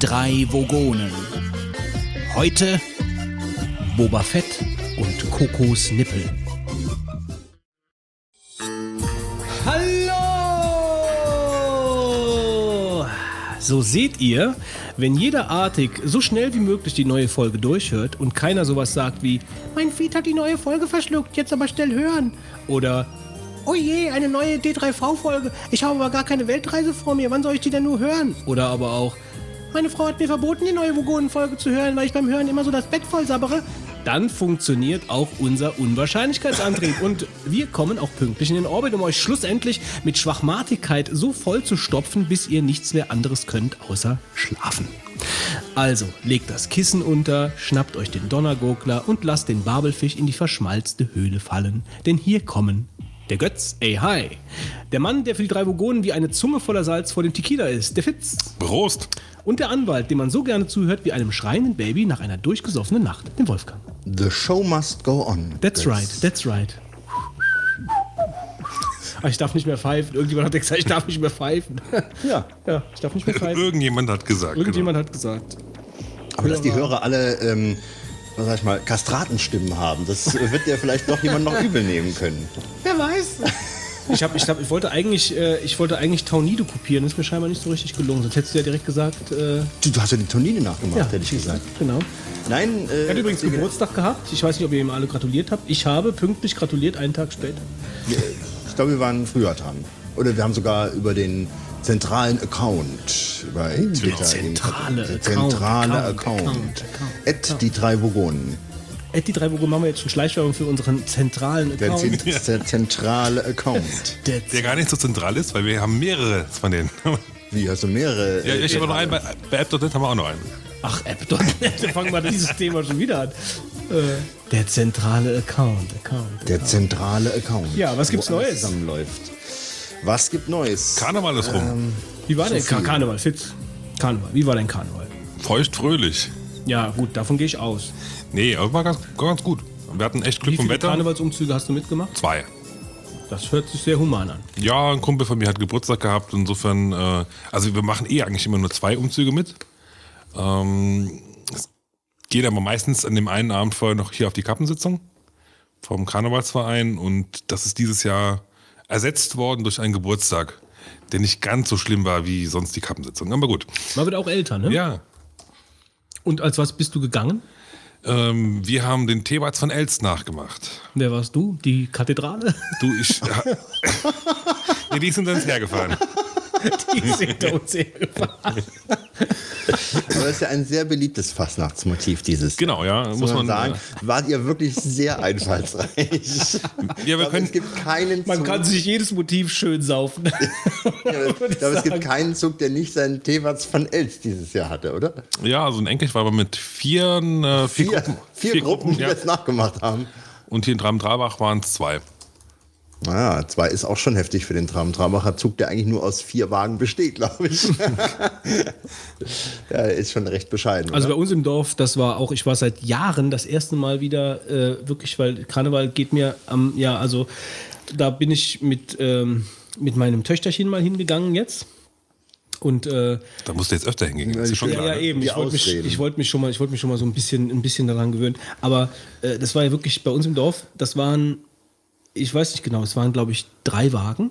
drei Vogonen. Heute Boba Fett und Kokos Nippel. Hallo! So seht ihr, wenn jeder Artig so schnell wie möglich die neue Folge durchhört und keiner sowas sagt wie Mein Feed hat die neue Folge verschluckt, jetzt aber schnell hören. Oder Oh je, eine neue D3V-Folge. Ich habe aber gar keine Weltreise vor mir. Wann soll ich die denn nur hören? Oder aber auch Meine Frau hat mir verboten, die neue Vogonen-Folge zu hören, weil ich beim Hören immer so das Bett voll sabbere. Dann funktioniert auch unser Unwahrscheinlichkeitsantrieb. Und wir kommen auch pünktlich in den Orbit, um euch schlussendlich mit Schwachmatigkeit so voll zu stopfen, bis ihr nichts mehr anderes könnt, außer schlafen. Also, legt das Kissen unter, schnappt euch den Donnergurgler und lasst den Babelfisch in die verschmalzte Höhle fallen. Denn hier kommen der Götz, ey hi. Der Mann, der für die drei Vogonen wie eine Zunge voller Salz vor dem Tequila ist, der Fitz. Prost! Und der Anwalt, dem man so gerne zuhört wie einem schreienden Baby nach einer durchgesoffenen Nacht, dem Wolfgang. The show must go on. That's right, that's right. Ah, ich darf nicht mehr pfeifen. Irgendjemand hat gesagt, ich darf nicht mehr pfeifen. Ja. Ja, ich darf nicht mehr pfeifen. Irgendjemand hat gesagt. Irgendjemand hat gesagt. Aber dass die Hörer alle, ähm, was sag ich mal, Kastratenstimmen haben, das wird ja vielleicht noch jemand noch übel nehmen können. Wer weiß. Ich, hab, ich, hab, ich wollte eigentlich, äh, ich wollte eigentlich Taunido kopieren. Das ist mir scheinbar nicht so richtig gelungen. Sonst hättest du ja direkt gesagt. Äh, Du, du hast ja die Tonine nachgemacht, hätte ich gesagt. Genau. Nein, äh, Er hat übrigens Geburtstag gehabt. Ich weiß nicht, ob ihr ihm alle gratuliert habt. Ich habe pünktlich gratuliert, einen Tag später. ich glaube, wir waren früher dran. Oder wir haben sogar über den zentralen Account bei Twitter. zentrale zentrale Account, Account. Account, Account, At die drei Vogonen. Ed, die drei Wochen machen wir jetzt schon Schleichwerbung für unseren zentralen Der, Account. zent- der zentrale Account. Der Der gar nicht so zentral ist, weil wir haben mehrere von denen. Wie, hast du mehrere? ja, ich habe noch einen, bei, bei App.net haben wir auch noch einen. Ach, App.net, dann fangen wir dieses Thema schon wieder an. Äh, der zentrale Account. Account. Der zentrale Account. Ja, was gibt's wo alles Neues? Zusammenläuft. Was gibt Neues? Karneval ist rum. Wie war denn. Kar Karneval? Fitz. Karneval. Wie war dein Karneval? Feucht fröhlich. Ja, gut, davon gehe ich aus. Nee, aber war ganz, ganz gut. Wir hatten echt Glück Wie vom viele Wetter. Karnevalsumzüge hast du mitgemacht? Zwei. Das hört sich sehr human an. Ja, ein Kumpel von mir hat Geburtstag gehabt. Insofern, äh, also wir machen eh eigentlich immer nur zwei Umzüge mit. Ähm, es geht aber meistens an dem einen Abend vorher noch hier auf die Kappensitzung vom Karnevalsverein und das ist dieses Jahr ersetzt worden durch einen Geburtstag, der nicht ganz so schlimm war wie sonst die Kappensitzung. Aber gut. Man wird auch älter, ne? Ja, Und als was bist du gegangen? Ähm, wir haben den Thebats von Elst nachgemacht. Wer warst du? Die Kathedrale? Du, ich. nee, die sind dann hergefahren. Die ist hinter uns hergefahren. Aber das ist ja ein sehr beliebtes Fastnachtsmotiv, dieses. Genau, ja, Muss muss man sagen, wart ihr wirklich sehr einfallsreich. Ja, wir Aber können. es gibt keinen Man Zug, kann sich jedes Motiv schön saufen. ich glaube, es gibt keinen Zug, der nicht seinen Teewatz von Elst dieses Jahr hatte, oder? Ja, also in Enkelch war aber mit vier, äh, vier, Vier, Gruppen. vier, Gruppen, die ja. das nachgemacht haben. Und hier in Dram-Trabach waren es zwei. Naja, zwei ist auch schon heftig für den Tram-Trabacher Zug, der eigentlich nur aus vier Wagen besteht, glaube ich. ja, ist schon recht bescheiden. Also oder? bei uns im Dorf, das war auch, ich war seit Jahren das erste Mal wieder äh, wirklich, weil Karneval geht mir am, ja, also da bin ich mit, ähm, mit meinem Töchterchen mal hingegangen jetzt. Und äh, Da musst du jetzt öfter hingehen. Das ist schon ja, klar. ja, ne? eben. Die Ich wollte mich, ich wollte mich schon mal, ich wollte mich schon mal so ein bisschen, ein bisschen daran gewöhnen. Aber äh, das war ja wirklich bei uns im Dorf. Das waren, ich weiß nicht genau, es waren glaube ich drei Wagen,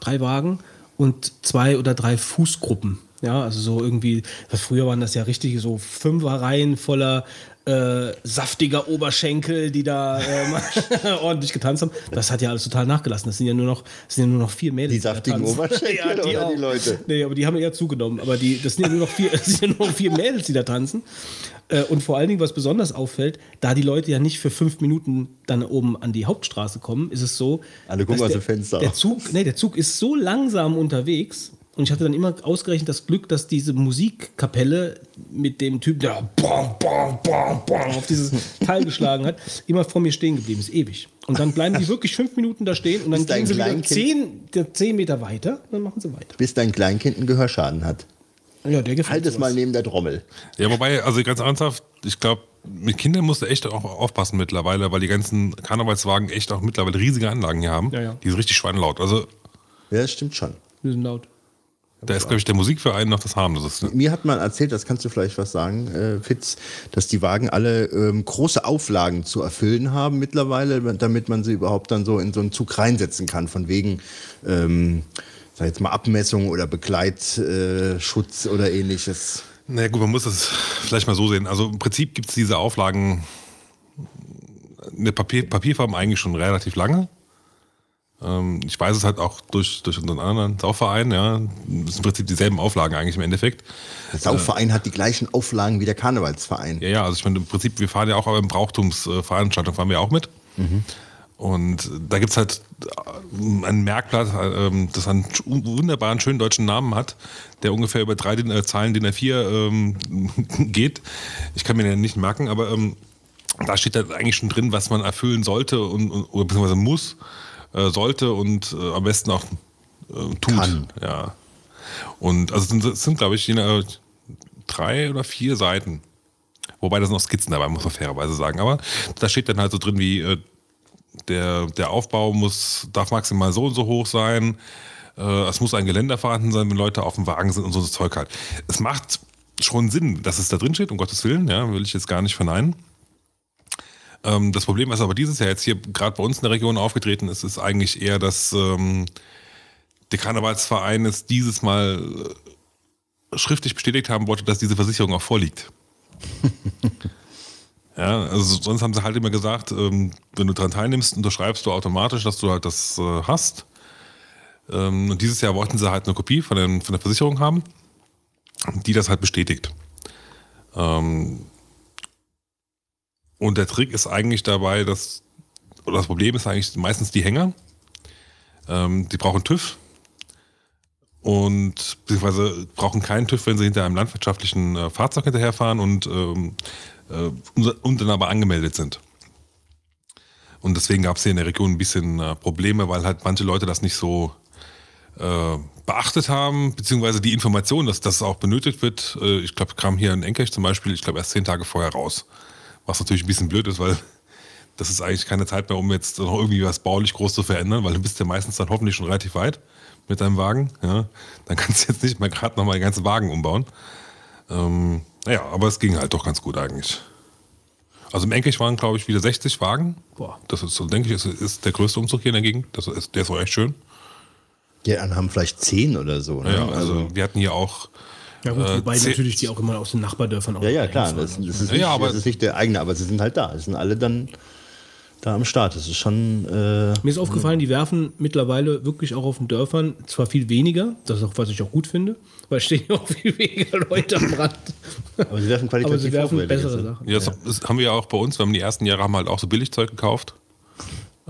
drei Wagen und zwei oder drei Fußgruppen. Ja, also so irgendwie, früher waren das ja richtig so Fünferreihen voller äh, saftiger Oberschenkel, die da ähm, ordentlich getanzt haben. Das hat ja alles total nachgelassen. Das sind ja nur noch, das sind ja nur noch vier Mädels. Die saftigen tanzen. Oberschenkel oder die auch. Leute? Nee, aber die haben eher zugenommen. Aber die, das sind ja nur noch vier, sind ja nur noch vier Mädels, die da tanzen. Äh, Und vor allen Dingen, was besonders auffällt, da die Leute ja nicht für fünf Minuten dann oben an die Hauptstraße kommen, ist es so. Alle gucken aus dem Fenster. Der Zug, nee, der Zug ist so langsam unterwegs. Und ich hatte dann immer ausgerechnet das Glück, dass diese Musikkapelle mit dem Typ, der bam, bam, bam, bam, auf dieses Teil geschlagen hat, immer vor mir stehen geblieben ist, ewig. Und dann bleiben die wirklich fünf Minuten da stehen und dann gehen sie wieder zehn, zehn Meter weiter und dann machen sie weiter. Bis dein Kleinkind einen Gehörschaden hat. Ja, der gefällt Halt es mal neben der Trommel. Ja, wobei, also ganz ernsthaft, ich glaube, mit Kindern musst du echt auch aufpassen mittlerweile, weil die ganzen Karnevalswagen echt auch mittlerweile riesige Anlagen hier haben. Ja, ja. Die sind richtig schweinelaut. Also, Ja, das stimmt schon. Wir sind laut. Da ist, glaube ich, der Musikverein noch das harmloseste. Mir hat man erzählt, das kannst du vielleicht was sagen, äh, Fitz, dass die Wagen alle ähm, große Auflagen zu erfüllen haben mittlerweile, damit man sie überhaupt dann so in so einen Zug reinsetzen kann, von wegen, ähm, sag jetzt mal, Abmessung oder Begleitschutz äh, oder ähnliches. Na naja, gut, man muss das vielleicht mal so sehen. Also im Prinzip gibt es diese Auflagen in der Papier, Papierform eigentlich schon relativ lange. Ähm, ich weiß es halt auch durch, durch unseren anderen Saufverein, ja. Das sind im Prinzip dieselben Auflagen eigentlich im Endeffekt. Der Saufverein äh, hat die gleichen Auflagen wie der Karnevalsverein. Ja, ja, also ich meine, im Prinzip, wir fahren ja auch aber im Brauchtumsveranstaltung, fahren wir auch mit. Mhm. Und da gibt es halt äh, ein Merkblatt, ähm, das einen wunderbaren, schönen deutschen Namen hat, der ungefähr über drei äh, Zahlen DIN A4 ähm, geht. Ich kann mir den nicht merken, aber ähm, da steht da eigentlich schon drin, was man erfüllen sollte und, oder beziehungsweise muss, äh, sollte und äh, am besten auch äh, tut. Kann. Ja. Und also es sind, sind glaube ich, drei oder vier Seiten. Wobei das sind noch Skizzen dabei, muss man fairerweise sagen. Aber da steht dann halt so drin wie der, der Aufbau muss, darf maximal so und so hoch sein. Äh, es muss ein Geländer vorhanden sein, wenn Leute auf dem Wagen sind und so das Zeug halt. Es macht schon Sinn, dass es da drin steht, um Gottes Willen, ja, will ich jetzt gar nicht verneinen. Ähm, das Problem, was aber dieses Jahr jetzt hier gerade bei uns in der Region aufgetreten ist, ist eigentlich eher, dass ähm, der Karnevalsverein es dieses Mal äh, schriftlich bestätigt haben wollte, dass diese Versicherung auch vorliegt. Ja, also sonst haben sie halt immer gesagt, ähm, wenn du daran teilnimmst, unterschreibst du automatisch, dass du halt das äh, hast. Ähm, und dieses Jahr wollten sie halt eine Kopie von, den, von der Versicherung haben, die das halt bestätigt. Ähm, und der Trick ist eigentlich dabei, dass, oder das Problem ist eigentlich meistens die Hänger. die brauchen TÜV, und beziehungsweise brauchen keinen TÜV, wenn sie hinter einem landwirtschaftlichen äh, Fahrzeug hinterherfahren und ähm, äh, und dann aber angemeldet sind. Und deswegen gab es hier in der Region ein bisschen äh, Probleme, weil halt manche Leute das nicht so äh, beachtet haben, beziehungsweise die Information, dass das auch benötigt wird. Äh, ich glaube, kam hier in Enkech zum Beispiel, ich glaube, erst zehn Tage vorher raus. Was natürlich ein bisschen blöd ist, weil das ist eigentlich keine Zeit mehr, um jetzt noch irgendwie was baulich groß zu verändern, weil du bist ja meistens dann hoffentlich schon relativ weit mit deinem Wagen. Ja? Dann kannst du jetzt nicht mehr gerade nochmal den ganzen Wagen umbauen. Ähm, naja, aber es ging halt doch ganz gut eigentlich. Also im Enkich waren, glaube ich, wieder 60 Wagen. Boah. Das ist so, denke ich, ist, ist der größte Umzug hier in der Gegend. Das ist, der ist auch echt schön. Die anderen haben vielleicht 10 oder so. Ne? Ja, also, also wir hatten hier auch. Ja, gut, wobei äh, natürlich die auch immer aus den Nachbardörfern auch. Ja, ja, klar. Das, das, ist nicht, ja, aber, das ist nicht der eigene, aber sie sind halt da. Es sind alle dann da am Start. Das ist schon. Äh, Mir ist aufgefallen, die werfen mittlerweile wirklich auch auf den Dörfern zwar viel weniger, das ist auch, was ich auch gut finde, weil stehen ja auch viel weniger Leute am Rand. Aber sie werfen qualitativ Aber sie werfen bessere Sachen. Ja, das, das, haben wir ja auch bei uns. Wir haben die ersten Jahre haben halt auch so Billigzeug gekauft.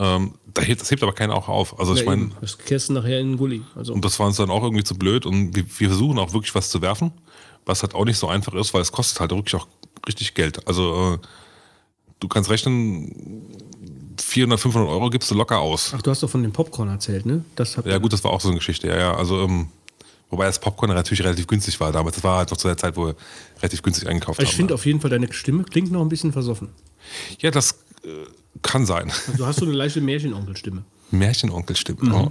Ähm, das hebt aber keiner auch auf. Also ja, ich meine, das kehrst du nachher in den Gully. Also. Und das war uns dann auch irgendwie zu blöd. Und wir, wir, versuchen auch wirklich was zu werfen, was halt auch nicht so einfach ist, weil es kostet halt wirklich auch richtig Geld. Also äh, du kannst rechnen, 400, 500 Euro gibst du locker aus. Ach, du hast doch von dem Popcorn erzählt, ne? ja gut, das war auch so eine Geschichte. Ja, ja. Also ähm, Wobei das Popcorn natürlich relativ günstig war damals. Das war halt noch zu der Zeit, wo wir relativ günstig eingekauft also ich haben. Ich finde auf jeden Fall, deine Stimme klingt noch ein bisschen versoffen. Ja, das äh, kann sein. Also du hast so eine leichte Märchenonkelstimme. Märchenonkelstimme, mhm. oh.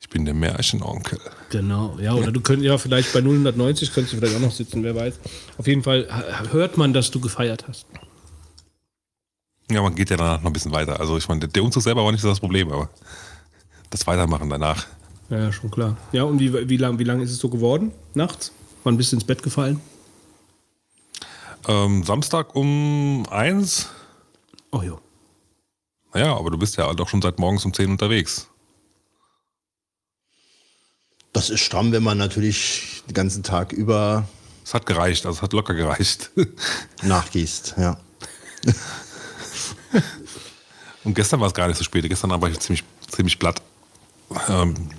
Ich bin der Märchenonkel. Genau, ja, oder du könntest ja vielleicht bei 090 könntest du vielleicht auch noch sitzen, wer weiß. Auf jeden Fall hört man, dass du gefeiert hast. Ja, man geht ja danach noch ein bisschen weiter. Also ich meine, der Umzug selber war nicht so das Problem, aber das Weitermachen danach. Ja, schon klar. Ja, und wie, wie lange wie lang ist es so geworden? Nachts? Wann bist du ins Bett gefallen? Ähm, Samstag um eins. Oh jo. Naja, aber du bist ja doch schon seit morgens um zehn unterwegs. Das ist stramm, wenn man natürlich den ganzen Tag über. Es hat gereicht, also es hat locker gereicht. Nachgehst, ja. Und gestern war es gar nicht so spät. Gestern war ich ziemlich, ziemlich platt. Ähm,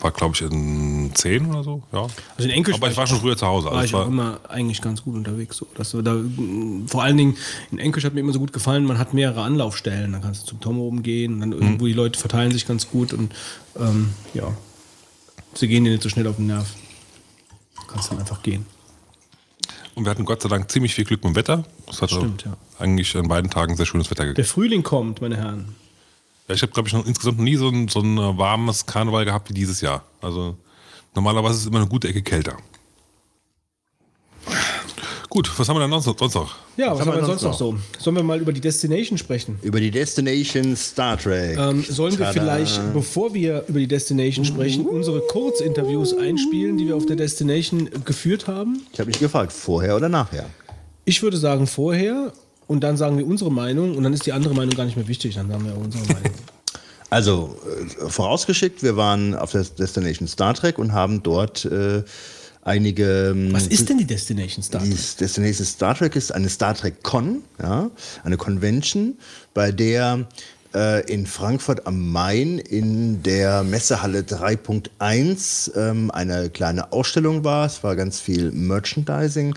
war, glaube ich, in 10 oder so. Ja. Also in Enkel Aber ich war schon früher zu Hause. War also ich war immer eigentlich ganz gut unterwegs. So. Dass da, vor allen Dingen in Enkisch hat mir immer so gut gefallen, man hat mehrere Anlaufstellen. Dann kannst du zum Tom oben gehen, dann irgendwo mhm. die Leute verteilen sich ganz gut und ähm, ja, sie gehen dir nicht so schnell auf den Nerv. Du kannst dann einfach gehen. Und wir hatten Gott sei Dank ziemlich viel Glück mit dem Wetter. Es hat Stimmt, ja. eigentlich an beiden Tagen sehr schönes Wetter gegeben. Der Frühling kommt, meine Herren. Ja, ich habe, glaube ich, noch insgesamt noch nie so ein, so ein äh, warmes Karneval gehabt wie dieses Jahr. Also Normalerweise ist es immer eine gute Ecke kälter. Gut, was haben wir denn sonst sonst noch? Ja, was, haben wir sonst noch so? Sollen wir mal über die Destination sprechen? Über die Destination Star Trek. Ähm, sollen wir Tada. vielleicht, bevor wir über die Destination sprechen, unsere Kurzinterviews einspielen, die wir auf der Destination geführt haben? Ich habe mich gefragt, vorher oder nachher? Ich würde sagen vorher und dann sagen wir unsere Meinung und dann ist die andere Meinung gar nicht mehr wichtig, dann sagen wir unsere Meinung. Also, äh, vorausgeschickt, wir waren auf der Destination Star Trek und haben dort äh, einige. ähm, Was ist denn die Destination Star Die Trek? Destination Star Trek ist eine Star Trek Con, ja, eine Convention, bei der äh, in Frankfurt am Main in der Messehalle 3.1 ähm, eine kleine Ausstellung war. Es war ganz viel Merchandising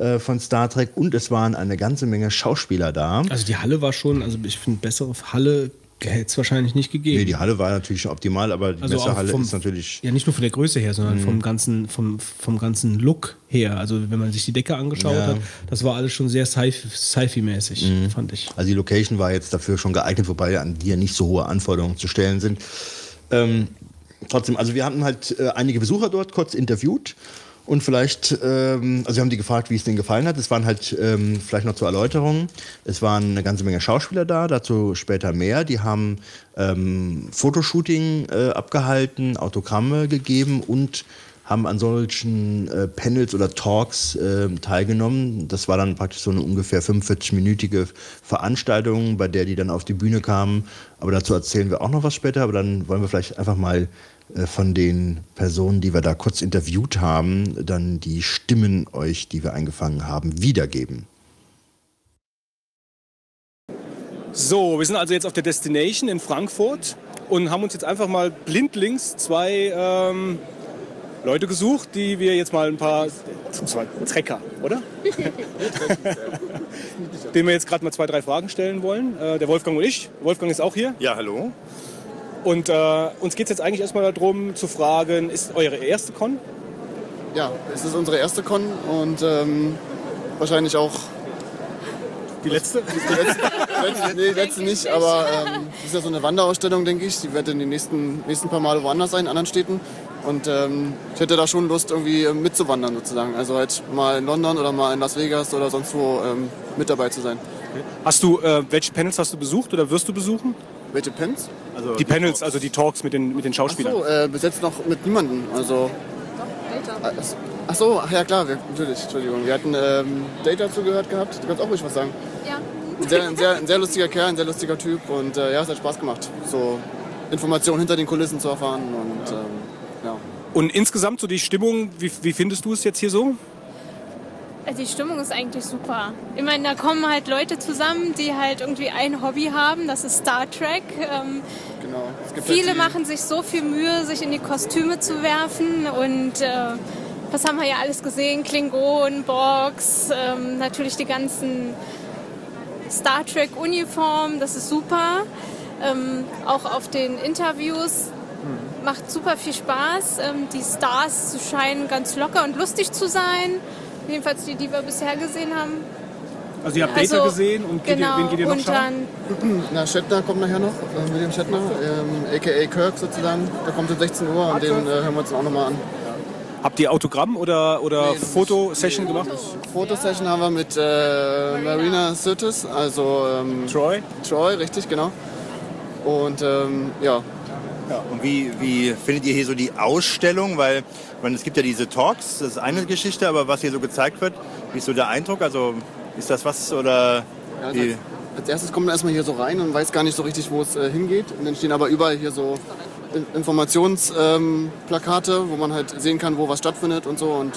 äh, von Star Trek und es waren eine ganze Menge Schauspieler da. Also die Halle war schon, also ich finde, bessere Halle hätte es wahrscheinlich nicht gegeben. Nee, die Halle war natürlich optimal, aber die Also auch Messehalle vom- ist natürlich. Ja, nicht nur von der Größe her, sondern vom, ganzen, vom, vom ganzen Look her. Also wenn man sich die Decke angeschaut Ja. hat, das war alles schon sehr sci- sci-fi-mäßig, fand ich. Also die Location war jetzt dafür schon geeignet, wobei an ja nicht so hohe Anforderungen zu stellen sind. Ähm, trotzdem, also wir hatten halt äh, einige Besucher dort kurz interviewt und vielleicht, ähm, also wir haben die gefragt, wie es denen gefallen hat. Es waren halt ähm, vielleicht noch zur Erläuterung, es waren eine ganze Menge Schauspieler da, dazu später mehr. Die haben ähm, Fotoshooting äh, abgehalten, Autogramme gegeben und haben an solchen äh, Panels oder Talks äh, teilgenommen. Das war dann praktisch so eine ungefähr 45-minütige Veranstaltung, bei der die dann auf die Bühne kamen. Aber dazu erzählen wir auch noch was später. Aber dann wollen wir vielleicht einfach mal von den Personen, die wir da kurz interviewt haben, dann die Stimmen euch, die wir eingefangen haben, wiedergeben. So, wir sind also jetzt auf der Destination in Frankfurt und haben uns jetzt einfach mal blindlings zwei ähm, Leute gesucht, die wir jetzt mal ein paar zwei Trecker, oder? Den wir jetzt gerade mal zwei, drei Fragen stellen wollen. Äh, der Wolfgang und ich. Wolfgang ist auch hier. Ja, hallo. Und äh, uns geht es jetzt eigentlich erstmal darum zu fragen, ist eure erste Con? Ja, es ist unsere erste Con und ähm, wahrscheinlich auch Die letzte? die letzte, letzte, nee, letzte nicht, aber ähm, das ist ja so eine Wanderausstellung, denke ich. Die wird in den nächsten, nächsten paar Male woanders sein, in anderen Städten. Und ähm, ich hätte da schon Lust, irgendwie ähm, mitzuwandern sozusagen. Also halt mal in London oder mal in Las Vegas oder sonst wo ähm, mit dabei zu sein. Hast du, äh, welche Panels hast du besucht oder wirst du besuchen? Welche Pens? Also Die Panels, also die Talks mit den, mit den Ach Schauspielern. so, äh, bis jetzt noch mit niemandem. Also. Ach- Ach so, ach ja klar, wir, natürlich, Entschuldigung. Wir hatten ähm, Data zugehört gehabt. Du kannst auch ruhig was sagen. Ja. Ein sehr, ein sehr, ein sehr lustiger Kerl, ein sehr lustiger Typ und äh, ja, es hat Spaß gemacht, so Informationen hinter den Kulissen zu erfahren und ähm, ja. Und insgesamt so die Stimmung, wie, wie findest du es jetzt hier so? Also die Stimmung ist eigentlich super. Ich meine, da kommen halt Leute zusammen, die halt irgendwie ein Hobby haben, das ist Star Trek. Ähm, Genau. Viele halt machen sich so viel Mühe, sich in die Kostüme zu werfen und äh, was haben wir ja alles gesehen? Klingon, Borgs, ähm, natürlich die ganzen Star Trek Uniformen, das ist super. Ähm, auch auf den Interviews macht super viel Spaß. Ähm, die Stars scheinen ganz locker und lustig zu sein. Jedenfalls die, die wir bisher gesehen haben. Also ihr habt Also, Data gesehen und geht genau, ihr, wen geht ihr noch und schauen? dann Na, Shatner kommt nachher noch, äh, William Shatner, ähm, a.k.a. Kirk sozusagen. Der kommt um 16 Uhr und den äh, hören wir uns dann auch nochmal an. Habt ihr Autogramm oder, oder Nee, Fotosession gemacht? Fotosession haben wir mit äh, Marina Sirtis, also ähm, Troy? Troy, richtig, genau. Und ähm, ja, Und wie, wie findet ihr hier so die Ausstellung? Weil man, es gibt ja diese Talks, das ist eine Geschichte, aber was hier so gezeigt wird, wie ist so der Eindruck? Also ist das was oder Ja, wie? als, als erstes kommt man erstmal hier so rein und weiß gar nicht so richtig, wo es äh, hingeht. Und dann stehen aber überall hier so Informationsplakate, ähm, wo man halt sehen kann, wo was stattfindet und so. Und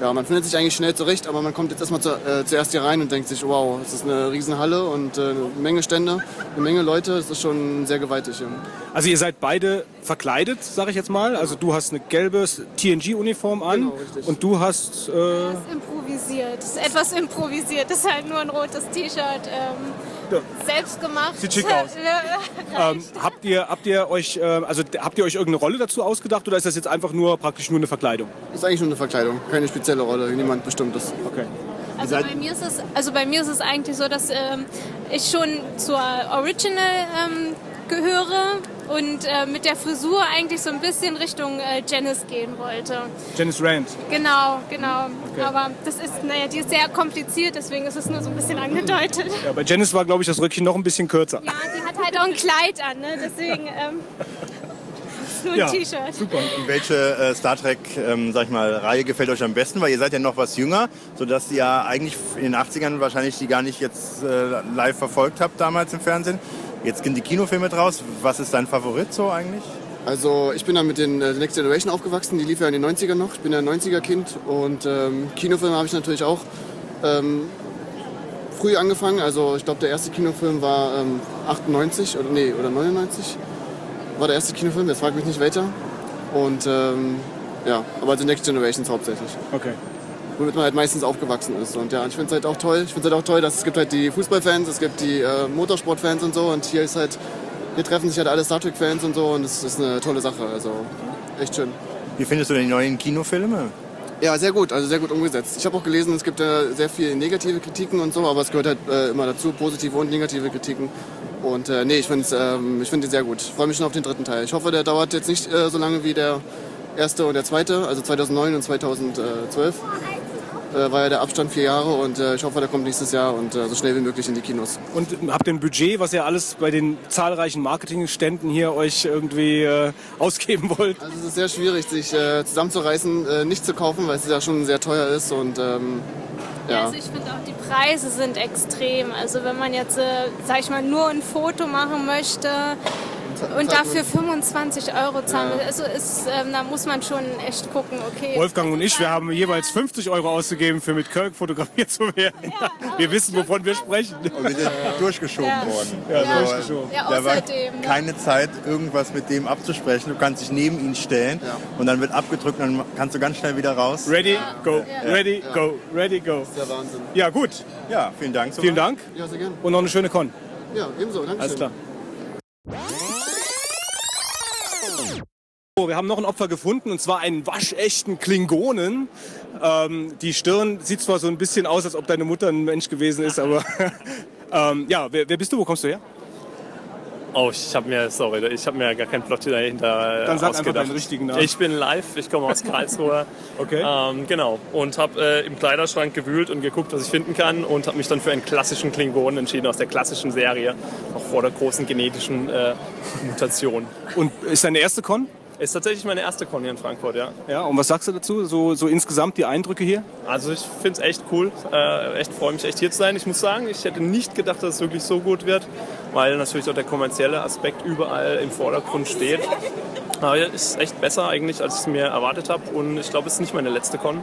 ja, man findet sich eigentlich schnell zurecht, aber man kommt jetzt erstmal zu, äh, zuerst hier rein und denkt sich, wow, es ist eine Riesenhalle und äh, eine Menge Stände, eine Menge Leute. Es ist schon sehr gewaltig hier. Also ihr seid beide verkleidet, sag ich jetzt mal. Also du hast eine gelbe TNG-Uniform an Genau, und du hast... Äh, Das ist improvisiert. Das ist etwas improvisiert. Das ist halt nur ein rotes T-Shirt. Ähm, Ja. Selbst gemacht. Sieht schick aus. ähm, habt, ihr, habt ihr euch äh, also habt ihr euch irgendeine Rolle dazu ausgedacht oder ist das jetzt einfach nur praktisch nur eine Verkleidung? Ist eigentlich nur eine Verkleidung, keine spezielle Rolle, niemand bestimmtes. Okay. Also bei, mir ist es, also bei mir ist es eigentlich so, dass ähm, ich schon zur Original ähm, gehöre und äh, mit der Frisur eigentlich so ein bisschen Richtung äh, Janice gehen wollte. Janice Rand. Genau, genau. Aber das ist, naja, die ist sehr kompliziert, deswegen ist es nur so ein bisschen angedeutet. Ja, bei Janice war, glaube ich, das Röckchen noch ein bisschen kürzer. Ja, die hat halt auch ein Kleid an, ne? deswegen ähm, ist nur ein Ja, T-Shirt. super. Welche äh, Star Trek, ähm, sag ich mal, Reihe gefällt euch am besten? Weil ihr seid ja noch was jünger, sodass ihr ja eigentlich in den 80ern wahrscheinlich die gar nicht jetzt äh, live verfolgt habt damals im Fernsehen. Jetzt gehen die Kinofilme draus. Was ist dein Favorit so eigentlich? Also ich bin dann mit den äh, The Next Generation aufgewachsen, die lief ja in den 90ern noch. Ich bin ja ein 90er-Kind und ähm, Kinofilme habe ich natürlich auch ähm, früh angefangen. Also ich glaube der erste Kinofilm war ähm, 98 oder nee, oder 99 war der erste Kinofilm, jetzt fragt mich nicht welcher. Und ähm, ja, aber also Next Generations hauptsächlich. Okay. Womit man halt meistens aufgewachsen ist. Und ja, ich finde es halt auch toll. Ich finde es halt auch toll, dass es gibt halt die Fußballfans, es gibt die äh, Motorsportfans und so. Und hier ist halt, hier treffen sich halt alle Star Trek-Fans und so. Und es ist eine tolle Sache. Also echt schön. Wie findest du denn die neuen Kinofilme? Ja, sehr gut, also sehr gut umgesetzt. Ich habe auch gelesen, es gibt äh, sehr viele negative Kritiken und so, aber es gehört halt äh, immer dazu, positive und negative Kritiken. Und äh, nee, ich finde ähm, ich find die sehr gut. Ich freue mich schon auf den dritten Teil. Ich hoffe, der dauert jetzt nicht äh, so lange wie der erste und der zweite, also 2009 und 2012. Äh, war ja der Abstand vier Jahre und äh, ich hoffe, der kommt nächstes Jahr und äh, so schnell wie möglich in die Kinos. Und habt ihr ein Budget, was ihr alles bei den zahlreichen Marketingständen hier euch irgendwie äh, ausgeben wollt? Also es ist sehr schwierig, sich äh, zusammenzureißen, äh, nicht zu kaufen, weil es ja schon sehr teuer ist und ähm, ja. Also ich finde auch, die Preise sind extrem. Also wenn man jetzt, äh, sag ich mal, nur ein Foto machen möchte und dafür 25 Euro zahlen will, also ist, ähm, da muss man schon echt gucken, okay. Wolfgang und ich, wir haben jeweils 50 Euro ausgegeben, für mit Kirk fotografiert zu werden. Wir wissen, wovon wir sprechen. Und wir sind durchgeschoben Ja. worden. Ja, Ja. durchgeschoben. Ja, Da war ne? keine Zeit, irgendwas mit dem abzusprechen. Du kannst dich neben ihn stellen und dann wird abgedrückt und dann kannst du ganz schnell wieder raus. Ready, go, ready, go, ready, go. Der Wahnsinn. Ja, gut. Ja, vielen Dank. Vielen Dank Ja, sehr gerne. und noch eine schöne Con. Ja, ebenso. Dankeschön. Alles klar. Wir haben noch ein Opfer gefunden und zwar einen waschechten Klingonen. Ähm, die Stirn sieht zwar so ein bisschen aus, als ob deine Mutter ein Mensch gewesen ist, aber ähm, ja, wer, wer bist du? Wo kommst du her? Oh, ich habe mir, sorry, ich habe mir gar keinen Plot dahinter äh, Dann sag einfach ausgedacht. deinen richtigen Namen. Ich bin live, ich komme aus Karlsruhe. Okay. Ähm, genau. Und habe äh, im Kleiderschrank gewühlt und geguckt, was ich finden kann und habe mich dann für einen klassischen Klingonen entschieden aus der klassischen Serie, noch vor der großen genetischen äh, Mutation. Und ist deine erste Con? Ist tatsächlich meine erste Con hier in Frankfurt, ja. Ja, und was sagst du dazu? So, so insgesamt die Eindrücke hier? Also ich finde es echt cool, äh, echt freue mich echt hier zu sein. Ich muss sagen, ich hätte nicht gedacht, dass es wirklich so gut wird, weil natürlich auch der kommerzielle Aspekt überall im Vordergrund steht. Aber es ist echt besser eigentlich, als ich es mir erwartet habe und ich glaube, es ist nicht meine letzte Con.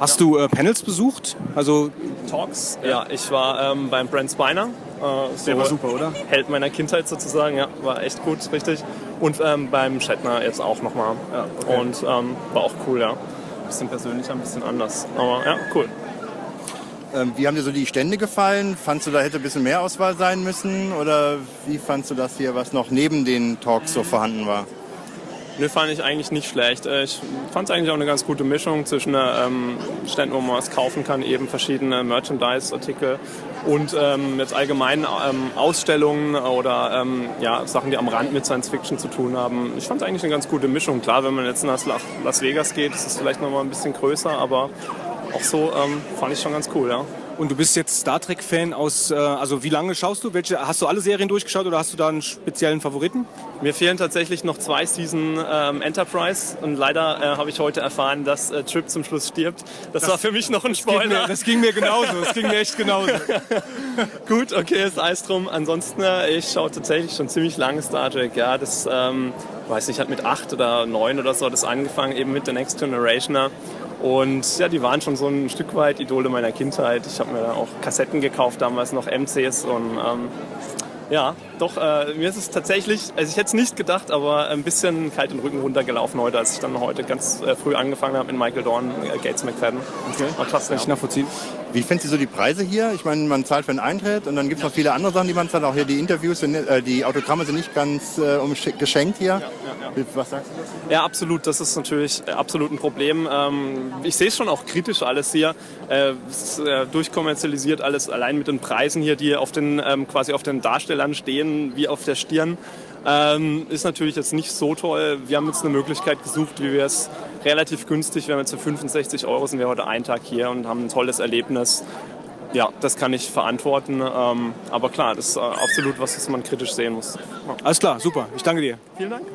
Hast du äh, Panels besucht? Also, Talks, ja, ich war ähm, beim Brent Spiner. Äh, so der war super, oder? Held meiner Kindheit sozusagen, ja, war echt gut, richtig. Und ähm, beim Shatner jetzt auch nochmal. Ja, okay. Und ähm, war auch cool, ja. Ein bisschen persönlicher, ein bisschen anders. Aber ja, cool. Ähm, wie haben dir so die Stände gefallen? Fandst du, da hätte ein bisschen mehr Auswahl sein müssen? Oder wie fandst du das hier, was noch neben den Talks so vorhanden war? Nö, fand ich eigentlich nicht schlecht. Äh, Ich fand es eigentlich auch eine ganz gute Mischung zwischen ähm, Ständen, wo man was kaufen kann, eben verschiedene Merchandise-Artikel und ähm, jetzt allgemein ähm, Ausstellungen oder ähm, ja, Sachen, die am Rand mit Science Fiction zu tun haben. Ich fand es eigentlich eine ganz gute Mischung. Klar, wenn man jetzt nach La- Las Vegas geht, ist es vielleicht noch mal ein bisschen größer, aber auch so ähm, fand ich schon ganz cool, ja. Und du bist jetzt Star Trek-Fan aus, äh, also wie lange schaust du? Welche, hast du alle Serien durchgeschaut oder hast du da einen speziellen Favoriten? Mir fehlen tatsächlich noch zwei Season ähm, Enterprise und leider äh, habe ich heute erfahren, dass äh, Trip zum Schluss stirbt. Das, war für mich noch ein Ging mir, Spoiler. das ging mir genauso, das ging mir echt genauso. Gut, okay, ist Eis drum. Ansonsten, äh, ich schaue tatsächlich schon ziemlich lange Star Trek. Ja, das, ähm, weiß nicht, hat mit acht oder neun oder so das angefangen, eben mit The Next Generationer. Und ja, die waren schon so ein Stück weit Idole meiner Kindheit. Ich habe mir da auch Kassetten gekauft, damals noch MCs und ähm, ja, doch, äh, mir ist es tatsächlich, also ich hätte es nicht gedacht, aber ein bisschen kalt den Rücken runtergelaufen heute, als ich dann heute ganz äh, früh angefangen habe in Michael Dorn, äh, Gates McFadden. Okay. Klasse, Kann ich ja. nachvollziehen. Wie findest du so die Preise hier? Ich meine, man zahlt für einen Eintritt und dann gibt es noch viele andere Sachen, die man zahlt. Auch hier die Interviews, sind, äh, die Autogramme sind nicht ganz äh, geschenkt hier. Was sagst du dazu? Ja, absolut. Das ist natürlich äh, absolut ein Problem. Ähm, ich sehe es schon auch kritisch alles hier. Äh, es ist äh, durchkommerzialisiert alles, allein mit den Preisen hier, die auf den, ähm, quasi auf den Darstellern stehen, wie auf der Stirn. Ähm, ist natürlich jetzt nicht so toll. Wir haben jetzt eine Möglichkeit gesucht, wie wir es relativ günstig, wir haben jetzt für 65 Euro sind wir heute einen Tag hier und haben ein tolles Erlebnis. Ja, das kann ich verantworten. Ähm, aber klar, das ist äh, absolut was, was man kritisch sehen muss. Ja. Alles klar, super. Ich danke dir. Vielen Dank.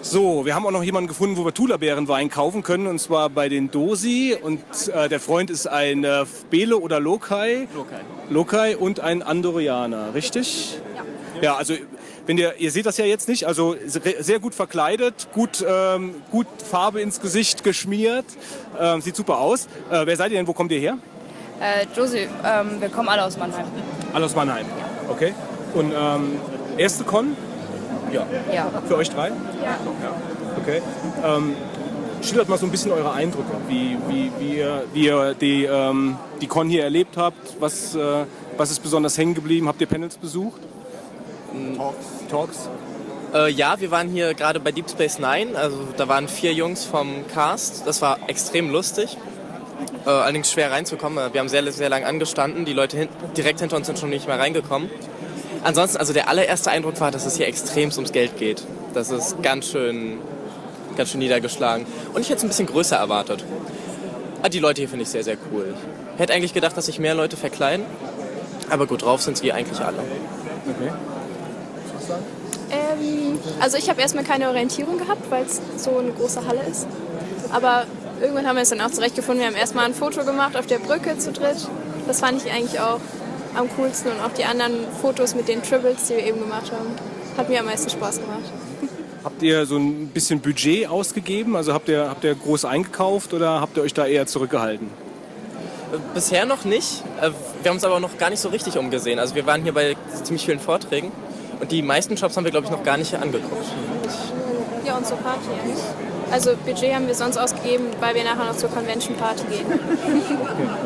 So, wir haben auch noch jemanden gefunden, wo wir Tula-Beerenwein kaufen können, und zwar bei den Dosi. Und äh, der Freund ist ein äh, Bele oder Lokai. Lokai. Lokai und ein Andorianer, richtig? Ja. Ja, also wenn ihr, ihr seht das ja jetzt nicht, also se- sehr gut verkleidet, gut, ähm, gut Farbe ins Gesicht geschmiert, ähm, sieht super aus. Äh, wer seid ihr denn, wo kommt ihr her? Äh, Josie, ähm, wir kommen alle aus Mannheim. Alle aus Mannheim. Okay. Und ähm, erste Con Ja. für euch drei? Ja. Okay. Ähm, schildert mal so ein bisschen eure Eindrücke, wie, wie, wie, ihr, wie ihr die, ähm, die Con hier erlebt habt. Was, äh, was ist besonders hängen geblieben? Habt ihr Panels besucht? Talks. Talks? Äh, ja, wir waren hier gerade bei Deep Space Nine. Also da waren vier Jungs vom Cast. Das war extrem lustig. Äh, allerdings schwer reinzukommen. Wir haben sehr, sehr lange angestanden. Die Leute hin direkt hinter uns sind schon nicht mehr reingekommen. Ansonsten, also der allererste Eindruck war, dass es hier extremst ums Geld geht. Das ist ganz schön, ganz schön niedergeschlagen. Und ich hätte es ein bisschen größer erwartet. Ah, die Leute hier finde ich sehr, sehr cool. Ich hätte eigentlich gedacht, dass sich mehr Leute verkleiden. Aber gut, drauf sind sie eigentlich alle. Okay. Ähm, also ich habe erstmal keine Orientierung gehabt, weil es so eine große Halle ist. Aber irgendwann haben wir es dann auch zurechtgefunden. Wir haben erstmal ein Foto gemacht auf der Brücke zu dritt. Das fand ich eigentlich auch am coolsten und auch die anderen Fotos mit den Tribbles, die wir eben gemacht haben, hat mir am meisten Spaß gemacht. Habt ihr so ein bisschen Budget ausgegeben? Also habt ihr, habt ihr groß eingekauft oder habt ihr euch da eher zurückgehalten? Bisher noch nicht. Äh, Wir haben uns aber noch gar nicht so richtig umgesehen. Also wir waren hier bei ziemlich vielen Vorträgen und die meisten Shops haben wir, glaube ich, noch gar nicht angeguckt. Ja, und zur Party. Also Budget haben wir sonst ausgegeben, weil wir nachher noch zur Convention Party gehen.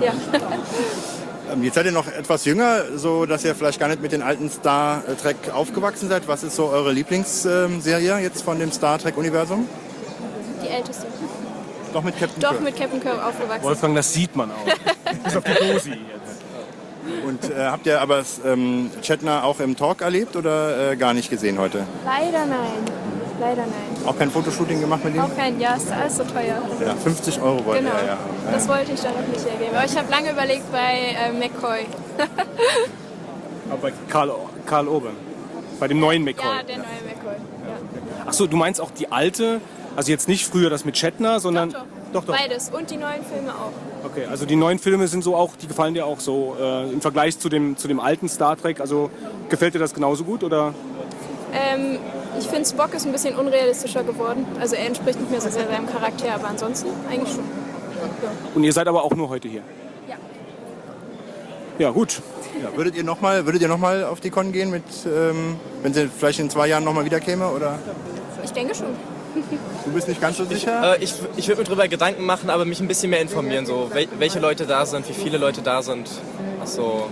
ja. Ähm, Jetzt seid ihr noch etwas jünger, so dass ihr vielleicht gar nicht mit den alten Star Trek aufgewachsen seid. Was ist so eure Lieblingsserie jetzt von dem Star Trek Universum? Die älteste. Doch mit Captain Doch Kirk. mit Captain Kirk aufgewachsen. Wolfgang, das sieht man auch. Bis auf die Dosi jetzt. Und äh, habt ihr aber ähm, Chetner auch im Talk erlebt oder äh, gar nicht gesehen heute? Leider nein. Leider nein. Auch kein Fotoshooting gemacht mit ihm? Auch kein, ja, ist alles so teuer. Ja, 50 Euro wollte Genau. er ja. Das wollte ich dann noch nicht hergeben. Aber ich habe lange überlegt bei äh, McCoy. Aber bei Karl, Karl Oben. Bei dem neuen McCoy. Ja, der neue McCoy. Ja. Achso, du meinst auch die alte, also jetzt nicht früher das mit Shatner, sondern. Doch, doch. doch. Beides. Und die neuen Filme auch. Okay, also die neuen Filme sind so auch, die gefallen dir auch so äh, im Vergleich zu dem, zu dem alten Star Trek. Also gefällt dir das genauso gut oder? Ähm, ich finde, Spock ist ein bisschen unrealistischer geworden. Also er entspricht nicht mehr so sehr seinem Charakter, aber ansonsten eigentlich schon. Und ihr seid aber auch nur heute hier. Ja. Ja, gut. Ja, würdet ihr nochmal noch mal auf die Con gehen, mit, ähm, wenn sie vielleicht in zwei Jahren nochmal wieder käme? Oder Ich denke schon. Du bist nicht ganz so sicher? Äh, ich ich würde mir darüber Gedanken machen, aber mich ein bisschen mehr informieren, so wel welche Leute da sind, wie viele Leute da sind. Also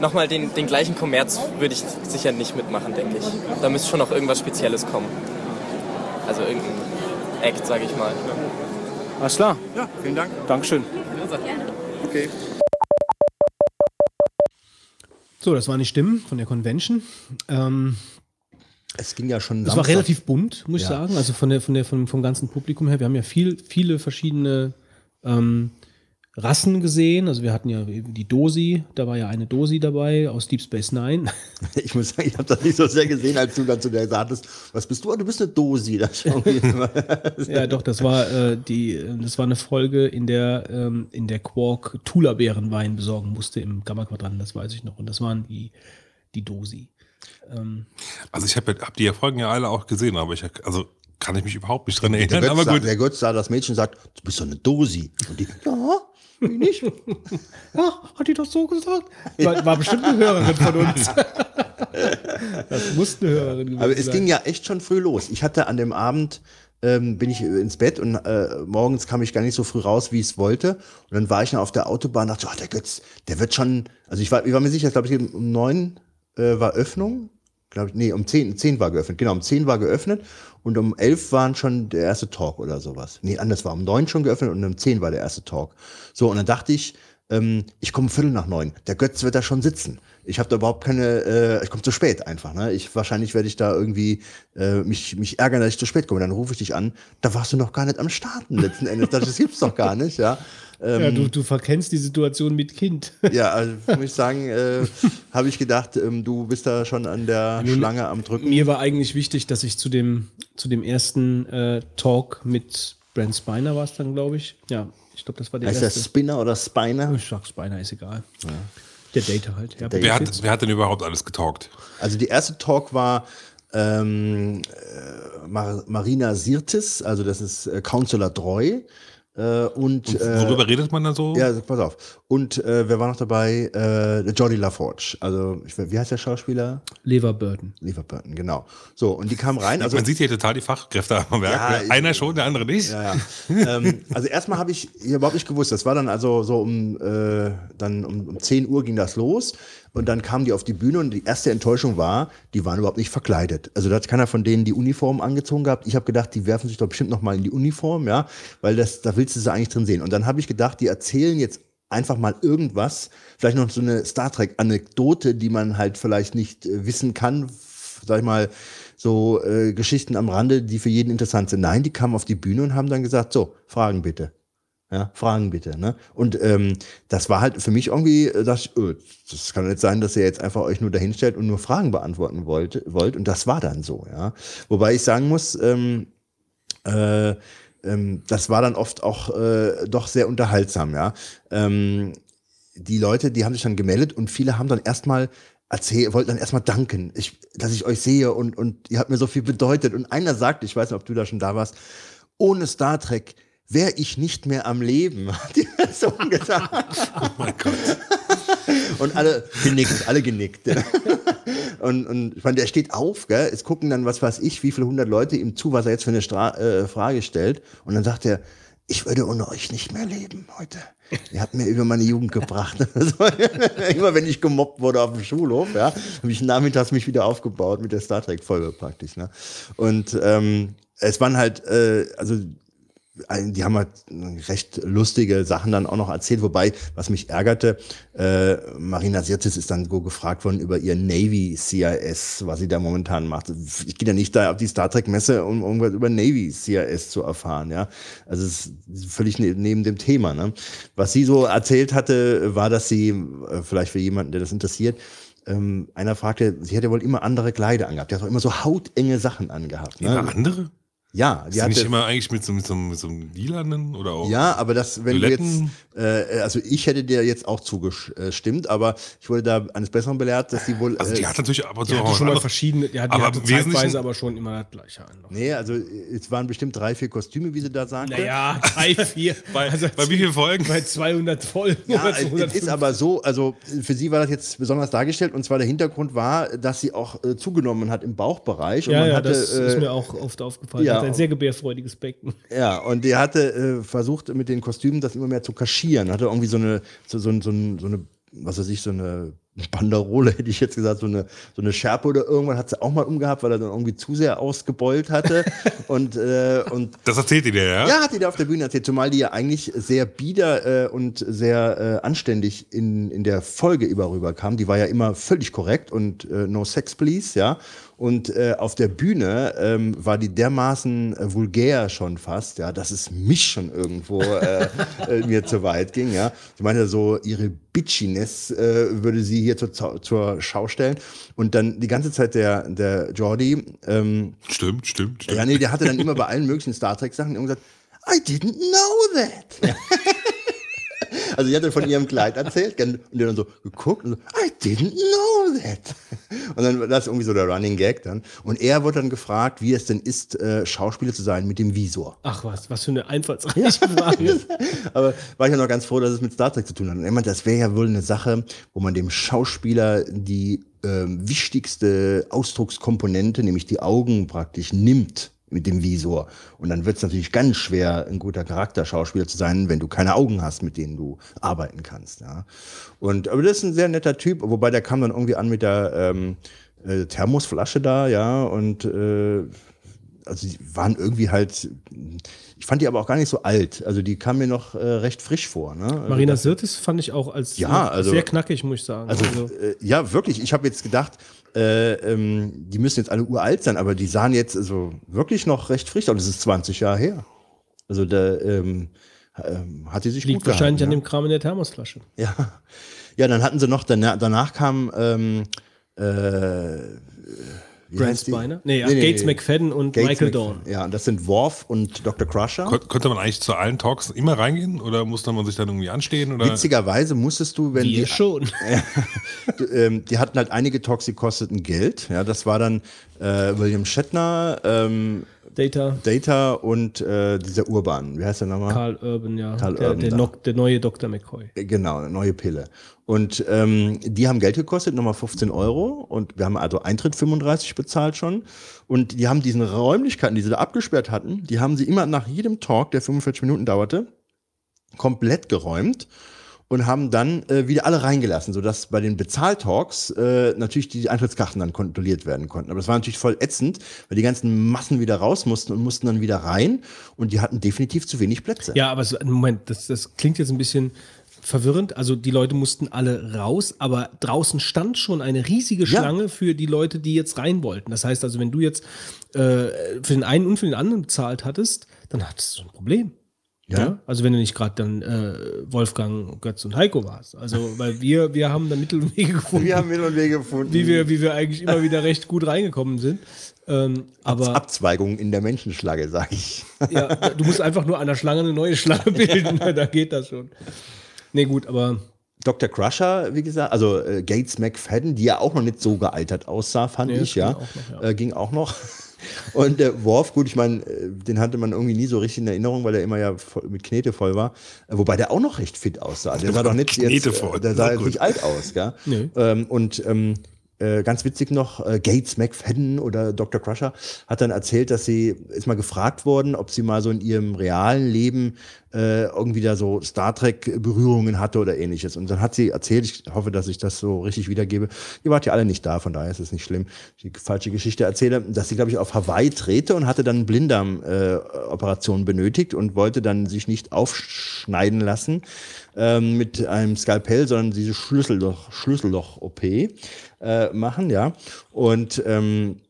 nochmal den, den gleichen Kommerz würde ich sicher nicht mitmachen, denke ich. Da müsste schon noch irgendwas Spezielles kommen. Also irgendein Act, sage ich mal. Alles klar. Ja, vielen Dank. Dankeschön. Okay. So, das waren die Stimmen von der Convention. Ähm, Es ging ja schon. es war relativ bunt, muss ich Ja. sagen. Also von der, von der, vom, vom ganzen Publikum her. Wir haben ja viel, viele verschiedene ähm, Rassen gesehen. Also wir hatten ja die Dosi, da war ja eine Dosi dabei aus Deep Space Nine. Ich muss sagen, ich habe das nicht so sehr gesehen, als du dann zu der sagtest, was bist du? Ah, Du bist eine Dosi. Ja, doch, das war äh, die, das war eine Folge, in der ähm, in der Quark Tula-Beerenwein besorgen musste im Gamma-Quadrant, das weiß ich noch. Und das waren die, die Dosi. Ähm, Also ich habe hab die ja Folgen ja alle auch gesehen, aber ich also kann ich mich überhaupt nicht dran der, erinnern. Götz Aber sagt, der Götz sah das Mädchen und sagt, du bist doch eine Dosi. Und die, ja, wie nicht? ja, hat die doch so gesagt? War, war bestimmt eine Hörerin von uns. das muss eine Hörerin gewesen Aber es sein. ging ja echt schon früh los. Ich hatte an dem Abend, ähm, bin ich ins Bett und äh, morgens kam ich gar nicht so früh raus, wie ich es wollte. Und dann war ich dann auf der Autobahn und dachte, ach, der Götz, der wird schon, also ich war, ich war mir sicher, glaube ich, um neun äh, war Öffnung. Glaube ich, nee, um zehn, zehn war geöffnet. Genau, um zehn war geöffnet und um elf waren schon der erste Talk oder sowas. Nee, anders war um neun schon geöffnet und um zehn war der erste Talk. So, und dann dachte ich, ähm, ich komme Viertel nach neun, der Götz wird da schon sitzen. Ich habe da überhaupt keine, äh, ich komme zu spät einfach. Ne? Ich wahrscheinlich werde ich da irgendwie äh, mich, mich ärgern, dass ich zu spät komme. Dann rufe ich dich an, da warst du noch gar nicht am Starten letzten Endes. Das gibt's doch gar nicht, ja. Ähm, Ja, du, du verkennst die Situation mit Kind. ja, also muss ich sagen, äh, habe ich gedacht, ähm, du bist da schon an der Schlange am Drücken. Mir war eigentlich wichtig, dass ich zu dem, zu dem ersten äh, Talk mit Brent Spiner war es dann, glaube ich. Ja, ich glaube, das war der Heißt der erste. Spinner oder Spiner? Ich sag Spiner, ist egal. Der Data halt. Ja, Der Wer Fitz. hat, wer hat denn überhaupt alles getalkt? Also die erste Talk war ähm, äh, Mar Marina Sirtis, also das ist äh, Counselor Dreu. Äh, und, äh, Worüber redet man da so? ja, pass auf. Und äh, wer war noch dabei? Äh, Jordi LaForge. Also, ich, wie heißt der Schauspieler? Lever Burton. Lever Burton, genau. So, und die kamen rein. Also, man sieht hier total die Fachkräfte am Werk. Ja, ne? Einer schon, der andere nicht. Ja, ja. ähm, also erstmal habe ich überhaupt nicht gewusst. Das war dann also so um, äh, dann um, um 10 Uhr ging das los. Und dann kamen die auf die Bühne und die erste Enttäuschung war, die waren überhaupt nicht verkleidet. Also da hat keiner von denen die Uniform angezogen gehabt. Ich habe gedacht, die werfen sich doch bestimmt noch mal in die Uniform, ja, weil das, da willst du sie eigentlich drin sehen. Und dann habe ich gedacht, die erzählen jetzt einfach mal irgendwas, vielleicht noch so eine Star Trek Anekdote, die man halt vielleicht nicht äh, wissen kann, sag ich mal, so äh, Geschichten am Rande, die für jeden interessant sind. Nein, die kamen auf die Bühne und haben dann gesagt, so, Fragen bitte. Ja, Fragen bitte. Ne? Und ähm, das war halt für mich irgendwie, äh, ich, öh, das kann nicht sein, dass ihr jetzt einfach euch nur dahinstellt und nur Fragen beantworten wollt. wollt. Und das war dann so. Ja? Wobei ich sagen muss, ähm, äh, ähm, das war dann oft auch äh, doch sehr unterhaltsam. Ja? Ähm, die Leute, die haben sich dann gemeldet und viele haben dann erstmal erzählt, wollten dann erstmal danken, ich, dass ich euch sehe und, und ihr habt mir so viel bedeutet. Und einer sagt, ich weiß nicht, ob du da schon da warst, ohne Star Trek wäre ich nicht mehr am Leben, hat die Person gesagt. Oh mein Gott. Und alle genickt, alle genickt. Und, und ich meine, der steht auf, gell? Es gucken dann, was weiß ich, wie viele hundert Leute ihm zu, was er jetzt für eine Stra äh, Frage stellt. Und dann sagt er, ich würde ohne euch nicht mehr leben heute. Ihr habt mir über meine Jugend gebracht. Immer wenn ich gemobbt wurde auf dem Schulhof, ja, habe ich nachmittags mich wieder aufgebaut mit der Star Trek-Folge praktisch. Ne? Und ähm, es waren halt, äh, also die haben halt recht lustige Sachen dann auch noch erzählt, wobei, was mich ärgerte, äh, Marina Sirtis ist dann so gefragt worden über ihr Navy CIS, was sie da momentan macht. Ich gehe ja nicht da auf die Star Trek Messe, um irgendwas über Navy CIS zu erfahren, ja. Also es ist völlig ne neben dem Thema, ne. Was sie so erzählt hatte, war, dass sie, äh, vielleicht für jemanden, der das interessiert, ähm, einer fragte, sie hätte wohl immer andere Kleider angehabt. Die hat auch immer so hautenge Sachen angehabt. Ne? Immer andere? Ja, Ist die die nicht hatte, immer eigentlich mit so, mit so, mit so einem lilanen oder auch? ja, aber das, wenn Violetten? du jetzt, äh, also ich hätte dir jetzt auch zugestimmt, aber ich wurde da eines Besseren belehrt, dass die wohl. Also die äh, hat natürlich ab und zu Die auch schon mal verschiedene, ja, die Aber hatte zeitweise aber schon immer das gleiche an. nee, also es waren bestimmt drei, vier Kostüme, wie sie da sagte. Naja, drei, vier. Bei, also bei wie vielen Folgen? bei 200 Folgen Ja, oder es es 250. ist aber so, also für sie war das jetzt besonders dargestellt und zwar der Hintergrund war, dass sie auch äh, zugenommen hat im Bauchbereich. Und ja, man ja, hatte, das ist äh, mir auch oft aufgefallen. Ja, hat ein sehr gebärfreudiges Becken. Ja, und der hatte äh, versucht, mit den Kostümen das immer mehr zu kaschieren. Hatte irgendwie so eine, so, so, so, so eine, was weiß ich, so eine Banderole, hätte ich jetzt gesagt, so eine, so eine Schärpe oder irgendwann hat sie auch mal umgehabt, weil er dann irgendwie zu sehr ausgebeult hatte. und, äh, und Das erzählt ihr dir, ja? ja, hat die da auf der Bühne erzählt, zumal die ja eigentlich sehr bieder äh, und sehr äh, anständig in, in der Folge über rüberkam. Die war ja immer völlig korrekt und äh, no sex please, ja. Und äh, auf der Bühne ähm, war die dermaßen äh, vulgär schon fast, ja, dass es mich schon irgendwo äh, äh, mir zu weit ging, ja. Ich meine, so ihre Bitchiness äh, würde sie hier zur, zur Schau stellen. Und dann die ganze Zeit der, der Jordi, ähm, Stimmt, stimmt, stimmt. ja, nee, der hatte dann immer bei allen möglichen Star Trek Sachen irgendwann gesagt, I didn't know that. also sie hatte von ihrem Kleid erzählt und der dann so geguckt und so, I didn't know that. Und dann war das irgendwie so der Running Gag dann. Und er wurde dann gefragt, wie es denn ist, äh, Schauspieler zu sein mit dem Visor. Ach was, was für eine einfallsreiche Frage. Aber war ich ja noch ganz froh, dass es mit Star Trek zu tun hat. Und er meinte, das wäre ja wohl eine Sache, wo man dem Schauspieler die ähm, wichtigste Ausdruckskomponente, nämlich die Augen praktisch nimmt mit dem Visor. Und dann wird es natürlich ganz schwer, ein guter Charakterschauspieler zu sein, wenn du keine Augen hast, mit denen du arbeiten kannst. Ja. Und aber das ist ein sehr netter Typ, wobei der kam dann irgendwie an mit der ähm, äh, Thermosflasche da, ja, und äh, also die waren irgendwie halt, ich fand die aber auch gar nicht so alt. Also die kamen mir noch äh, recht frisch vor. Ne? Also Marina Sirtis fand ich auch als Ja, also- sehr knackig, muss ich sagen. Also, äh, ja, wirklich. Ich habe jetzt gedacht, äh, ähm, die müssen jetzt alle uralt sein, aber die sahen jetzt also wirklich noch recht frisch aus. Das ist 20 Jahre her. Also da ähm, ähm, hat die sich liegt gut wahrscheinlich gehalten, an dem Kram in der Thermosflasche. ja. ja. Ja, dann hatten sie noch, danach, danach kam ähm, äh, Brent die? Spiner? Nee, ja, Gates McFadden und Michael Dawn. Ja, und das sind Worf und Dr. Crusher. Kon konnte man eigentlich zu allen Talks immer reingehen oder musste man sich dann irgendwie anstehen? Oder? Witzigerweise musstest du, wenn Wir die, schon. Ähm, die hatten halt einige Talks, die kosteten Geld. Ja, das war dann äh, William Shatner, ähm, Data, Data und äh, dieser Urban. Wie heißt der nochmal? Karl Urban, ja. Karl der, Urban, der. Nock- der neue Dr. McCoy. Genau, eine neue Pille. Und ähm, die haben Geld gekostet, nochmal 15 Euro. Und wir haben also Eintritt 35 bezahlt schon. Und die haben diesen Räumlichkeiten, die sie da abgesperrt hatten, die haben sie immer nach jedem Talk, der 45 Minuten dauerte, komplett geräumt und haben dann äh, wieder alle reingelassen, sodass bei den Bezahltalks äh, natürlich die Eintrittskarten dann kontrolliert werden konnten. Aber das war natürlich voll ätzend, weil die ganzen Massen wieder raus mussten und mussten dann wieder rein und die hatten definitiv zu wenig Plätze. Ja, aber so, Moment, das, das klingt jetzt ein bisschen verwirrend. Also die Leute mussten alle raus, aber draußen stand schon eine riesige Ja. Schlange für die Leute, die jetzt rein wollten. Das heißt also, wenn du jetzt äh, für den einen und für den anderen bezahlt hattest, dann hattest du ein Problem. Ja. Also wenn du nicht gerade dann äh, Wolfgang, Götz und Heiko warst. Also weil wir, wir haben da Mittel und Wege gefunden, Wir haben Mittel und Wege gefunden. wie, wir, wie wir eigentlich immer wieder recht gut reingekommen sind. Ähm, aber Abzweigungen in der Menschenschlange, sage ich. ja, du musst einfach nur an der Schlange eine neue Schlange bilden, da geht das schon. Nee, gut, aber Dr. Crusher, wie gesagt, also äh, Gates McFadden, die ja auch noch nicht so gealtert aussah, fand Nee, ich, ja. auch noch, ja. Äh, ging auch noch. Und äh, Worf, gut, ich meine, äh, den hatte man irgendwie nie so richtig in Erinnerung, weil er immer ja voll, mit Knete voll war. Äh, wobei der auch noch recht fit aussah. Der sah doch nicht jetzt, Knete äh, voll, der sah jetzt nicht alt aus, gell? Nee. Ähm, und ähm, äh, ganz witzig noch, äh, Gates McFadden oder Dr. Crusher hat dann erzählt, dass sie, ist mal gefragt worden, ob sie mal so in ihrem realen Leben äh, irgendwie da so Star Trek Berührungen hatte oder ähnliches. Und dann hat sie erzählt, ich hoffe, dass ich das so richtig wiedergebe, ihr wart ja alle nicht da, von daher ist es nicht schlimm, die falsche Geschichte erzähle, dass sie, glaube ich, auf Hawaii drehte und hatte dann Blinddarm-Operation äh, benötigt und wollte dann sich nicht aufschneiden lassen ähm, mit einem Skalpell, sondern diese Schlüsselloch, Schlüsselloch-OP äh, machen, ja. Und ähm,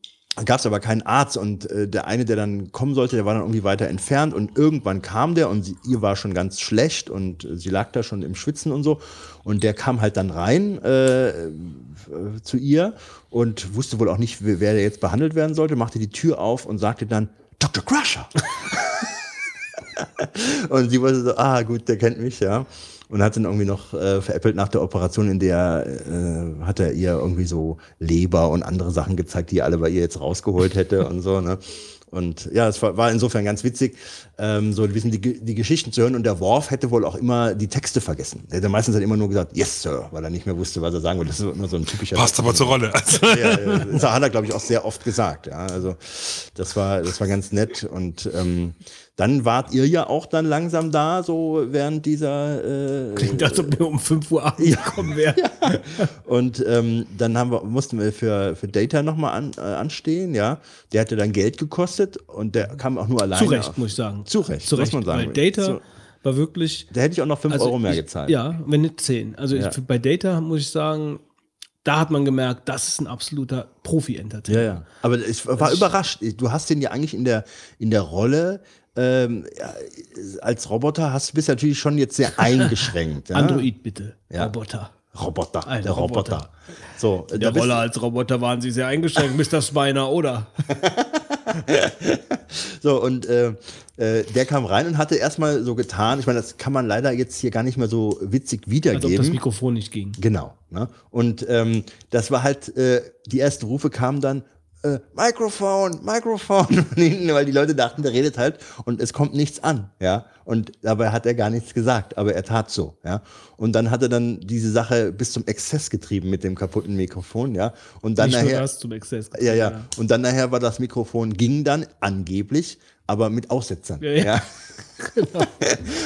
gab es aber keinen Arzt und äh, der eine, der dann kommen sollte, der war dann irgendwie weiter entfernt und irgendwann kam der und sie, ihr war schon ganz schlecht und äh, sie lag da schon im Schwitzen und so und der kam halt dann rein äh, äh, zu ihr und wusste wohl auch nicht, wer wer der jetzt behandelt werden sollte, machte die Tür auf und sagte dann Dr. Crusher. und sie wollte so, ah gut, der kennt mich, ja. Und hat dann irgendwie noch äh, veräppelt nach der Operation, in der äh, hat er ihr irgendwie so Leber und andere Sachen gezeigt, die er alle bei ihr jetzt rausgeholt hätte und so, ne? Und ja, es war, war insofern ganz witzig, ähm, so ein bisschen die, die Geschichten zu hören. Und der Worf hätte wohl auch immer die Texte vergessen. Der hätte meistens halt immer nur gesagt, yes, Sir, weil er nicht mehr wusste, was er sagen wollte. Das ist immer so ein typischer. Passt aber zur Rolle. Also, Ja, ja, das hat er, glaube ich, auch sehr oft gesagt. Ja, also das war, das war ganz nett. Und ähm, dann wart ihr ja auch dann langsam da, so während dieser. Äh, klingt, als ob wir um 5 Uhr abends gekommen wären. und ähm, dann haben wir, mussten wir für, für Data nochmal an, äh, anstehen, ja. Der hatte dann Geld gekostet und der kam auch nur alleine. Zu Recht, muss ich sagen. Zu Recht, Zu muss Recht. man sagen. Weil Data Zu- war wirklich. Da hätte ich auch noch 5 also Euro mehr ich, gezahlt. Ja, wenn nicht 10. Also Ja. ich, bei Data muss ich sagen, da hat man gemerkt, das ist ein absoluter Profi-Entertainer. Ja, ja. Aber ich war überrascht. Du hast den ja eigentlich in der, in der Rolle ähm, als Roboter hast du bist natürlich schon jetzt sehr eingeschränkt. ja? Android bitte. Ja. Roboter. Roboter, Ein der Roboter. Roboter. So, In der bist- Rolle als Roboter waren sie sehr eingeschränkt, Mr. Spiner, oder? So, und äh, äh, der kam rein und hatte erstmal so getan, ich meine, das kann man leider jetzt hier gar nicht mehr so witzig Als ob wiedergeben. das Mikrofon nicht ging. Genau. Ne? Und ähm, das war halt, äh, die ersten Rufe kamen dann, äh, Mikrofon, Mikrofon von hinten, weil die Leute dachten, der redet halt und es kommt nichts an, ja. Und dabei hat er gar nichts gesagt, aber er tat so, ja. Und dann hat er dann diese Sache bis zum Exzess getrieben mit dem kaputten Mikrofon, ja. Und dann nicht nachher, das zum Exzess. ja, ja. Und dann nachher war das Mikrofon, ging dann angeblich aber mit Aussetzern. Ja, ja.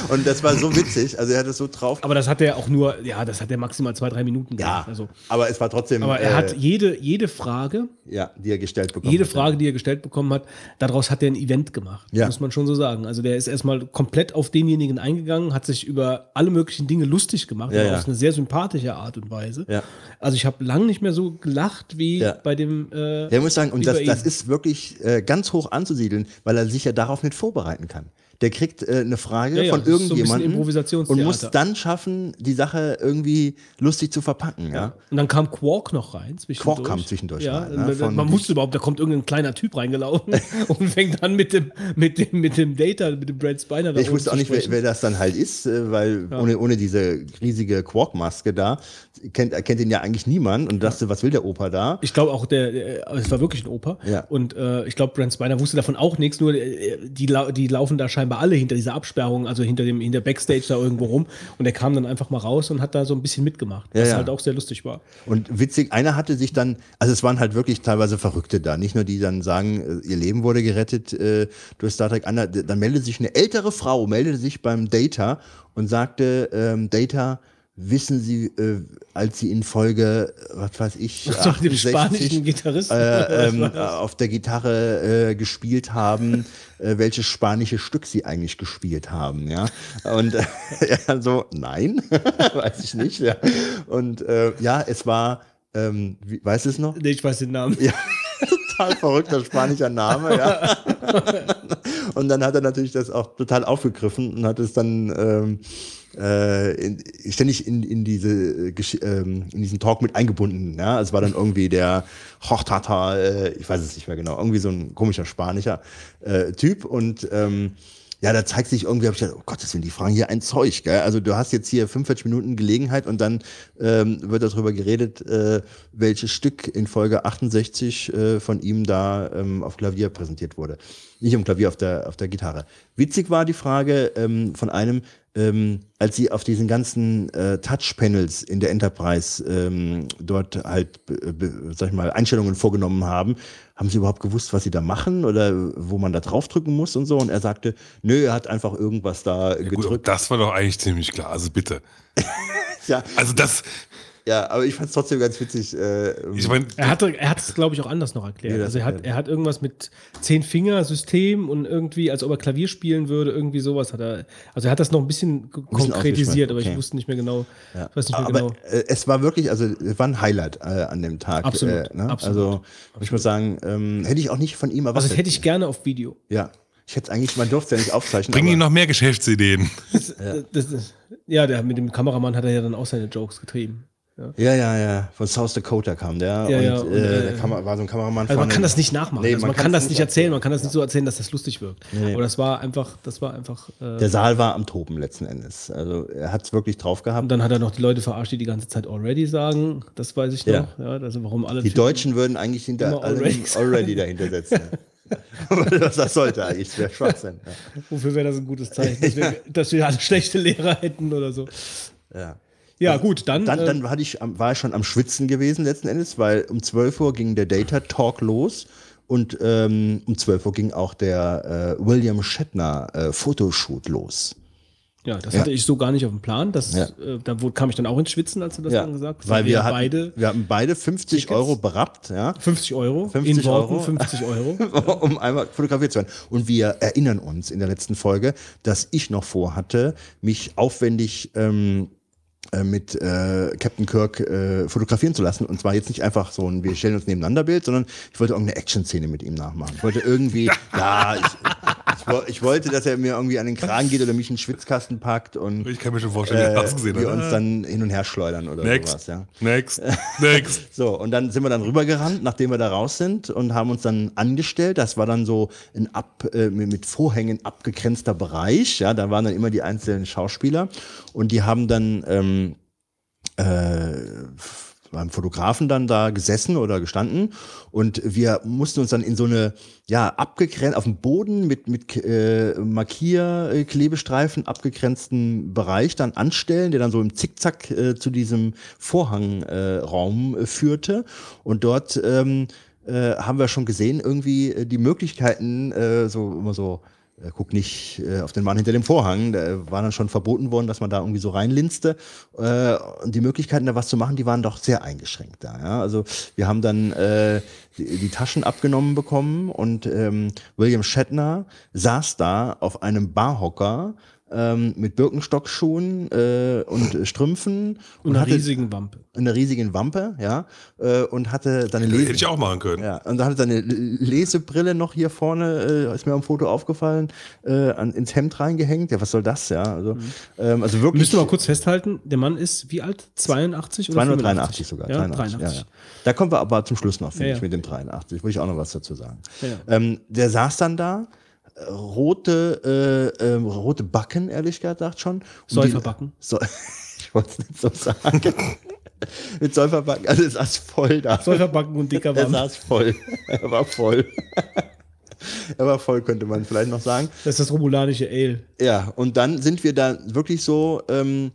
Und das war so witzig. Also er hat es so drauf. Aber das hat er auch nur, ja, das hat er maximal zwei, drei Minuten ja, gemacht. Also, aber es war trotzdem. aber er äh, hat jede, jede Frage, ja, die er gestellt bekommen jede hat. Frage, die er gestellt bekommen hat, daraus hat er ein Event gemacht. Ja. Muss man schon so sagen. Also der ist erstmal komplett auf denjenigen eingegangen, hat sich über alle möglichen Dinge lustig gemacht, Ja, ja. auf eine sehr sympathische Art und Weise. Ja. Also ich habe lange nicht mehr so gelacht wie Ja. bei dem. Äh, Ja, ich muss sagen, und das, das ist wirklich äh, ganz hoch anzusiedeln, weil er sich ja darauf nicht vorbereiten kann. Der kriegt äh, eine Frage Ja, ja, von ist so irgendjemandem und muss dann schaffen, die Sache irgendwie lustig zu verpacken. Ja? Und dann kam Quark noch rein. Zwischendurch. Quark kam zwischendurch ja, rein, ne, man- man wusste überhaupt, da kommt irgendein kleiner Typ reingelaufen und fängt an mit dem, mit dem, mit dem Data, mit dem Brad Spiner. da Ich wusste auch nicht, wer, wer das dann halt ist, äh, weil ohne, ohne diese riesige Quark-Maske da kennt, erkennt ihn ja eigentlich niemand und dachte, was will der Opa da? Ich glaube auch, der, der, es war wirklich ein Opa. Ja. Und äh, ich glaube, Brent Spiner wusste davon auch nichts, nur äh, die, die laufen da scheinbar alle hinter dieser Absperrung, also hinter dem hinter Backstage da irgendwo rum. Und er kam dann einfach mal raus und hat da so ein bisschen mitgemacht, Ja, was ja. halt auch sehr lustig war. Und witzig, einer hatte sich dann, also es waren halt wirklich teilweise Verrückte da, nicht nur die dann sagen, äh, ihr Leben wurde gerettet äh, durch Star Trek, einer, d- dann meldete sich eine ältere Frau, meldete sich beim Data und sagte, ähm, Data, wissen Sie, äh, als Sie in Folge, was weiß ich, dem 68, spanischen Gitarristen. äh, ähm, äh, auf der Gitarre äh, gespielt haben, äh, welches spanische Stück sie eigentlich gespielt haben, ja. Und äh, er so, nein, weiß ich nicht, ja. Und äh, ja, es war, ähm, wie, weißt du es noch? Nee, ich weiß den Namen. Ja, total verrückter spanischer Name, ja. Und dann hat er natürlich das auch total aufgegriffen und hat es dann ähm, äh, in, ständig in, in, diese, äh, ähm, in diesen Talk mit eingebunden. Ja? Es war dann irgendwie der Hochtata, äh, ich weiß es nicht mehr genau, irgendwie so ein komischer spanischer äh, Typ und ähm, ja, da zeigt sich irgendwie, hab ich gedacht, oh Gott, das sind die fragen hier ein Zeug, gell? Also du hast jetzt hier 45 Minuten Gelegenheit und dann ähm, wird darüber geredet, äh, welches Stück in Folge 68 äh, von ihm da ähm, auf Klavier präsentiert wurde. Nicht am Klavier, auf der, auf der Gitarre. Witzig war die Frage ähm, von einem, ähm, als sie auf diesen ganzen äh, Touch-Panels in der Enterprise ähm, dort halt, be, sag ich mal, Einstellungen vorgenommen haben, haben sie überhaupt gewusst, was sie da machen oder wo man da draufdrücken muss und so? Und er sagte, nö, er hat einfach irgendwas da Gut, aber gedrückt. das war doch eigentlich ziemlich klar. Also bitte. Ja, Also das, ja, aber ich fand es trotzdem ganz witzig. Äh, ich Er hatte, er hat es, glaube ich, auch anders noch erklärt. Nee, also er hat, er hat irgendwas mit Zehn-Finger-System und irgendwie, als ob er Klavier spielen würde, irgendwie sowas hat er. Also er hat das noch ein bisschen g- bisschen konkretisiert, ausgeschmückt, aber ich okay. wusste nicht mehr genau. Ja. Nicht mehr Aber genau. äh, es war wirklich, also es war ein Highlight äh, an dem Tag. Absolut, Äh, ne? absolut. Also ich muss sagen, ähm, hätte ich auch nicht von ihm erwartet. Also das hätte ich gerne auf Video. Ja. Ich hätte eigentlich, man durfte es ja nicht aufzeichnen. bringen aber- Ihnen noch mehr Geschäftsideen. Das, das, das, ja, der, mit dem Kameramann hat er ja dann auch seine Jokes getrieben. Ja, ja, ja. Von South Dakota kam der. Ja, und, ja, und, äh, äh, der Kamera, war so ein Kameramann Also man kann das nicht nachmachen. Nee, also man, man kann das nicht nicht erzählen, man kann das nicht so erzählen, dass das lustig wirkt. Nee. Aber das war einfach, das war einfach. Äh, Der Saal war am Toben letzten Endes. Also er hat es wirklich drauf und gehabt. dann hat er noch die Leute verarscht, die die ganze Zeit already sagen. Das weiß ich noch. Ja, also warum alle Die Deutschen würden eigentlich hinter already already, dahinter setzen. Das sollte eigentlich, das wäre Schwachsinn. Wofür wäre das ein gutes Zeichen? Dass wir, dass wir alle schlechte Lehrer hätten oder so. Ja. Ja, gut, dann. Dann, dann hatte ich, war ich schon am Schwitzen gewesen letzten Endes, weil um 12 Uhr ging der Data Talk los und ähm, um 12 Uhr ging auch der äh, William Shatner äh, Fotoshoot los. ja, das ja. hatte ich so gar nicht auf dem Plan. Das, Ja. äh, da kam ich dann auch ins Schwitzen, als du das dann gesagt hast. weil wir, hatten, beide wir haben beide 50 Tickets. Euro berappt, ja, 50 Euro. 50 in Worten Euro. 50 Euro. um einmal fotografiert zu werden. Und wir erinnern uns in der letzten Folge, dass ich noch vorhatte, mich aufwendig ähm, äh, mit äh, Captain Kirk äh, fotografieren zu lassen. Und zwar jetzt nicht einfach so ein, wir stellen uns nebeneinander Bild, sondern ich wollte irgendeine Action-Szene mit ihm nachmachen. Ich wollte irgendwie, ja, ich, ich, ich wollte, dass er mir irgendwie an den Kragen geht oder mich in den Schwitzkasten packt und Ich kann mir schon vorstellen, äh, das ausgesehen wir uns dann hin und her schleudern oder Next. sowas. Ja. Next. Next. So, und dann sind wir dann rübergerannt, nachdem wir da raus sind und haben uns dann angestellt. Das war dann so ein ab, äh, mit Vorhängen abgegrenzter Bereich. Ja, da waren dann immer die einzelnen Schauspieler und die haben dann ähm, äh, beim Fotografen dann da gesessen oder gestanden. Und wir mussten uns dann in so eine ja abgegrenzt auf dem Boden mit mit äh, Markierklebestreifen abgegrenzten Bereich dann anstellen, der dann so im Zickzack äh, zu diesem Vorhangraum äh, äh, führte. Und dort ähm, äh, haben wir schon gesehen, irgendwie äh, die Möglichkeiten, so immer so, äh, guck nicht äh, auf den Mann hinter dem Vorhang, da war dann schon verboten worden, dass man da irgendwie so reinlinste. Äh, und die Möglichkeiten, da was zu machen, die waren doch sehr eingeschränkt da. Ja? Also wir haben dann äh, die, die Taschen abgenommen bekommen und ähm, William Shatner saß da auf einem Barhocker ähm, mit Birkenstockschuhen äh, und Strümpfen Und einer hatte riesigen Wampe. einer riesigen Wampe, ja, äh, und hatte dann eine Hätte Lese ich auch machen können. ja, und dann hatte seine Lesebrille noch hier vorne, äh, ist mir am Foto aufgefallen, äh, an, ins Hemd reingehängt. Ja, was soll das, ja? Also, ähm, also wirklich. Müssen wir mal kurz festhalten, der Mann ist wie alt? 82 oder 283 sogar. Ja, 83, 83. Ja, ja. Da kommen wir aber zum Schluss noch, finde Ja, ich, mit dem 83. Will ich auch noch was dazu sagen. Ja, ja. Ähm, der saß dann da, äh, rote, äh, ähm, rote Backen, ehrlich gesagt schon. Und die- Säuferbacken. So, ich wollte es nicht so sagen. mit Säuferbacken, also es saß voll da. Säuferbacken und dicker Er Wampe. saß voll. er war voll. er war voll, könnte man vielleicht noch sagen. Das ist das romulanische Ale. Ja, und dann sind wir da wirklich so ähm,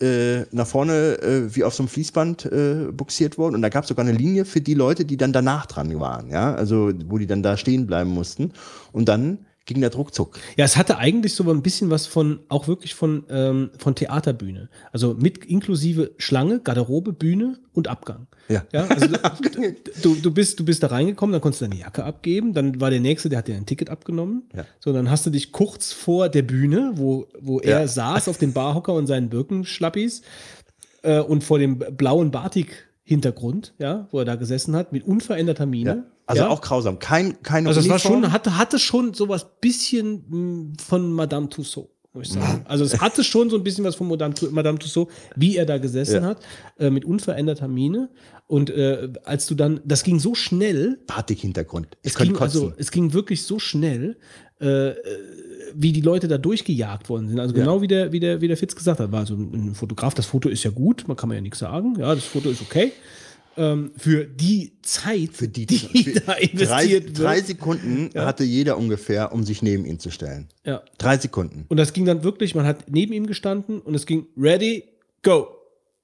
äh, nach vorne äh, wie auf so einem Fließband äh, buxiert worden. Und da gab es sogar eine Linie für die Leute, die dann danach dran waren. Ja, also wo die dann da stehen bleiben mussten. Und dann ging der Druck zuck. Ja, es hatte eigentlich so ein bisschen was von, auch wirklich von, ähm, von Theaterbühne. Also mit inklusive Schlange, Garderobe, Bühne und Abgang. Ja. Ja, also du, du, bist, du bist da reingekommen, dann konntest du deine Jacke abgeben, dann war der Nächste, der hat dir ein Ticket abgenommen. Ja. So, dann hast du dich kurz vor der Bühne, wo, wo er Ja. saß auf dem Barhocker und seinen Birkenschlappis äh, und vor dem blauen Batik-Hintergrund, ja, wo er da gesessen hat, mit unveränderter Miene. Ja. Also ja. auch grausam. Kein, keine Also es war schon, hatte, hatte schon sowas bisschen mh, von Madame Tussaud, muss ich sagen. Also es hatte schon so ein bisschen was von Madame, Madame Tussaud, wie er da gesessen Ja. hat, äh, mit unveränderter Miene. Und äh, als du dann, das ging so schnell, Batik-Hintergrund. Es ging, also, es ging wirklich so schnell, äh, äh, wie die Leute da durchgejagt worden sind. Also genau wie, der, wie, der, wie der Fitz gesagt hat, war so ein Fotograf, das Foto ist ja gut, man kann man ja nichts sagen. Ja, das Foto ist okay. Ähm, für die Zeit, für die, die für da drei, investiert wird. drei Sekunden hatte jeder ungefähr, um sich neben ihn zu stellen. Ja. Drei Sekunden. Und das ging dann wirklich, man hat neben ihm gestanden und es ging ready, go.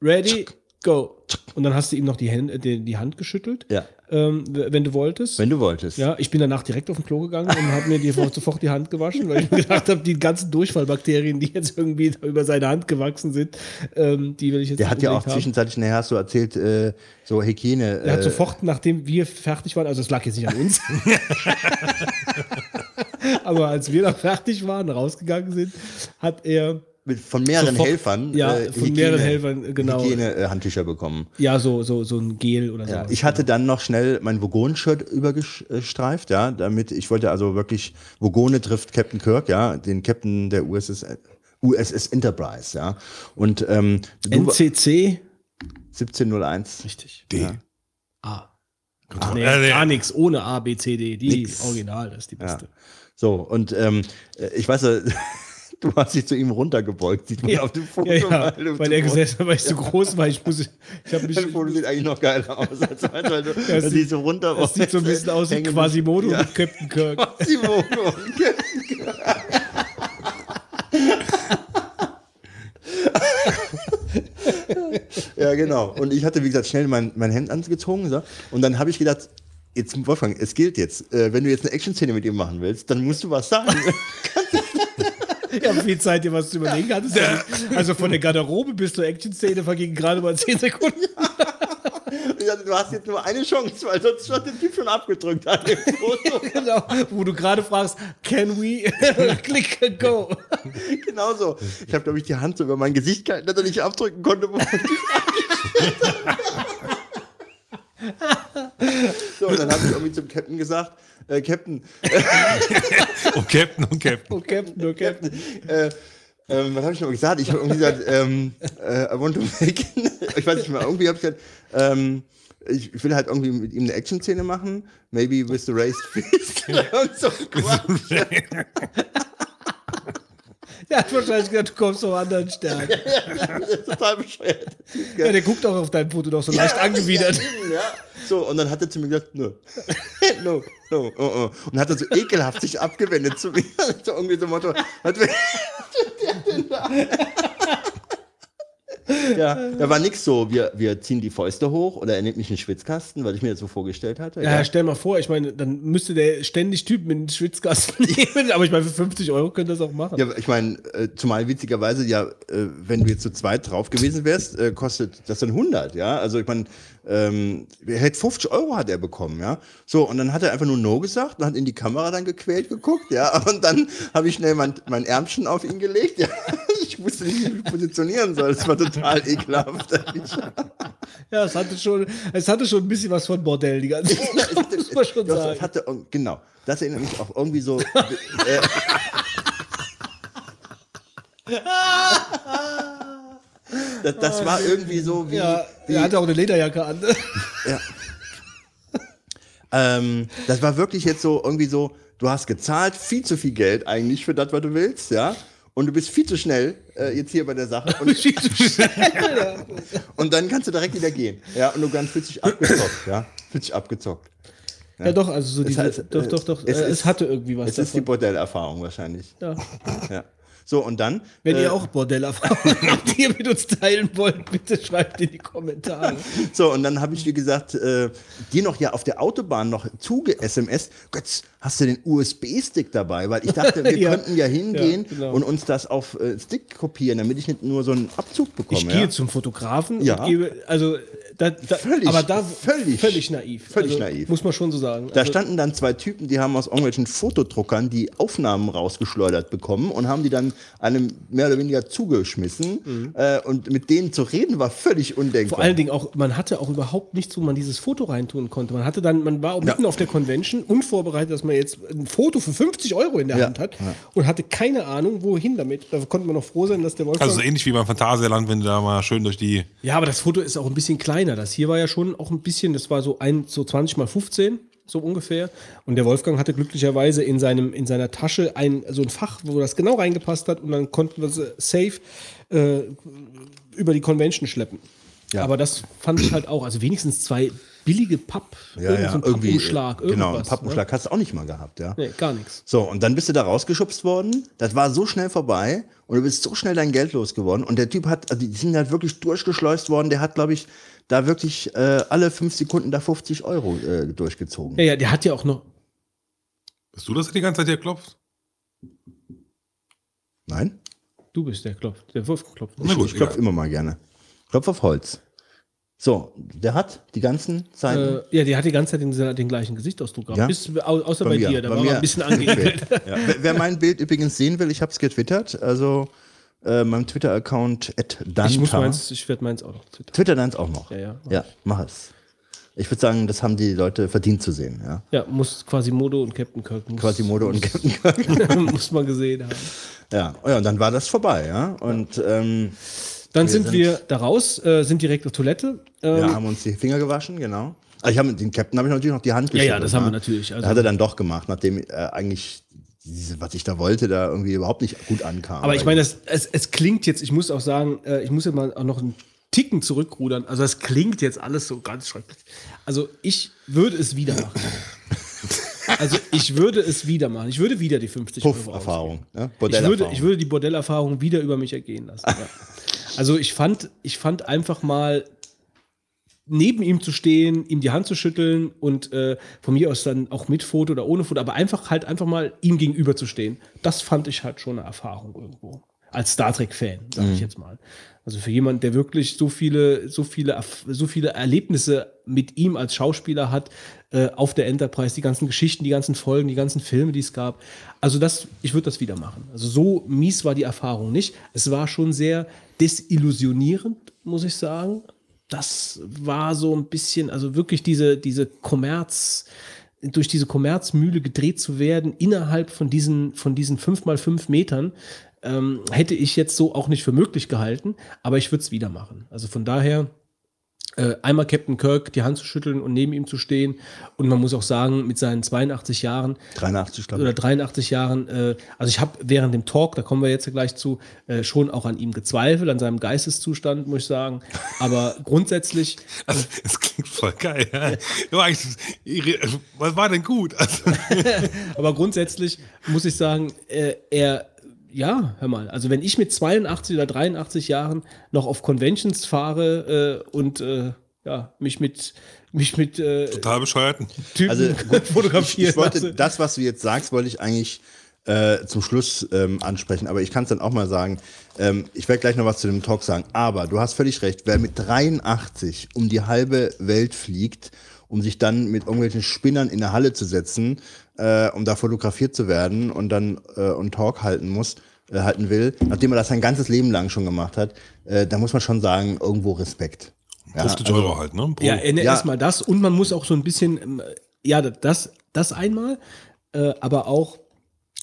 Ready, go. Und dann hast du ihm noch die, Hände, die, die Hand geschüttelt, Ja. Ähm, wenn du wolltest. Wenn du wolltest. ja, ich bin danach direkt auf den Klo gegangen und habe mir die, sofort die Hand gewaschen, weil ich mir gedacht habe, die ganzen Durchfallbakterien, die jetzt irgendwie über seine Hand gewachsen sind, ähm, die will ich jetzt Der hat ja auch haben. zwischenzeitlich nachher hast du erzählt, äh, so Hygiene. Er hat äh, sofort, nachdem wir fertig waren, also es lag jetzt nicht an uns, aber als wir dann fertig waren, rausgegangen sind, hat er mit, von mehreren sofort- Helfern. äh, ja, von mehreren Helfern, genau. Hygiene-Handtücher bekommen. ja so, so, so ein Gel oder so. Ja, ich hatte dann noch schnell mein Vogon-Shirt übergestreift, ja, damit ich wollte also wirklich, Vogone trifft Captain Kirk, ja, den Captain der USS, äh, USS Enterprise, ja. Und ähm, NCC. 1701. Richtig. D. A. Kontro- Nee, äh, nee. gar nichts, ohne A, B, C, D. Die Nix. Original, das ist die beste. So, und ähm, äh, ich weiß ja, du hast dich zu ihm runtergebeugt, sieht man Ja, auf dem Foto. ja, ja, du- weil er gesessen hat, weil ich so groß war. Ich muss, ich habe mich, Das Foto sieht eigentlich noch geiler aus, als weil du Ja, sieht- so runter das sieht so ein bisschen aus wie Quasimodo Ja. mit Captain Kirk. Quasimodo und Captain Kirk. ja, genau. Und ich hatte, wie gesagt, schnell mein, mein Hemd angezogen. So. Und dann habe ich gedacht, jetzt, Wolfgang, es gilt jetzt. Äh, wenn du jetzt eine Action-Szene mit ihm machen willst, dann musst du was sagen. Ich habe viel Zeit, dir was zu überlegen. Hattest. Also von der Garderobe bis zur Action-Szene vergingen gerade mal 10 Sekunden. Du hast jetzt nur eine Chance, weil sonst hat der Typ schon abgedrückt an dem Foto. genau, wo du gerade fragst, can we click go? genau so. Ich habe, glaube ich, die Hand so über mein Gesicht gehalten, dass er nicht abdrücken konnte. wo so, und dann habe ich irgendwie zum Captain gesagt, äh, Captain, Oh, Captain, oh, Captain. Oh, Captain, oh, Captain. äh, ähm, was habe ich noch gesagt? Ich habe irgendwie gesagt, ähm, äh, I want to make, ich weiß nicht mehr, irgendwie habe ich gesagt, ähm, ich, ich will halt irgendwie mit ihm eine Action-Szene machen, maybe with the raised fist. und so Quatsch. Der hat wahrscheinlich gedacht, du kommst auf einen anderen Stern. Das ist total bescheuert. Ja, der guckt auch auf dein Foto doch so leicht angewidert. Ja. So, und dann hat er zu mir gesagt, nö. no, no, oh, oh. Und hat er so ekelhaft sich abgewendet zu mir. So irgendwie so Motto, was will der denn da? Ja, da war nix so, wir, wir ziehen die Fäuste hoch oder er nimmt mich in den Schwitzkasten, weil ich mir das so vorgestellt hatte. Ja, stell mal vor, ich meine, dann müsste der ständig Typen in den Schwitzkasten nehmen, aber ich meine, für 50 Euro könnte das auch machen. Ja, ich meine, äh, zumal witzigerweise, ja, äh, wenn du jetzt zu zweit drauf gewesen wärst, äh, kostet das dann 100, ja. Also ich meine, ähm, hätte 50 Euro hat er bekommen, ja. So, und dann hat er einfach nur No gesagt und hat in die Kamera dann gequält geguckt, ja. Und dann habe ich schnell mein, mein Ärmchen auf ihn gelegt, ja. Ich wusste nicht, wie ich mich positionieren soll. Das war total ekelhaft. Ja, es hatte schon, es hatte schon ein bisschen was von Bordell, die ganze Zeit. muss man schon sagen. hatte, irg- genau, das erinnert mich auch irgendwie so. äh, das, das war irgendwie so wie. Ja, wie er hatte auch eine Lederjacke an. ähm, das war wirklich jetzt so irgendwie so, du hast gezahlt viel zu viel Geld eigentlich für das, was du willst, ja. Und du bist viel zu schnell äh, jetzt hier bei der Sache. Und, und dann kannst du direkt wieder gehen. Ja, und du ganz fühlst dich abgezockt, ja. Fühlst dich abgezockt. Ja, doch, also so Es diese, heißt, doch, doch, doch, es äh, es, hatte irgendwie was Es ist die davon. Bordellerfahrung wahrscheinlich. Ja. Ja. So, und dann. Wenn äh, ihr auch Bordellerfahrungen habt, die ihr mit uns teilen wollt, bitte schreibt in die Kommentare. So, und dann habe ich, wie gesagt, äh, dir noch ja auf der Autobahn noch zuge SMS. Götz, hast du den USB-Stick dabei? Weil ich dachte, wir Ja. könnten ja hingehen Ja, genau. und uns das auf äh, Stick kopieren, damit ich nicht nur so einen Abzug bekomme. Ich gehe ja? zum Fotografen Ja. und gebe, also, da, da, Völlig, aber da völlig, völlig naiv. völlig also, naiv. Muss man schon so sagen. Da also, standen dann zwei Typen, die haben aus irgendwelchen Fotodruckern die Aufnahmen rausgeschleudert bekommen und haben die dann einem mehr oder weniger zugeschmissen. Äh, und mit denen zu reden war völlig undenkbar. vor allen Dingen auch, man hatte auch überhaupt nichts, wo man dieses Foto reintun konnte. Man hatte dann, man war auch mitten auf der Convention, unvorbereitet, dass man jetzt ein Foto für 50 Euro in der Ja, Hand hat und hatte keine Ahnung, wohin damit. Da konnte man noch froh sein, dass der Wolfgang. Also so ähnlich wie beim Phantasialand, wenn du da mal schön durch die. Ja, aber das Foto ist auch ein bisschen kleiner. Das hier war ja schon auch ein bisschen, das war so ein, so 20 mal 15, so ungefähr. Und der Wolfgang hatte glücklicherweise in seinem, in seiner Tasche ein, so ein Fach, wo das genau reingepasst hat und dann konnten wir sie safe äh, über die Convention schleppen. Ja. Aber das fand ich halt auch, also wenigstens zwei billige Papp, ja, ja, so ein irgendwie. Pappumschlag, genau, einen Pappumschlag hast du auch nicht mal gehabt, ja. Ne? Nee, gar nichts. So, und dann bist du da rausgeschubst worden. Das war so schnell vorbei und du bist so schnell dein Geld losgeworden. Und der Typ hat, also die sind halt wirklich durchgeschleust worden. Der hat, glaube ich, da wirklich äh, alle fünf Sekunden da 50 Euro äh, durchgezogen. Ja, ja, der hat ja auch noch, Bist du das, der die ganze Zeit hier klopft? Nein? du bist der klopft, der Wolfgang klopft. Na gut, ich klopfe egal. immer mal gerne. Klopf auf Holz. So, der hat die ganzen Seiten. Äh, ja, der hat die ganze Zeit den, den gleichen Gesichtsausdruck gehabt. Ja? Bis, au, außer bei, mir, dir, da bei war mir. er ein bisschen angeekelt. Ja. Wer, wer mein Bild übrigens sehen will, ich habe es getwittert. Also äh, meinem Twitter-Account Ich muss @danta. meins, ich werde meins auch noch twittern. Twitter deins auch noch. Ja, ja. Ja, mach es. Ich würde sagen, das haben die Leute verdient zu sehen. Ja. Ja, muss quasi Modo und Captain Kirk. Muss, Quasi Mode und Captain Kirk. muss man gesehen haben. Ja. Oh ja, und dann war das vorbei, ja. Und ähm, Dann Wir sind, sind- wir da raus, äh, sind direkt auf Toilette. Ähm, ja, haben uns die Finger gewaschen, genau. Also ich habe den Captain habe ich natürlich noch die Hand Ja, ja, geschüttelt, das haben wir ne? natürlich. Also- hat er dann doch gemacht, nachdem äh, eigentlich diese, was ich da wollte, da irgendwie überhaupt nicht gut ankam. aber ich meine, das, es, es klingt jetzt, ich muss auch sagen, äh, ich muss ja mal auch noch einen Ticken zurückrudern. Also es klingt jetzt alles so ganz schrecklich. Also ich würde es wieder machen. Also ich würde es wieder machen. Ich würde wieder die 50 Euro ausgeben. Puff-Erfahrung. Ne? Ich würde, ich würde die Bordellerfahrung wieder über mich ergehen lassen. Ja. Also ich fand, ich fand einfach mal neben ihm zu stehen, ihm die Hand zu schütteln und äh, von mir aus dann auch mit Foto oder ohne Foto, aber einfach halt einfach mal ihm gegenüber zu stehen. Das fand ich halt schon eine Erfahrung irgendwo. Als Star Trek-Fan, sage ich jetzt mal. Also für jemanden, der wirklich so viele, so viele, so viele Erlebnisse mit ihm als Schauspieler hat, äh, auf der Enterprise, die ganzen Geschichten, die ganzen Folgen, die ganzen Filme, die es gab. Also das, ich würde das wieder machen. Also so mies war die Erfahrung nicht. Es war schon sehr desillusionierend, muss ich sagen. Das war so ein bisschen, also wirklich diese, diese Kommerz, durch diese Kommerzmühle gedreht zu werden, innerhalb von diesen, von diesen fünf mal fünf Metern, ähm, hätte ich jetzt so auch nicht für möglich gehalten, aber ich würde es wieder machen. Also von daher äh, einmal Captain Kirk die Hand zu schütteln und neben ihm zu stehen. Und man muss auch sagen, mit seinen 82 Jahren 83, glaube oder ich. 83 Jahren, äh, also ich habe während dem Talk, da kommen wir jetzt gleich zu, äh, schon auch an ihm gezweifelt, an seinem Geisteszustand, muss ich sagen. Aber grundsätzlich, Also, es klingt voll geil. Ja. Eigentlich, was war denn gut? Also, aber grundsätzlich muss ich sagen, äh, er ja, hör mal, also wenn ich mit 82 oder 83 Jahren noch auf Conventions fahre äh, und äh, ja, mich mit mich mit äh, Total bescheuerten. Typen Also gut, fotografieren ich, ich wollte, lasse. das, was du jetzt sagst, wollte ich eigentlich äh, zum Schluss ähm, ansprechen, aber ich kann es dann auch mal sagen. Ähm, ich werde gleich noch was zu dem Talk sagen, aber du hast völlig recht, wer mit 83 um die halbe Welt fliegt, um sich dann mit irgendwelchen Spinnern in der Halle zu setzen, äh, um da fotografiert zu werden und dann äh, einen Talk halten muss, äh, halten will, nachdem er das sein ganzes Leben lang schon gemacht hat, äh, da muss man schon sagen, irgendwo Respekt. Ja, 50 also- Euro halt, ne? Pro. Ja, Ja. erstmal das und man muss auch so ein bisschen, ähm, ja, das, das einmal, äh, aber auch,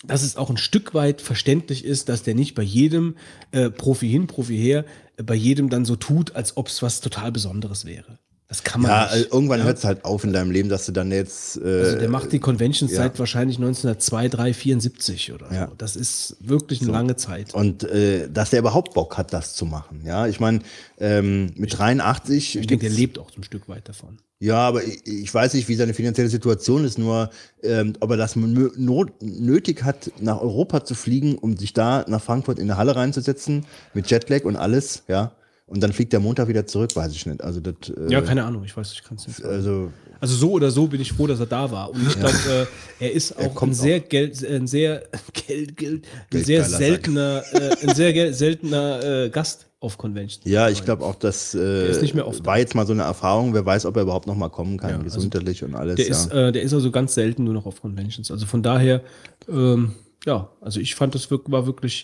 dass es auch ein Stück weit verständlich ist, dass der nicht bei jedem äh, Profi hin, Profi her, äh, bei jedem dann so tut, als ob es was total Besonderes wäre. Das kann man Ja, nicht. also irgendwann hört es halt auf in deinem Leben, dass du dann jetzt. Äh, Also der macht die Conventions ja. seit wahrscheinlich 1902, 3, 74 oder Ja. so. Das ist wirklich eine lange Zeit. und äh, dass der überhaupt Bock hat, das zu machen. Ja, ich meine, ähm, mit 83. Ich denke, der lebt auch so ein Stück weit davon. Ja, aber ich, ich weiß nicht, wie seine finanzielle Situation ist, nur ähm, ob er das not, nötig hat, nach Europa zu fliegen, um sich da nach Frankfurt in eine Halle reinzusetzen, mit Jetlag und alles, ja. Und dann fliegt der Montag wieder zurück, weiß ich nicht. Also das. Äh, Ja, keine Ahnung, ich weiß, ich kann es nicht sagen. Also Also so oder so bin ich froh, dass er da war. Und ich glaube, äh, er ist auch ein sehr Geld, ein sehr Geld, Geld, ein sehr seltener, äh, ein sehr gel- seltener äh, Gast auf Conventions. Ja, ich glaube auch, dass äh, war jetzt mal so eine Erfahrung. Wer weiß, ob er überhaupt noch mal kommen kann, Ja, also gesundheitlich und alles. Der ja. ist, äh, der ist also ganz selten nur noch auf Conventions. Also von daher, ähm, ja, also ich fand das war wirklich,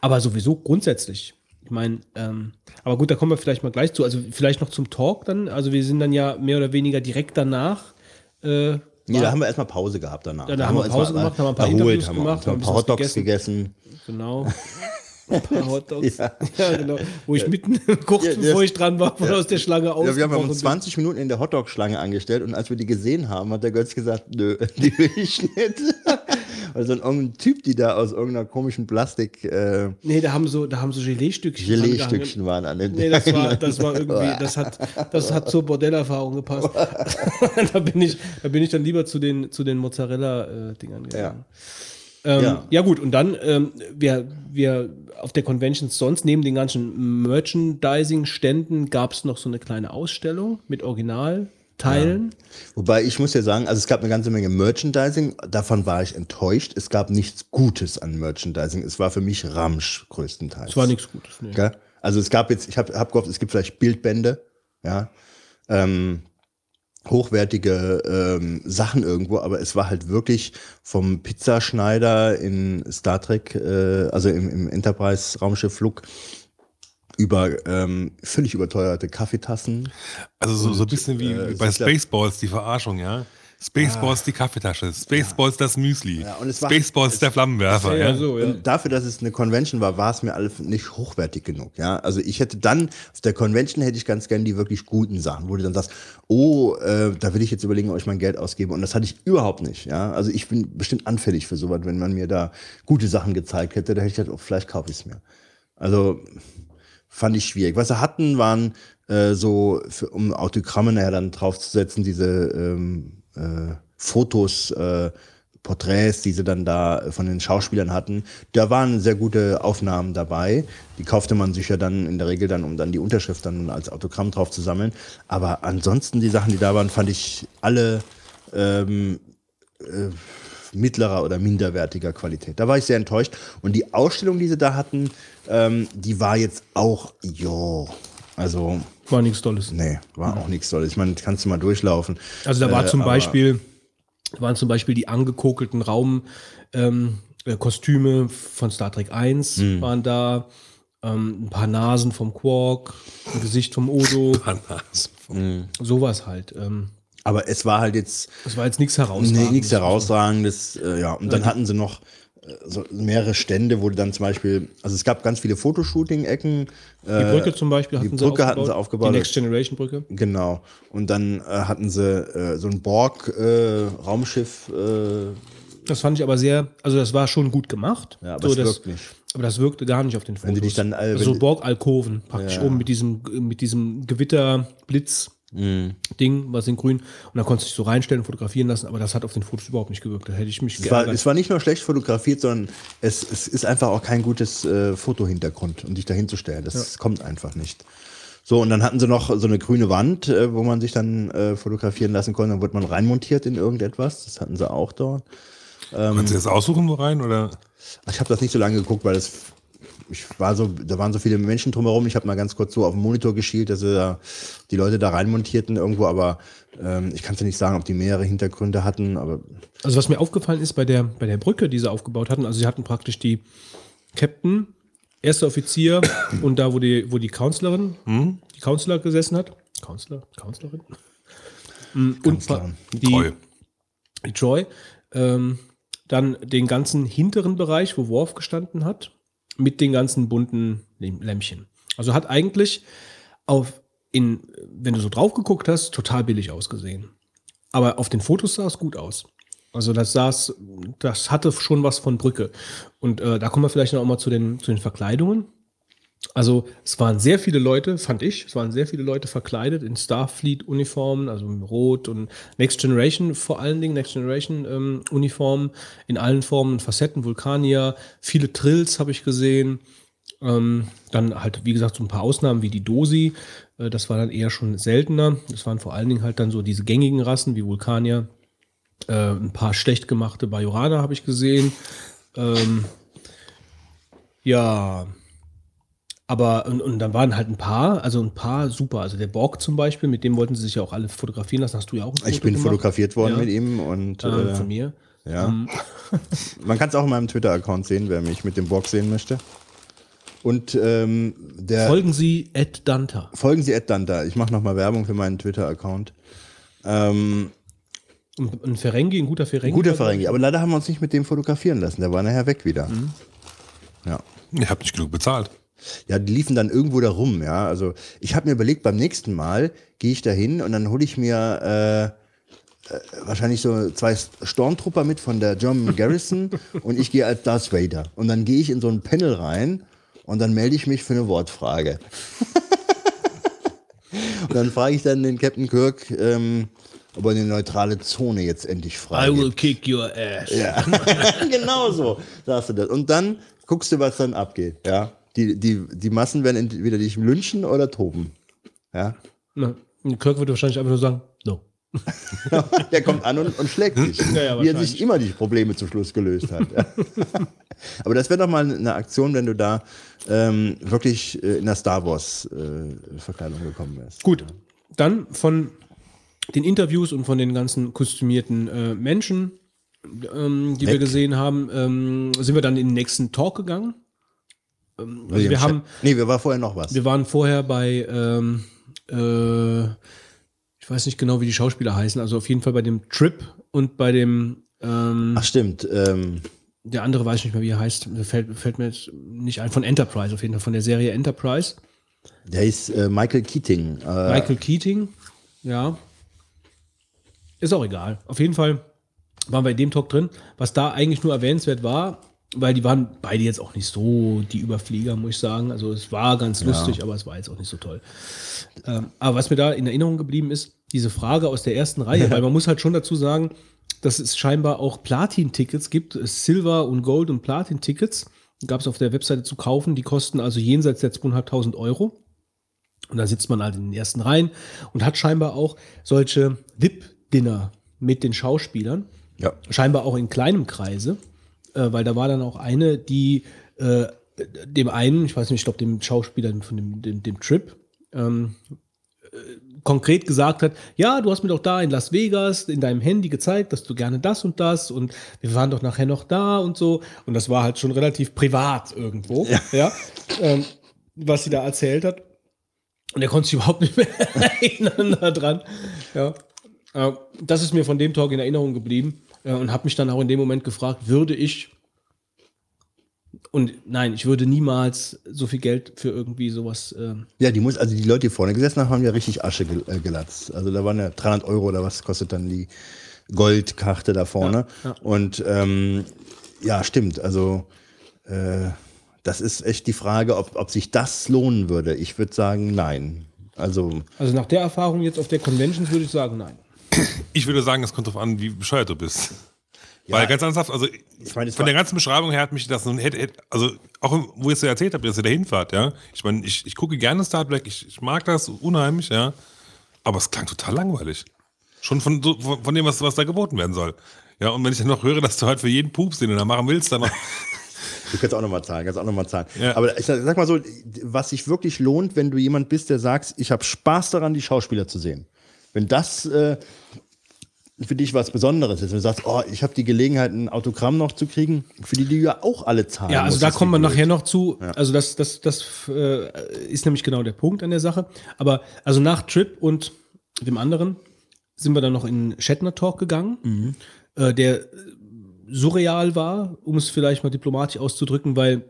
aber sowieso grundsätzlich. Ich meine, ähm, aber gut, da kommen wir vielleicht mal gleich zu. Also vielleicht noch zum Talk dann. Also wir sind dann ja mehr oder weniger direkt danach. Äh, nee, da haben wir erstmal Pause gehabt danach. Ja, da haben wir Pause gemacht, haben ein paar erholt, haben wir gemacht, ein haben paar ein bisschen Hotdogs gegessen. Genau. Ein paar Hotdogs. Ja. Ja. genau. Wo ich mitten, kurz Ja, bevor ich dran war, voll aus der Schlange Ja, wir haben uns bin. 20 Minuten in der Hotdog-Schlange angestellt und als wir die gesehen haben, hat der Götz gesagt, nö, die will ich nicht. Also irgendein Typ, die da aus irgendeiner komischen Plastik äh, Nee, da haben so, da haben so Gelee-Stückchen. Gelee-Stückchen waren an den Nee, das war, das war irgendwie, das hat, das hat zur Bordellerfahrung gepasst. da bin ich, da bin ich dann lieber zu den, zu den Mozzarella-Dingern gegangen. Ähm, ja. Ja. gut, und dann, ähm, wir, wir auf der Convention sonst, neben den ganzen Merchandising-Ständen, gab es noch so eine kleine Ausstellung mit Originalteilen. Wobei ich muss ja sagen, also es gab eine ganze Menge Merchandising, davon war ich enttäuscht. Es gab nichts Gutes an Merchandising. Es war für mich Ramsch größtenteils. Das war nichts Gutes. Nee. Gell? Also es gab jetzt, ich habe hab gehofft, es gibt vielleicht Bildbände, ja, ähm, hochwertige ähm, Sachen irgendwo, aber es war halt wirklich vom Pizzaschneider in Star Trek, äh, also im, im Enterprise-Raumschiff Flug, über ähm, völlig überteuerte Kaffeetassen. Also so, so ein bisschen wie äh, bei es Spaceballs, die Verarschung, ja? Spaceballs die Kaffeetasche, Spaceballs das Müsli, Ja, und es war- Spaceballs der Flammenwerfer. Ja, Ja, so, ja. Und dafür, dass es eine Convention war, war es mir alles nicht hochwertig genug. Ja, also ich hätte dann auf der Convention hätte ich ganz gern die wirklich guten Sachen, wo du dann sagst, oh, äh, da will ich jetzt überlegen, ob ich mein Geld ausgebe. Und das hatte ich überhaupt nicht. Ja, also ich bin bestimmt anfällig für sowas, wenn man mir da gute Sachen gezeigt hätte, da hätte ich gedacht, oh, vielleicht kaufe ich es mir. Also fand ich schwierig. Was sie hatten, waren äh, so, für, um Autogramme nachher dann draufzusetzen, diese ähm, äh, Fotos, äh, Porträts, die sie dann da von den Schauspielern hatten. Da waren sehr gute Aufnahmen dabei. Die kaufte man sich ja dann in der Regel dann, um dann die Unterschrift dann als Autogramm drauf zu sammeln. Aber ansonsten die Sachen, die da waren, fand ich alle ähm, äh, mittlerer oder minderwertiger Qualität. Da war ich sehr enttäuscht. Und die Ausstellung, die sie da hatten, ähm, die war jetzt auch, jo, also, War nichts Tolles. nee, war auch nichts Tolles. Ich meine, kannst du mal durchlaufen. Also da war Äh, zum Beispiel, waren zum Beispiel die angekokelten Raum, ähm, äh, Kostüme von Star Trek 1 Hm. waren da, ähm, ein paar Nasen vom Quark, ein Gesicht vom Odo, sowas halt. Ähm, Aber es war halt jetzt das war jetzt nichts nee, herausragendes. nichts herausragendes. Äh, ja, und dann hatten sie noch äh, so mehrere Stände, wo du dann zum Beispiel, also es gab ganz viele Fotoshooting-Ecken. Die Brücke zum Beispiel die hatten Brücke hatten sie aufgebaut. Die Next Generation Brücke. Genau. Und dann äh, hatten sie äh, so ein Borg-Raumschiff. Äh, Das fand ich aber sehr, also das war schon gut gemacht. Ja, aber so, es das, wirkt nicht. Aber das wirkte gar nicht auf den Fotos. Wenn du dich dann, äh, also so du- Borg-Alkoven praktisch Ja. oben mit diesem, mit diesem Gewitter, Blitz. Ding, was in grün. Und dann konntest du dich so reinstellen, fotografieren lassen, aber das hat auf den Fotos überhaupt nicht gewirkt. Da hätte ich mich Es war, es war nicht nur schlecht fotografiert, sondern es, es ist einfach auch kein gutes äh, Fotohintergrund, um dich da hinzustellen. Das kommt einfach nicht. So, und dann hatten sie noch so eine grüne Wand, äh, wo man sich dann äh, fotografieren lassen konnte. Dann wurde man reinmontiert in irgendetwas. Das hatten sie auch dort. Kannst du jetzt aussuchen, wo rein? Oder? Ich habe das nicht so lange geguckt, weil das ich war so, da waren so viele Menschen drumherum. Ich habe mal ganz kurz so auf den Monitor geschielt, dass sie da, die Leute da reinmontierten irgendwo, aber ähm, ich kann dir nicht sagen, ob die mehrere Hintergründe hatten, aber Also was mir aufgefallen ist bei der, bei der Brücke, die sie aufgebaut hatten, also sie hatten praktisch die Captain, erster Offizier und da, wo die, wo die Counselorin, die Counselor gesessen hat. Counselor? Counselorin? Mm, Und Kanzlerin. die, Treu. die Troy. Ähm, dann den ganzen hinteren Bereich, wo Worf gestanden hat, mit den ganzen bunten Läm- Lämpchen. Also hat eigentlich auf in, wenn du so drauf geguckt hast, total billig ausgesehen. Aber auf den Fotos sah es gut aus. Also das saß, das hatte schon was von Brücke. Und äh, da kommen wir vielleicht noch mal zu den, zu den Verkleidungen. Also es waren sehr viele Leute, fand ich, es waren sehr viele Leute verkleidet in Starfleet-Uniformen, also Rot und Next Generation vor allen Dingen, Next Generation-Uniformen in allen Formen, Facetten, Vulkanier, viele Trills habe ich gesehen. Ähm, dann halt, wie gesagt, so ein paar Ausnahmen wie die Dosi, äh, das war dann eher schon seltener. Das waren vor allen Dingen halt dann so diese gängigen Rassen wie Vulkanier, äh, ein paar schlecht gemachte Bajoraner habe ich gesehen. Ähm, ja, aber und, und dann waren halt ein paar, also ein paar super. Also der Borg zum Beispiel, mit dem wollten sie sich ja auch alle fotografieren lassen. Hast du ja auch ein ich Foto bin gemacht? fotografiert worden Ja. mit ihm und Ähm, äh, von mir. ja. Man kann es auch in meinem Twitter-Account sehen, wer mich mit dem Box sehen möchte. Und ähm, der Folgen Sie Ed Danta. folgen Sie Ed Danta. Ich mache nochmal Werbung für meinen Twitter-Account. Ähm, Ein, ein Ferengi, ein guter Ferengi. guter Ferengi, aber leider haben wir uns nicht mit dem fotografieren lassen. Der war nachher weg wieder. Mhm. Ja. Ihr habt nicht genug bezahlt. Ja, die liefen dann irgendwo da rum, ja. Also ich habe mir überlegt, beim nächsten Mal gehe ich da hin und dann hole ich mir äh, äh, wahrscheinlich so zwei Stormtrooper mit von der German Garrison und ich gehe als Darth Vader. Und dann gehe ich in so ein Panel rein und dann melde ich mich für eine Wortfrage. und dann frage ich dann den Captain Kirk, ähm, ob er eine neutrale Zone jetzt endlich frei I will kick your ass. ja, genau so sagst du das. Und dann guckst du, was dann abgeht. Ja, die, die, die Massen werden entweder dich lynchen oder toben. Ja, Na, Kirk würde wahrscheinlich einfach nur sagen, no. der kommt an und, und schlägt dich. Ja, ja, Wie er sich immer die Probleme zum Schluss gelöst hat. Aber das wäre doch mal eine Aktion, wenn du da ähm, wirklich äh, in der Star Wars äh, Verkleidung gekommen wärst. Gut, dann von den Interviews und von den ganzen kostümierten äh, Menschen, ähm, die wir Weg. gesehen haben, ähm, sind wir dann in den nächsten Talk gegangen. Ähm, also wir haben, Nee, wir war vorher noch was. wir waren vorher bei, ähm, äh, ich weiß nicht genau, wie die Schauspieler heißen, also auf jeden Fall bei dem Trip und bei dem, ähm, Ach stimmt. Ähm, der andere weiß ich nicht mehr, wie er heißt, fällt, fällt mir jetzt nicht ein, von Enterprise auf jeden Fall, von der Serie Enterprise. der ist äh, Michael Keating. Äh, Michael Keating, ja. Ist auch egal. Auf jeden Fall waren wir in dem Talk drin. Was da eigentlich nur erwähnenswert war, weil die waren beide jetzt auch nicht so die Überflieger, muss ich sagen. Also es war ganz lustig, aber es war jetzt auch nicht so toll. Ähm, aber was mir da in Erinnerung geblieben ist, diese Frage aus der ersten Reihe, weil man muss halt schon dazu sagen, dass es scheinbar auch Platin-Tickets gibt, Silver- und Gold- und Platin-Tickets. Gab es auf der Webseite zu kaufen, die kosten also jenseits der 2.500 Euro. Und da sitzt man halt in den ersten Reihen und hat scheinbar auch solche VIP-Dinner mit den Schauspielern. Ja. Scheinbar auch in kleinem Kreise, äh, weil da war dann auch eine, die äh, dem einen, ich weiß nicht, ich glaube dem Schauspieler von dem, dem, dem Trip, ähm, äh, konkret gesagt hat, ja, du hast mir doch da in Las Vegas in deinem Handy gezeigt, dass du gerne das und das und wir waren doch nachher noch da und so. Und das war halt schon relativ privat irgendwo, ja, ähm, was sie da erzählt hat. Und er konnte sich überhaupt nicht mehr erinnern daran. Ja. Äh, Das ist mir von dem Talk in Erinnerung geblieben äh, und habe mich dann auch in dem Moment gefragt, würde ich und nein, ich würde niemals so viel Geld für irgendwie sowas. ähm, Ja, die muss, also die Leute, die vorne gesessen haben, haben ja richtig Asche gel äh, gelatzt. Also da waren ja 300 Euro oder was kostet dann die Goldkarte da vorne. Ja, ja. Und ähm, ja, stimmt. Also äh, das ist echt die Frage, ob, ob sich das lohnen würde. Ich würde sagen, nein. Also, Also nach der Erfahrung jetzt auf der Conventions würde ich sagen, nein. Ich würde sagen, es kommt darauf an, wie bescheuert du bist. Weil ganz ernsthaft, also meine, von der ganzen Beschreibung her hat mich das nun, also auch wo ihr es so erzählt habt, dass ihr da hinfahrt, ja. Ich meine, ich, ich gucke gerne Star Trek, ich, ich mag das unheimlich, ja. Aber es klang total langweilig. Schon von, so, von, von dem, was, was da geboten werden soll. Ja, und wenn ich dann noch höre, dass du halt für jeden Pups, den du da machen willst, dann. Du kannst auch nochmal zahlen, kannst auch nochmal zahlen. Ja. Aber ich sag, mal so, was sich wirklich lohnt, wenn du jemand bist, der sagst, ich habe Spaß daran, die Schauspieler zu sehen. Wenn das äh, für dich was Besonderes ist, wenn du sagst, oh, ich habe die Gelegenheit, ein Autogramm noch zu kriegen, für die du ja auch alle zahlen Ja, also da kommen wir nachher noch zu. Also das, das, das äh, ist nämlich genau der Punkt an der Sache. Aber also nach Trip und dem anderen sind wir dann noch in Shatner Talk gegangen, äh, der surreal war, um es vielleicht mal diplomatisch auszudrücken, weil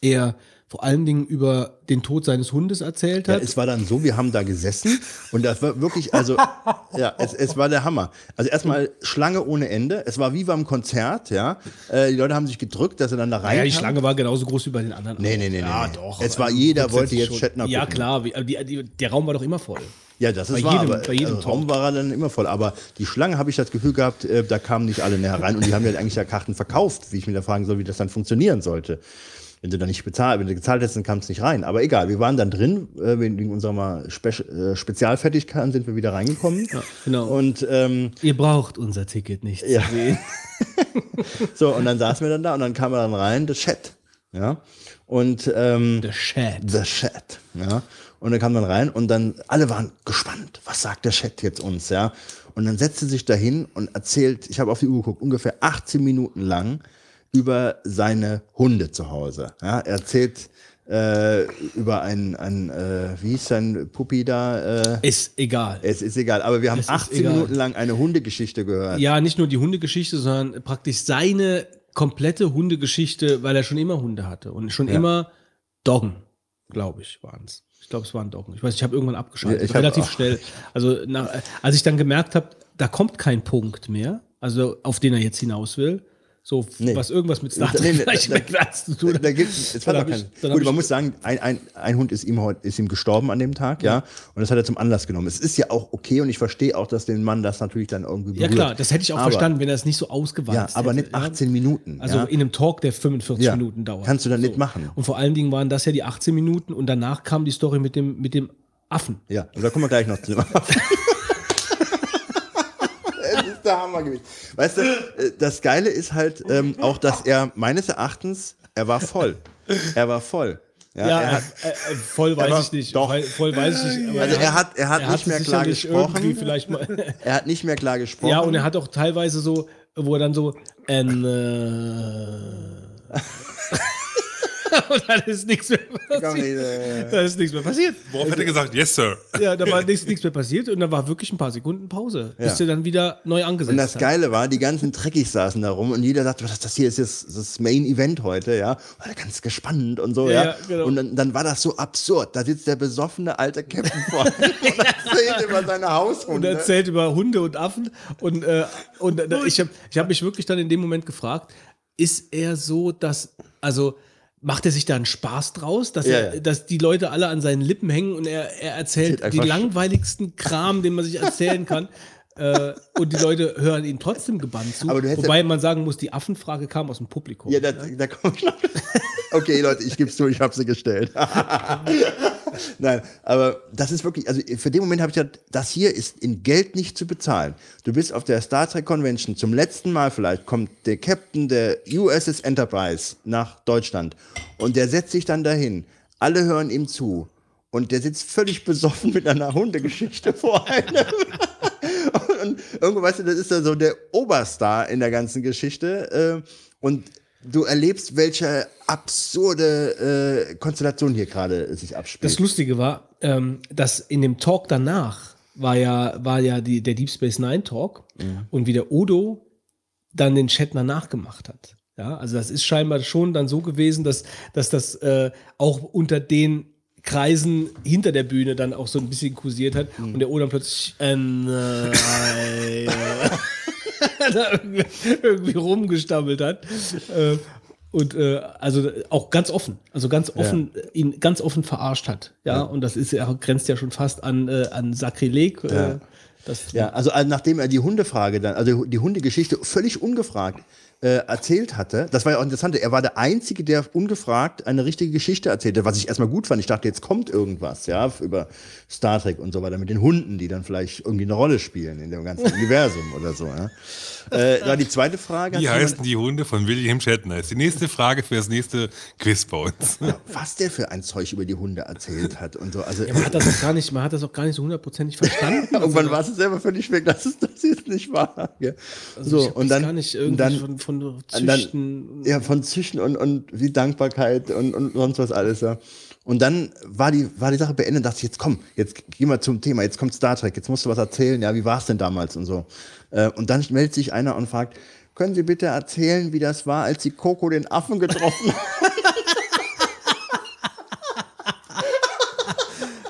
er vor allen Dingen über den Tod seines Hundes erzählt Ja, hat. es war dann so, wir haben da gesessen und das war wirklich, also, ja, es, es war der Hammer. Also erstmal Schlange ohne Ende. Es war wie beim Konzert, ja. Äh, die Leute haben sich gedrückt, dass sie dann da rein ja, die Schlange war genauso groß wie bei den anderen. Nee, nee, nee, Ja, nee, doch. Es war, aber jeder wollte jetzt schon. Shatner Ja, gucken. klar. wie- aber Die, die, der Raum war doch immer voll. Ja, das ist Bei wahr, jedem- aber bei jedem also, Raum war er dann immer voll. Aber die Schlange habe ich das Gefühl gehabt, äh, da kamen nicht alle näher rein und die haben ja eigentlich ja Karten verkauft, wie ich mir da fragen soll, wie das dann funktionieren sollte. Wenn du da nicht bezahlt, wenn du gezahlt hättest, dann kam es nicht rein. Aber egal, wir waren dann drin, äh, wegen unserer Spe äh, Spezialfertigkeiten sind wir wieder reingekommen. genau. Und ähm, Ihr braucht unser Ticket nicht Ja. zu sehen. so, und dann saßen wir dann da und dann kam er dann rein, der Chat. Ja. Und ähm, Der Chat. The Chat. Ja. Und dann kam dann rein und dann alle waren gespannt. Was sagt der Chat jetzt uns? Ja. Und dann setzt er sich dahin und erzählt, ich habe auf die Uhr geguckt, ungefähr 18 Minuten lang über seine Hunde zu Hause. Ja. Er erzählt äh, über ein, ein äh, wie hieß sein Puppi da? Äh, Ist egal. es ist egal, aber wir haben Es ist 18 egal. Minuten lang eine Hundegeschichte gehört. Ja, nicht nur die Hundegeschichte, sondern praktisch seine komplette Hundegeschichte, weil er schon immer Hunde hatte und schon immer Doggen, glaube ich, waren es. Ich glaube, es waren Doggen. Ich weiß, ich habe irgendwann abgeschaltet, Ja, hab relativ auch. schnell. Also nach, als ich dann gemerkt habe, da kommt kein Punkt mehr, also auf den er jetzt hinaus will. So, Nee. was irgendwas mit Star Nee, Trek nee, vielleicht da- wegwärts zu tun Da, hat. da gibt's, es kein, dann gut, man ich- muss sagen, ein, ein, ein Hund ist ihm heute ist ihm gestorben an dem Tag, ja. Und das hat er zum Anlass genommen. Es ist ja auch okay und ich verstehe auch, dass den Mann das natürlich dann irgendwie Ja berührt. klar, das hätte ich auch aber, verstanden, wenn er es nicht so ausgewalzt Ja, aber hätte. nicht 18 Minuten. Also ja. in einem Talk, der 45 Ja, Minuten dauert. kannst du dann nicht machen. Und vor allen Dingen waren das ja die 18 Minuten und danach kam die Story mit dem, mit dem Affen. Ja, und da kommen wir gleich noch zu. Der Hammer gewesen. Weißt du, äh, das Geile ist halt ähm, auch, dass er meines Erachtens, er war voll. Er war voll. Ja, Ja, er hat, äh, äh, voll weiß aber ich nicht. doch. Voll, weiß ich nicht. also er hat, er hat er nicht mehr klar gesprochen. Vielleicht mal, Er hat nicht mehr klar gesprochen. ja, und er hat auch teilweise so, wo er dann so, ähm, äh, und dann ist nichts mehr passiert. äh, Da ist nichts mehr passiert. Worauf hat er gesagt, yes, sir? Ja, da war nichts, nichts mehr passiert und dann war wirklich ein paar Sekunden Pause, bis Ja. er dann wieder neu angesetzt Und das hat. Geile war, die ganzen Trekkies saßen da rum und jeder sagte, was das hier ist jetzt das Main Event heute, ja. War ganz gespannt und so, Ja, ja. genau. Und dann, dann war das so absurd. Da sitzt der besoffene alte Captain vor und erzählt über seine und Haushunde. erzählt über Hunde und Affen. Und, äh, und äh, ich habe ich hab mich wirklich dann in dem Moment gefragt, ist er so, dass, also macht er sich da einen Spaß draus, dass, Ja, er, ja. dass die Leute alle an seinen Lippen hängen und er, er erzählt einfach- langweiligsten Kram, den man sich erzählen kann. äh, und die Leute hören ihm trotzdem gebannt zu. Wobei man sagen muss, die Affenfrage kam aus dem Publikum. Ja, da, da komme ich noch. Okay, Leute, ich gebe es zu, ich habe sie gestellt. Nein, aber das ist wirklich, also für den Moment habe ich gedacht, das hier ist in Geld nicht zu bezahlen. Du bist auf der Star Trek Convention, zum letzten Mal vielleicht kommt der Captain der USS Enterprise nach Deutschland und der setzt sich dann dahin. Alle hören ihm zu und der sitzt völlig besoffen mit einer Hundegeschichte vor einem. und irgendwo, weißt du, das ist ja so der Oberstar in der ganzen Geschichte. Äh, und du erlebst, welche absurde äh, Konstellation hier gerade sich abspielt. Das Lustige war, ähm, dass in dem Talk danach war ja, war ja die, der Deep Space Nine Talk und wie der Odo dann den Shatner nachgemacht hat. Ja, also das ist scheinbar schon dann so gewesen, dass, dass das äh, auch unter den Kreisen hinter der Bühne dann auch so ein bisschen kursiert hat und der Odo dann plötzlich äh, äh, irgendwie, irgendwie rumgestammelt hat. Äh, Und äh, also auch ganz offen, also ganz offen, äh, ihn ganz offen verarscht hat. Ja, und das ist ja, grenzt ja schon fast an, äh, an Sakrileg. Äh, Ja. das, Ja, also äh, nachdem er die Hundefrage dann, also die Hundegeschichte völlig ungefragt äh, erzählt hatte, das war ja auch interessant, er war der Einzige, der ungefragt eine richtige Geschichte erzählte, was ich erstmal gut fand. Ich dachte, jetzt kommt irgendwas, ja, über Star Trek und so weiter mit den Hunden, die dann vielleicht irgendwie eine Rolle spielen in dem ganzen Universum oder so. Ja. Äh, ja, die zweite Frage. Wie jemand- heißen die Hunde von William Shatner? Ist die nächste Frage für das nächste Quiz bei uns. was der für ein Zeug über die Hunde erzählt hat und so. Also ja, man hat das auch gar nicht, man hat das auch gar nicht so hundertprozentig verstanden. irgendwann war es selber völlig weg, dass es das ist nicht wahr. Ja. Also so und das dann gar nicht irgendwie dann von, von Züchten. Dann, ja, von Züchten und, und wie Dankbarkeit und, und sonst was alles. Ja. Und dann war die, war die Sache beendet, dachte ich, jetzt komm, jetzt gehen wir zum Thema, jetzt kommt Star Trek, jetzt musst du was erzählen, ja, wie war es denn damals und so. Äh, und dann meldet sich einer und fragt, können Sie bitte erzählen, wie das war, als Sie Coco den Affen getroffen haben?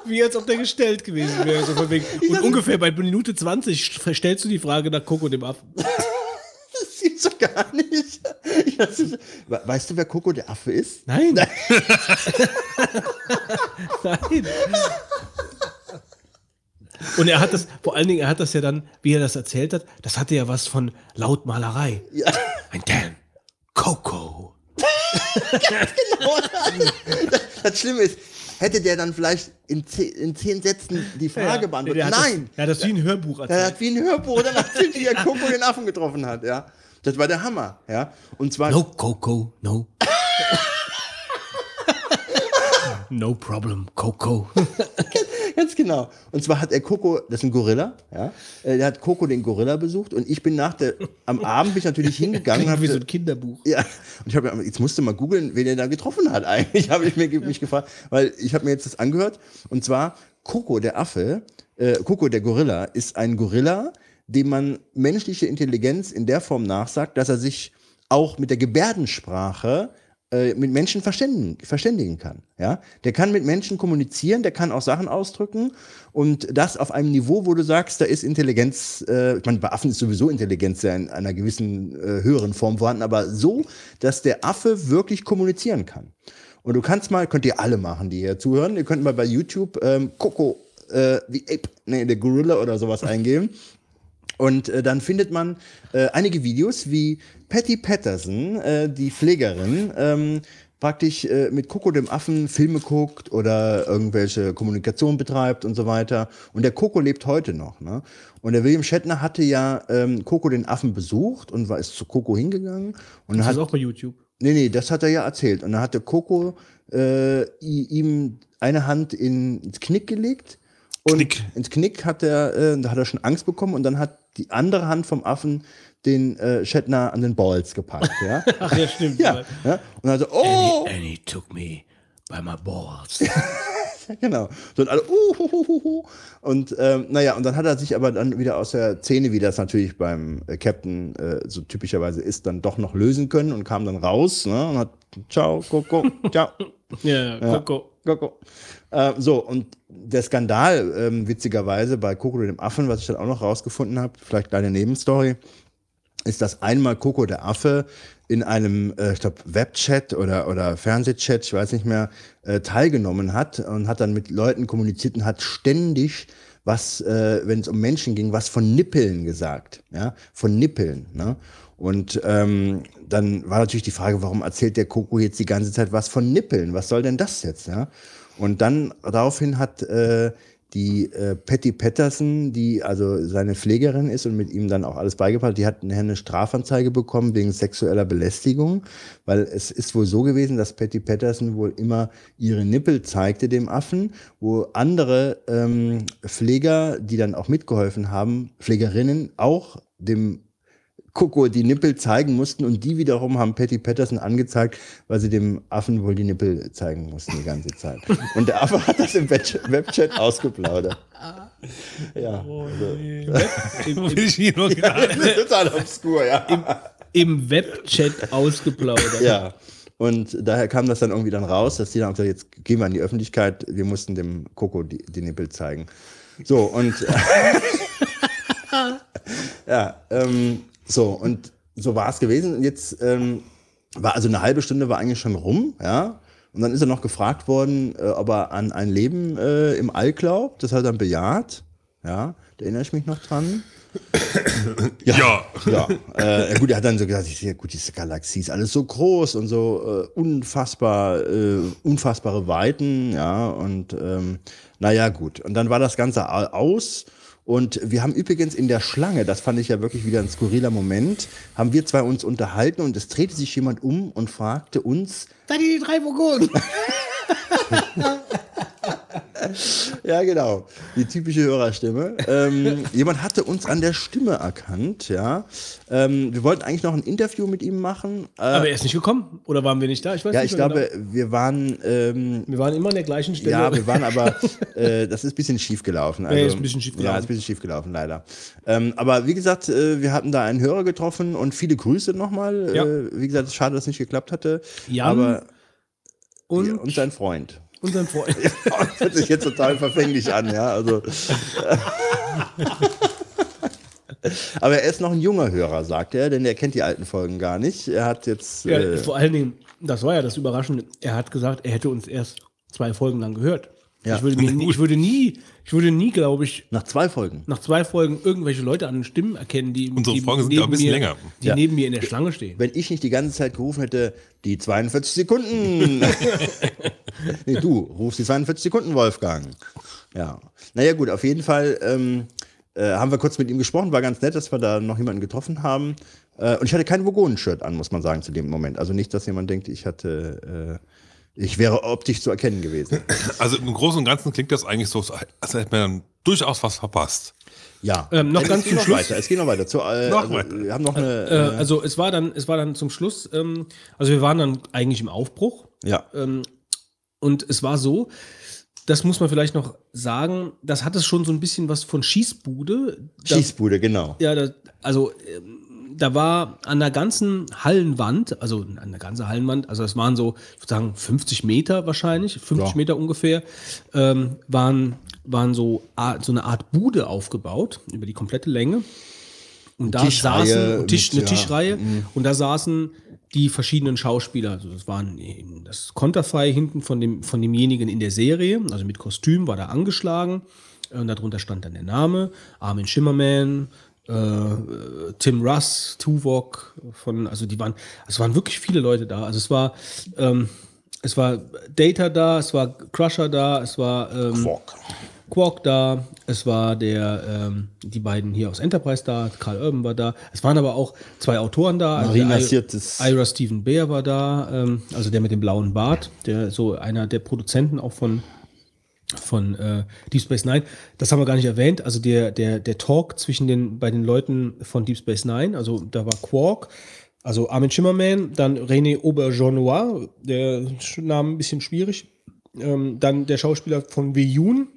Wie als ob der gestellt gewesen wäre. So. Und ungefähr bei Minute 20 stellst du die Frage nach Coco dem Affen. Gibt's doch gar nicht. Ist, We- weißt du, wer Coco der Affe ist? Nein. Nein. Und er hat das, vor allen Dingen, er hat das ja dann, wie er das erzählt hat, das hatte ja was von Lautmalerei. Ja. Ein Dan. Coco. genau das. Das Schlimme ist, hätte der dann vielleicht in zehn, in zehn Sätzen die Frage Ja, beantwortet. Nein! Das, er hat das wie ein Hörbuch Er erzählt. hat wie ein Hörbuch dann erzählt, wie er Coco den Affen getroffen hat, ja. Das war der Hammer, ja. Und zwar. No Coco, no. no problem, Coco. Ganz genau. Und zwar hat er Coco, das ist ein Gorilla, ja. äh, Der hat Coco den Gorilla besucht und ich bin nach der, am Abend bin ich natürlich hingegangen. Klingt wie so hab- ein Kinderbuch. Ja, und ich habe jetzt musste mal googeln, wen er da getroffen hat eigentlich, habe ich mir, mich gefragt, weil ich habe mir jetzt das angehört und zwar Coco der Affe, äh, Coco der Gorilla ist ein Gorilla, dem man menschliche Intelligenz in der Form nachsagt, dass er sich auch mit der Gebärdensprache äh, mit Menschen verständigen, verständigen kann. Ja? Der kann mit Menschen kommunizieren, der kann auch Sachen ausdrücken und das auf einem Niveau, wo du sagst, da ist Intelligenz, äh, ich meine, bei Affen ist sowieso Intelligenz ja in einer gewissen äh, höheren Form vorhanden, aber so, dass der Affe wirklich kommunizieren kann. Und du kannst mal, könnt ihr alle machen, die hier zuhören, ihr könnt mal bei YouTube ähm, Coco, äh, wie Ape, nee, der Gorilla oder sowas eingeben. Und äh, dann findet man äh, einige Videos, wie Patty Patterson, äh, die Pflegerin, ähm, praktisch äh, mit Coco dem Affen Filme guckt oder irgendwelche Kommunikation betreibt und so weiter. Und der Coco lebt heute noch. Ne? Und der William Shatner hatte ja ähm, Coco den Affen besucht und war ist zu Coco hingegangen und Das hat ist auch bei YouTube. Nee, nee, das hat er ja erzählt. Und dann hatte Coco äh, ihm eine Hand in, ins Knick gelegt. Und Knick. ins Knick hat er, äh, da hat er schon Angst bekommen und dann hat die andere Hand vom Affen den äh, Shatner an den Balls gepackt. Ja, Ach ja, stimmt. ja, ja. Und also, oh! Annie took me by my balls. Ja, genau. So, und alle, uh, hu, hu, hu. Und ähm, naja, und dann hat er sich aber dann wieder aus der Szene, wie das natürlich beim äh, Captain äh, so typischerweise ist, dann doch noch lösen können und kam dann raus ne, und hat Ciao, Coco, ciao. ja, Coco. Coco. Äh, so, und der Skandal, ähm, witzigerweise, bei Coco dem Affen, was ich dann auch noch rausgefunden habe, vielleicht kleine Nebenstory, ist, dass einmal Coco der Affe in einem, äh, ich glaube, Webchat oder, oder Fernsehchat, ich weiß nicht mehr, äh, teilgenommen hat und hat dann mit Leuten kommuniziert und hat ständig was, äh, wenn es um Menschen ging, was von Nippeln gesagt, ja, von Nippeln, ne? Und ähm, dann war natürlich die Frage, warum erzählt der Coco jetzt die ganze Zeit was von Nippeln? Was soll denn das jetzt, ja? Und dann daraufhin hat äh, die äh, Patty Patterson, die also seine Pflegerin ist und mit ihm dann auch alles beigebracht, die hat eine Strafanzeige bekommen wegen sexueller Belästigung, weil es ist wohl so gewesen, dass Patty Patterson wohl immer ihre Nippel zeigte dem Affen, wo andere ähm, Pfleger, die dann auch mitgeholfen haben, Pflegerinnen auch dem Coco die Nippel zeigen mussten und die wiederum haben Patty Patterson angezeigt, weil sie dem Affen wohl die Nippel zeigen mussten die ganze Zeit. Und der Affe hat das im Web- Webchat ausgeplaudert. Ja. Total obskur, ja. Im Webchat ausgeplaudert. Ja. Und daher kam das dann irgendwie dann raus, dass die dann gesagt, jetzt gehen wir an die Öffentlichkeit, wir mussten dem Coco die, die Nippel zeigen. So, und ja, ähm, so, und so war es gewesen. Und jetzt ähm, war also eine halbe Stunde war eigentlich schon rum, ja. Und dann ist er noch gefragt worden, äh, ob er an ein Leben äh, im All glaubt. Das hat er dann bejaht. Ja, da erinnere ich mich noch dran. Ja. Ja, äh, gut, er hat dann so gesagt, ich sehe, gut, diese Galaxie ist alles so groß und so äh, unfassbar, äh, unfassbare Weiten, ja, und ähm, naja, gut. Und dann war das Ganze au- aus. Und wir haben übrigens in der Schlange, das fand ich ja wirklich wieder ein skurriler Moment, haben wir zwei uns unterhalten und es drehte sich jemand um und fragte uns, ihr die drei Vogonen? Ja, genau. Die typische Hörerstimme. Ähm, jemand hatte uns an der Stimme erkannt, ja. Ähm, wir wollten eigentlich noch ein Interview mit ihm machen. Äh, Aber er ist nicht gekommen. Oder waren wir nicht da? Ich weiß ja, nicht ich mehr glaube, genau. wir waren, ähm, Wir waren immer an der gleichen Stelle. ja, wir waren aber, äh, das ist ein bisschen schief gelaufen. Ja, ist ein bisschen schief Ja, gelaufen. ist ein bisschen schief gelaufen, leider. Ähm, aber wie gesagt, äh, wir hatten da einen Hörer getroffen und viele Grüße nochmal. Ja. Äh, wie gesagt, schade, dass es nicht geklappt hatte. Jan aber, und, ja, und sein Freund. unseren Freund. Das hört sich jetzt total verfänglich an, ja. Also. Aber er ist noch ein junger Hörer, sagt er, denn er kennt die alten Folgen gar nicht. Er hat jetzt. Ja, äh, vor allen Dingen, das war ja das Überraschende. Er hat gesagt, er hätte uns erst zwei Folgen lang gehört. Ja. Ich, würde mir, nie- ich würde nie, ich würde nie, glaube ich, nach zwei Folgen. nach zwei Folgen irgendwelche Leute an den Stimmen erkennen, die, Unsere die Folgen sind ein bisschen mir, länger. die Ja. neben mir in der Schlange stehen. Wenn ich nicht die ganze Zeit gerufen hätte, die 42 Sekunden. nee, du rufst die 42 Sekunden, Wolfgang. Ja. Naja, gut, auf jeden Fall ähm, äh, haben wir kurz mit ihm gesprochen. War ganz nett, dass wir da noch jemanden getroffen haben. Äh, und ich hatte kein Vogonen-Shirt an, muss man sagen, zu dem Moment. Also nicht, dass jemand denkt, ich hatte. Äh, ich wäre optisch zu erkennen gewesen. Also im Großen und Ganzen klingt das eigentlich so, als hätte man dann durchaus was verpasst. Ja. Ähm, noch es ganz geht zum noch Schluss. Weiter. Es geht noch weiter. Zu, äh, Noch also, weiter. Wir haben noch eine. Äh, Äh, also es war dann, es war dann zum Schluss, ähm, also wir waren dann eigentlich im Aufbruch. ja. Ähm, und es war so, das muss man vielleicht noch sagen, das hat es schon so ein bisschen was von Schießbude. Da- Schießbude, genau. Ja, das, also ähm, da war an der ganzen Hallenwand, also an der ganzen Hallenwand, also es waren so, ich würde sagen, 50 Meter wahrscheinlich, 50 Ja. Meter ungefähr, ähm, waren, waren so, so eine Art Bude aufgebaut über die komplette Länge. Und da Tischreihe saßen Tisch, mit, eine ja, Tischreihe und da saßen die verschiedenen Schauspieler. Also das waren das Konterfei hinten von, dem, von demjenigen in der Serie, also mit Kostüm war da angeschlagen. Und darunter stand dann der Name, Armin Schimmerman, äh, Tim Russ, Tuvok, von, also die waren, es waren wirklich viele Leute da. Also es war, ähm, es war Data da, es war Crusher da, es war ähm, Quark. Quark da, es war der, ähm, die beiden hier aus Enterprise da, Karl Urban war da, es waren aber auch zwei Autoren da, Marina I- Sirtis. Ira Stephen Bear war da, ähm, also der mit dem blauen Bart, der so einer der Produzenten auch von von äh, Deep Space Nine. Das haben wir gar nicht erwähnt. Also der, der, der Talk zwischen den, bei den Leuten von Deep Space Nine, also da war Quark, also Armin Schimmerman, dann René Auberjonois, der Name ein bisschen schwierig, ähm, dann der Schauspieler von Weyun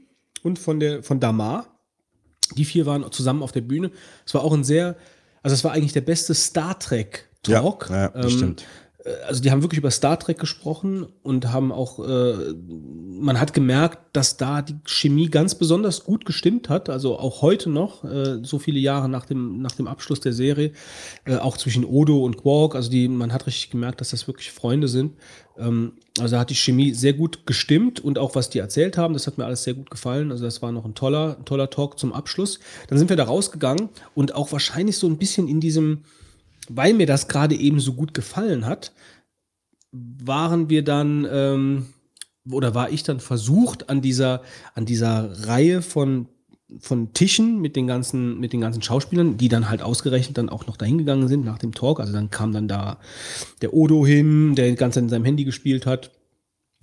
und von der von Damar. Die vier waren zusammen auf der Bühne. Es war auch ein sehr, also es war eigentlich der beste Star Trek Talk. Ja, ja, das stimmt. Also die haben wirklich über Star Trek gesprochen und haben auch, äh, man hat gemerkt, dass da die Chemie ganz besonders gut gestimmt hat. Also auch heute noch, äh, so viele Jahre nach dem, nach dem Abschluss der Serie, äh, auch zwischen Odo und Quark. Also die, man hat richtig gemerkt, dass das wirklich Freunde sind. Ähm, also hat die Chemie sehr gut gestimmt und auch was die erzählt haben, das hat mir alles sehr gut gefallen. Also das war noch ein toller, ein toller Talk zum Abschluss. Dann sind wir da rausgegangen und auch wahrscheinlich so ein bisschen in diesem, weil mir das gerade eben so gut gefallen hat, waren wir dann ähm, oder war ich dann versucht an dieser an dieser Reihe von von Tischen mit den ganzen mit den ganzen Schauspielern, die dann halt ausgerechnet dann auch noch dahin gegangen sind nach dem Talk. Also dann kam dann da der Odo hin, der ganz in seinem Handy gespielt hat.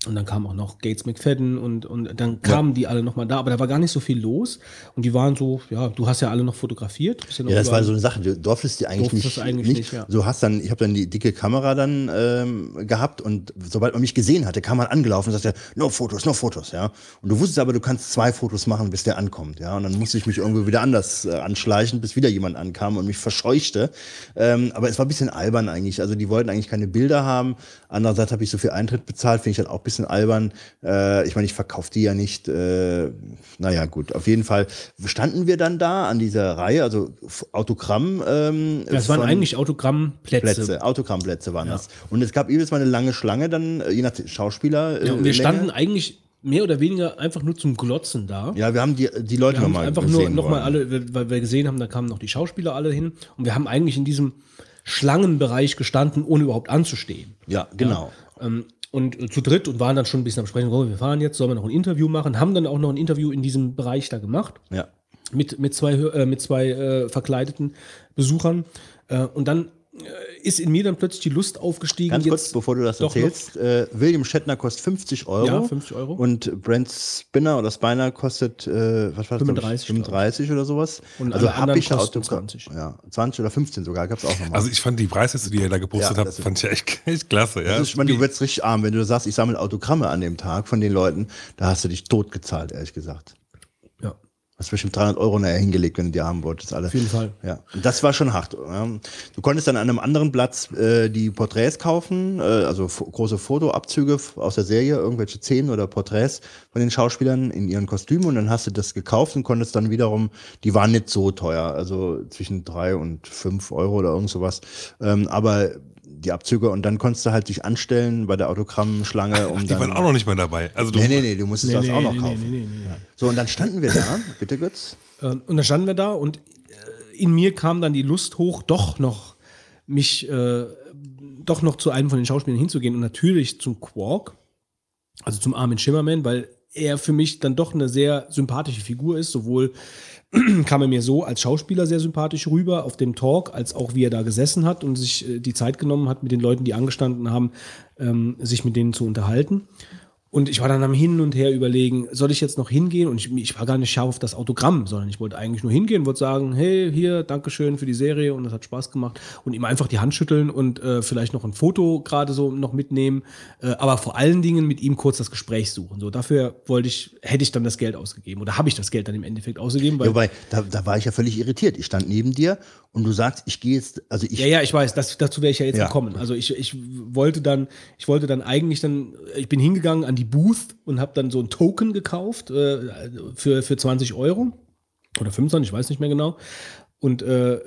Und dann kam auch noch Gates McFadden und, und dann kamen die alle nochmal da, aber da war gar nicht so viel los. Und die waren so, ja, du hast ja alle noch fotografiert. noch Ja, das war so eine Sache. Du durftest die eigentlich Durftest nicht. eigentlich nicht, ja. So hast dann, ich habe dann die dicke Kamera dann ähm, gehabt und sobald man mich gesehen hatte, kam man angelaufen und sagte, no Fotos, no Fotos, ja. Und du wusstest aber, du kannst zwei Fotos machen, bis der ankommt, ja. Und dann musste ich mich irgendwo wieder anders äh, anschleichen, bis wieder jemand ankam und mich verscheuchte. Ähm, aber es war ein bisschen albern eigentlich. Also die wollten eigentlich keine Bilder haben. Andererseits habe ich so viel Eintritt bezahlt, finde ich dann auch ein bisschen albern. Äh, ich meine, ich verkaufe die ja nicht. Äh, naja, gut, auf jeden Fall standen wir dann da an dieser Reihe, also Autogramm. Ähm, Das waren eigentlich Autogrammplätze. Plätze, Autogrammplätze waren das. Und es gab jedes Mal eine lange Schlange, dann äh, je nach Schauspieler. Ja, äh, und wir Länge. standen eigentlich mehr oder weniger einfach nur zum Glotzen da. Ja, wir haben die, die Leute nochmal einfach nur gesehen noch mal wollen. alle, weil- wir gesehen haben, da kamen noch die Schauspieler alle hin und wir haben eigentlich in diesem Schlangenbereich gestanden, ohne überhaupt anzustehen. Ja, genau. Ähm, und äh, zu dritt und waren dann schon ein bisschen am Sprechen, oh, wir fahren jetzt, sollen wir noch ein Interview machen, haben dann auch noch ein Interview in diesem Bereich da gemacht Ja. mit, mit zwei, äh, mit zwei äh, verkleideten Besuchern. Äh, und dann äh, ist in mir dann plötzlich die Lust aufgestiegen. Ganz kurz, bevor du das erzählst, äh, William Shatner kostet 50 Euro. Ja, 50 Euro. Und Brent Spinner oder Spiner kostet, äh, was war das? 35, 35 oder sowas. Und also happische kosten Autogramm- 20. Ja, 20 oder 15 sogar, gab es auch nochmal. Also ich fand die Preisliste, die ihr da gepostet Ja, habt, fand ich echt, echt klasse. Ja. das ist, ich meine, du wirst richtig arm, wenn du sagst, ich sammle Autogramme an dem Tag von den Leuten, da hast du dich tot gezahlt, ehrlich gesagt. Hast bestimmt 300 Euro nachher hingelegt, wenn du die haben wolltest, alle. Auf jeden Fall. Ja, und das war schon hart. Du konntest dann an einem anderen Platz äh, die Porträts kaufen, äh, also große Fotoabzüge aus der Serie, irgendwelche Szenen oder Porträts von den Schauspielern in ihren Kostümen und dann hast du das gekauft und konntest dann wiederum, die waren nicht so teuer, also zwischen drei und fünf Euro oder irgend sowas. Ähm, aber die Abzüge und dann konntest du halt dich anstellen bei der Autogrammschlange. Um die dann, waren auch noch nicht mehr dabei. Also du, Nee, nee, nee, du musstest das nee, auch noch nee, kaufen. nee, nee, nee. So, und dann standen wir da, bitte Götz. Ähm, Und dann standen wir da und äh, in mir kam dann die Lust hoch, doch noch mich, äh, doch noch zu einem von den Schauspielern hinzugehen und natürlich zum Quark, also zum Armin Schimmerman, weil er für mich dann doch eine sehr sympathische Figur ist, sowohl kam er mir so als Schauspieler sehr sympathisch rüber auf dem Talk, als auch wie er da gesessen hat und sich äh, die Zeit genommen hat, mit den Leuten, die angestanden haben, ähm, sich mit denen zu unterhalten. Und ich war dann am Hin und Her überlegen, soll ich jetzt noch hingehen? Und ich, ich war gar nicht scharf auf das Autogramm, sondern ich wollte eigentlich nur hingehen, wollte sagen, hey, hier, Dankeschön für die Serie und das hat Spaß gemacht. Und ihm einfach die Hand schütteln und äh, vielleicht noch ein Foto gerade so noch mitnehmen. Äh, aber vor allen Dingen mit ihm kurz das Gespräch suchen. So, dafür wollte ich, hätte ich dann das Geld ausgegeben. Oder habe ich das Geld dann im Endeffekt ausgegeben? Weil, Ja, wobei, da, da war ich ja völlig irritiert. Ich stand neben dir und du sagst, ich gehe jetzt, also ich, Ja, ja, ich weiß, das, dazu wäre ich ja jetzt Ja. gekommen. Also ich, ich wollte dann, ich wollte dann eigentlich dann, ich bin hingegangen an die Booth und habe dann so ein Token gekauft äh, für, für 20 Euro oder 25, ich weiß nicht mehr genau. Und äh,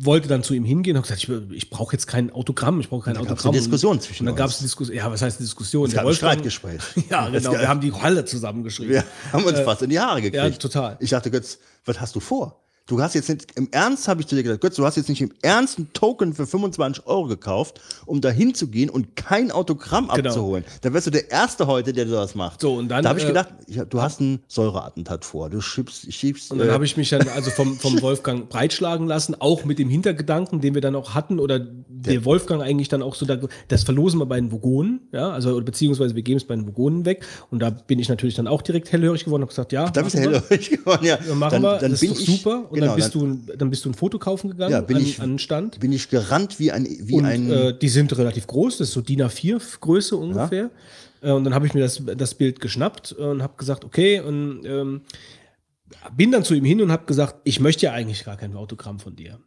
wollte dann zu ihm hingehen und gesagt, ich, ich brauche jetzt kein Autogramm, ich brauche kein Da gab's Autogramm. eine Diskussion zwischen Und dann gab es eine Diskussion, ja, was heißt Diskussion? es gab ein Streitgespräch. Ja, genau, wir haben die Halle zusammengeschrieben. Wir haben uns fast in die Haare gekriegt. ja, total. Ich dachte, Götz, was hast du vor? Du hast jetzt nicht, im Ernst habe ich zu dir gesagt, Götz, du hast jetzt nicht im Ernst einen Token für 25 Euro gekauft, um da hinzugehen und kein Autogramm Genau. abzuholen. Dann wärst du der Erste heute, der das macht. So, und dann, Da habe ich äh, gedacht, ich, du hast ein Säureattentat vor. Du schiebst, schiebst. Und dann äh, habe ich mich dann also vom, vom Wolfgang breitschlagen lassen, auch mit dem Hintergedanken, den wir dann auch hatten, oder der Wolfgang eigentlich dann auch so, da, das verlosen wir bei den Vogonen, ja, also beziehungsweise wir geben es bei den Vogonen weg. Und da bin ich natürlich dann auch direkt hellhörig geworden und habe gesagt, ja, da bist du hellhörig geworden. Ja, Ja, machen wir, das bin ist ich, super. Und genau, dann, bist du, dann bist du ein Foto kaufen gegangen Ja, bin an, ich- an den Stand. bin ich gerannt wie ein, wie Und ein. äh, die sind relativ groß, das ist so DIN A4 Größe ungefähr. Äh, und dann habe ich mir das, das Bild geschnappt und habe gesagt, okay, und ähm, bin dann zu ihm hin und habe gesagt, ich möchte ja eigentlich gar kein Autogramm von dir.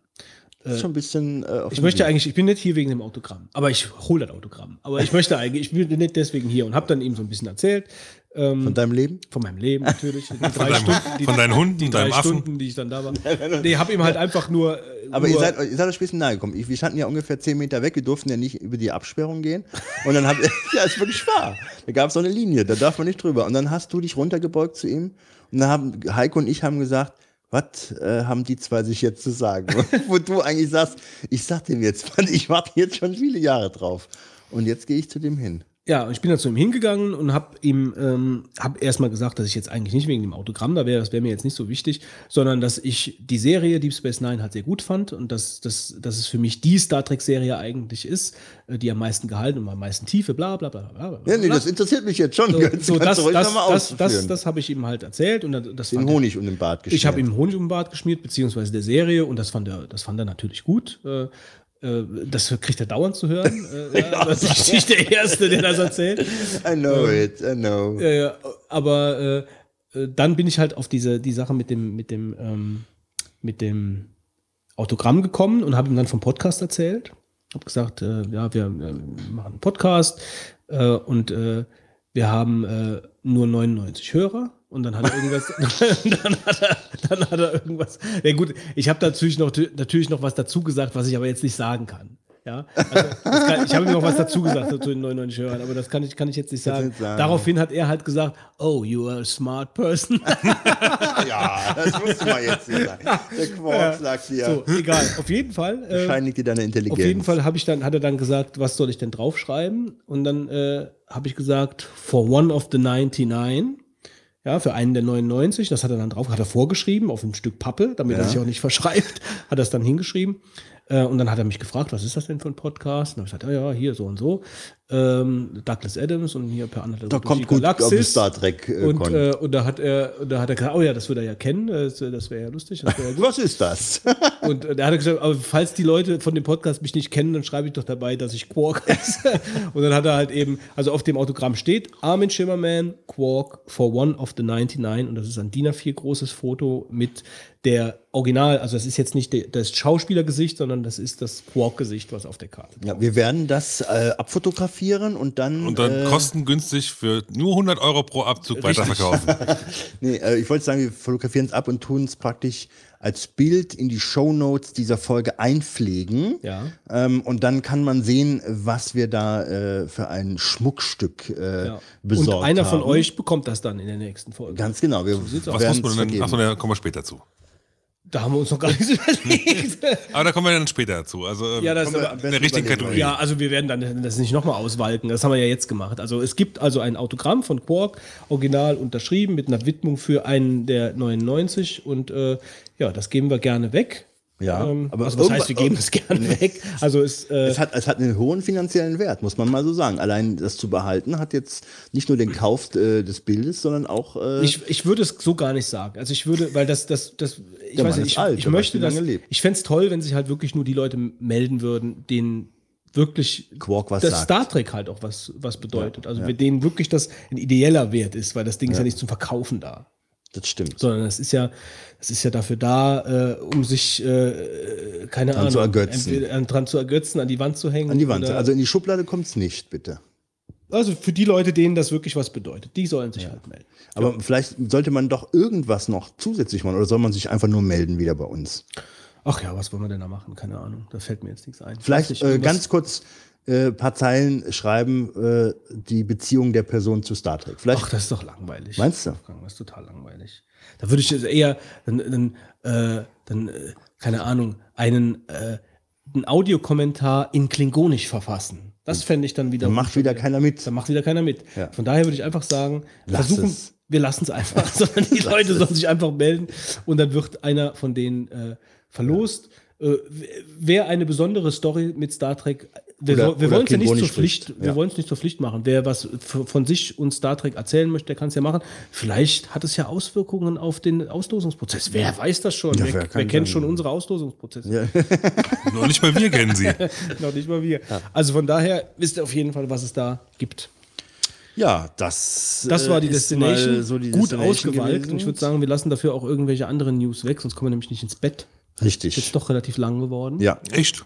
das ist schon ein bisschen. Äh, Ich möchte Weg. eigentlich, ich bin nicht hier wegen dem Autogramm, aber ich hole das Autogramm. Aber ich möchte eigentlich, ich bin nicht deswegen hier und habe dann ihm so ein bisschen erzählt Von deinem Leben? von meinem Leben natürlich. Die drei deinem- Stunden, die, von deinen Hunden, die drei deinem Affen. Stunden, die ich dann da war. Nee, habe ihm halt einfach nur. Aber nur, ihr seid, ihr seid euch ein bisschen nahe gekommen. Wir standen ja ungefähr 10 Meter weg, wir durften ja nicht über die Absperrung gehen. Und dann hat, ja, ist wirklich wahr. Da gab es so eine Linie, da darf man nicht drüber. Und dann hast du dich runtergebeugt zu ihm. Und dann haben Heiko und ich haben gesagt, was äh, haben die zwei sich jetzt zu sagen? Wo du eigentlich sagst, ich sag dem jetzt, Mann, ich warte jetzt schon viele Jahre drauf. Und jetzt gehe ich zu dem hin. Ja, ich bin dann zu ihm hingegangen und habe ihm ähm, hab erstmal gesagt, dass ich jetzt eigentlich nicht wegen dem Autogramm da wäre, das wäre mir jetzt nicht so wichtig, sondern dass ich die Serie Deep Space Nine halt sehr gut fand und dass, dass, dass es für mich die Star Trek-Serie eigentlich ist, äh, die am meisten gehalten und am meisten Tiefe, bla bla bla bla. bla. Ja, nee, das interessiert mich jetzt schon. so, Götz. so, das, das, das, das, das habe ich ihm halt erzählt und das Den Honig um den Bart geschmiert. ich habe ihm Honig um den Bart geschmiert, beziehungsweise der Serie, und das fand er, das fand er natürlich gut. Äh, das kriegt er dauernd zu hören. Äh, ja, das ist nicht der Erste, der das erzählt. I know it, I know. Ja, aber äh, äh, dann bin ich halt auf diese die Sache mit dem mit dem ähm, mit dem Autogramm gekommen und habe ihm dann vom Podcast erzählt Habe gesagt, äh, ja, wir äh, machen einen Podcast äh, und äh, wir haben äh, nur 99 Hörer. Und dann hat er irgendwas, dann, hat er, dann hat er irgendwas. Ja gut, ich habe natürlich noch, natürlich noch was dazu gesagt, was ich aber jetzt nicht sagen kann. Ja, also kann, ich habe ihm noch was dazu gesagt zu den 99 Hörern, aber das kann ich, kann ich jetzt nicht sagen. Sagen. Daraufhin hat er halt gesagt, oh, you are a smart person. ja, das musste man jetzt hier sagen. Der Quarks ja. sagt hier. So, egal, auf jeden Fall. Äh, Bescheinigt dir deine Intelligenz. Auf jeden Fall ich dann, hat er dann gesagt, was soll ich denn draufschreiben? Und dann äh, habe ich gesagt, for one of the 99. Ja, für einen der 99, das hat er dann drauf, hat er vorgeschrieben auf ein Stück Pappe, damit ja. er sich auch nicht verschreibt, hat er es dann hingeschrieben. Äh, und dann hat er mich gefragt, was ist das denn für ein Podcast? Und dann habe ich gesagt, ja, ja, hier so und so. Ähm, Douglas Adams und hier per andere Da kommt gut Galaxis. Star Trek. Äh, und, äh, und da hat er, da hat er gesagt, oh ja, das würde er ja kennen, das, das wäre ja lustig. Wär ja was ist das? und äh, da hat er gesagt, aber falls die Leute von dem Podcast mich nicht kennen, dann schreibe ich doch dabei, dass ich Quark heiße. und dann hat er halt eben, also auf dem Autogramm steht Armin Schimmerman, Quark for one of the 99 und das ist ein DIN A4 großes Foto mit der Original, also das ist jetzt nicht das Schauspielergesicht, sondern das ist das Quark-Gesicht, was auf der Karte. Ja, wir werden das äh, abfotografieren und dann. Und dann äh, kostengünstig für nur 100 Euro pro Abzug richtig. weiterverkaufen. nee, äh, ich wollte sagen, wir fotografieren es ab und tun es praktisch als Bild in die Show Notes dieser Folge einpflegen. Ja. Ähm, und dann kann man sehen, was wir da äh, für ein Schmuckstück äh, ja. besorgt haben. Und einer von haben. euch bekommt das dann in der nächsten Folge. Ganz genau. Wir was muss man denn? Achso, da kommen wir später zu. Da haben wir uns noch gar nichts überlegt. aber da kommen wir dann später dazu. Also ähm, ja, das in der richtigen Kategorie. Ja, also wir werden dann das nicht nochmal auswalken. Das haben wir ja jetzt gemacht. Also es gibt also ein Autogramm von Quark, original unterschrieben, mit einer Widmung für einen der 99. Und äh, ja, das geben wir gerne weg. Ja, ähm, aber also das heißt, wir geben es gerne nee. weg. Also es, äh es, hat, es hat einen hohen finanziellen Wert, muss man mal so sagen. Allein das zu behalten hat jetzt nicht nur den Kauf äh, des Bildes, sondern auch. Äh ich, ich würde es so gar nicht sagen. Also ich würde, weil das, das, das, ich der weiß nicht, ich, alt, ich möchte das. Ich fände es toll, wenn sich halt wirklich nur die Leute melden würden, denen wirklich Quark was das sagt. Star Trek halt auch was, was bedeutet. Ja, also ja. denen wirklich das ein ideeller Wert ist, weil das Ding ja. ist ja nicht zum Verkaufen da. Das stimmt. Sondern es ist ja, es ist ja dafür da, äh, um sich, äh, keine dran Ahnung, zu ergötzen. Entweder, dran zu ergötzen, an die Wand zu hängen. An die Wand. Also in die Schublade kommt es nicht, bitte. Also für die Leute, denen das wirklich was bedeutet, die sollen sich ja. halt melden. Aber ja. vielleicht sollte man doch irgendwas noch zusätzlich machen oder soll man sich einfach nur melden wieder bei uns? Ach ja, was wollen wir denn da machen? Keine Ahnung. Da fällt mir jetzt nichts ein. Vielleicht äh, ganz kurz äh, paar Zeilen schreiben, äh, die Beziehung der Person zu Star Trek. Vielleicht Ach, das ist doch langweilig. Meinst du? Das ist total langweilig. Da würde ich eher dann, dann, äh, dann äh, keine Ahnung, einen, äh, einen Audiokommentar in Klingonisch verfassen. Das fände ich dann wieder. Dann macht wieder keiner mit. Dann macht wieder keiner mit. Ja. Von daher würde ich einfach sagen, Lass versuchen, es. wir lassen es einfach, sondern die Leute sollen sich einfach melden und dann wird einer von denen verlost. Ja äh, wer eine besondere Story mit Star Trek, wir, oder, wir wollen es ja nicht zur Pflicht, ja. wir wollen es nicht zur Pflicht machen. Wer was von sich und Star Trek erzählen möchte, der kann es ja machen. Vielleicht hat es ja Auswirkungen auf den Auslosungsprozess. Wer weiß das schon? Ja, wer, wer kennt schon unsere Auslosungsprozesse? Ja. Noch nicht mal wir kennen sie. Noch nicht mal wir. Also von daher wisst ihr auf jeden Fall, was es da gibt. Ja, das, das war die äh, Destination. So die gut ausgewalkt. Und ich würde sagen, wir lassen dafür auch irgendwelche anderen News weg, sonst kommen wir nämlich nicht ins Bett. Richtig. Ist doch relativ lang geworden. Ja. Echt?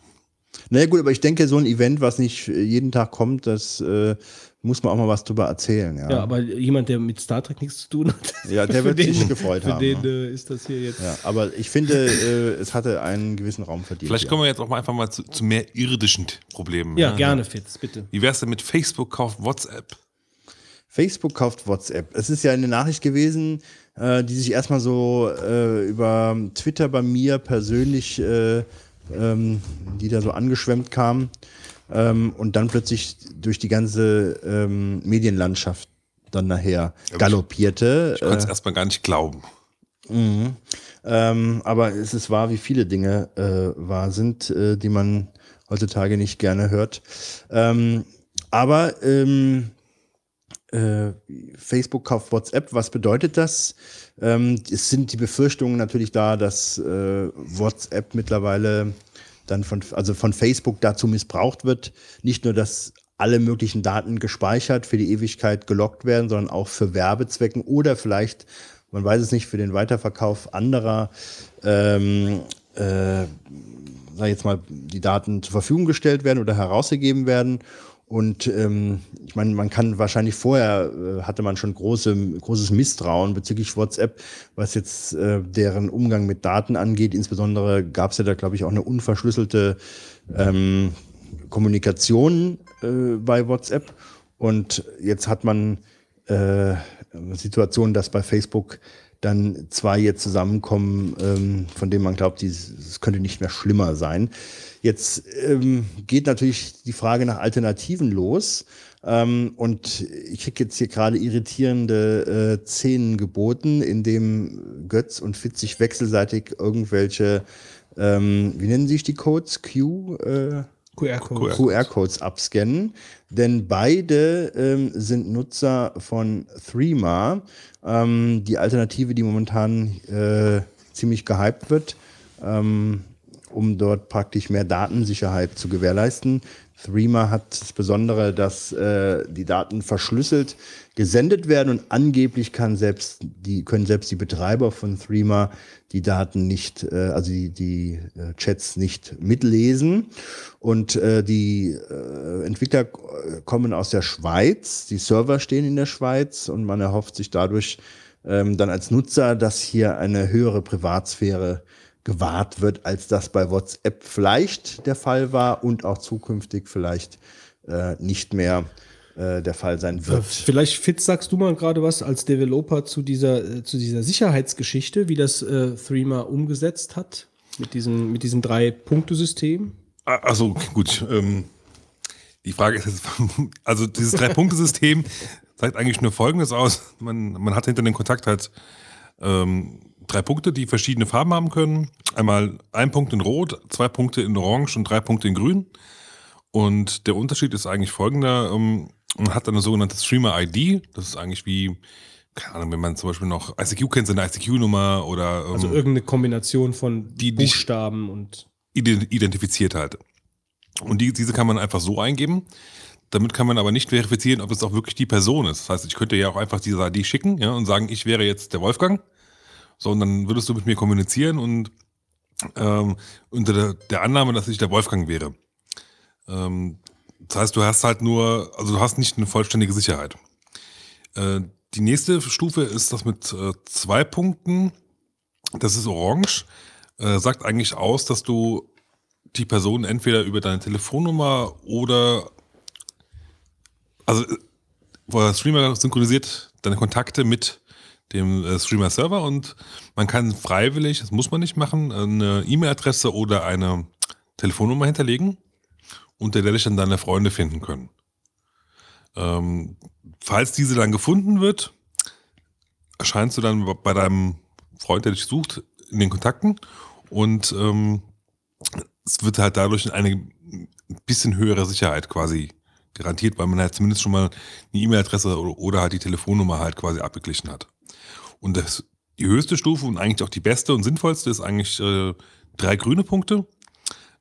Naja gut, aber ich denke, so ein Event, was nicht jeden Tag kommt, das äh, muss man auch mal was drüber erzählen. Ja. ja, aber jemand, der mit Star Trek nichts zu tun hat, ja, der wird den, sich gefreut für haben. Für den äh, ist das hier jetzt. Ja, aber ich finde, äh, es hatte einen gewissen Raum verdient. Vielleicht kommen wir jetzt auch mal einfach mal zu, zu mehr irdischen Problemen. Ja, ja, gerne, Fitz, bitte. Wie wär's denn mit Facebook kauft WhatsApp? Facebook kauft WhatsApp. Es ist ja eine Nachricht gewesen, äh, die sich erstmal so äh, über Twitter bei mir persönlich, äh, ähm, die da so angeschwemmt kam ähm, und dann plötzlich durch die ganze ähm, Medienlandschaft dann nachher galoppierte. Ich, ich konnte es äh, erstmal gar nicht glauben. Mhm. Ähm, aber es ist wahr, wie viele Dinge äh, wahr sind, äh, die man heutzutage nicht gerne hört. Ähm, aber ähm, äh, Facebook kauft WhatsApp. Was bedeutet das? Ähm, es sind die Befürchtungen natürlich da, dass äh, WhatsApp mittlerweile dann von, also von Facebook dazu missbraucht wird. Nicht nur, dass alle möglichen Daten gespeichert für die Ewigkeit gelockt werden, sondern auch für Werbezwecken oder vielleicht, man weiß es nicht, für den Weiterverkauf anderer ähm, äh, sag ich jetzt mal, die Daten zur Verfügung gestellt werden oder herausgegeben werden. Und ähm, ich meine, man kann wahrscheinlich vorher äh, hatte man schon große, großes Misstrauen bezüglich WhatsApp, was jetzt äh, deren Umgang mit Daten angeht. Insbesondere gab es ja da, glaube ich, auch eine unverschlüsselte ähm, Kommunikation äh, bei WhatsApp. Und jetzt hat man äh, Situation, dass bei Facebook dann zwei jetzt zusammenkommen, ähm, von denen man glaubt, es könnte nicht mehr schlimmer sein. Jetzt ähm, geht natürlich die Frage nach Alternativen los. Ähm, und ich kriege jetzt hier gerade irritierende äh, Szenen geboten, in dem Götz und Fitz sich wechselseitig irgendwelche, ähm, wie nennen sich die Codes? Q? Äh, QR-Code. QR-Codes abscannen, denn beide ähm, sind Nutzer von Threema, ähm, die Alternative, die momentan äh, ziemlich gehypt wird, ähm, um dort praktisch mehr Datensicherheit zu gewährleisten. Threema hat das Besondere, dass äh, die Daten verschlüsselt gesendet werden und angeblich kann selbst die, können selbst die Betreiber von Threema die Daten nicht, äh, also die, die äh, Chats nicht mitlesen. Und äh, die äh, Entwickler kommen aus der Schweiz, die Server stehen in der Schweiz und man erhofft sich dadurch ähm, dann als Nutzer, dass hier eine höhere Privatsphäre gewahrt wird, als das bei WhatsApp vielleicht der Fall war und auch zukünftig vielleicht äh, nicht mehr äh, der Fall sein wird. Vielleicht, Fitz, sagst du mal gerade was als Developer zu dieser, äh, zu dieser Sicherheitsgeschichte, wie das äh, Threema umgesetzt hat mit diesem, mit diesem Drei-Punkte-System? Also gut, ähm, die Frage ist jetzt, also dieses Drei-Punkte-System zeigt eigentlich nur Folgendes aus. Man, man hat hinter dem Kontakt halt ähm, drei Punkte, die verschiedene Farben haben können. Einmal ein Punkt in Rot, zwei Punkte in Orange und drei Punkte in Grün. Und der Unterschied ist eigentlich folgender. Ähm, man hat eine sogenannte Streamer-ID. Das ist eigentlich wie, keine Ahnung, wenn man zum Beispiel noch ICQ kennt, seine ICQ-Nummer oder. Ähm, also irgendeine Kombination von die, Buchstaben und. Identifiziert halt. Und die, diese kann man einfach so eingeben. Damit kann man aber nicht verifizieren, ob es auch wirklich die Person ist. Das heißt, ich könnte ja auch einfach diese ID schicken ja, und sagen, ich wäre jetzt der Wolfgang. So, und dann würdest du mit mir kommunizieren und ähm, unter der, der, Annahme, dass ich der Wolfgang wäre. Ähm, das heißt, du hast halt nur, also du hast nicht eine vollständige Sicherheit. Äh, die nächste Stufe ist das mit äh, zwei Punkten. Das ist orange. Äh, sagt eigentlich aus, dass du die Person entweder über deine Telefonnummer oder also der Streamer synchronisiert deine Kontakte mit dem Streamer-Server und man kann freiwillig, das muss man nicht machen, eine E-Mail-Adresse oder eine Telefonnummer hinterlegen, unter der dich dann deine Freunde finden können. Ähm, falls diese dann gefunden wird, erscheinst du dann bei deinem Freund, der dich sucht, in den Kontakten und ähm, es wird halt dadurch eine bisschen höhere Sicherheit quasi garantiert, weil man halt zumindest schon mal eine E-Mail-Adresse oder, halt die Telefonnummer halt quasi abgeglichen hat. Und das, die höchste Stufe und eigentlich auch die beste und sinnvollste ist eigentlich äh, drei grüne Punkte.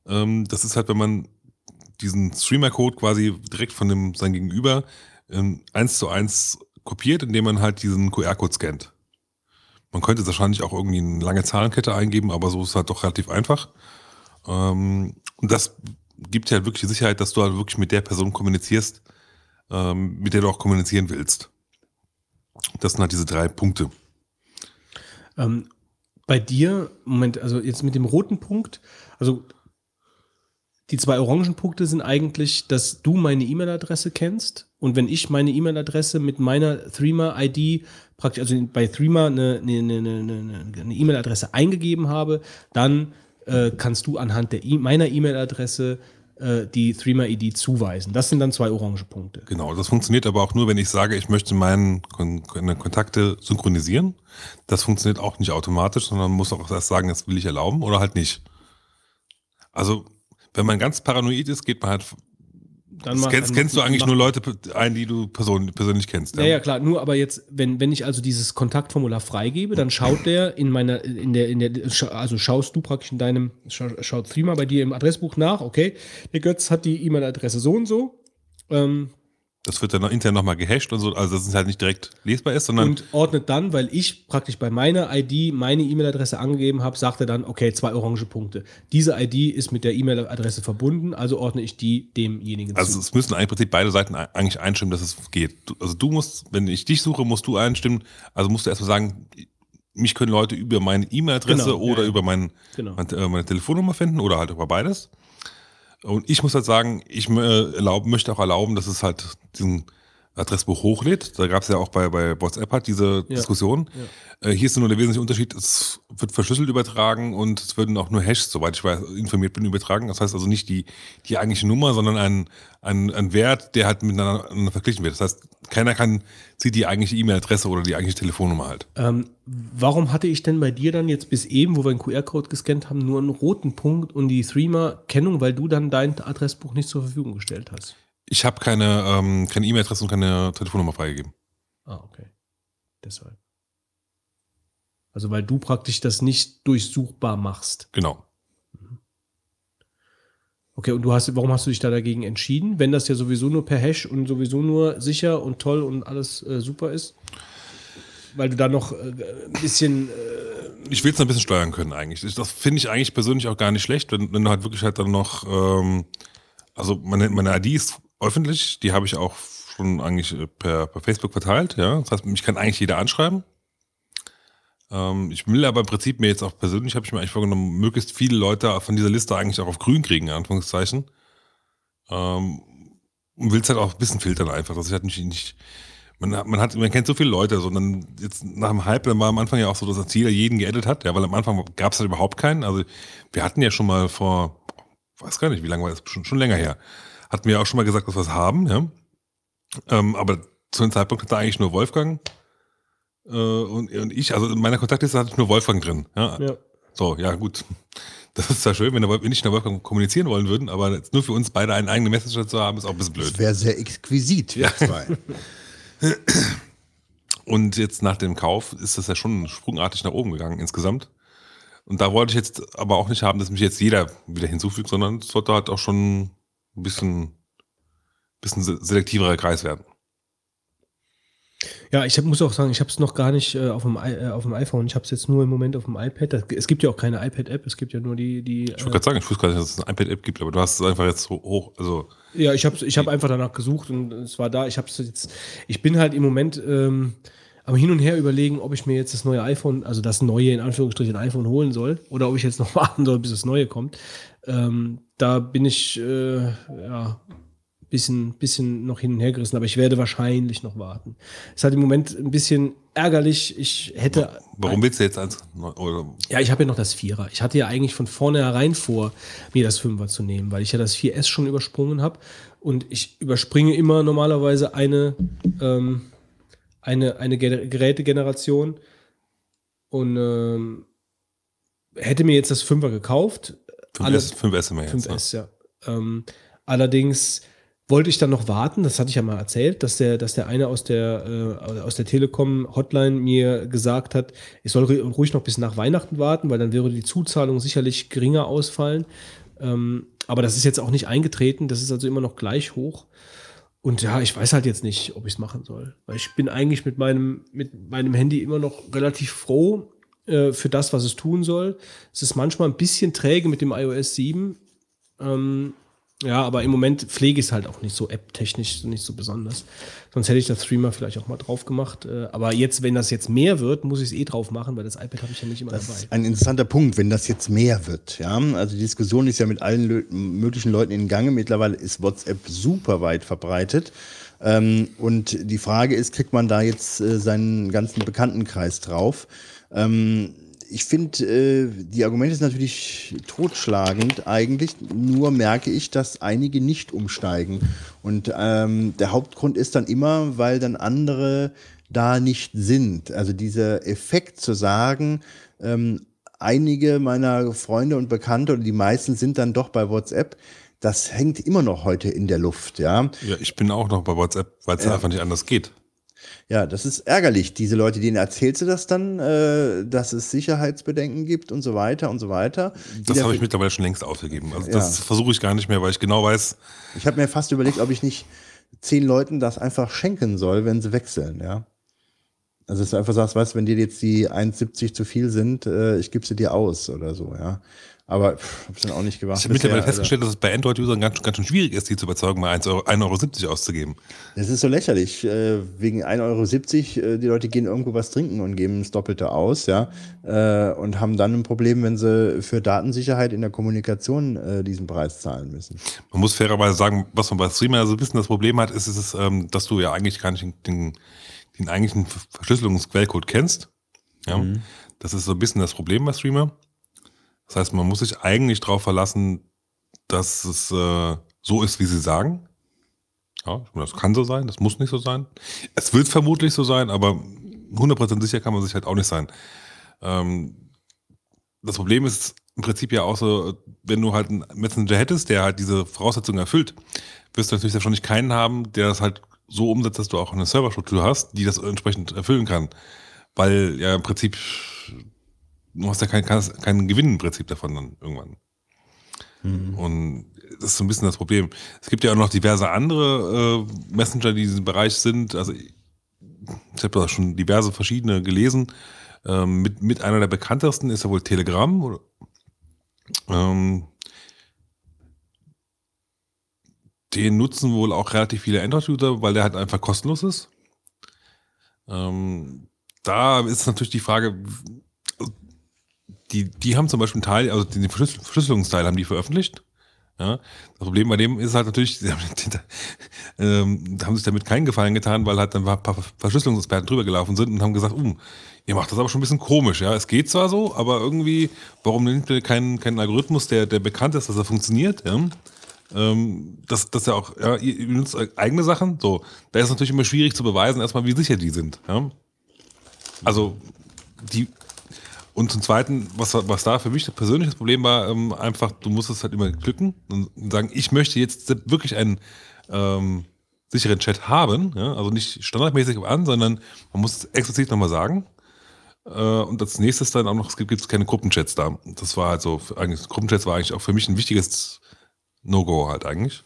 Ähm, das ist halt, wenn man diesen Streamer-Code quasi direkt von dem sein Gegenüber ähm, eins zu eins kopiert, indem man halt diesen QR-Code scannt. Man könnte wahrscheinlich auch irgendwie eine lange Zahlenkette eingeben, aber so ist es halt doch relativ einfach. Ähm, und das gibt dir halt wirklich die Sicherheit, dass du halt wirklich mit der Person kommunizierst, ähm, mit der du auch kommunizieren willst. Das sind halt diese drei Punkte. Ähm, bei dir, Moment, also jetzt mit dem roten Punkt, also die zwei orangen Punkte sind eigentlich, dass du meine E-Mail-Adresse kennst und wenn ich meine E-Mail-Adresse mit meiner Threema-ID praktisch, also bei Threema eine E-Mail-Adresse eingegeben habe, dann äh, kannst du anhand der e meiner E-Mail-Adresse äh, die Threema-ID zuweisen. Das sind dann zwei orange Punkte. Genau, das funktioniert aber auch nur, wenn ich sage, ich möchte meine Kon Kontakte synchronisieren. Das funktioniert auch nicht automatisch, sondern muss auch erst sagen, das will ich erlauben oder halt nicht. Also, wenn man ganz paranoid ist, geht man halt dann das kennst, kennst du eigentlich nur Leute ein, die du person, persönlich kennst. Ja? ja, ja, klar. Nur aber jetzt, wenn, wenn ich also dieses Kontaktformular freigebe, dann schaut der in meiner, in der, in der, also schaust du praktisch in deinem, schaut Threema bei dir im Adressbuch nach, okay, der Götz hat die E-Mail-Adresse so und so. Ähm, Das wird dann noch intern nochmal gehasht und so, also dass es halt nicht direkt lesbar ist, sondern Und ordnet dann, weil ich praktisch bei meiner ID meine E-Mail-Adresse angegeben habe, sagt er dann, okay, zwei orange Punkte. Diese ID ist mit der E-Mail-Adresse verbunden, also ordne ich die demjenigen Also zu. es müssen im Prinzip beide Seiten ei- eigentlich einstimmen, dass es geht. Also du musst, wenn ich dich suche, musst du einstimmen. Also musst du erstmal sagen, mich können Leute über meine E-Mail-Adresse Genau, oder ja, über mein, Genau. mein, äh, meine Telefonnummer finden oder halt über beides. Und ich muss halt sagen, ich äh, erlaub, möchte auch erlauben, dass es halt diesen Adressbuch hochlädt. Da gab es ja auch bei, bei WhatsApp halt diese Ja. Diskussion. Äh, hier ist nur der wesentliche Unterschied, es wird verschlüsselt übertragen und es würden auch nur Hashes, soweit ich weiß, informiert bin, übertragen. Das heißt also nicht die, die eigentliche Nummer, sondern ein, ein, ein Wert, der halt miteinander verglichen wird. Das heißt, keiner kann, sieht die eigentliche E-Mail-Adresse oder die eigentliche Telefonnummer halt. Ähm, warum hatte ich denn bei dir dann jetzt bis eben, wo wir einen QR-Code gescannt haben, nur einen roten Punkt und die Threema-Kennung, weil du dann dein Adressbuch nicht zur Verfügung gestellt hast? Ich habe keine ähm, keine E-Mail-Adresse und keine Telefonnummer freigegeben. Ah, okay. Deshalb. Also weil du praktisch das nicht durchsuchbar machst. Genau. Okay, und du hast, warum hast du dich da dagegen entschieden, wenn das ja sowieso nur per Hash und sowieso nur sicher und toll und alles äh, super ist? Weil du da noch äh, ein bisschen, äh, Ich will es ein bisschen steuern können eigentlich. Ich- Das finde ich eigentlich persönlich auch gar nicht schlecht, wenn, wenn du halt wirklich halt dann noch, ähm, also meine, meine ID ist öffentlich, die habe ich auch schon eigentlich äh, per, per Facebook verteilt, ja. Das heißt, mich kann eigentlich jeder anschreiben. Ähm, ich will aber im Prinzip mir jetzt auch persönlich, habe ich mir eigentlich vorgenommen, möglichst viele Leute von dieser Liste eigentlich auch auf grün kriegen, in Anführungszeichen. Ähm, und will es halt auch ein bisschen filtern einfach, dass ich halt nicht, nicht man, man hat, man kennt so viele Leute, sondern jetzt nach dem Hype, dann war am Anfang ja auch so, dass jeder jeden geedit hat, ja, weil am Anfang gab es halt überhaupt keinen. Also wir hatten ja schon mal vor, weiß gar nicht, wie lange war das, schon, schon länger her, hatten wir auch schon mal gesagt, dass wir es haben, ja. Ähm, aber zu dem Zeitpunkt hatte eigentlich nur Wolfgang äh, und, und ich, also in meiner Kontaktliste hatte ich nur Wolfgang drin. Ja. ja. So, ja gut. Das ist zwar schön, wenn wenn ich und der Wolfgang kommunizieren wollen würden, aber jetzt nur für uns beide einen eigenen Messenger zu haben, ist auch ein bisschen blöd. Das wäre sehr exquisit, wir zwei. Und jetzt nach dem Kauf ist das ja schon sprungartig nach oben gegangen insgesamt. Und da wollte ich jetzt aber auch nicht haben, dass mich jetzt jeder wieder hinzufügt, sondern es sollte halt auch schon ein bisschen, bisschen se- selektiverer Kreis werden. Ja, ich hab, muss auch sagen, ich habe es noch gar nicht äh, auf, dem, äh, auf dem iPhone. Ich habe es jetzt nur im Moment auf dem iPad. Das, es gibt ja auch keine iPad-App. Es gibt ja nur die. die Ich wollte äh, gerade sagen, ich wusste gar nicht, dass es eine iPad-App gibt, aber du hast es einfach jetzt so hoch, also ja, ich habe ich hab einfach danach gesucht und es war da. Ich habe jetzt. Ich bin halt im Moment ähm, am Hin und Her überlegen, ob ich mir jetzt das neue iPhone, also das neue in Anführungsstrichen iPhone holen soll oder ob ich jetzt noch warten soll, bis das neue kommt. Ähm, da bin ich äh, ja bisschen, bisschen noch hin und her gerissen, aber ich werde wahrscheinlich noch warten. Es ist halt im Moment ein bisschen ärgerlich. Ich hätte. warum willst du jetzt als, oder Ja, ich habe ja noch das Vierer. Ich hatte ja eigentlich von vornherein vor, mir das Fünfer zu nehmen, weil ich ja das 4S schon übersprungen habe. Und ich überspringe immer normalerweise eine, ähm, eine, eine Ge- Gerätegeneration. Und ähm, hätte mir jetzt das Fünfer gekauft. 5S, 5S immer jetzt. ne? 5S, ja. Ähm, allerdings wollte ich dann noch warten, das hatte ich ja mal erzählt, dass der, dass der eine aus der, äh, aus der Telekom-Hotline mir gesagt hat, ich soll ru- ruhig noch bis nach Weihnachten warten, weil dann würde die Zuzahlung sicherlich geringer ausfallen. Ähm, aber das ist jetzt auch nicht eingetreten, das ist also immer noch gleich hoch. Und ja, ich weiß halt jetzt nicht, ob ich es machen soll. Weil ich bin eigentlich mit meinem, mit meinem Handy immer noch relativ froh äh, für das, was es tun soll. Es ist manchmal ein bisschen träge mit dem iOS 7. Ähm, ja, aber im Moment pflege ich es halt auch nicht so app-technisch nicht so besonders. Sonst hätte ich das Streamer vielleicht auch mal drauf gemacht. Äh, aber jetzt, wenn das jetzt mehr wird, muss ich es eh drauf machen, weil das iPad habe ich ja nicht immer Das dabei. ist ein interessanter Punkt, wenn das jetzt mehr wird. Ja? Also die Diskussion ist ja mit allen möglichen Leuten in Gange. Mittlerweile ist WhatsApp super weit verbreitet. Ähm, und die Frage ist, kriegt man da jetzt äh, seinen ganzen Bekanntenkreis drauf? Ähm, ich finde, äh, die Argumente sind natürlich totschlagend eigentlich, nur merke ich, dass einige nicht umsteigen. Und ähm, der Hauptgrund ist dann immer, weil dann andere da nicht sind. Also dieser Effekt zu sagen, ähm, einige meiner Freunde und Bekannte oder die meisten sind dann doch bei WhatsApp, das hängt immer noch heute in der Luft, ja. Ja, ich bin auch noch bei WhatsApp, weil es Ja. einfach nicht anders geht. Ja, das ist ärgerlich. Diese Leute, denen erzählst du das dann, äh, dass es Sicherheitsbedenken gibt und so weiter und so weiter. Das habe ich mittlerweile schon längst aufgegeben. Also Ja. das versuche ich gar nicht mehr, weil ich genau weiß, Ich habe mir fast überlegt, ob ich nicht zehn Leuten das einfach schenken soll, wenn sie wechseln, ja. Also dass du einfach sagst, weißt, wenn dir jetzt die 1,70 zu viel sind, äh, ich gebe sie dir aus oder so, ja. Aber pff, hab's dann auch nicht gemacht. Ich habe mittlerweile festgestellt, dass es bei Android-Usern ganz, ganz schön schwierig ist, die zu überzeugen, mal 1,70 Euro, 1,70 Euro auszugeben. Das ist so lächerlich. Äh, wegen 1,70 Euro, äh, die Leute gehen irgendwo was trinken und geben das Doppelte aus, ja. Äh, und haben dann ein Problem, wenn sie für Datensicherheit in der Kommunikation äh, diesen Preis zahlen müssen. Man muss fairerweise sagen, was man bei Streamer so ein bisschen das Problem hat, ist, ist es, ähm, dass du ja eigentlich gar nicht den, den eigentlichen Verschlüsselungsquellcode kennst. Ja. Das ist so ein bisschen das Problem bei Streamer. Das heißt, man muss sich eigentlich darauf verlassen, dass es äh, so ist, wie sie sagen. Ja, das kann so sein, das muss nicht so sein. Es wird vermutlich so sein, aber 100% sicher kann man sich halt auch nicht sein. Ähm, das Problem ist im Prinzip ja auch so, wenn du halt einen Messenger hättest, der halt diese Voraussetzungen erfüllt, wirst du natürlich wahrscheinlich keinen haben, der das halt so umsetzt, dass du auch eine Serverstruktur hast, die das entsprechend erfüllen kann. Weil ja im Prinzip, du hast ja kein, kein, kein Gewinnprinzip davon dann irgendwann. Und das ist so ein bisschen das Problem. Es gibt ja auch noch diverse andere äh, Messenger, die in diesem Bereich sind. Also ich, ich habe da schon diverse verschiedene gelesen. Ähm, mit, mit einer der bekanntesten ist ja wohl Telegram. Oder, ähm, den nutzen wohl auch relativ viele Android-User, weil der halt einfach kostenlos ist. Ähm, da ist natürlich die Frage, die, die haben zum Beispiel einen Teil, also den Verschlüssel- Verschlüsselungsteil haben die veröffentlicht. Ja, das Problem bei dem ist halt natürlich, sie haben, ähm, haben sich damit keinen Gefallen getan, weil halt dann ein paar Verschlüsselungsexperten drüber gelaufen sind und haben gesagt, um, ihr macht das aber schon ein bisschen komisch, ja. Es geht zwar so, aber irgendwie, warum nimmt ihr keinen, keinen Algorithmus, der, der bekannt ist, dass er funktioniert, ja? Ähm, das, das ist ja auch, ja, ihr benutzt eigene Sachen, so. Da ist es natürlich immer schwierig zu beweisen, erstmal, wie sicher die sind, ja. Also, die, und zum Zweiten, was, was da für mich das persönliche Problem war, ähm, einfach, du musst es halt immer klicken und sagen, ich möchte jetzt wirklich einen ähm, sicheren Chat haben, ja? also nicht standardmäßig an, sondern man muss es explizit nochmal sagen. Äh, und als nächstes dann auch noch, es gibt, gibt keine Gruppenchats da. Das war halt so, eigentlich, Gruppenchats war eigentlich auch für mich ein wichtiges No-Go halt eigentlich.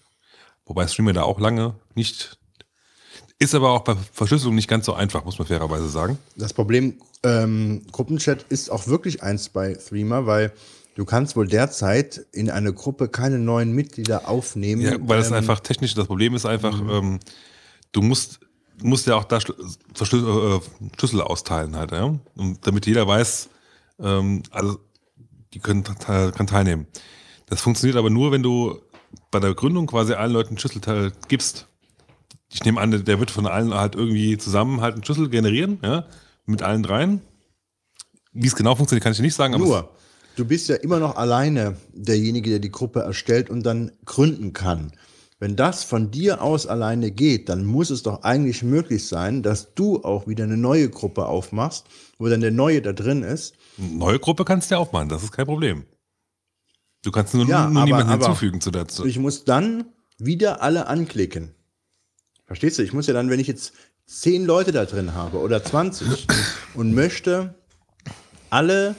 Wobei Streamer da auch lange nicht, ist aber auch bei Verschlüsselung nicht ganz so einfach, muss man fairerweise sagen. Das Problem, ähm, Gruppenchat ist auch wirklich eins bei Threema, weil du kannst wohl derzeit in eine Gruppe keine neuen Mitglieder aufnehmen. Ja, weil das ähm, einfach technisch, das Problem ist einfach, ähm, du musst, musst ja auch da Schl Verschlü- äh, Schlüssel austeilen halt, ja. Und damit jeder weiß, ähm, also die können kann teilnehmen. Das funktioniert aber nur, wenn du bei der Gründung quasi allen Leuten einen Schlüsselteil gibst. Ich nehme an, der wird von allen halt irgendwie zusammen halt einen Schlüssel generieren, ja, mit allen dreien. Wie es genau funktioniert, kann ich dir nicht sagen, Nur, du bist ja immer noch alleine derjenige, der die Gruppe erstellt und dann gründen kann. Wenn das von dir aus alleine geht, dann muss es doch eigentlich möglich sein, dass du auch wieder eine neue Gruppe aufmachst, wo dann der Neue da drin ist. eine neue Gruppe kannst du ja aufmachen, das ist kein Problem. Du kannst nur, Ja, nur aber- niemanden hinzufügen zu dazu. Ich muss dann wieder alle anklicken. Verstehst du? Ich muss ja dann, wenn ich jetzt zehn Leute da drin habe oder 20 und möchte alle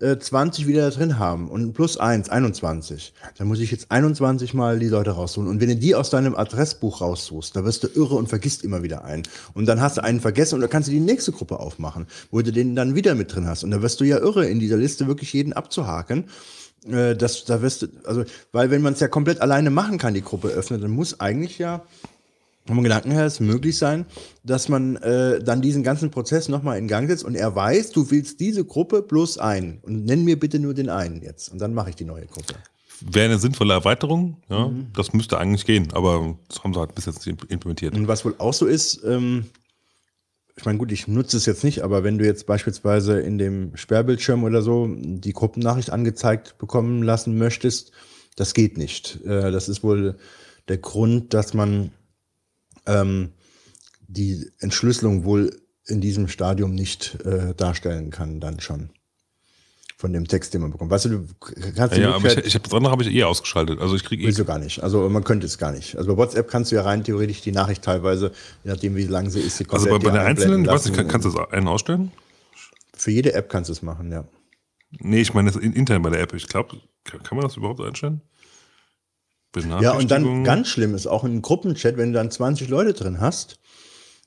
äh, 20 wieder da drin haben und plus eins, 21, dann muss ich jetzt 21 mal die Leute raussuchen. Und wenn du die aus deinem Adressbuch raussuchst, da wirst du irre und vergisst immer wieder einen. Und dann hast du einen vergessen und dann kannst du die nächste Gruppe aufmachen, wo du den dann wieder mit drin hast. Und da wirst du ja irre, in dieser Liste wirklich jeden abzuhaken. Äh, das, da wirst du, also, weil wenn man es ja komplett alleine machen kann, die Gruppe öffnen, dann muss eigentlich ja vom Gedanken her es möglich sein, dass man äh, dann diesen ganzen Prozess nochmal in Gang setzt und er weiß, du willst diese Gruppe plus einen und nenn mir bitte nur den einen jetzt und dann mache ich die neue Gruppe. Wäre eine sinnvolle Erweiterung, ja, Mhm. das müsste eigentlich gehen, aber das haben sie halt bis jetzt nicht implementiert. Und was wohl auch so ist, ähm, ich meine, gut, ich nutze es jetzt nicht, aber wenn du jetzt beispielsweise in dem Sperrbildschirm oder so die Gruppennachricht angezeigt bekommen lassen möchtest, das geht nicht. Äh, das ist wohl der Grund, dass man ähm, die Entschlüsselung wohl in diesem Stadium nicht äh, darstellen kann, dann schon. Von dem Text, den man bekommt. Weißt du, du kannst die Ja, aber ich, ich habe das andere habe ich eh ausgeschaltet. Also ich kriege eh Willst du gar nicht. Also man könnte es gar nicht. Also bei WhatsApp kannst du ja rein theoretisch die Nachricht teilweise, je nachdem wie lang sie ist, die also bei, bei den einzelnen, weiß nicht, kann, kannst du das einen ausstellen? Für jede App kannst du es machen, ja. Nee, ich meine das in, intern bei der App. Ich glaube, kann, kann man das überhaupt einstellen? Ja, und dann ganz schlimm ist auch in einem Gruppenchat, wenn du dann 20 Leute drin hast,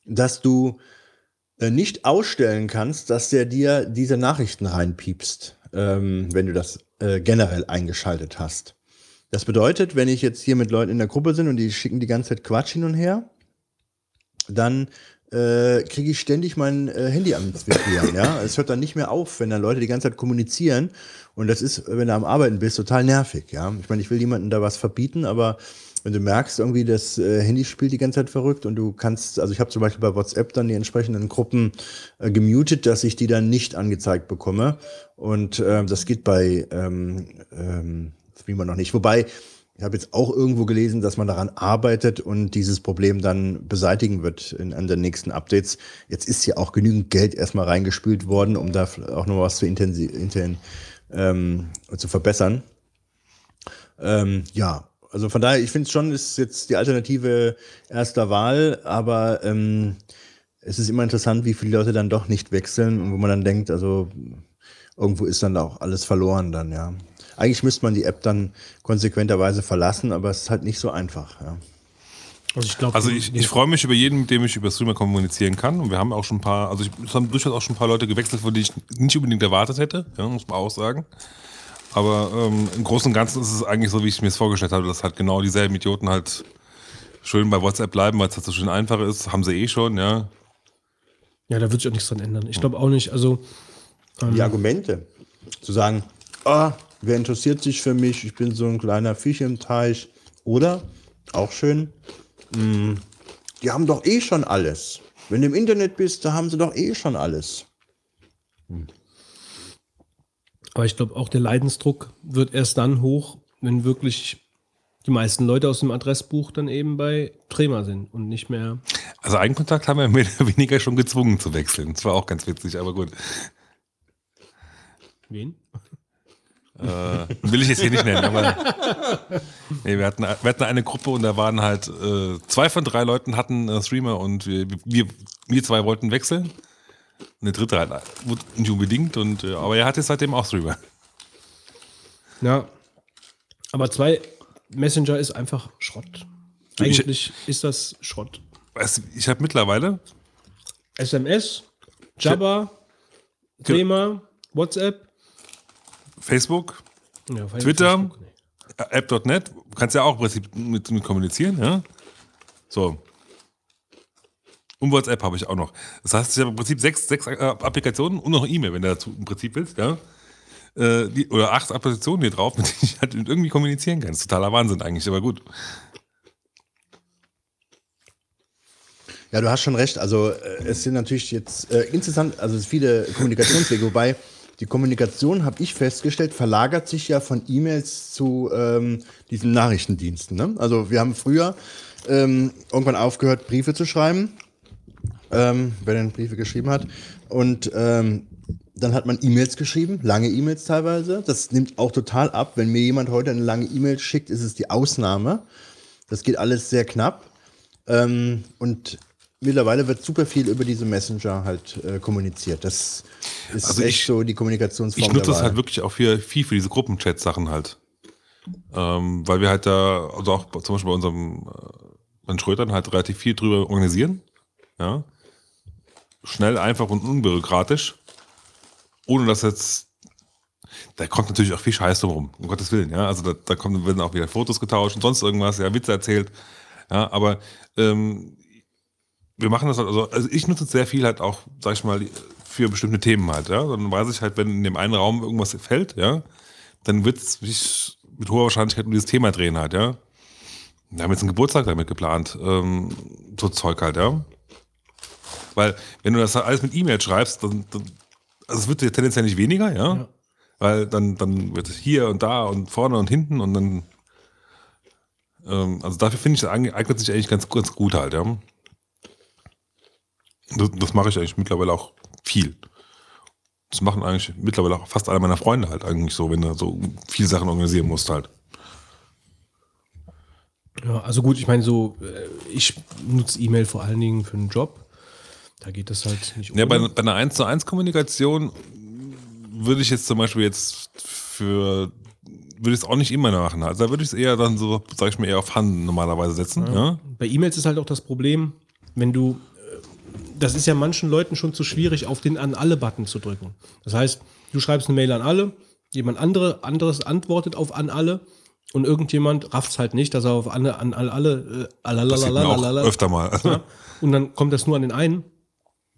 dass du äh, nicht ausstellen kannst, dass der dir diese Nachrichten reinpiepst, ähm, wenn du das äh, generell eingeschaltet hast. Das bedeutet, wenn ich jetzt hier mit Leuten in der Gruppe bin und die schicken die ganze Zeit Quatsch hin und her, dann äh, kriege ich ständig mein äh, Handy am Vibrieren. ja, es hört dann nicht mehr auf, wenn dann Leute die ganze Zeit kommunizieren. Und das ist, wenn du am Arbeiten bist, total nervig. Ja, ich meine, ich will niemandem da was verbieten, aber wenn du merkst, irgendwie das äh, Handy spielt die ganze Zeit verrückt und du kannst, also ich habe zum Beispiel bei WhatsApp dann die entsprechenden Gruppen äh, gemutet, dass ich die dann nicht angezeigt bekomme. Und äh, das geht bei ähm, ähm, Streamer noch nicht. Wobei, ich habe jetzt auch irgendwo gelesen, dass man daran arbeitet und dieses Problem dann beseitigen wird in, in den nächsten Updates. Jetzt ist ja auch genügend Geld erstmal reingespült worden, um da auch noch was zu, intensi inten ähm, zu verbessern. Ähm, ja, also von daher, ich finde es schon, ist jetzt die Alternative erster Wahl, aber ähm, es ist immer interessant, wie viele Leute dann doch nicht wechseln und wo man dann denkt, also irgendwo ist dann auch alles verloren dann, ja. Eigentlich müsste man die App dann konsequenterweise verlassen, aber es ist halt nicht so einfach. Ja. Also ich, glaub, also ich, ich freue mich über jeden, mit dem ich über Streamer kommunizieren kann. Und wir haben auch schon ein paar, also ich, es haben durchaus auch schon ein paar Leute gewechselt, von denen ich nicht unbedingt erwartet hätte, ja, muss man auch sagen. Aber ähm, im Großen und Ganzen ist es eigentlich so, wie ich mir es vorgestellt habe, dass halt genau dieselben Idioten halt schön bei WhatsApp bleiben, weil es halt so schön einfach ist. Haben sie eh schon, ja. Ja, da wird sich auch nichts dran ändern. Ich glaube auch nicht. Also ähm, die Argumente zu sagen, ah, Wer interessiert sich für mich? Ich bin so ein kleiner Fisch im Teich. Oder, auch schön, mh, mm, die haben doch eh schon alles. Wenn du im Internet bist, da haben sie doch eh schon alles. Hm. Aber ich glaube, auch der Leidensdruck wird erst dann hoch, wenn wirklich die meisten Leute aus dem Adressbuch dann eben bei Trema sind und nicht mehr. Also Eigenkontakt haben wir mehr oder weniger schon gezwungen zu wechseln. Das war auch ganz witzig, aber gut. Wen? Äh, will ich jetzt hier nicht nennen, aber nee, wir, hatten, wir hatten eine Gruppe und da waren halt äh, zwei von drei Leuten hatten äh, Streamer und wir, wir, wir zwei wollten wechseln. Der dritte halt nicht unbedingt, und, äh, aber er hat jetzt seitdem auch Streamer. Ja, aber zwei Messenger ist einfach Schrott. Eigentlich ich, ist das Schrott. Ich habe mittlerweile SMS, Jabba, Thema, WhatsApp, Facebook, ja, Twitter, App.net, kannst ja auch im Prinzip mit, mit kommunizieren, ja? So. Und WhatsApp habe ich auch noch. Das heißt, ich habe im Prinzip sechs, sechs äh, Applikationen und noch E-Mail, wenn du dazu im Prinzip willst, ja? Äh, die, oder acht Applikationen hier drauf, mit denen ich halt irgendwie kommunizieren kann. Das ist totaler Wahnsinn eigentlich, aber gut. Ja, du hast schon recht. Also äh, es sind natürlich jetzt äh, insgesamt, also viele Kommunikationswege, wobei die Kommunikation, habe ich festgestellt, verlagert sich ja von E-Mails zu ähm, diesen Nachrichtendiensten. Ne? Also wir haben früher ähm, irgendwann aufgehört, Briefe zu schreiben, ähm, wer denn Briefe geschrieben hat. Und ähm, dann hat man E-Mails geschrieben, lange E-Mails teilweise. Das nimmt auch total ab. Wenn mir jemand heute eine lange E-Mail schickt, ist es die Ausnahme. Das geht alles sehr knapp. Ähm, und mittlerweile wird super viel über diese Messenger halt äh, kommuniziert. Das ist also echt ich, so die Kommunikationsform. Ich nutze das halt wirklich auch für, viel für diese Gruppenchat-Sachen halt. Ähm, weil wir halt da, also auch zum Beispiel bei unserem äh, Schrödern halt relativ viel drüber organisieren. Ja. Schnell, einfach und unbürokratisch. Ohne dass jetzt da kommt natürlich auch viel Scheiß drum um Gottes Willen, ja. Also da, da kommen, werden auch wieder Fotos getauscht und sonst irgendwas, ja, Witze erzählt. Ja, aber ähm, wir machen das halt, also, also ich nutze sehr viel halt auch, sag ich mal, für bestimmte Themen halt, ja. Dann weiß ich halt, wenn in dem einen Raum irgendwas fällt, ja, dann wird es sich mit hoher Wahrscheinlichkeit um dieses Thema drehen halt, ja. Wir haben jetzt einen Geburtstag damit geplant, ähm, so Zeug halt, ja. Weil, wenn du das alles mit E-Mail schreibst, dann, dann also es wird ja tendenziell nicht weniger, ja? ja. Weil dann, dann wird es hier und da und vorne und hinten und dann, ähm, also dafür finde ich, das eignet sich eigentlich ganz, ganz gut halt, ja. Das, das mache ich eigentlich mittlerweile auch viel. Das machen eigentlich mittlerweile auch fast alle meiner Freunde halt eigentlich so, wenn du so viele Sachen organisieren musst halt. Ja, also gut, ich meine so, äh, ich nutze E-Mail vor allen Dingen für einen Job. Da geht das halt nicht um. Ja, bei, bei einer 1 zu 1 Kommunikation würde ich jetzt zum Beispiel jetzt für würde ich es auch nicht immer machen. Also da würde ich es eher dann so, sag ich mal, eher auf Hand normalerweise setzen. Ja. Bei E-Mails ist halt auch das Problem, wenn du, das ist ja manchen Leuten schon zu schwierig, auf den An alle-Button zu drücken. Das heißt, du schreibst eine Mail an alle, jemand andere, anderes antwortet auf an alle und irgendjemand rafft es halt nicht, dass er auf an, an, an alle, äh, öfter mal. ja, und dann kommt das nur an den einen.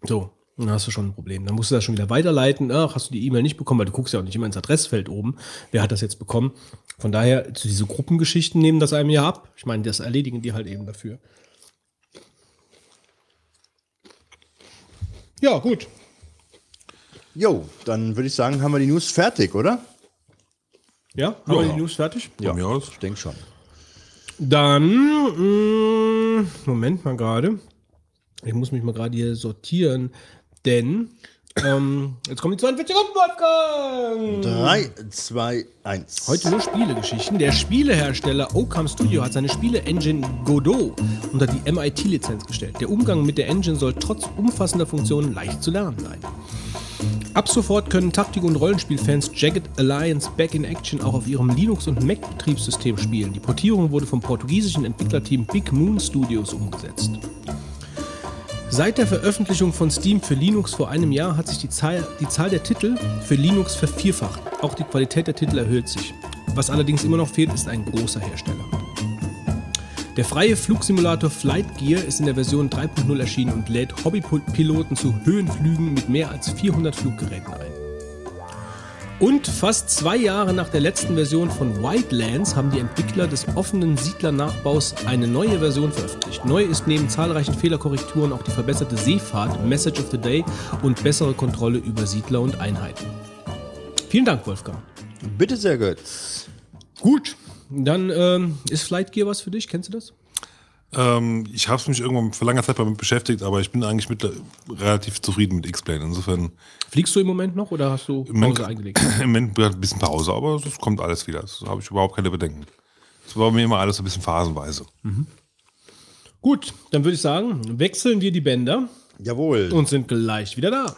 So, dann hast du schon ein Problem. Dann musst du das schon wieder weiterleiten. Ach, hast du die E-Mail nicht bekommen, weil du guckst ja auch nicht immer ins Adressfeld oben. Wer hat das jetzt bekommen? Von daher, diese Gruppengeschichten nehmen das einem ja ab. Ich meine, das erledigen die halt eben dafür. Ja, gut. Jo, dann würde ich sagen, haben wir die News fertig, oder? Ja, haben wir die News fertig? Mir aus. Ich denke schon. Dann, mh, Moment mal gerade. Ich muss mich mal gerade hier sortieren, denn ähm, jetzt kommen die 42 Runden, Wolfgang! 3, 2, 1. Heute nur Spielegeschichten. Der Spielehersteller Ocam Studio hat seine Spiele-Engine Godot unter die MIT-Lizenz gestellt. Der Umgang mit der Engine soll trotz umfassender Funktionen leicht zu lernen sein. Ab sofort können Taktik- und Rollenspielfans Jagged Alliance Back in Action auch auf ihrem Linux- und Mac-Betriebssystem spielen. Die Portierung wurde vom portugiesischen Entwicklerteam Big Moon Studios umgesetzt. Seit der Veröffentlichung von Steam für Linux vor einem Jahr hat sich die Zahl, die Zahl der Titel für Linux vervierfacht. Auch die Qualität der Titel erhöht sich. Was allerdings immer noch fehlt, ist ein großer Hersteller. Der freie Flugsimulator Flight Gear ist in der Version 3.0 erschienen und lädt Hobbypiloten zu Höhenflügen mit mehr als 400 Fluggeräten ein. Und fast zwei Jahre nach der letzten Version von Wildlands haben die Entwickler des offenen Siedler-Nachbaus eine neue Version veröffentlicht. Neu ist neben zahlreichen Fehlerkorrekturen auch die verbesserte Seefahrt, Message of the Day und bessere Kontrolle über Siedler und Einheiten. Vielen Dank, Wolfgang. Bitte sehr, Götz. Gut, dann ähm, ist Flight Gear was für dich? Kennst du das? Ähm, ich habe mich irgendwann vor langer Zeit damit beschäftigt, aber ich bin eigentlich mit, relativ zufrieden mit X-Plane. Insofern Fliegst du im Moment noch oder hast du im Moment, Pause eingelegt? im Moment ein bisschen Pause, aber es kommt alles wieder. Das habe ich überhaupt keine Bedenken. Das war bei mir immer alles so ein bisschen phasenweise. Gut, dann würde ich sagen, wechseln wir die Bänder Jawohl. und sind gleich wieder da.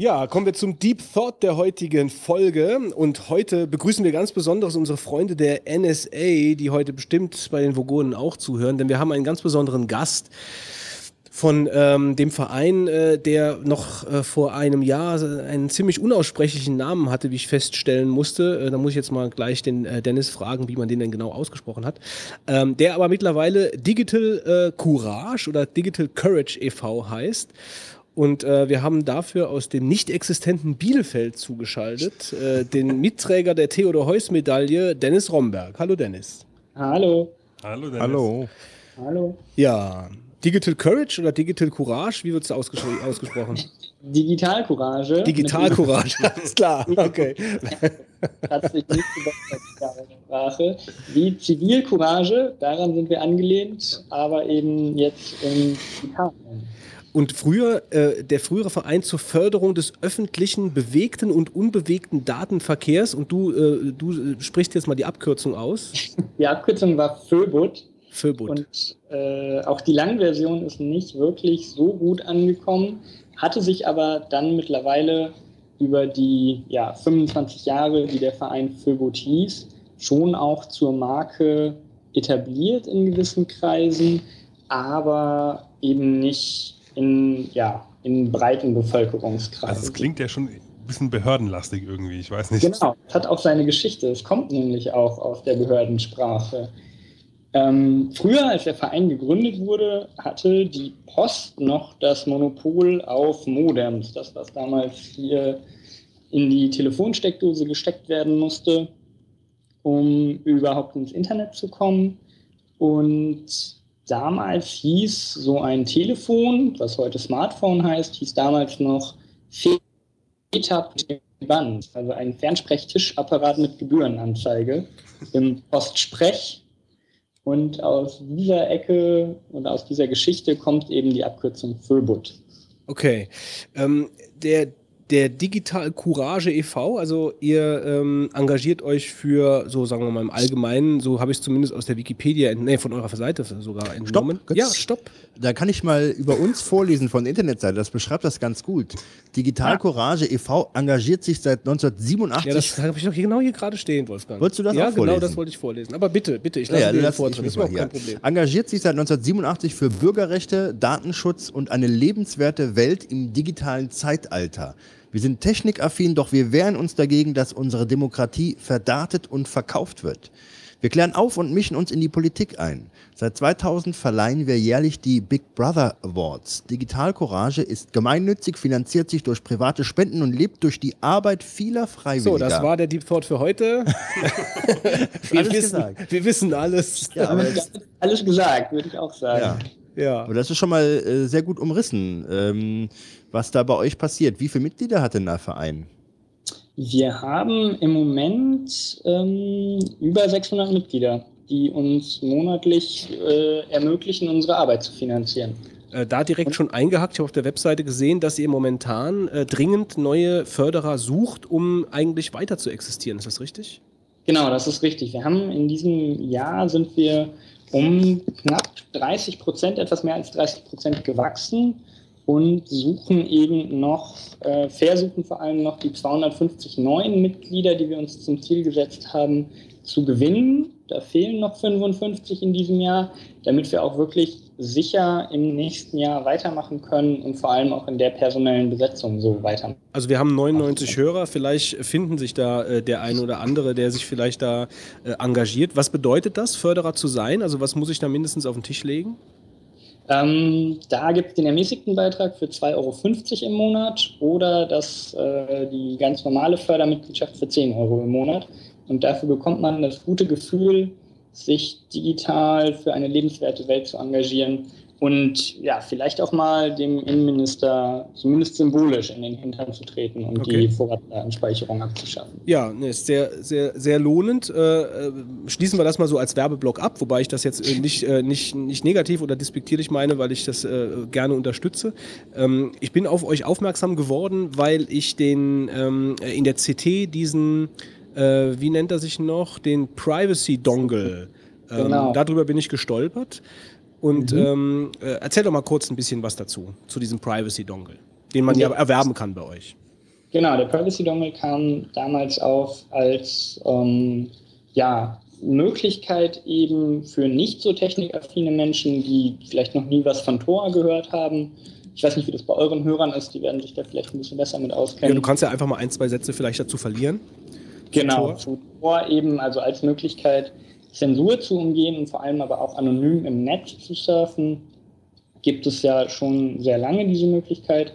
Ja, kommen wir zum Deep Thought der heutigen Folge. Und heute begrüßen wir ganz besonders unsere Freunde der NSA, die heute bestimmt bei den Vogonen auch zuhören, denn wir haben einen ganz besonderen Gast von ähm, dem Verein, äh, der noch äh, vor einem Jahr einen ziemlich unaussprechlichen Namen hatte, wie ich feststellen musste. Äh, da muss ich jetzt mal gleich den äh, Dennis fragen, wie man den denn genau ausgesprochen hat. Ähm, der aber mittlerweile Digital äh, Courage oder Digital Courage e.V. heißt. Und äh, wir haben dafür aus dem nicht existenten Bielefeld zugeschaltet äh, den Mitträger der Theodor-Heuss-Medaille, Dennis Romberg. Hallo Dennis. Hallo. Hallo, Dennis. Hallo. Hallo. Ja, Digital Courage oder Digital Courage, wie wird es ausgesprochen? Digitalcourage. Digital Courage, alles klar, okay. Hat sich nicht Sprache. Wie Zivilcourage, daran sind wir angelehnt, aber eben jetzt im Digitalen. Und früher, äh, der frühere Verein zur Förderung des öffentlichen, bewegten und unbewegten Datenverkehrs, und du, äh, du äh, sprichst jetzt mal die Abkürzung aus. Die Abkürzung war FÖBUT Föbut. und äh, auch die Langversion ist nicht wirklich so gut angekommen, hatte sich aber dann mittlerweile über die ja, 25 Jahre, die der Verein FÖBUT hieß, schon auch zur Marke etabliert in gewissen Kreisen, aber eben nicht in, ja, in breiten Bevölkerungskreisen. Also es klingt ja schon ein bisschen behördenlastig irgendwie, ich weiß nicht. Genau, es hat auch seine Geschichte. Es kommt nämlich auch aus der Behördensprache. Ähm, früher, als der Verein gegründet wurde, hatte die Post noch das Monopol auf Modems. Das, was damals hier in die Telefonsteckdose gesteckt werden musste, um überhaupt ins Internet zu kommen. Und damals hieß so ein Telefon, was heute Smartphone heißt, hieß damals noch FETA Band, also ein Fernsprechtischapparat mit Gebührenanzeige im Postsprech. Und aus dieser Ecke und aus dieser Geschichte kommt eben die Abkürzung Föbut. Okay. Ähm, der, der Digital Courage e.V., also ihr ähm, engagiert euch für, so sagen wir mal im Allgemeinen, so habe ich es zumindest aus der Wikipedia, nee, von eurer Seite sogar entnommen. Stopp, ja, stopp. Da kann ich mal über uns vorlesen von der Internetseite. Das beschreibt das ganz gut. Digital Courage e.V. engagiert sich seit 1987. Ja, das habe ich doch genau hier gerade stehen, Wolfgang. Wolltest du das ja, auch vorlesen? genau das wollte ich vorlesen. Aber bitte, bitte, ich lasse Ja, dir lass Vortrag. ich Das ist überhaupt kein. Problem. Engagiert sich seit 1987 für Bürgerrechte, Datenschutz und eine lebenswerte Welt im digitalen Zeitalter. Wir sind technikaffin, doch wir wehren uns dagegen, dass unsere Demokratie verdartet und verkauft wird. Wir klären auf und mischen uns in die Politik ein. Seit 2000 verleihen wir jährlich die Big Brother Awards. Digital Courage ist gemeinnützig, finanziert sich durch private Spenden und lebt durch die Arbeit vieler Freiwilliger. So, das war der Deep Thought für heute. wir, Alles wissen, gesagt. wir wissen alles. Ja, alles gesagt, würde ich auch sagen. Ja. Ja. Aber das ist schon mal äh, sehr gut umrissen, ähm, was da bei euch passiert. Wie viele Mitglieder hat denn der Verein? Wir haben im Moment ähm, über 600 Mitglieder, die uns monatlich äh, ermöglichen, unsere Arbeit zu finanzieren. Äh, da direkt schon eingehakt. Ich habe auf der Webseite gesehen, dass ihr momentan äh, dringend neue Förderer sucht, um eigentlich weiter zu existieren. Ist das richtig? Genau, das ist richtig. Wir haben in diesem Jahr sind wir um knapp 30 Prozent, etwas mehr als 30 Prozent gewachsen und suchen eben noch, äh, versuchen vor allem noch die 250 neuen Mitglieder, die wir uns zum Ziel gesetzt haben, zu gewinnen. Da fehlen noch 55 in diesem Jahr, damit wir auch wirklich sicher im nächsten Jahr weitermachen können und vor allem auch in der personellen Besetzung so weitermachen. Also wir haben 99 Hörer, vielleicht finden sich da äh, der eine oder andere, der sich vielleicht da äh, engagiert. Was bedeutet das, Förderer zu sein? Also was muss ich da mindestens auf den Tisch legen? Ähm, da gibt es den ermäßigten Beitrag für 2,50 Euro im Monat oder das, äh, die ganz normale Fördermitgliedschaft für 10 Euro im Monat. Und dafür bekommt man das gute Gefühl, sich digital für eine lebenswerte Welt zu engagieren und ja, vielleicht auch mal dem Innenminister zumindest symbolisch in den Hintern zu treten und Okay. die Vorratsdatenspeicherung abzuschaffen. Ja, ne, ist sehr, sehr, sehr lohnend. Äh, äh, schließen wir das mal so als Werbeblock ab, wobei ich das jetzt äh, nicht, äh, nicht, nicht negativ oder despektierlich meine, weil ich das äh, gerne unterstütze. Ähm, ich bin auf euch aufmerksam geworden, weil ich den ähm, äh, in der CT diesen, wie nennt er sich noch, den Privacy Dongle. Ähm, Genau. Darüber bin ich gestolpert. Und ähm, äh, erzähl doch mal kurz ein bisschen was dazu, zu diesem Privacy Dongle, den man ja Ja. erwerben kann bei euch. Genau, der Privacy Dongle kam damals auf als ähm, ja, Möglichkeit eben für nicht so technikaffine Menschen, die vielleicht noch nie was von Tor gehört haben. Ich weiß nicht, wie das bei euren Hörern ist, die werden sich da vielleicht ein bisschen besser mit Ja, auskennen. du kannst ja einfach mal ein, zwei Sätze vielleicht dazu verlieren. Genau, zu Tor eben, also als Möglichkeit, Zensur zu umgehen und vor allem aber auch anonym im Netz zu surfen, gibt es ja schon sehr lange diese Möglichkeit,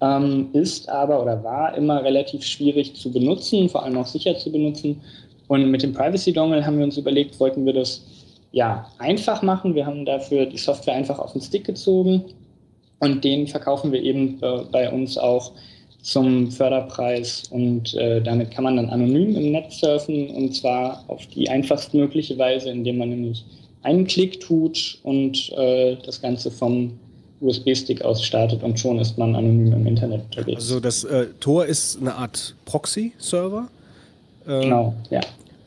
ähm, ist aber oder war immer relativ schwierig zu benutzen, vor allem auch sicher zu benutzen. Und mit dem Privacy Dongle haben wir uns überlegt, wollten wir das ja einfach machen. Wir haben dafür die Software einfach auf den Stick gezogen und den verkaufen wir eben äh, bei uns auch zum Förderpreis und äh, damit kann man dann anonym im Netz surfen und zwar auf die einfachstmögliche Weise, indem man nämlich einen Klick tut und äh, das Ganze vom USB-Stick aus startet und schon ist man anonym im Internet unterwegs. Also das äh, Tor ist eine Art Proxy-Server. Äh, genau, ja.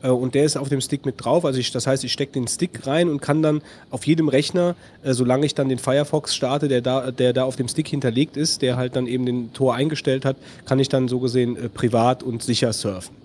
Äh, Und der ist auf dem Stick mit drauf. Also ich, das heißt, ich stecke den Stick rein und kann dann auf jedem Rechner, äh, solange ich dann den Firefox starte, der da, der da auf dem Stick hinterlegt ist, der halt dann eben den Tor eingestellt hat, kann ich dann so gesehen äh, privat und sicher surfen.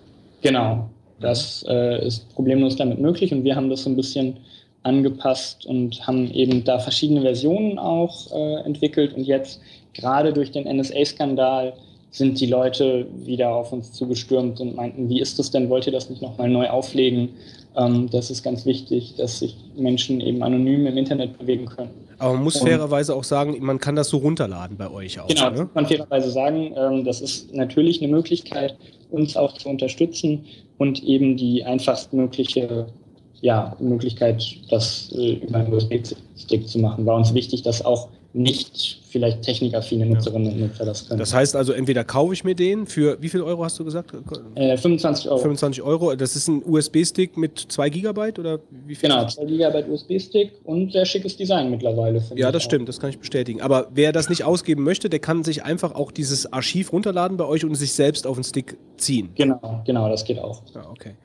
Genau, das äh, ist problemlos damit möglich und wir haben das so ein bisschen angepasst und haben eben da verschiedene Versionen auch äh, entwickelt und jetzt gerade durch den NSA-Skandal sind die Leute wieder auf uns zugestürmt und meinten, wie ist das denn, wollt ihr das nicht nochmal neu auflegen? Ähm, das ist ganz wichtig, dass sich Menschen eben anonym im Internet bewegen können. Aber man muss Und- fairerweise auch sagen, man kann das so runterladen bei euch auch. Genau, Ne? muss man fairerweise sagen. Ähm, das ist natürlich eine Möglichkeit, uns auch zu unterstützen und eben die einfachstmögliche ja, Möglichkeit, das äh, über einen USB-Stick zu machen. War uns wichtig, dass auch nicht vielleicht technikaffine Nutzerinnen und Nutzer das können. Das heißt also, entweder kaufe ich mir den für, wie viel Euro hast du gesagt? Äh, 25 Euro. 25 Euro. Das ist ein USB-Stick mit 2 Gigabyte oder wie viel? Genau, 2 Gigabyte USB-Stick und sehr schickes Design mittlerweile. Ja, das auch. stimmt, das kann ich bestätigen. Aber wer das nicht ausgeben möchte, der kann sich einfach auch dieses Archiv runterladen bei euch und sich selbst auf den Stick ziehen. Genau, genau, das geht auch. Ja, okay.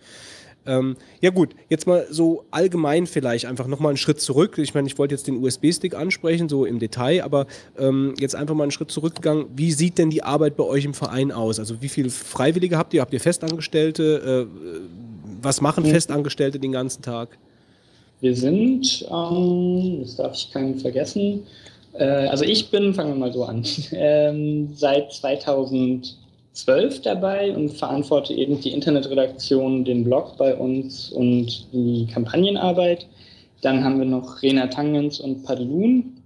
Ähm, ja gut, jetzt mal so allgemein vielleicht einfach nochmal einen Schritt zurück. Ich meine, ich wollte jetzt den USB-Stick ansprechen, so im Detail, aber ähm, jetzt einfach mal einen Schritt zurückgegangen. Wie sieht denn die Arbeit bei euch im Verein aus? Also wie viele Freiwillige habt ihr? Habt ihr Festangestellte? Äh, was machen mhm. Festangestellte den ganzen Tag? Wir sind, ähm, das darf ich keinen vergessen, äh, also ich bin, fangen wir mal so an, ähm, seit 2000 zwölf dabei und verantworte eben die Internetredaktion, den Blog bei uns und die Kampagnenarbeit. Dann haben wir noch Rena Tangens und Padelun,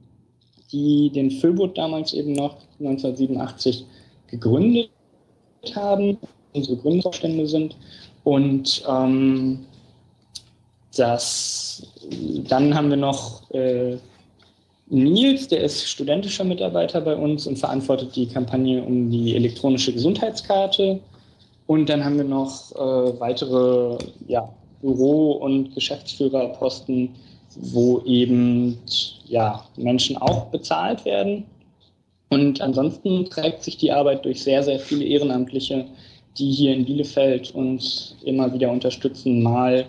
die den Föbot damals eben noch 1987 gegründet haben, unsere Gründerstände sind. Und ähm, das, dann haben wir noch äh, Nils, der ist studentischer Mitarbeiter bei uns und verantwortet die Kampagne um die elektronische Gesundheitskarte. Und dann haben wir noch äh, weitere ja, Büro- und Geschäftsführerposten, wo eben ja, Menschen auch bezahlt werden. Und ansonsten trägt sich die Arbeit durch sehr, sehr viele Ehrenamtliche, die hier in Bielefeld uns immer wieder unterstützen, mal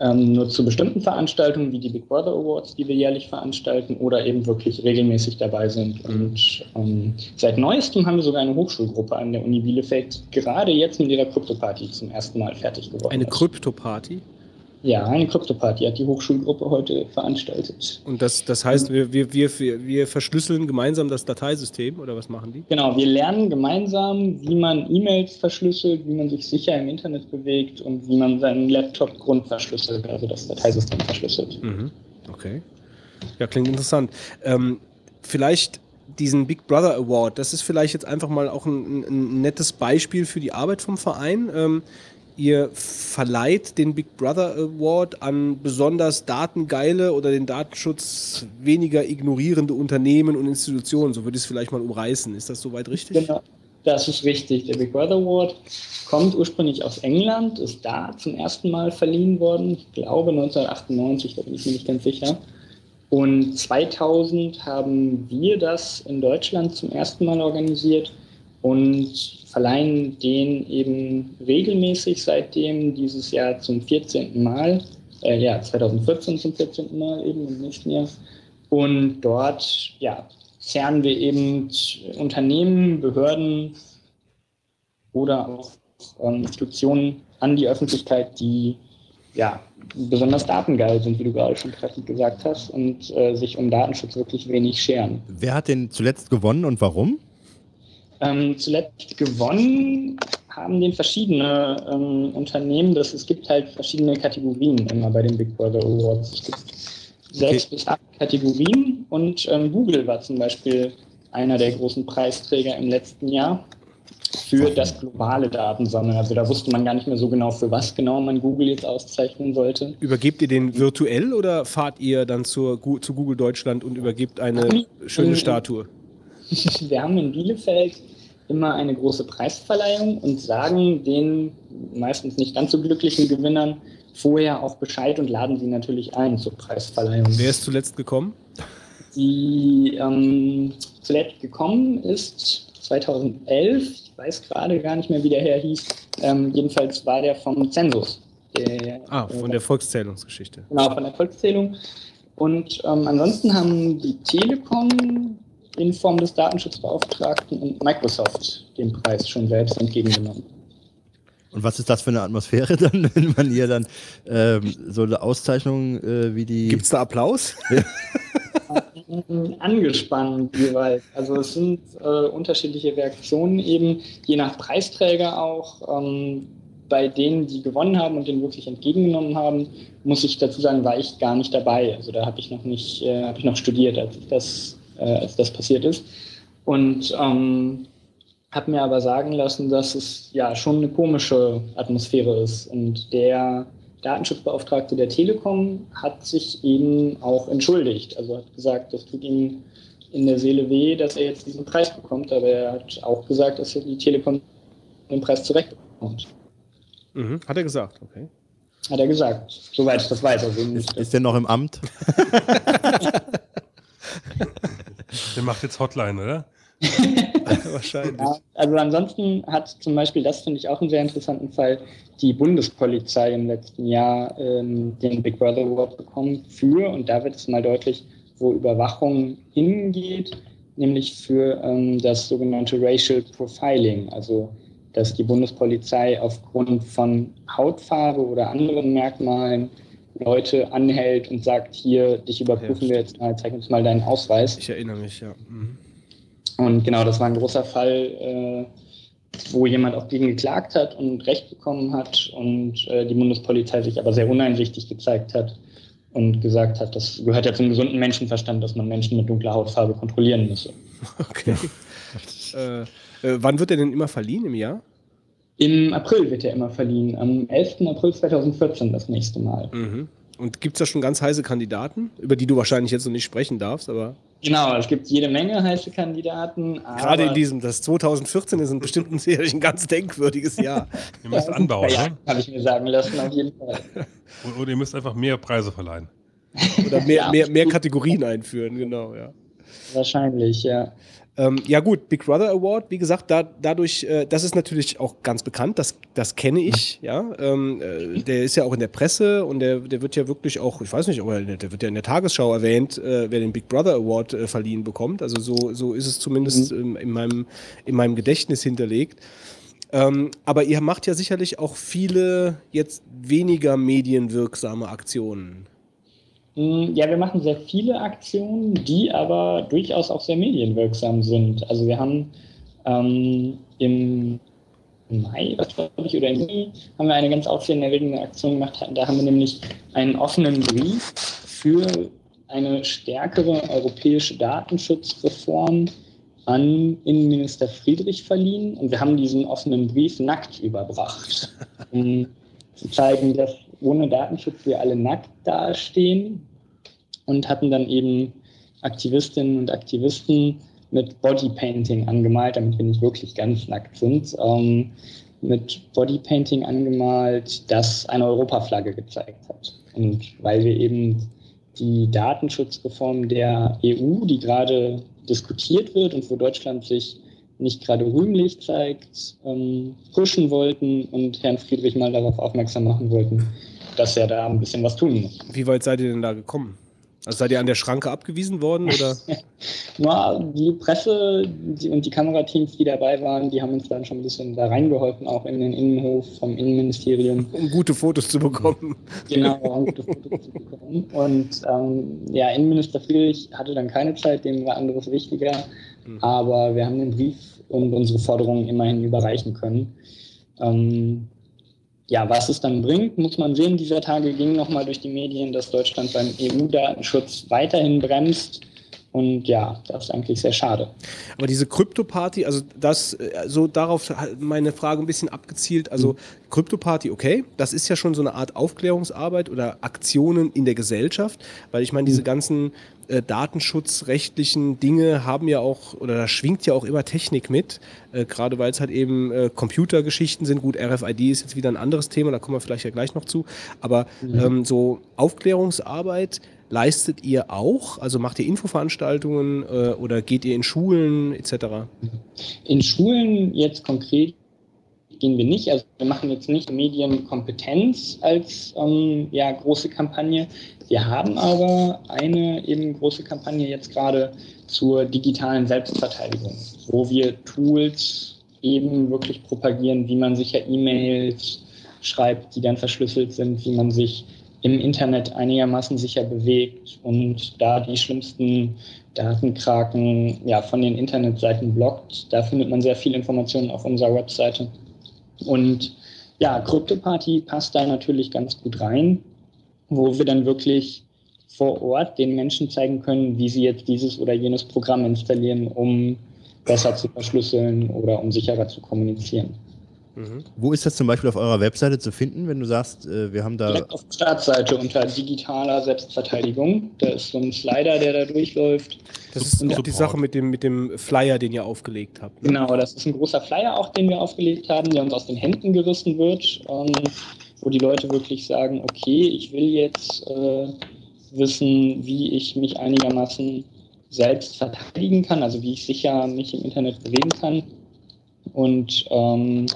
ähm, nur zu bestimmten Veranstaltungen wie die Big Brother Awards, die wir jährlich veranstalten, oder eben wirklich regelmäßig dabei sind. Und ähm, seit neuestem haben wir sogar eine Hochschulgruppe an der Uni Bielefeld, gerade jetzt mit ihrer Krypto-Party zum ersten Mal fertig geworden. Eine. Krypto-Party? Ja, eine Krypto-Party hat die Hochschulgruppe heute veranstaltet. Und das, das heißt, wir, wir, wir, wir verschlüsseln gemeinsam das Dateisystem oder was machen die? Genau, wir lernen gemeinsam, wie man E-Mails verschlüsselt, wie man sich sicher im Internet bewegt und wie man seinen Laptop grundverschlüsselt, also das Dateisystem verschlüsselt. Mhm. Okay. Ja, klingt interessant. Ähm, vielleicht diesen Big Brother Award, das ist vielleicht jetzt einfach mal auch ein, ein nettes Beispiel für die Arbeit vom Verein. Ähm, ihr verleiht den Big Brother Award an besonders datengeile oder den Datenschutz weniger ignorierende Unternehmen und Institutionen. So würde ich es vielleicht mal umreißen. Ist das soweit richtig? Genau, das ist richtig. Der Big Brother Award kommt ursprünglich aus England, ist da zum ersten Mal verliehen worden. Ich glaube 1998, da bin ich mir nicht ganz sicher. Und 2000 haben wir das in Deutschland zum ersten Mal organisiert und verleihen den eben regelmäßig seitdem dieses Jahr zum 14. Mal, äh, ja, 2014 zum 14. Mal eben im nächsten Jahr. Und dort, ja, zerren wir eben Unternehmen, Behörden oder auch ähm, Institutionen an die Öffentlichkeit, die ja, besonders datengeil sind, wie du gerade schon treffend gesagt hast, und äh, sich um Datenschutz wirklich wenig scheren. Wer hat denn zuletzt gewonnen und warum? Ähm, zuletzt gewonnen haben den verschiedene ähm, Unternehmen. Das, es gibt halt verschiedene Kategorien immer bei den Big Brother Awards. Es gibt sechs bis acht Kategorien und ähm, Google war zum Beispiel einer der großen Preisträger im letzten Jahr für das globale Datensammeln. Also da wusste man gar nicht mehr so genau, für was genau man Google jetzt auszeichnen sollte. Übergebt ihr den virtuell oder fahrt ihr dann zur, zu Google Deutschland und übergebt eine schöne Statue? Wir haben in Bielefeld immer eine große Preisverleihung und sagen den meistens nicht ganz so glücklichen Gewinnern vorher auch Bescheid und laden sie natürlich ein zur Preisverleihung. Wer ist zuletzt gekommen? Die ähm, zuletzt gekommen ist 2011, ich weiß gerade gar nicht mehr, wie der Herr hieß, ähm, jedenfalls war der vom Zensus. Der, Ah, von der Volkszählungsgeschichte. Genau, von der Volkszählung. Und ähm, ansonsten haben die Telekom in Form des Datenschutzbeauftragten und Microsoft den Preis schon selbst entgegengenommen. Und was ist das für eine Atmosphäre dann, wenn man hier dann ähm, so eine Auszeichnung äh, wie die. Gibt es da Applaus? Angespannt jeweils. Also es sind äh, unterschiedliche Reaktionen eben, je nach Preisträger auch. Ähm, bei denen, die gewonnen haben und den wirklich entgegengenommen haben, muss ich dazu sagen, war ich gar nicht dabei. Also da habe ich noch nicht, äh, habe ich noch studiert, als das, äh, als das passiert ist. Und ähm, habe mir aber sagen lassen, dass es ja schon eine komische Atmosphäre ist. Und der Datenschutzbeauftragte der Telekom hat sich eben auch entschuldigt. Also hat gesagt, das tut ihm in der Seele weh, dass er jetzt diesen Preis bekommt, aber er hat auch gesagt, dass die Telekom den Preis zurecht bekommt. Mhm. Hat er gesagt, okay. Hat er gesagt, soweit ich das weiß. Also Ist, ist der noch im Amt? Der macht jetzt Hotline, oder? Wahrscheinlich. Ja, also ansonsten hat zum Beispiel, das finde ich auch einen sehr interessanten Fall, die Bundespolizei im letzten Jahr ähm, den Big Brother Award bekommen für, und da wird es mal deutlich, wo Überwachung hingeht, nämlich für ähm, das sogenannte Racial Profiling, also dass die Bundespolizei aufgrund von Hautfarbe oder anderen Merkmalen Leute anhält und sagt, hier, dich überprüfen wir jetzt mal, zeig uns mal deinen Ausweis. Ich erinnere mich, ja. Mhm. Und genau, das war ein großer Fall, äh, wo jemand auch gegen geklagt hat und Recht bekommen hat und äh, die Bundespolizei sich aber sehr uneinsichtig gezeigt hat und gesagt hat, das gehört ja zum gesunden Menschenverstand, dass man Menschen mit dunkler Hautfarbe kontrollieren müsse. Okay. äh, äh, wann wird er denn immer verliehen im Jahr? Im April wird er immer verliehen, am 11. April 2014 das nächste Mal. Mhm. Und gibt es da schon ganz heiße Kandidaten, über die du wahrscheinlich jetzt noch nicht sprechen darfst, aber. Genau, es gibt jede Menge heiße Kandidaten. Gerade in diesem, das 2014 ist ein bestimmt ein, sicherlich ein ganz denkwürdiges Jahr. Ihr müsst anbauen, ja, ne? habe ich mir sagen lassen, auf jeden Fall. Und, und ihr müsst einfach mehr Preise verleihen. Oder mehr, Ja. mehr, mehr Kategorien einführen, genau, ja. Wahrscheinlich, ja. Ähm, ja gut, Big Brother Award, wie gesagt, da, dadurch, äh, das ist natürlich auch ganz bekannt, das, das kenne ich, ja. Ähm, äh, der ist ja auch in der Presse und der, der wird ja wirklich auch, ich weiß nicht, aber der wird ja in der Tagesschau erwähnt, äh, wer den Big Brother Award äh, verliehen bekommt. Also so, so ist es zumindest ähm, in, meinem, in meinem Gedächtnis hinterlegt. Ähm, aber ihr macht ja sicherlich auch viele jetzt weniger medienwirksame Aktionen. Mm, Ja, wir machen sehr viele Aktionen, die aber durchaus auch sehr medienwirksam sind. Also wir haben ähm, im Mai, was glaube ich, oder im Juni, haben wir eine ganz aufsehenerregende Aktion gemacht. Da haben wir nämlich einen offenen Brief für eine stärkere europäische Datenschutzreform an Innenminister Friedrich verliehen. Und wir haben diesen offenen Brief nackt überbracht, um zu zeigen, dass ohne Datenschutz wir alle nackt dastehen und hatten dann eben Aktivistinnen und Aktivisten mit Bodypainting angemalt, damit wir nicht wirklich ganz nackt sind, ähm, mit Bodypainting angemalt, das eine Europaflagge gezeigt hat. Und weil wir eben die Datenschutzreform der EU, die gerade diskutiert wird und wo Deutschland sich nicht gerade rühmlich zeigt, ähm, pushen wollten und Herrn Friedrich mal darauf aufmerksam machen wollten, dass er da ein bisschen was tun muss. Wie weit seid ihr denn da gekommen? Also seid ihr an der Schranke abgewiesen worden oder? Ja, die Presse die, und die Kamerateams, die dabei waren, die haben uns dann schon ein bisschen da reingeholfen, auch in den Innenhof vom Innenministerium. um gute Fotos zu bekommen. Genau, um gute Fotos zu bekommen. Und ähm, ja, Innenminister Friedrich hatte dann keine Zeit, dem war anderes wichtiger. Aber wir haben den Brief und unsere Forderungen immerhin überreichen können. Ähm, ja, was es dann bringt, muss man sehen. Dieser Tage ging nochmal durch die Medien, dass Deutschland beim EU-Datenschutz weiterhin bremst. Und ja, das ist eigentlich sehr schade. Aber diese Krypto-Party, also das, äh, so darauf hat meine Frage ein bisschen abgezielt. Also Krypto-Party, okay, das ist ja schon so eine Art Aufklärungsarbeit oder Aktionen in der Gesellschaft, weil ich meine, diese ganzen äh, datenschutzrechtlichen Dinge haben ja auch, oder da schwingt ja auch immer Technik mit, äh, gerade weil es halt eben äh, Computergeschichten sind. Gut, RFID ist jetzt wieder ein anderes Thema, da kommen wir vielleicht ja gleich noch zu. Aber ähm, so Aufklärungsarbeit leistet ihr auch? Also macht ihr Infoveranstaltungen äh, oder geht ihr in Schulen etc.? In Schulen jetzt konkret gehen wir nicht. Also wir machen jetzt nicht Medienkompetenz als ähm, ja, große Kampagne. Wir haben aber eine eben große Kampagne jetzt gerade zur digitalen Selbstverteidigung, wo wir Tools eben wirklich propagieren, wie man sicher E-Mails schreibt, die dann verschlüsselt sind, wie man sich im Internet einigermaßen sicher bewegt und da die schlimmsten Datenkraken ja, von den Internetseiten blockt. Da findet man sehr viel Informationen auf unserer Webseite. Und ja, CryptoParty passt da natürlich ganz gut rein, wo wir dann wirklich vor Ort den Menschen zeigen können, wie sie jetzt dieses oder jenes Programm installieren, um besser zu verschlüsseln oder um sicherer zu kommunizieren. Wo ist das zum Beispiel auf eurer Webseite zu finden, wenn du sagst, äh, wir haben da. Direkt auf der Startseite unter digitaler Selbstverteidigung. Da ist so ein Slider, der da durchläuft. Das ist Und auch die Sache mit dem, mit dem Flyer, den ihr aufgelegt habt. ne? Genau, das ist ein großer Flyer auch, den wir aufgelegt haben, der uns aus den Händen gerissen wird, ähm, wo die Leute wirklich sagen, okay, ich will jetzt äh, wissen, wie ich mich einigermaßen selbst verteidigen kann, also wie ich sicher mich im Internet bewegen kann. Und ähm,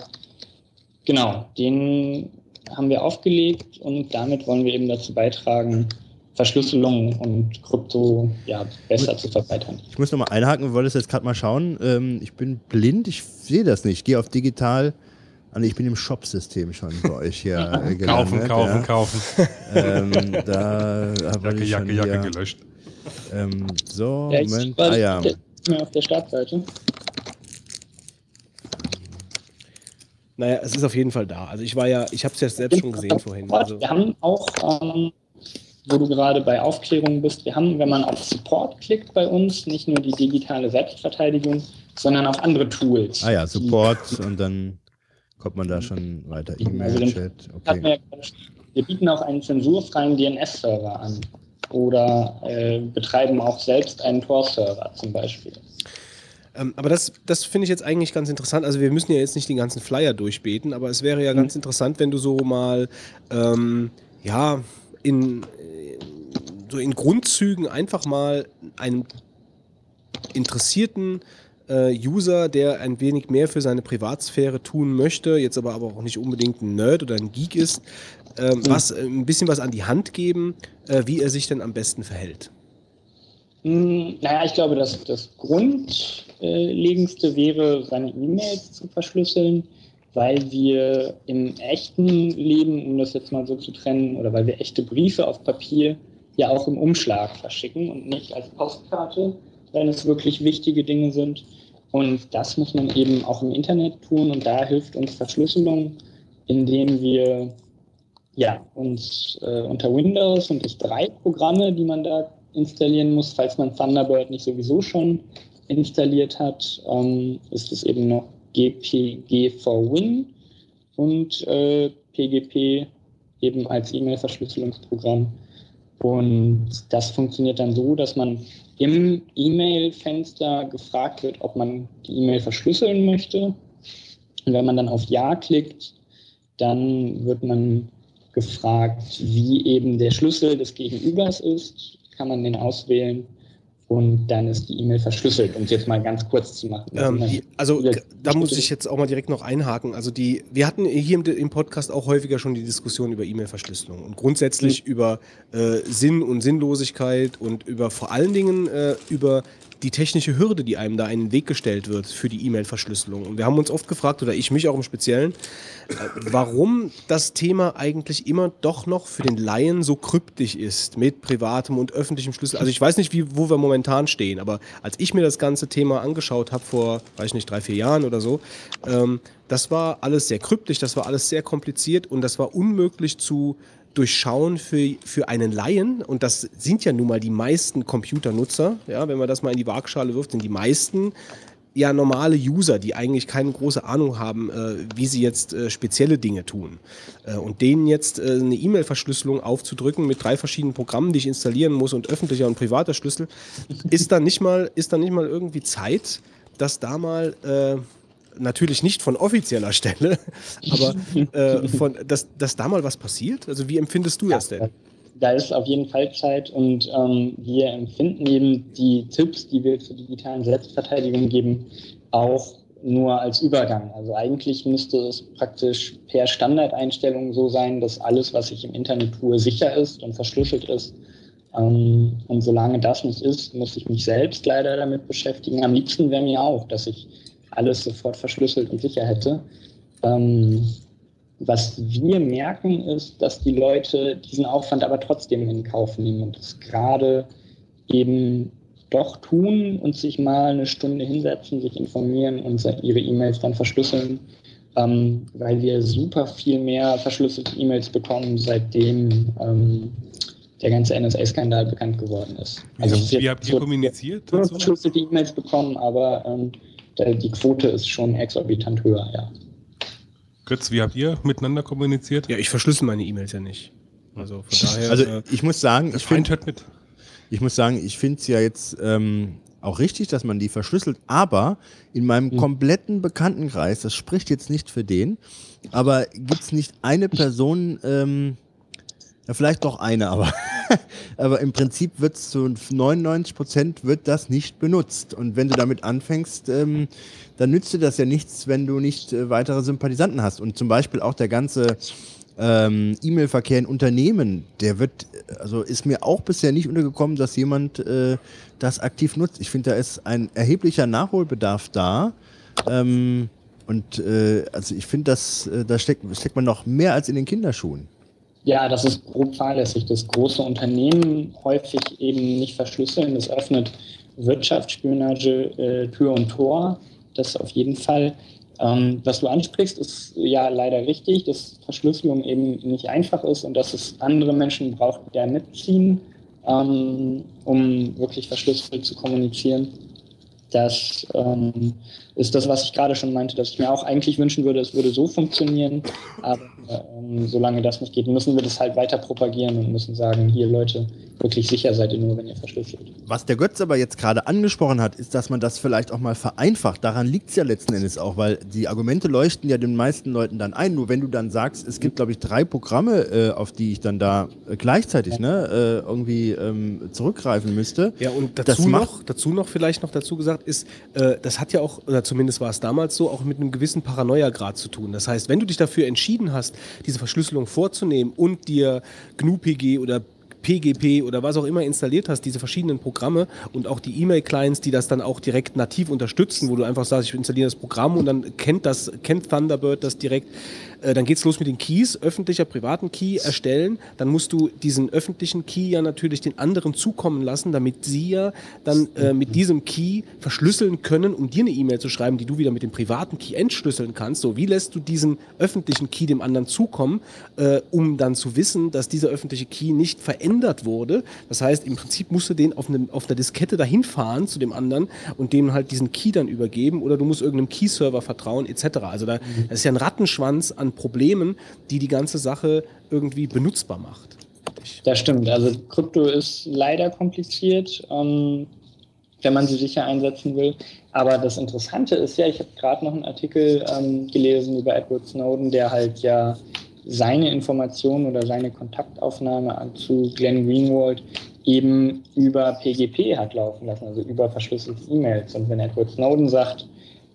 genau, den haben wir aufgelegt und damit wollen wir eben dazu beitragen, Verschlüsselung und Krypto ja, besser zu verbreitern. Ich muss nochmal einhaken, wir wollen das jetzt gerade mal schauen. Ähm, ich bin blind, ich sehe das nicht. Ich gehe auf digital. Ah, ich bin im Shop-System schon bei euch hier. äh, Kaufen, gelandet, kaufen, ja. kaufen. Ähm, da habe Jacke, ich Jacke, Jacke gelöscht. Ähm, so, Ja, ich Moment. war Ah ja. auf der Startseite. Naja, es ist auf jeden Fall da. Also ich war ja, ich habe es ja selbst schon gesehen vorhin. Also, Wir haben auch, ähm, wo du gerade bei Aufklärung bist, wir haben, wenn man auf Support klickt bei uns, nicht nur die digitale Selbstverteidigung, sondern auch andere Tools. Ah ja, Support und dann kommt man da schon weiter. Also E-Mail, den Chat, hatten wir, okay. wir bieten auch einen zensurfreien DNS-Server an oder äh, betreiben auch selbst einen Tor-Server zum Beispiel. Ähm, aber das, das finde ich jetzt eigentlich ganz interessant. Also wir müssen ja jetzt nicht den ganzen Flyer durchbeten, aber es wäre ja ganz interessant, wenn du so mal ähm, ja in so in Grundzügen einfach mal einem interessierten äh, User, der ein wenig mehr für seine Privatsphäre tun möchte, jetzt aber, aber auch nicht unbedingt ein Nerd oder ein Geek ist, ähm, was äh, ein bisschen was an die Hand geben, äh, wie er sich denn am besten verhält. Hm, Naja, ich glaube, das, das Grundlegendste wäre, seine E-Mails zu verschlüsseln, weil wir im echten Leben, um das jetzt mal so zu trennen, oder weil wir echte Briefe auf Papier ja auch im Umschlag verschicken und nicht als Postkarte, wenn es wirklich wichtige Dinge sind. Und das muss man eben auch im Internet tun und da hilft uns Verschlüsselung, indem wir ja, uns äh, unter Windows und es drei Programme, die man da installieren muss, falls man Thunderbird nicht sowieso schon installiert hat, ähm, ist es eben noch GPG for Win und äh, PGP eben als E-Mail-Verschlüsselungsprogramm. Und das funktioniert dann so, dass man im E-Mail-Fenster gefragt wird, ob man die E-Mail verschlüsseln möchte. Und wenn man dann auf Ja klickt, dann wird man gefragt, wie eben der Schlüssel des Gegenübers ist, kann man den auswählen und dann ist die E-Mail verschlüsselt, um es jetzt mal ganz kurz zu machen. Ähm, die, also g- da muss ich jetzt auch mal direkt noch einhaken. Also die, wir hatten hier im, im Podcast auch häufiger schon die Diskussion über E-Mail-Verschlüsselung und grundsätzlich über äh, Sinn und Sinnlosigkeit und über vor allen Dingen äh, über die technische Hürde, die einem da in den Weg gestellt wird für die E-Mail-Verschlüsselung. Und wir haben uns oft gefragt, oder ich mich auch im Speziellen, äh, warum das Thema eigentlich immer doch noch für den Laien so kryptisch ist mit privatem und öffentlichem Schlüssel. Also ich weiß nicht, wie, wo wir momentan stehen, aber als ich mir das ganze Thema angeschaut habe vor, weiß ich nicht, drei, vier Jahren oder so, ähm, das war alles sehr kryptisch, das war alles sehr kompliziert und das war unmöglich zu durchschauen für, für einen Laien, und das sind ja nun mal die meisten Computernutzer, ja, wenn man das mal in die Waagschale wirft, sind die meisten ja normale User, die eigentlich keine große Ahnung haben, äh, wie sie jetzt äh, spezielle Dinge tun. Äh, und denen jetzt äh, eine E-Mail-Verschlüsselung aufzudrücken mit drei verschiedenen Programmen, die ich installieren muss und öffentlicher und privater Schlüssel, ist dann nicht mal, ist dann nicht mal irgendwie Zeit, dass da mal äh, natürlich nicht von offizieller Stelle, aber äh, von, dass, dass da mal was passiert? Also wie empfindest du das denn? Da ist auf jeden Fall Zeit und ähm, wir empfinden eben die Tipps, die wir zur digitalen Selbstverteidigung geben, auch nur als Übergang. Also eigentlich müsste es praktisch per Standardeinstellung so sein, dass alles, was ich im Internet tue, sicher ist und verschlüsselt ist. Ähm, und solange das nicht ist, muss ich mich selbst leider damit beschäftigen. Am liebsten wäre mir auch, dass ich alles sofort verschlüsselt und sicher hätte. Ähm, was wir merken, ist, dass die Leute diesen Aufwand aber trotzdem in Kauf nehmen und es gerade eben doch tun und sich mal eine Stunde hinsetzen, sich informieren und ihre E-Mails dann verschlüsseln, ähm, weil wir super viel mehr verschlüsselte E-Mails bekommen, seitdem ähm, der ganze NSA-Skandal bekannt geworden ist. Es ist wie habt ihr kommuniziert? verschlüsselte E-Mails bekommen, aber ähm, die Quote ist schon exorbitant höher, ja. Götz, wie habt ihr miteinander kommuniziert? Ja, ich verschlüssel meine E-Mails ja nicht. Also von daher. Also äh, ich muss sagen, ich finde ich muss sagen, ich finde es ja jetzt ähm, auch richtig, dass man die verschlüsselt, aber in meinem kompletten Bekanntenkreis, das spricht jetzt nicht für den, aber gibt es nicht eine Person, ähm, ja, vielleicht doch eine, aber, aber im Prinzip wird zu 99 Prozent wird das nicht benutzt. Und wenn du damit anfängst, ähm, dann nützt dir das ja nichts, wenn du nicht äh, weitere Sympathisanten hast. Und zum Beispiel auch der ganze ähm, E-Mail-Verkehr in Unternehmen, der wird, äh, also ist mir auch bisher nicht untergekommen, dass jemand äh, das aktiv nutzt. Ich finde, da ist ein erheblicher Nachholbedarf da. Ähm, und äh, also ich finde, dass äh, da steckt, steckt man noch mehr als in den Kinderschuhen. Ja, das ist grob fahrlässig, dass große Unternehmen häufig eben nicht verschlüsseln. Das öffnet Wirtschaftsspionage äh, Tür und Tor. Das auf jeden Fall. Ähm, was du ansprichst, ist ja leider richtig, dass Verschlüsselung eben nicht einfach ist und dass es andere Menschen braucht, die da mitziehen, ähm, um wirklich verschlüsselt zu kommunizieren. Das ähm, ist das, was ich gerade schon meinte, dass ich mir auch eigentlich wünschen würde, es würde so funktionieren. Aber ähm, solange das nicht geht, müssen wir das halt weiter propagieren und müssen sagen, hier Leute, wirklich sicher seid ihr nur, wenn ihr verschlüsselt. Was der Götz aber jetzt gerade angesprochen hat, ist, dass man das vielleicht auch mal vereinfacht. Daran liegt es ja letzten Endes auch, weil die Argumente leuchten ja den meisten Leuten dann ein. Nur wenn du dann sagst, es gibt, glaube ich, drei Programme, äh, auf die ich dann da äh, gleichzeitig ne, äh, irgendwie ähm, zurückgreifen müsste. Ja, und dazu noch, dazu noch vielleicht noch dazu gesagt ist, äh, das hat ja auch, oder zumindest war es damals so, auch mit einem gewissen Paranoia-Grad zu tun. Das heißt, wenn du dich dafür entschieden hast, diese Verschlüsselung vorzunehmen und dir GNU-PG oder PGP oder was auch immer installiert hast, diese verschiedenen Programme und auch die E-Mail-Clients, die das dann auch direkt nativ unterstützen, wo du einfach sagst, ich installiere das Programm und dann kennt das, kennt Thunderbird das direkt. Äh, dann geht's los mit den Keys, öffentlicher, privaten Key erstellen. Dann musst du diesen öffentlichen Key ja natürlich den anderen zukommen lassen, damit sie ja dann äh, mit diesem Key verschlüsseln können, um dir eine E-Mail zu schreiben, die du wieder mit dem privaten Key entschlüsseln kannst. So, wie lässt du diesen öffentlichen Key dem anderen zukommen, äh, um dann zu wissen, dass dieser öffentliche Key nicht verändert wurde. Das heißt, im Prinzip musst du den auf, einem, auf einer Diskette dahin fahren zu dem anderen und dem halt diesen Key dann übergeben oder du musst irgendeinem Key-Server vertrauen etc. Also da das ist ja ein Rattenschwanz an Problemen, die die ganze Sache irgendwie benutzbar macht. Das stimmt. Also Krypto ist leider kompliziert, ähm, wenn man sie sicher einsetzen will. Aber das Interessante ist ja, ich habe gerade noch einen Artikel ähm, gelesen über Edward Snowden, der halt ja seine Informationen oder seine Kontaktaufnahme an- zu Glenn Greenwald eben über PGP hat laufen lassen, also über verschlüsselte E-Mails. Und wenn Edward Snowden sagt,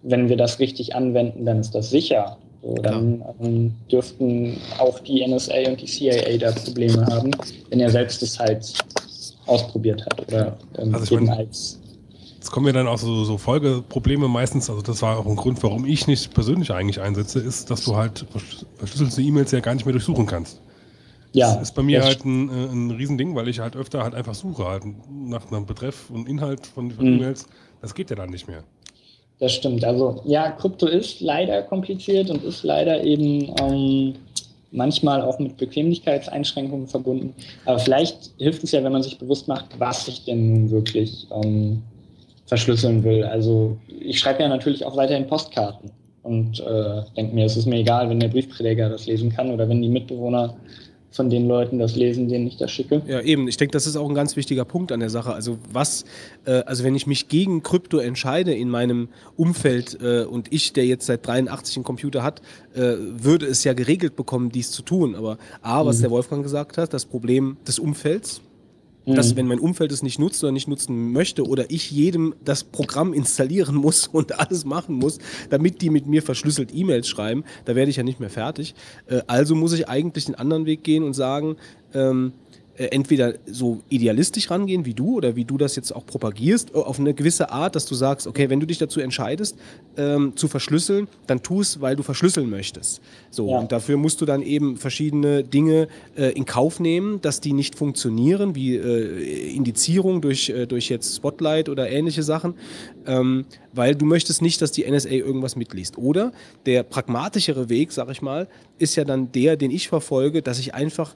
wenn wir das richtig anwenden, dann ist das sicher. So, dann ähm, dürften auch die NSA und die CIA da Probleme haben, wenn er selbst es halt ausprobiert hat oder ähm, Also ich eben mein- als Jetzt kommen mir dann auch so, so Folgeprobleme meistens, also das war auch ein Grund, warum ich nicht persönlich eigentlich einsetze, ist, dass du halt versch- verschlüsselte E-Mails ja gar nicht mehr durchsuchen kannst. ja, Das ist bei mir das- halt ein, äh, ein Riesending, weil ich halt öfter halt einfach suche, halt nach einem Betreff und Inhalt von, von Mhm. E-Mails. Das geht ja dann nicht mehr. Das stimmt. Also ja, Krypto ist leider kompliziert und ist leider eben ähm, manchmal auch mit Bequemlichkeitseinschränkungen verbunden. Aber vielleicht hilft es ja, wenn man sich bewusst macht, was ich denn nun wirklich ähm, verschlüsseln will. Also ich schreibe ja natürlich auch weiterhin Postkarten und äh, denke mir, es ist mir egal, wenn der Briefträger das lesen kann oder wenn die Mitbewohner von den Leuten das lesen, denen ich das schicke. Ja, eben. Ich denke, das ist auch ein ganz wichtiger Punkt an der Sache. Also was, äh, also wenn ich mich gegen Krypto entscheide in meinem Umfeld äh, und ich, der jetzt seit 83 einen Computer hat, äh, würde es ja geregelt bekommen, dies zu tun. Aber A, was Mhm. der Wolfgang gesagt hat, das Problem des Umfelds, Mhm. dass wenn mein Umfeld es nicht nutzt oder nicht nutzen möchte oder ich jedem das Programm installieren muss und alles machen muss, damit die mit mir verschlüsselt E-Mails schreiben, da werde ich ja nicht mehr fertig. Äh, also muss ich eigentlich den anderen Weg gehen und sagen, ähm, äh, entweder so idealistisch rangehen wie du oder wie du das jetzt auch propagierst, äh, auf eine gewisse Art, dass du sagst, okay, wenn du dich dazu entscheidest, ähm, zu verschlüsseln, dann tu es, weil du verschlüsseln möchtest. So, Ja. und dafür musst du dann eben verschiedene Dinge äh, in Kauf nehmen, dass die nicht funktionieren, wie äh, Indizierung durch, äh, durch jetzt Spotlight oder ähnliche Sachen, ähm, weil du möchtest nicht, dass die NSA irgendwas mitliest. Oder der pragmatischere Weg, sag ich mal, ist ja dann der, den ich verfolge, dass ich einfach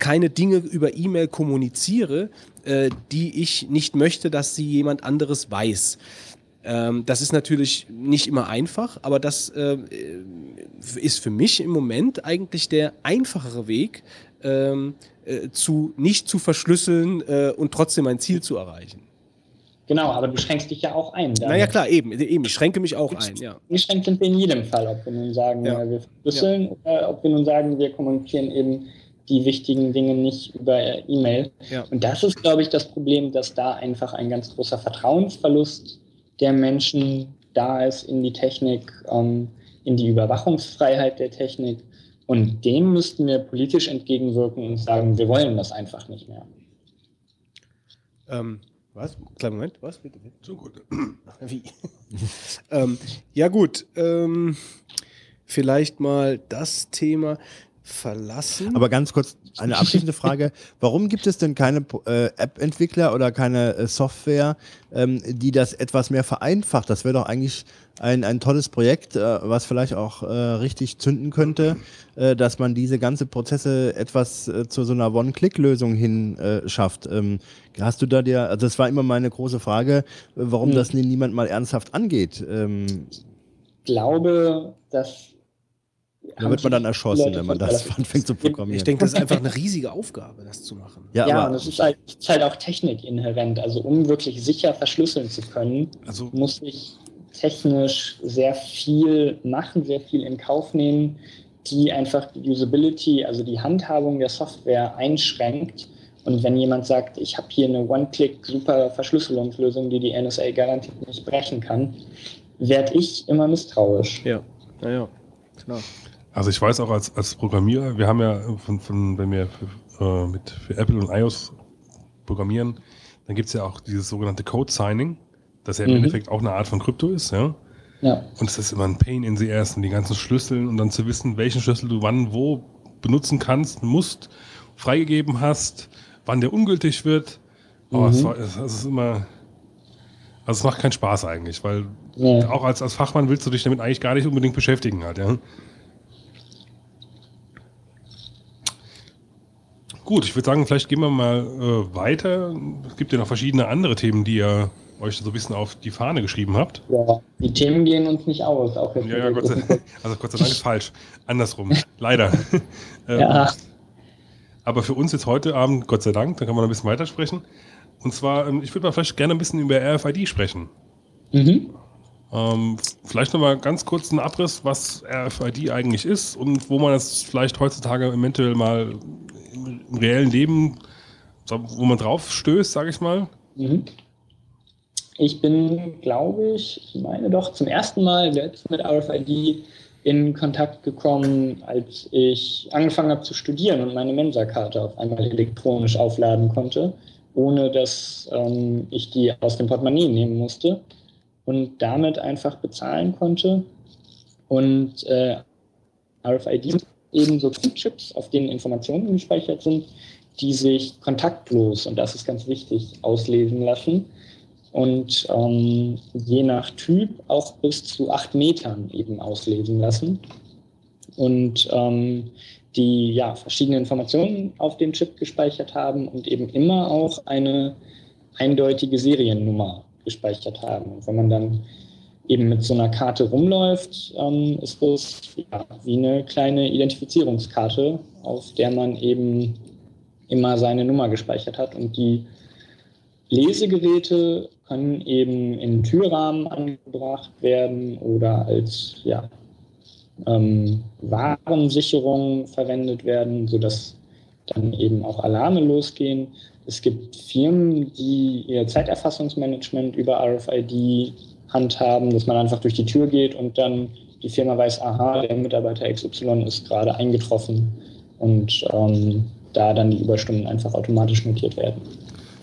keine Dinge über E-Mail kommuniziere, äh, die ich nicht möchte, dass sie jemand anderes weiß. Ähm, das ist natürlich nicht immer einfach, aber das äh, ist für mich im Moment eigentlich der einfachere Weg, ähm, äh, zu nicht zu verschlüsseln äh, und trotzdem ein Ziel zu erreichen. Genau, aber du schränkst dich ja auch ein. damit. Naja, klar, eben, eben, ich schränke mich auch ein, ja. Eingeschränkt sind wir in jedem Fall, ob wir nun sagen, Ja. äh, wir verschlüsseln oder ob wir nun sagen, wir kommunizieren eben die wichtigen Dinge nicht über E-Mail. Ja. Und das ist, glaube ich, das Problem, dass da einfach ein ganz großer Vertrauensverlust der Menschen da ist in die Technik, ähm, in die Überwachungsfreiheit der Technik. Und dem müssten wir politisch entgegenwirken und sagen, wir wollen das einfach nicht mehr. Ähm, was? Kleinen Moment, was? Bitte, bitte. So gut. Wie? ähm, ja, gut. Ähm, vielleicht mal das Thema verlassen. Aber ganz kurz eine abschließende Frage. Warum gibt es denn keine äh, App-Entwickler oder keine äh, Software, ähm, die das etwas mehr vereinfacht? Das wäre doch eigentlich ein, ein tolles Projekt, äh, was vielleicht auch äh, richtig zünden könnte, äh, dass man diese ganze Prozesse etwas äh, zu so einer One-Click-Lösung hin schafft. Ähm, hast du da dir, also das war immer meine große Frage, warum Hm. das nie- niemand mal ernsthaft angeht. Ähm, glaube, dass. Da wird man dann erschossen, wenn man das anfängt zu programmieren. Ich denke, das ist einfach eine riesige Aufgabe, das zu machen. Ja, Ja, aber- und es ist halt, ist halt auch technikinhärent. Also um wirklich sicher verschlüsseln zu können, Also- muss ich technisch sehr viel machen, sehr viel in Kauf nehmen, die einfach die Usability, also die Handhabung der Software einschränkt. Und wenn jemand sagt, ich habe hier eine One-Click super Verschlüsselungslösung, die die NSA garantiert nicht brechen kann, werde ich immer misstrauisch. Ja, naja, klar. Also ich weiß auch als, als Programmierer, wir haben ja von, von wenn wir für, äh, mit, für Apple und iOS programmieren, dann gibt es ja auch dieses sogenannte Code Signing, das ja im Mhm. Endeffekt auch eine Art von Krypto ist, ja. Ja. Und es ist immer ein Pain in the ass und die ganzen Schlüssel und dann zu wissen, welchen Schlüssel du wann wo benutzen kannst, musst, freigegeben hast, wann der ungültig wird. Aber Mhm. es, war, es, es ist immer, also es macht keinen Spaß eigentlich, weil Nee. auch als, als Fachmann willst du dich damit eigentlich gar nicht unbedingt beschäftigen halt, ja. Gut, ich würde sagen, vielleicht gehen wir mal äh, weiter. Es gibt ja noch verschiedene andere Themen, die ihr euch so ein bisschen auf die Fahne geschrieben habt. Ja, die Themen gehen uns nicht aus. Auch Ja, ja, Gott sei, also Gott sei Dank ist falsch. Andersrum. Leider. Ähm, Ja. Aber für uns jetzt heute Abend, Gott sei Dank, dann kann man ein bisschen weitersprechen. Und zwar, ähm, ich würde mal vielleicht gerne ein bisschen über RFID sprechen. Mhm. Ähm, vielleicht nochmal ganz kurz einen Abriss, was RFID eigentlich ist und wo man es vielleicht heutzutage eventuell mal im, reellen Leben, wo man drauf stößt, sage ich mal. Mhm. Ich bin, glaube ich, ich meine doch zum ersten Mal jetzt mit RFID in Kontakt gekommen, als ich angefangen habe zu studieren und meine Mensa-Karte auf einmal elektronisch aufladen konnte, ohne dass ähm, ich die aus dem Portemonnaie nehmen musste und damit einfach bezahlen konnte. Und äh, RFID sind eben so Chips, auf denen Informationen gespeichert sind, die sich kontaktlos, und das ist ganz wichtig, auslesen lassen und ähm, je nach Typ auch bis zu acht Metern eben auslesen lassen. Und ähm, die ja, verschiedene Informationen auf dem Chip gespeichert haben und eben immer auch eine eindeutige Seriennummer gespeichert haben. Und wenn man dann eben mit so einer Karte rumläuft, ähm, ist das ja, wie eine kleine Identifizierungskarte, auf der man eben immer seine Nummer gespeichert hat. Und die Lesegeräte können eben in Türrahmen angebracht werden oder als ja, ähm, Warensicherung verwendet werden, sodass dann eben auch Alarme losgehen. Es gibt Firmen, die ihr Zeiterfassungsmanagement über RFID handhaben, dass man einfach durch die Tür geht und dann die Firma weiß, aha, der Mitarbeiter XY ist gerade eingetroffen und ähm, da dann die Überstunden einfach automatisch notiert werden.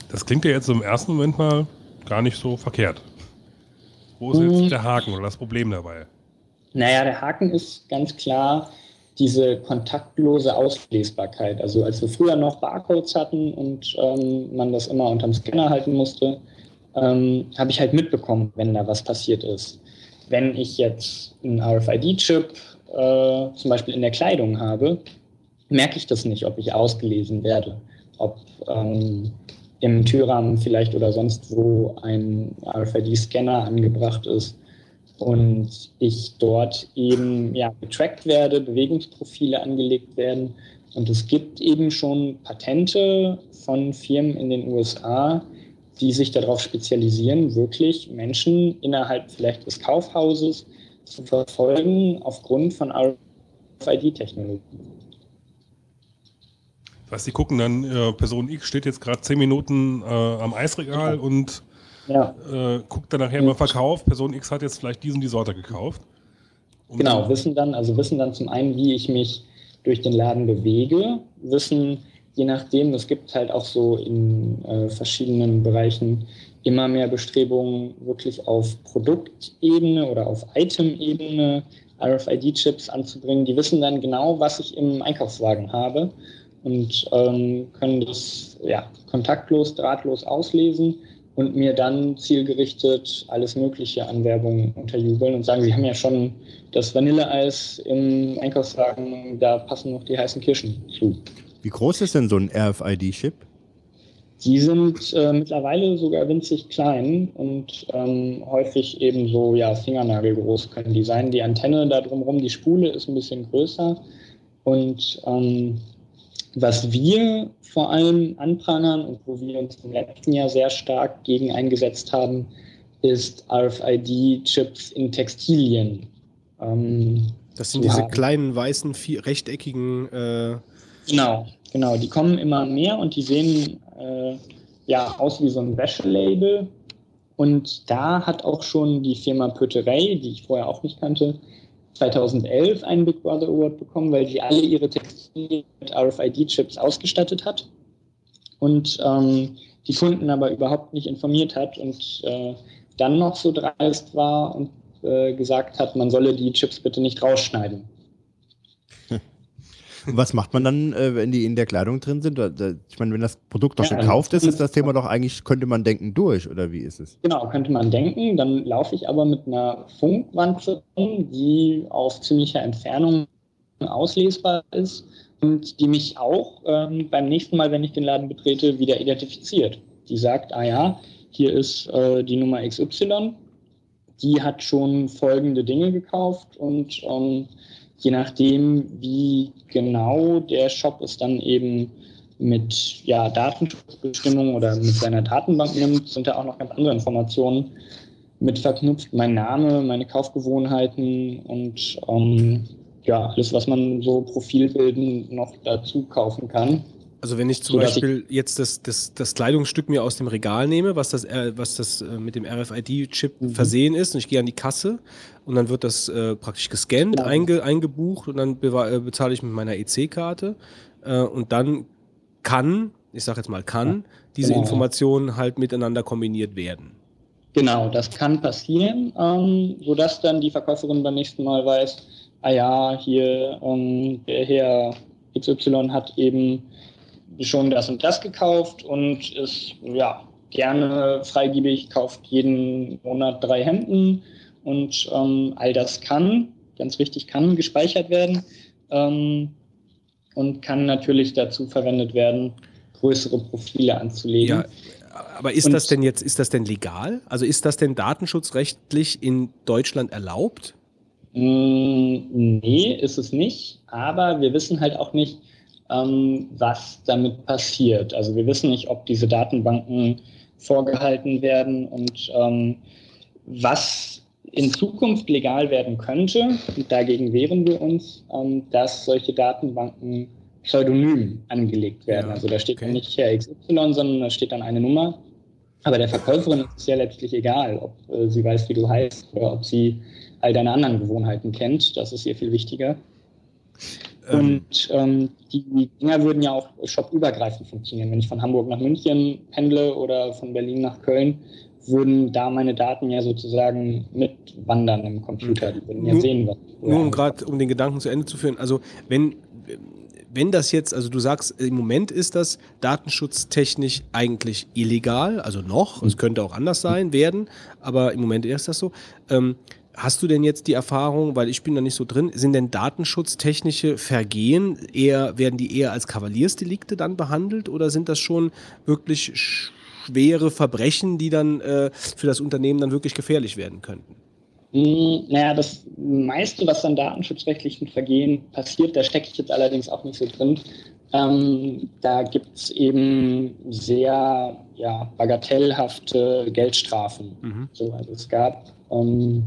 Das klingt ja jetzt im ersten Moment mal gar nicht so verkehrt. Wo ist jetzt der Haken oder das Problem dabei? Naja, der Haken ist ganz klar diese kontaktlose Auslesbarkeit. Also als wir früher noch Barcodes hatten und ähm, man das immer unterm Scanner halten musste, ähm, habe ich halt mitbekommen, wenn da was passiert ist. Wenn ich jetzt einen RFID-Chip äh, zum Beispiel in der Kleidung habe, merke ich das nicht, ob ich ausgelesen werde, ob ähm, im Türrahmen vielleicht oder sonst wo ein RFID-Scanner angebracht ist. und ich dort eben ja, getrackt werde, Bewegungsprofile angelegt werden. Und es gibt eben schon Patente von Firmen in den USA, die sich darauf spezialisieren, wirklich Menschen innerhalb vielleicht des Kaufhauses zu verfolgen aufgrund von RFID-Technologie. Das heißt, die gucken dann, äh, Person X steht jetzt gerade zehn Minuten äh, am Eisregal ja. und ja. äh, guckt dann nachher mal Verkauf. Person X hat jetzt vielleicht diesen die Sorte gekauft. Um genau, wissen dann, also wissen dann zum einen, wie ich mich durch den Laden bewege, wissen, je nachdem, es gibt halt auch so in äh, verschiedenen Bereichen immer mehr Bestrebungen, wirklich auf Produktebene oder auf Item-Ebene RFID-Chips anzubringen. Die wissen dann genau, was ich im Einkaufswagen habe und ähm, können das ja, kontaktlos, drahtlos auslesen und mir dann zielgerichtet alles Mögliche an Werbung unterjubeln und sagen, sie haben ja schon das Vanilleeis im Einkaufswagen, da passen noch die heißen Kirschen zu. Wie groß ist denn so ein RFID-Chip? Die sind äh, mittlerweile sogar winzig klein und ähm, häufig eben so ja, fingernagelgroß können die sein. Die Antenne da drumherum, die Spule ist ein bisschen größer. Und ähm, was wir vor allem anprangern und wo wir uns im letzten Jahr sehr stark gegen eingesetzt haben, ist RFID-Chips in Textilien. Ähm, das sind diese haben. kleinen weißen, vier, rechteckigen. Äh genau, genau. Die kommen immer mehr und die sehen äh, ja aus wie so ein Wäschelabel. Und da hat auch schon die Firma Pöterey, die ich vorher auch nicht kannte, 2011 einen Big Brother Award bekommen, weil sie alle ihre Textilien mit RFID-Chips ausgestattet hat und ähm, die Kunden aber überhaupt nicht informiert hat und äh, dann noch so dreist war und äh, gesagt hat, man solle die Chips bitte nicht rausschneiden. Was macht man dann, äh, wenn die in der Kleidung drin sind? Ich meine, wenn das Produkt doch schon gekauft ist, ist das Thema doch eigentlich, könnte man denken, durch, oder wie ist es? Genau, könnte man denken. Dann laufe ich aber mit einer Funkwanze, die auf ziemlicher Entfernung auslesbar ist und die mich auch ähm, beim nächsten Mal, wenn ich den Laden betrete, wieder identifiziert. Die sagt, ah ja, hier ist äh, die Nummer XY, die hat schon folgende Dinge gekauft und ähm, je nachdem, wie genau der Shop es dann eben mit ja, Datenschutzbestimmungen oder mit seiner Datenbank nimmt, sind da auch noch ganz andere Informationen mit verknüpft. Mein Name, meine Kaufgewohnheiten und ähm, ja, alles, was man so profilbildend noch dazu kaufen kann. Also wenn ich zum Beispiel ich jetzt das, das, das Kleidungsstück mir aus dem Regal nehme, was das, was das äh, mit dem RFID-Chip mhm. versehen ist, und ich gehe an die Kasse und dann wird das äh, praktisch gescannt, ja. einge, eingebucht und dann äh, bezahle ich mit meiner EC-Karte äh, und dann kann, ich sage jetzt mal kann, ja. diese genau. Informationen halt miteinander kombiniert werden. Genau, das kann passieren, ähm, sodass dann die Verkäuferin beim nächsten Mal weiß, ah ja, hier ähm, der Herr XY hat eben schon das und das gekauft und ist ja gerne freigebig, kauft jeden Monat drei Hemden und ähm, all das kann, ganz wichtig, kann gespeichert werden ähm, und kann natürlich dazu verwendet werden, größere Profile anzulegen. Ja, aber ist und, das denn jetzt, ist das denn legal? Also ist das denn datenschutzrechtlich in Deutschland erlaubt? Mm, nee, ist es nicht. Aber wir wissen halt auch nicht, ähm, was damit passiert. Also wir wissen nicht, ob diese Datenbanken vorgehalten werden und ähm, was in Zukunft legal werden könnte, und dagegen wehren wir uns, ähm, dass solche Datenbanken pseudonym angelegt werden. Ja, also da steht okay. nicht Herr XY, sondern da steht dann eine Nummer. Aber der Verkäuferin ist es ja letztlich egal, ob äh, sie weiß, wie du heißt oder ob sie all deine anderen Gewohnheiten kennt. Das ist ihr viel wichtiger. Ähm. Und ähm, die Dinger würden ja auch shopübergreifend funktionieren. Wenn ich von Hamburg nach München pendle oder von Berlin nach Köln, würden da meine Daten ja sozusagen mitwandern im Computer. Die würden ja nur, sehen, was. Nur um gerade, um den Gedanken zu Ende zu führen. Also wenn, wenn das jetzt, also du sagst, im Moment ist das datenschutztechnisch eigentlich illegal, also noch, es könnte auch anders sein, werden, aber im Moment ist das so. Ähm, Hast du denn jetzt die Erfahrung, weil ich bin da nicht so drin, sind denn datenschutztechnische Vergehen eher, werden die eher als Kavaliersdelikte dann behandelt oder sind das schon wirklich schwere Verbrechen, die dann äh, für das Unternehmen dann wirklich gefährlich werden könnten? Hm, naja, das meiste, was an datenschutzrechtlichen Vergehen passiert, da stecke ich jetzt allerdings auch nicht so drin. Ähm, da gibt es eben sehr ja, bagatellhafte Geldstrafen. Mhm. So, also es gab ähm,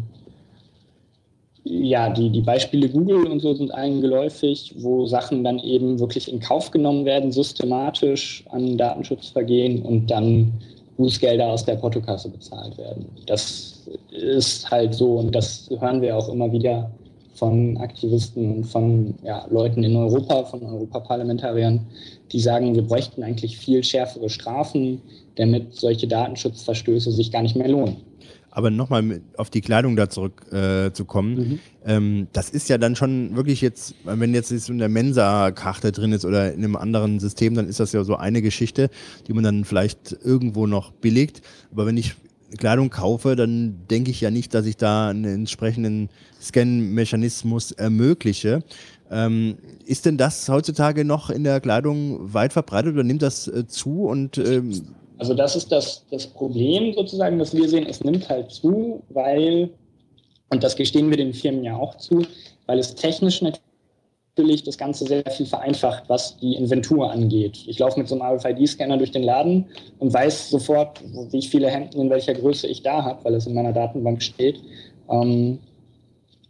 ja, die, die Beispiele Google und so sind allen geläufig, wo Sachen dann eben wirklich in Kauf genommen werden, systematisch an Datenschutzvergehen und dann Bußgelder aus der Portokasse bezahlt werden. Das ist halt so und das hören wir auch immer wieder von Aktivisten und von ja, Leuten in Europa, von Europaparlamentariern, die sagen, wir bräuchten eigentlich viel schärfere Strafen, damit solche Datenschutzverstöße sich gar nicht mehr lohnen. Aber nochmal auf die Kleidung da zurückzukommen, äh, zu kommen. Mhm. ähm, das ist ja dann schon wirklich jetzt, wenn jetzt in der Mensa-Karte drin ist oder in einem anderen System, dann ist das ja so eine Geschichte, die man dann vielleicht irgendwo noch billigt. Aber wenn ich Kleidung kaufe, dann denke ich ja nicht, dass ich da einen entsprechenden Scan-Mechanismus ermögliche. Ähm, ist denn das heutzutage noch in der Kleidung weit verbreitet oder nimmt das äh, zu? Und ähm, Also das ist das, das Problem sozusagen, das wir sehen, es nimmt halt zu, weil, und das gestehen wir den Firmen ja auch zu, weil es technisch natürlich das Ganze sehr viel vereinfacht, was die Inventur angeht. Ich laufe mit so einem RFID-Scanner durch den Laden und weiß sofort, wie viele Hemden in welcher Größe ich da habe, weil es in meiner Datenbank steht. Ähm,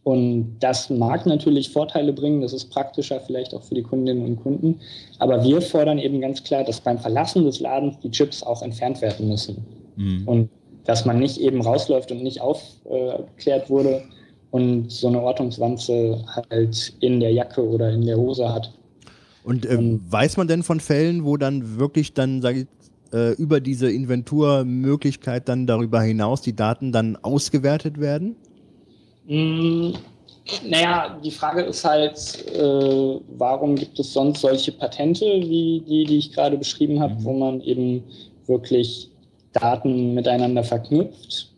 und das mag natürlich Vorteile bringen, das ist praktischer vielleicht auch für die Kundinnen und Kunden. Aber wir fordern eben ganz klar, dass beim Verlassen des Ladens die Chips auch entfernt werden müssen. Mhm. Und dass man nicht eben rausläuft und nicht aufgeklärt wurde und so eine Ortungswanze halt in der Jacke oder in der Hose hat. Und ähm, weiß man denn von Fällen, wo dann wirklich dann, sage ich, äh, über diese Inventurmöglichkeit dann darüber hinaus die Daten dann ausgewertet werden? Mm, Naja, die Frage ist halt, äh, warum gibt es sonst solche Patente wie die, die ich gerade beschrieben habe, wo man eben wirklich Daten miteinander verknüpft.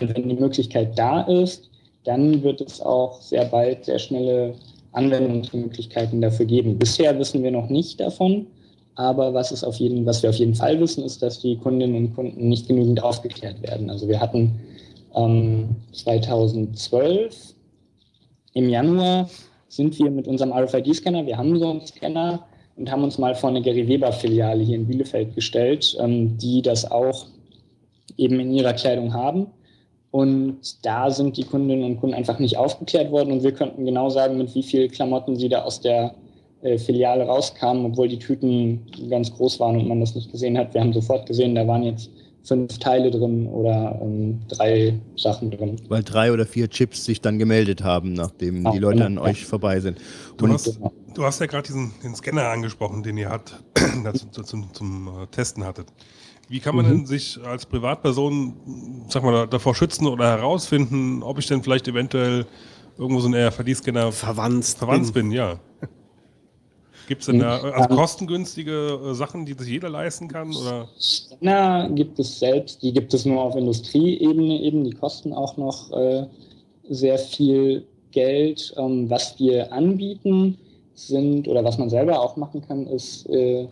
Und wenn die Möglichkeit da ist, dann wird es auch sehr bald sehr schnelle Anwendungsmöglichkeiten dafür geben. Bisher wissen wir noch nicht davon, aber was, es auf jeden, was wir auf jeden Fall wissen, ist, dass die Kundinnen und Kunden nicht genügend aufgeklärt werden. Also wir hatten ähm, 2012 im Januar sind wir mit unserem RFID-Scanner, wir haben so einen Scanner und haben uns mal vor eine Gary Weber-Filiale hier in Bielefeld gestellt, ähm, die das auch eben in ihrer Kleidung haben. Und da sind die Kundinnen und Kunden einfach nicht aufgeklärt worden und wir könnten genau sagen, mit wie viel Klamotten sie da aus der äh, Filiale rauskamen, obwohl die Tüten ganz groß waren und man das nicht gesehen hat. Wir haben sofort gesehen, da waren jetzt fünf Teile drin oder ähm, drei Sachen drin. Weil drei oder vier Chips sich dann gemeldet haben, nachdem Ja, die Leute an genau. euch vorbei sind. Du Und hast, du hast ja gerade diesen den Scanner angesprochen, den ihr hat, dazu, zum, zum äh, Testen hattet. Wie kann man Mhm. denn sich als Privatperson, sag mal, da- davor schützen oder herausfinden, ob ich denn vielleicht eventuell irgendwo so ein RFID-Scanner Verwandt verwandt bin, ja. Gibt es denn da also Ähm, kostengünstige äh, Sachen, die sich jeder leisten kann? Oder? Scanner gibt es selbst, die gibt es nur auf Industrieebene eben, die kosten auch noch äh, sehr viel Geld. Ähm, was wir anbieten sind, oder was man selber auch machen kann, ist äh,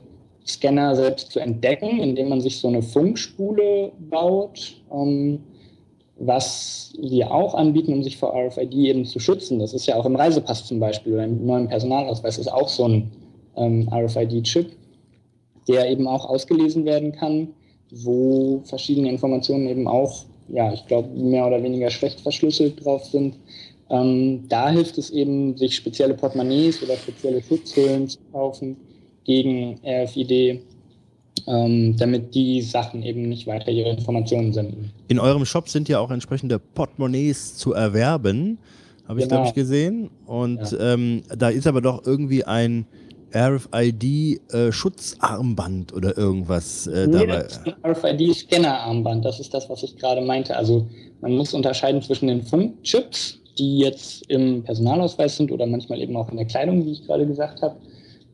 Scanner selbst zu entdecken, indem man sich so eine Funkspule baut. Ähm, was wir auch anbieten, um sich vor RFID eben zu schützen. Das ist ja auch im Reisepass zum Beispiel oder im neuen Personalausweis ist auch so ein ähm, RFID-Chip, der eben auch ausgelesen werden kann, wo verschiedene Informationen eben auch, ja, ich glaube, mehr oder weniger schlecht verschlüsselt drauf sind. Ähm, da hilft es eben, sich spezielle Portemonnaies oder spezielle Schutzhüllen zu kaufen gegen RFID, ähm, damit die Sachen eben nicht weiter ihre Informationen senden. in eurem Shop sind ja auch entsprechende Portemonnaies zu erwerben, habe ich, Genau. glaube ich, gesehen. Und ähm, da ist aber doch irgendwie ein RFID-Schutzarmband oder irgendwas äh, Nee, dabei. RFID-Scanner-Armband, das ist das, was ich gerade meinte. Also man muss unterscheiden zwischen den Funkchips, die jetzt im Personalausweis sind oder manchmal eben auch in der Kleidung, wie ich gerade gesagt habe,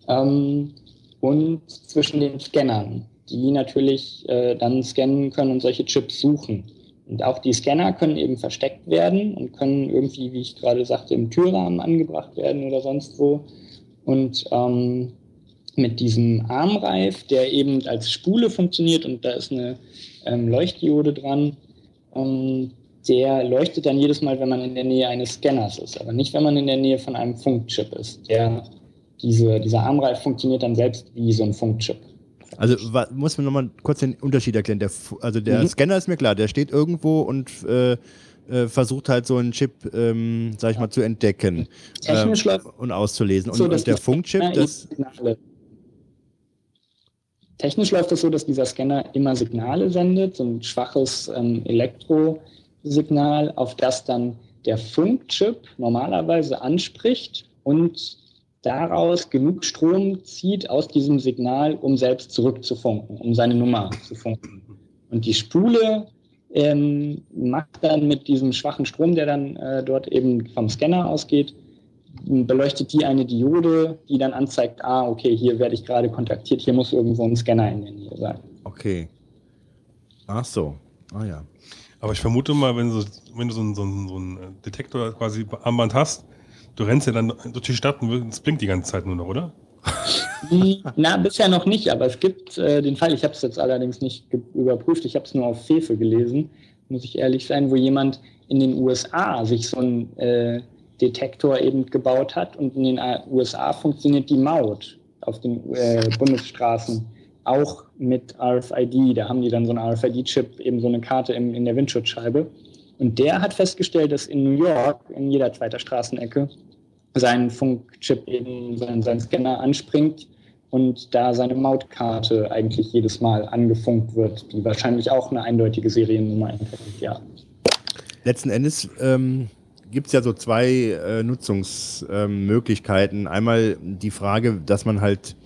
ähm, und zwischen den Scannern, die natürlich äh, dann scannen können und solche Chips suchen. Und auch die Scanner können eben versteckt werden und können irgendwie, wie ich gerade sagte, im Türrahmen angebracht werden oder sonst wo. Und ähm, mit diesem Armreif, der eben als Spule funktioniert und da ist eine ähm, Leuchtdiode dran, ähm, der leuchtet dann jedes Mal, wenn man in der Nähe eines Scanners ist, aber nicht, wenn man in der Nähe von einem Funkchip ist. Der, diese, dieser Armreif funktioniert dann selbst wie so ein Funkchip. Also muss man nochmal kurz den Unterschied erklären. Der, also der Mhm. Scanner ist mir klar, der steht irgendwo und äh, äh, versucht halt so einen Chip, ähm, sag ich mal, zu entdecken ähm, und auszulesen. Und, so, und der Funkchip, das, Signale- Technisch läuft es so, dass dieser Scanner immer Signale sendet, so ein schwaches ähm, Elektrosignal, auf das dann der Funkchip normalerweise anspricht und daraus genug Strom zieht aus diesem Signal, um selbst zurückzufunken, um seine Nummer zu funken. Und die Spule ähm, macht dann mit diesem schwachen Strom, der dann äh, dort eben vom Scanner ausgeht, beleuchtet die eine Diode, die dann anzeigt, ah, okay, hier werde ich gerade kontaktiert, hier muss irgendwo ein Scanner in der Nähe sein. okay. Ach so. Ah ja. Aber ich vermute mal, wenn du, wenn du so einen, so einen, so einen Detektor quasi Armband hast, du rennst ja dann durch die Stadt und es blinkt die ganze Zeit nur noch, oder? Na, bisher noch nicht, aber es gibt äh, den Fall, ich habe es jetzt allerdings nicht überprüft, ich habe es nur auf Fefe gelesen, muss ich ehrlich sein, wo jemand in den USA sich so einen äh, Detektor eben gebaut hat und in den USA funktioniert die Maut auf den äh, Bundesstraßen auch mit RFID. Da haben die dann so einen RFID-Chip, eben so eine Karte im, in der Windschutzscheibe. Und der hat festgestellt, dass in New York, in jeder zweiter Straßenecke, sein Funkchip eben, sein, sein Scanner anspringt und da seine Mautkarte eigentlich jedes Mal angefunkt wird, die wahrscheinlich auch eine eindeutige Seriennummer enthält, ja. Letzten Endes ähm, gibt es ja so zwei äh, Nutzungsmöglichkeiten. Einmal die Frage, dass man halt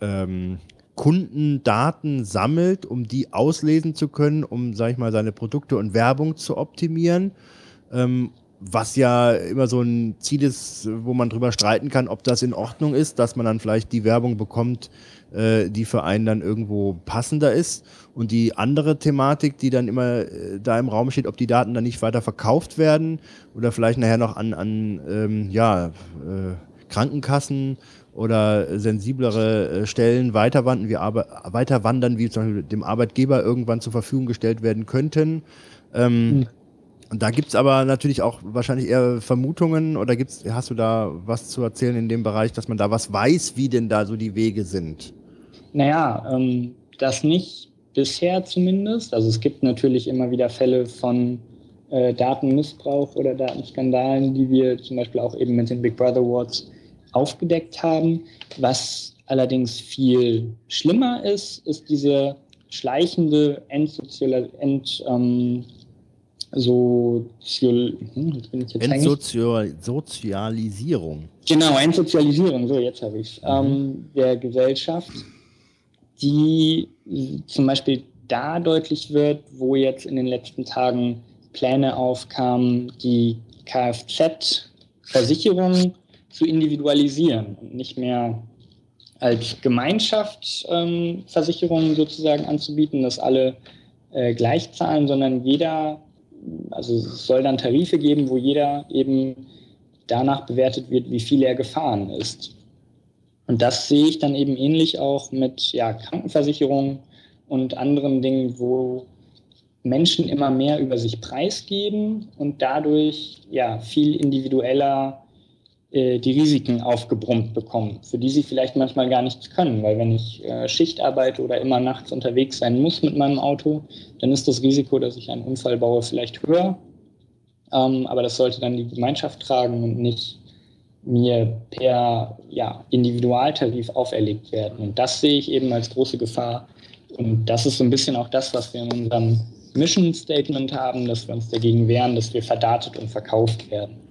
ähm, Kundendaten sammelt, um die auslesen zu können, um, sag ich mal, seine Produkte und Werbung zu optimieren. Ähm, was ja immer so ein Ziel ist, wo man drüber streiten kann, ob das in Ordnung ist, dass man dann vielleicht die Werbung bekommt, äh, die für einen dann irgendwo passender ist. Und die andere Thematik, die dann immer äh, da im Raum steht, ob die Daten dann nicht weiter verkauft werden oder vielleicht nachher noch an, an ähm, ja, äh, Krankenkassen oder sensiblere äh, Stellen weiterwandern wie, Arbe wie zum Beispiel dem Arbeitgeber irgendwann zur Verfügung gestellt werden könnten. Ähm, und Da gibt's aber natürlich auch wahrscheinlich eher Vermutungen oder gibt's, hast du da was zu erzählen in dem Bereich, dass man da was weiß, wie denn da so die Wege sind? Naja, ähm, das nicht bisher zumindest. Also es gibt natürlich immer wieder Fälle von äh, Datenmissbrauch oder Datenskandalen, die wir zum Beispiel auch eben mit den Big Brother Awards aufgedeckt haben. Was allerdings viel schlimmer ist, ist diese schleichende Entsozial Ent, ähm, Sozial hm, jetzt bin ich jetzt hängen. Entsozial Sozialisierung. Genau, Entsozialisierung, so jetzt habe ich ähm, der Gesellschaft, die zum Beispiel da deutlich wird, wo jetzt in den letzten Tagen Pläne aufkamen, die Kfz-Versicherung zu individualisieren und nicht mehr als Gemeinschaft ähm, Versicherungen sozusagen anzubieten, dass alle äh, gleich zahlen, sondern jeder, also es soll dann Tarife geben, wo jeder eben danach bewertet wird, wie viel er gefahren ist. Und das sehe ich dann eben ähnlich auch mit ja, Krankenversicherungen und anderen Dingen, wo Menschen immer mehr über sich preisgeben und dadurch ja viel individueller die Risiken aufgebrummt bekommen, für die sie vielleicht manchmal gar nichts können. Weil wenn ich äh, Schicht arbeite oder immer nachts unterwegs sein muss mit meinem Auto, dann ist das Risiko, dass ich einen Unfall baue, vielleicht höher. Ähm, aber das sollte dann die Gemeinschaft tragen und nicht mir per ja, Individualtarif auferlegt werden. Und das sehe ich eben als große Gefahr. Und das ist so ein bisschen auch das, was wir in unserem Mission Statement haben, dass wir uns dagegen wehren, dass wir verdatet und verkauft werden.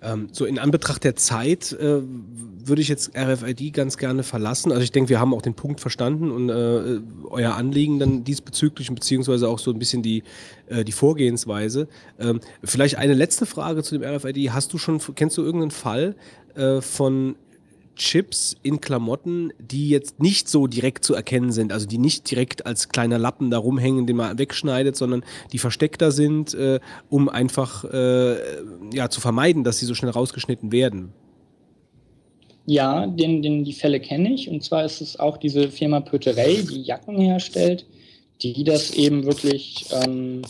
Ähm, so in Anbetracht der Zeit äh, würde ich jetzt RFID ganz gerne verlassen. Also ich denke, wir haben auch den Punkt verstanden und äh, euer Anliegen dann diesbezüglich, beziehungsweise auch so ein bisschen die, äh, die Vorgehensweise. Ähm, vielleicht eine letzte Frage zu dem RFID. Hast du schon, kennst du irgendeinen Fall äh, von Chips in Klamotten, die jetzt nicht so direkt zu erkennen sind, also die nicht direkt als kleiner Lappen da rumhängen, den man wegschneidet, sondern die versteckter sind, äh, um einfach äh, ja, zu vermeiden, dass sie so schnell rausgeschnitten werden. Ja, den, den, die Fälle kenne ich. Und zwar ist es auch diese Firma Pöterey, die Jacken herstellt, die das eben wirklich ähm,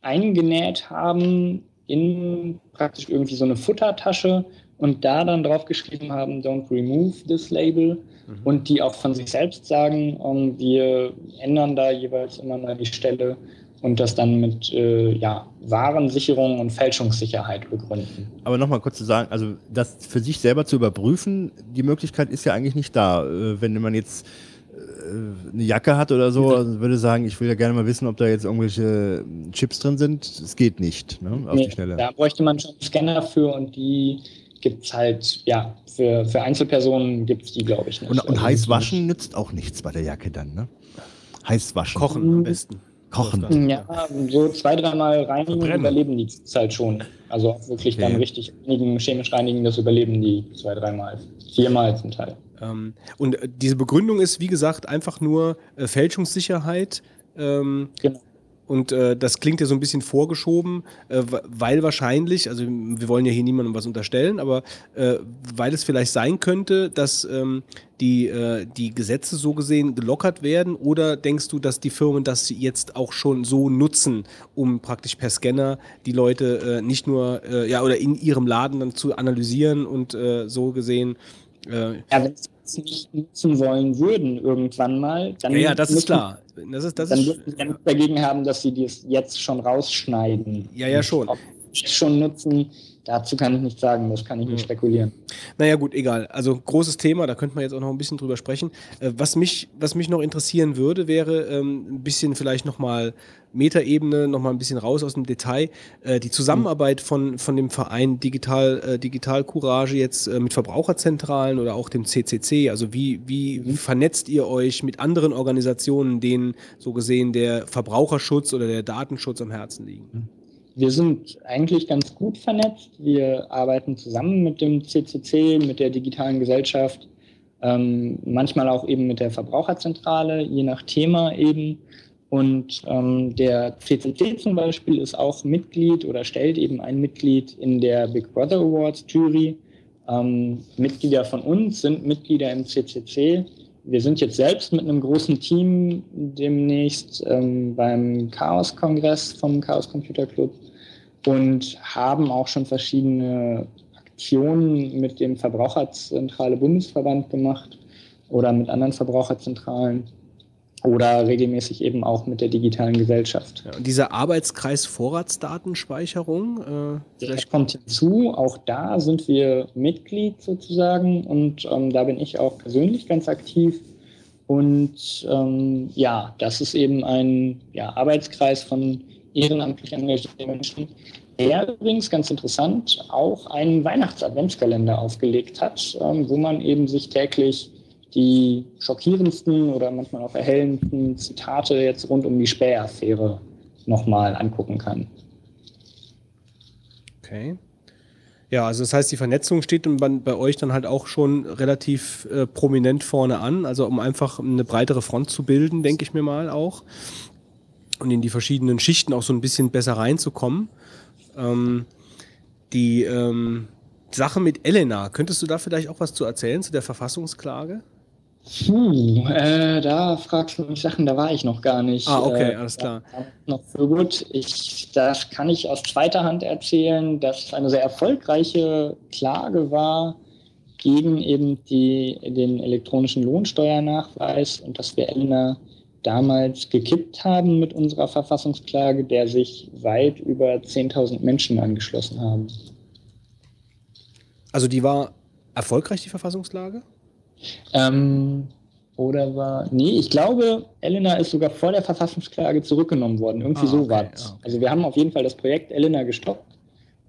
eingenäht haben in praktisch irgendwie so eine Futtertasche und da dann drauf geschrieben haben, don't remove this label und die auch von sich selbst sagen, ähm, wir ändern da jeweils immer mal die Stelle und das dann mit äh, ja, Warensicherung und Fälschungssicherheit begründen. Aber nochmal kurz zu sagen, also das für sich selber zu überprüfen, die Möglichkeit ist ja eigentlich nicht da. Äh, wenn man jetzt äh, eine Jacke hat oder so, also würde sagen, ich will ja gerne mal wissen, ob da jetzt irgendwelche Chips drin sind. Es geht nicht, ne, auf Nee, die Schnelle. Da bräuchte man schon einen Scanner für und die gibt es halt, ja, für, für Einzelpersonen gibt es die, glaube ich, nicht. Und, und Also heiß waschen nützt auch nichts bei der Jacke dann, ne? Heiß waschen. Kochen am besten. Kochen. Ja, so zwei, dreimal reinigen Verbrennen. überleben die es halt schon. Also auch wirklich dann Okay. richtig reinigen, chemisch reinigen, das überleben die zwei, dreimal. Viermal zum Teil. Ähm, und äh, diese Begründung ist, wie gesagt, einfach nur äh, Fälschungssicherheit. Ähm, Genau. Und äh, das klingt ja so ein bisschen vorgeschoben, äh, weil wahrscheinlich, also wir wollen ja hier niemandem was unterstellen, aber äh, weil es vielleicht sein könnte, dass ähm, die, äh, die Gesetze so gesehen gelockert werden oder denkst du, dass die Firmen das jetzt auch schon so nutzen, um praktisch per Scanner die Leute äh, nicht nur, äh, ja, oder in ihrem Laden dann zu analysieren und so gesehen Ja, wenn es nicht nutzen wollen würden irgendwann mal, dann, ja, ja, das ist müssen- klar. Das ist, das dann ist, würden sie nichts dagegen haben, dass sie das jetzt schon rausschneiden. Ja, ja, schon. Schon nutzen, dazu kann ich nicht sagen, das kann ich nicht spekulieren. naja, gut, egal. Also großes Thema, da könnte man jetzt auch noch ein bisschen drüber sprechen. Äh, was, mich, was mich noch interessieren würde, wäre ähm, ein bisschen vielleicht nochmal Metaebene, nochmal ein bisschen raus aus dem Detail. Äh, die Zusammenarbeit von, von dem Verein Digital, äh, Digital Courage jetzt mit Verbraucherzentralen oder auch dem CCC. Also wie, wie vernetzt ihr euch mit anderen Organisationen, denen so gesehen der Verbraucherschutz oder der Datenschutz am Herzen liegen? Wir sind eigentlich ganz gut vernetzt. Wir arbeiten zusammen mit dem CCC, mit der digitalen Gesellschaft, ähm, manchmal auch eben mit der Verbraucherzentrale, je nach Thema eben. Und ähm, der CCC zum Beispiel ist auch Mitglied oder stellt eben ein Mitglied in der Big Brother Awards Jury. Ähm, Mitglieder von uns sind Mitglieder im CCC. Wir sind jetzt selbst mit einem großen Team demnächst ähm, beim Chaos-Kongress vom Chaos Computer Club und haben auch schon verschiedene Aktionen mit dem Verbraucherzentrale Bundesverband gemacht oder mit anderen Verbraucherzentralen oder regelmäßig eben auch mit der digitalen Gesellschaft. Ja, und dieser Arbeitskreis Vorratsdatenspeicherung, äh, Vielleicht kommt hinzu, auch da sind wir Mitglied sozusagen und ähm, da bin ich auch persönlich ganz aktiv. Und ähm, ja, das ist eben ein ja, Arbeitskreis von ehrenamtlich engagierten Menschen, der übrigens ganz interessant auch einen Weihnachts-Adventskalender aufgelegt hat, ähm, wo man eben sich täglich die schockierendsten oder manchmal auch erhellendsten Zitate jetzt rund um die Späher-Affäre nochmal angucken kann. Okay. Ja, also das heißt, die Vernetzung steht bei euch dann halt auch schon relativ äh, prominent vorne an, also um einfach eine breitere Front zu bilden, denke ich mir mal auch. Und in die verschiedenen Schichten auch so ein bisschen besser reinzukommen. Ähm, die ähm, Sache mit Elena, könntest du da vielleicht auch was zu erzählen zu der Verfassungsklage? Puh, äh, da fragst du mich Sachen, da war ich noch gar nicht. Ah, okay, äh, alles klar. Noch für gut. Ich, das kann ich aus zweiter Hand erzählen, dass es eine sehr erfolgreiche Klage war gegen eben die, den elektronischen Lohnsteuernachweis und dass wir Elena damals gekippt haben mit unserer Verfassungsklage, der sich weit über 10.000 Menschen angeschlossen haben. Also die war erfolgreich, die Verfassungsklage? Ähm, oder war. Nee, ich glaube, Elena ist sogar vor der Verfassungsklage zurückgenommen worden. Irgendwie Ah, so okay, war es. ah, okay. Also wir haben auf jeden Fall das Projekt Elena gestoppt.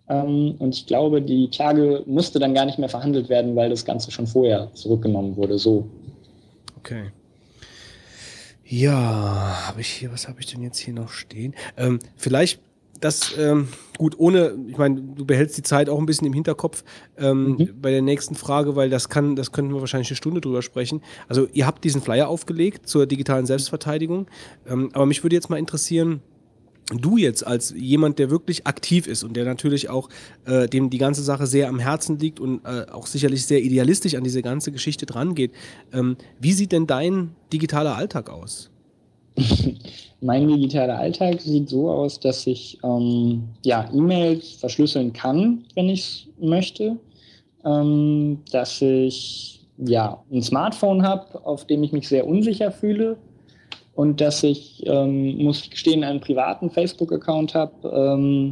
Ähm, und ich glaube, die Klage musste dann gar nicht mehr verhandelt werden, weil das Ganze schon vorher zurückgenommen wurde. So. Okay. Ja, habe ich hier, was habe ich denn jetzt hier noch stehen? Ähm, vielleicht das, ähm, gut, ohne, ich meine, du behältst die Zeit auch ein bisschen im Hinterkopf ähm, bei der nächsten Frage, weil das kann, das könnten wir wahrscheinlich eine Stunde drüber sprechen. Also ihr habt diesen Flyer aufgelegt zur digitalen Selbstverteidigung, ähm, aber mich würde jetzt mal interessieren, du jetzt als jemand, der wirklich aktiv ist und der natürlich auch äh, dem die ganze Sache sehr am Herzen liegt und äh, auch sicherlich sehr idealistisch an diese ganze Geschichte drangeht, ähm, wie sieht denn dein digitaler Alltag aus? mein digitaler Alltag sieht so aus, dass ich ähm, ja, E-Mails verschlüsseln kann, wenn ich es möchte. Ähm, dass ich ja, ein Smartphone habe, auf dem ich mich sehr unsicher fühle. Und dass ich, ähm, muss ich gestehen, einen privaten Facebook-Account habe, ähm,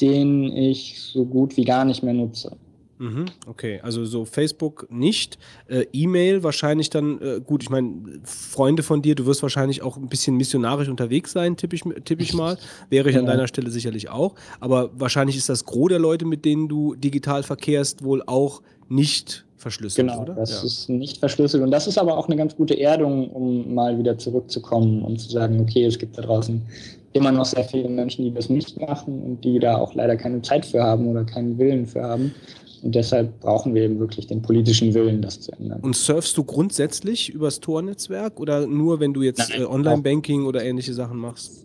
den ich so gut wie gar nicht mehr nutze. Mhm, okay, also so Facebook nicht, äh, E-Mail wahrscheinlich dann, äh, gut, ich meine, Freunde von dir, du wirst wahrscheinlich auch ein bisschen missionarisch unterwegs sein, tippe ich, tipp ich mal. Wäre ich an Ja. deiner Stelle sicherlich auch. Aber wahrscheinlich ist das Gros der Leute, mit denen du digital verkehrst, wohl auch nicht verschlüsselt, Genau, oder? das Ja. ist nicht verschlüsselt. Und das ist aber auch eine ganz gute Erdung, um mal wieder zurückzukommen und zu sagen, okay, es gibt da draußen immer noch sehr viele Menschen, die das nicht machen und die da auch leider keine Zeit für haben oder keinen Willen für haben. Und deshalb brauchen wir eben wirklich den politischen Willen, das zu ändern. Und surfst du grundsätzlich übers Tor-Netzwerk oder nur, wenn du jetzt äh, Online-Banking oder ähnliche Sachen machst?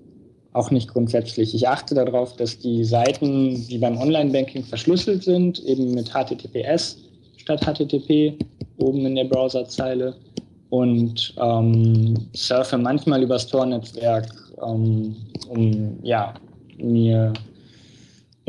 Auch nicht grundsätzlich. Ich achte darauf, dass die Seiten, die beim Online-Banking verschlüsselt sind, eben mit HTTPS statt HTTP oben in der Browserzeile und ähm, surfe manchmal übers Tor-Netzwerk, ähm, um ja, mir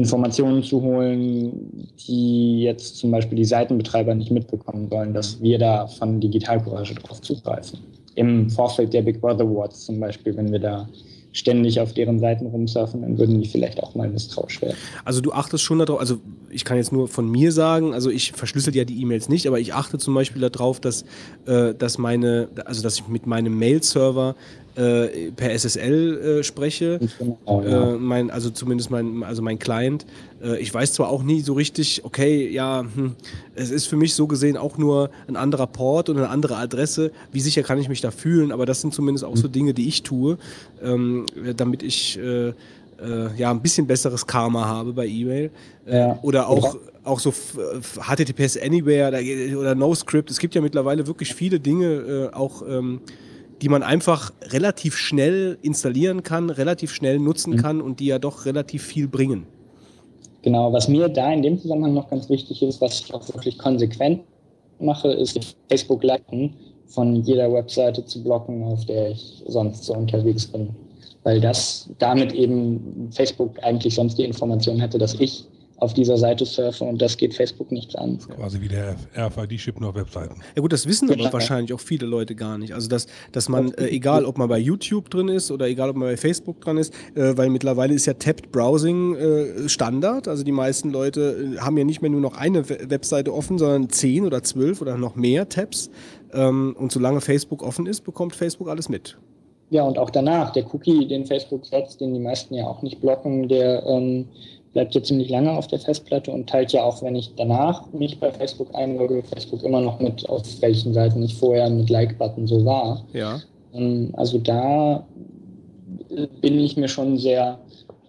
Informationen zu holen, die jetzt zum Beispiel die Seitenbetreiber nicht mitbekommen sollen, dass wir da von Digital Courage drauf zugreifen. Im Vorfeld der Big Brother Awards zum Beispiel, wenn wir da ständig auf deren Seiten rumsurfen, dann würden die vielleicht auch mal misstrauisch werden. Also du achtest schon darauf, also ich kann jetzt nur von mir sagen, also ich verschlüssel ja die E-Mails nicht, aber ich achte zum Beispiel darauf, dass, äh, dass meine, also dass ich mit meinem Mail-Server äh, per SSL äh, spreche. Genau, ja. Äh, mein, also zumindest mein, also mein Client. Äh, ich weiß zwar auch nie so richtig, okay, ja, hm, es ist für mich so gesehen auch nur ein anderer Port und eine andere Adresse. Wie sicher kann ich mich da fühlen? Aber das sind zumindest auch so Dinge, die ich tue, ähm, damit ich äh, äh, ja ein bisschen besseres Karma habe bei E-Mail. Ja. Oder auch, auch so HTTPS Anywhere oder, NoScript. Es gibt ja mittlerweile wirklich viele Dinge, auch ähm, die man einfach relativ schnell installieren kann, relativ schnell nutzen kann und die ja doch relativ viel bringen. Genau, was mir da in dem Zusammenhang noch ganz wichtig ist, was ich auch wirklich konsequent mache, ist Facebook-Liken von jeder Webseite zu blocken, auf der ich sonst so unterwegs bin. Weil das damit eben Facebook eigentlich sonst die Information hätte, dass ich auf dieser Seite surfe und das geht Facebook nichts an. Quasi wie der RFID-Chip nur auf Webseiten. Ja gut, das wissen aber Ja. wahrscheinlich auch viele Leute gar nicht. Also dass, dass man, äh, egal ob man bei YouTube drin ist oder egal ob man bei Facebook dran ist, äh, weil mittlerweile ist ja Tapped Browsing äh, Standard. Also die meisten Leute äh, haben ja nicht mehr nur noch eine We- Webseite offen, sondern zehn oder zwölf oder noch mehr Tabs. Ähm, und solange Facebook offen ist, bekommt Facebook alles mit. Ja, und auch danach, der Cookie, den Facebook setzt, den die meisten ja auch nicht blocken, der ähm, bleibt ja ziemlich lange auf der Festplatte und teilt ja auch, wenn ich danach mich bei Facebook einlogge, Facebook immer noch mit, auf welchen Seiten ich vorher mit Like-Button so war. Ja. Ähm, also da äh, bin ich mir schon sehr,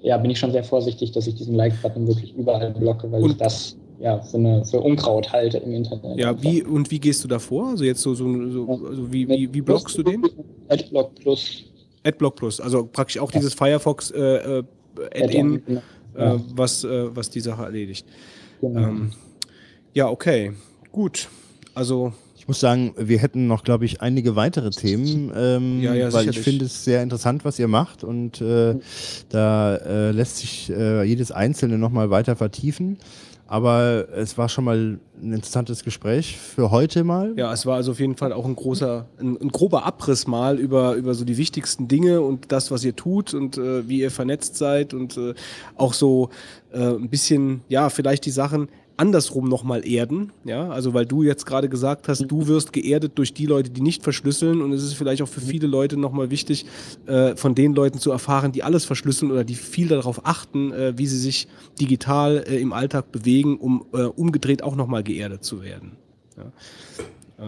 ja, bin ich schon sehr vorsichtig, dass ich diesen Like-Button wirklich überall blocke, weil ich das ja für, eine, für Unkraut halte im Internet. Ja, wie und wie gehst du da vor? Also jetzt so, so, so also wie, wie, wie blockst du den? Adblock Plus. Adblock Plus, also praktisch auch dieses Firefox äh, äh, Add-in, Add-on, genau. äh, Ja. was, äh, was die Sache erledigt. Genau. Ähm, ja, okay, gut. Also Ich muss sagen, wir hätten noch, glaube ich, einige weitere Themen, ähm, Ja, ja, weil ich sicherlich. finde es sehr interessant, was ihr macht und äh, da äh, lässt sich äh, jedes Einzelne nochmal weiter vertiefen. Aber es war schon mal ein interessantes Gespräch für heute mal. Ja, es war also auf jeden Fall auch ein großer, ein, ein grober Abriss mal über, über so die wichtigsten Dinge und das, was ihr tut und äh, wie ihr vernetzt seid und äh, auch so äh, ein bisschen, ja, vielleicht die Sachen andersrum nochmal erden. Ja, also weil du jetzt gerade gesagt hast, du wirst geerdet durch die Leute, die nicht verschlüsseln und es ist vielleicht auch für viele Leute nochmal wichtig, äh, von den Leuten zu erfahren, die alles verschlüsseln oder die viel darauf achten, äh, wie sie sich digital äh, im Alltag bewegen, um äh, umgedreht auch nochmal geerdet zu werden. Ja.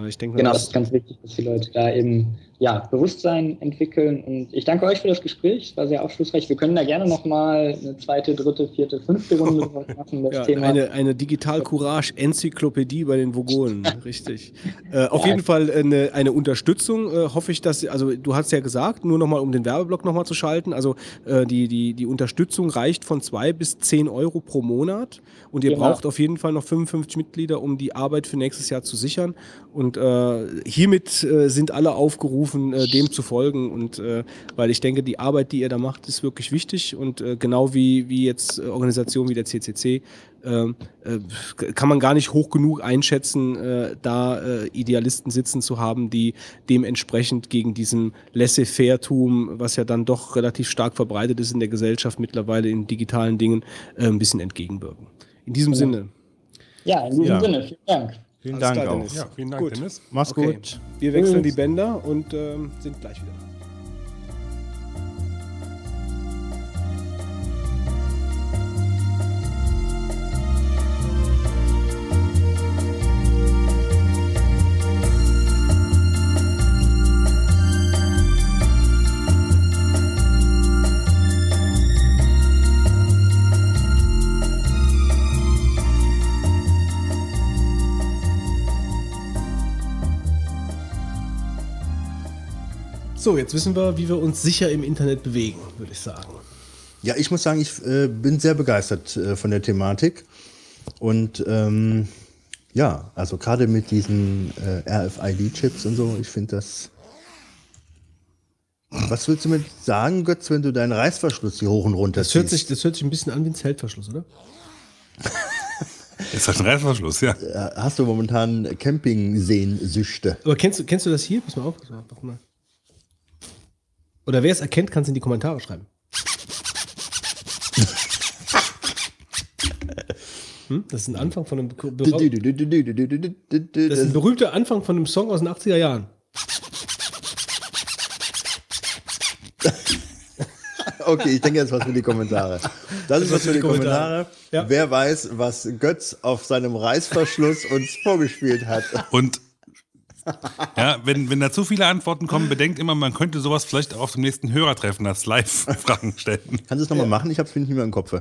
Äh, ich denke, Genau, das ist ganz wichtig, dass die Leute da eben ja, Bewusstsein entwickeln. Und ich danke euch für das Gespräch. Es war sehr aufschlussreich. Wir können da gerne nochmal eine zweite, dritte, vierte, fünfte Runde machen. Das Ja, Thema. eine, eine Digital-Courage-Enzyklopädie bei den Vogonen, richtig. Äh, auf jeden Fall eine, eine Unterstützung, äh, hoffe ich, dass, also du hast ja gesagt, nur nochmal, um den Werbeblock nochmal zu schalten, also äh, die, die, die Unterstützung reicht von zwei bis zehn Euro pro Monat und ihr Genau. braucht auf jeden Fall noch 55 Mitglieder, um die Arbeit für nächstes Jahr zu sichern und äh, hiermit äh, sind alle aufgerufen, aufrufen, äh, dem zu folgen. Und äh, weil ich denke, die Arbeit, die ihr da macht, ist wirklich wichtig. Und äh, genau wie, wie jetzt äh, Organisationen wie der CCC ähm, äh, kann man gar nicht hoch genug einschätzen, äh, da äh, Idealisten sitzen zu haben, die dementsprechend gegen diesem Laissez-faire-Tum, was ja dann doch relativ stark verbreitet ist in der Gesellschaft mittlerweile in digitalen Dingen, äh, ein bisschen entgegenwirken. In diesem Sinne. Ja, in diesem Ja. Sinne, vielen Dank. Vielen Alles Dank klar, auch. Dennis. Ja, vielen Dank, Gut. Dennis. Mach's Okay. gut. Wir wechseln Tschüss. die Bänder und ähm, sind gleich wieder So, jetzt wissen wir, wie wir uns sicher im Internet bewegen, würde ich sagen. Ja, ich muss sagen, ich äh, bin sehr begeistert äh, von der Thematik. Und ähm, ja, also gerade mit diesen äh, RFID-Chips und so, ich finde das. Was willst du mit sagen, Götz, wenn du deinen Reißverschluss hier hoch und runter Das hört, ziehst? sich, das hört sich ein bisschen an wie ein Zeltverschluss, oder? Ist halt ein Reißverschluss, ja. Äh, Hast du momentan Camping-Sehnsüchte? Aber kennst du, kennst du das hier? Pass mal auf. Pass mal. Oder wer es erkennt, kann es in die Kommentare schreiben. Hm? Das ist ein Anfang von einem, das ist ein berühmter Anfang von einem Song aus den 80er Jahren. Okay, ich denke, das ist was für die Kommentare. Das ist was für die Kommentare. Ja. Wer weiß, was Götz auf seinem Reißverschluss uns vorgespielt hat. Und ja, wenn, wenn da zu viele Antworten kommen, bedenkt immer, man könnte sowas vielleicht auch auf dem nächsten Hörertreffen als Live-Fragen stellen. Kannst du es nochmal machen? Ich habe es nicht mehr im Kopf.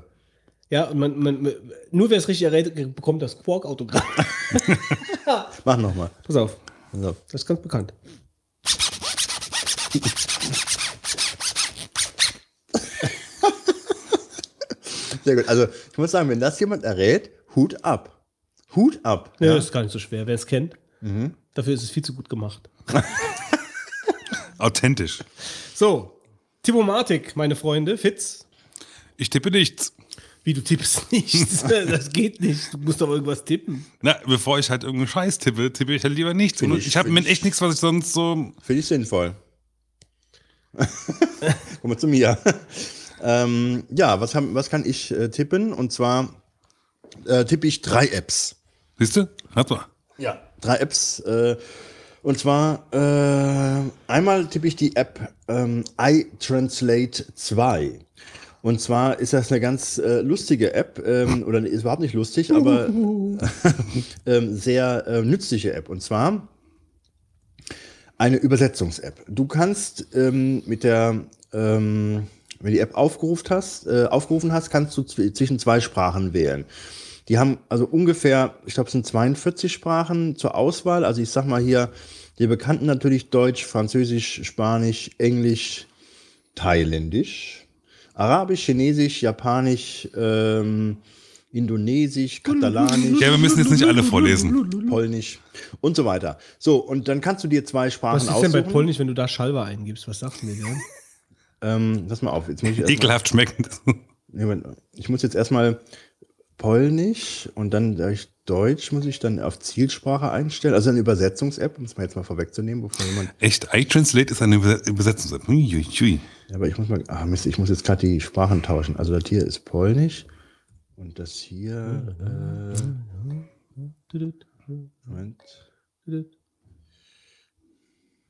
Ja, und man, man, nur wer es richtig errät, bekommt das Quark-Autogramm. Mach nochmal. Pass auf, So. das ist ganz bekannt. Sehr gut. Also ich muss sagen, wenn das jemand errät, Hut ab. Hut ab. Ja, das ist gar nicht so schwer, wer es kennt. Dafür ist es viel zu gut gemacht. Authentisch. So, Tipomatik, meine Freunde, Fitz. Ich tippe nichts. Wie, du tippst nichts? das geht nicht. Du musst doch irgendwas tippen. Na, bevor ich halt irgendeinen Scheiß tippe, tippe ich halt lieber nichts. Find ich- ich habe mit echt nichts, was ich sonst so. Finde ich sinnvoll. Kommen wir zu mir. ähm, ja, was, haben, was kann ich äh, tippen? Und zwar äh, tippe ich drei Apps. Siehst du? Hört mal. Ja. Drei Apps. Äh, und zwar äh, einmal tippe ich die App ähm, iTranslate 2. Und zwar ist das eine ganz äh, lustige App, ähm, oder ist überhaupt nicht lustig, aber ähm, sehr äh, nützliche App. Und zwar eine Übersetzungs-App. Du kannst ähm, mit der, ähm, wenn du die App aufgerufen hast, äh, aufgerufen hast, kannst du zw- zwischen zwei Sprachen wählen. Die haben also ungefähr, ich glaube, es sind 42 Sprachen zur Auswahl. Also ich sag mal hier, die bekannten natürlich Deutsch, Französisch, Spanisch, Englisch, Thailändisch, Arabisch, Chinesisch, Japanisch, ähm, Indonesisch, Katalanisch. Ja, wir müssen jetzt nicht alle vorlesen. Polnisch und so weiter. So, und dann kannst du dir zwei Sprachen Was ist aussuchen. denn bei Polnisch, wenn du da Schalwa eingibst? Was sagst du mir denn? Ähm, lass mal auf, jetzt muss ich Ekelhaft schmeckend. Ich muss jetzt erstmal Polnisch und dann da ich Deutsch muss ich dann auf Zielsprache einstellen, also eine Übersetzungs-App, um es mal jetzt mal vorwegzunehmen, bevor jemand. Echt, iTranslate ist eine Überse- Übersetzungs-App. Ja, aber ich muss mal, ah Mist, ich muss jetzt gerade die Sprachen tauschen. Also das hier ist Polnisch und das hier. Äh, Moment.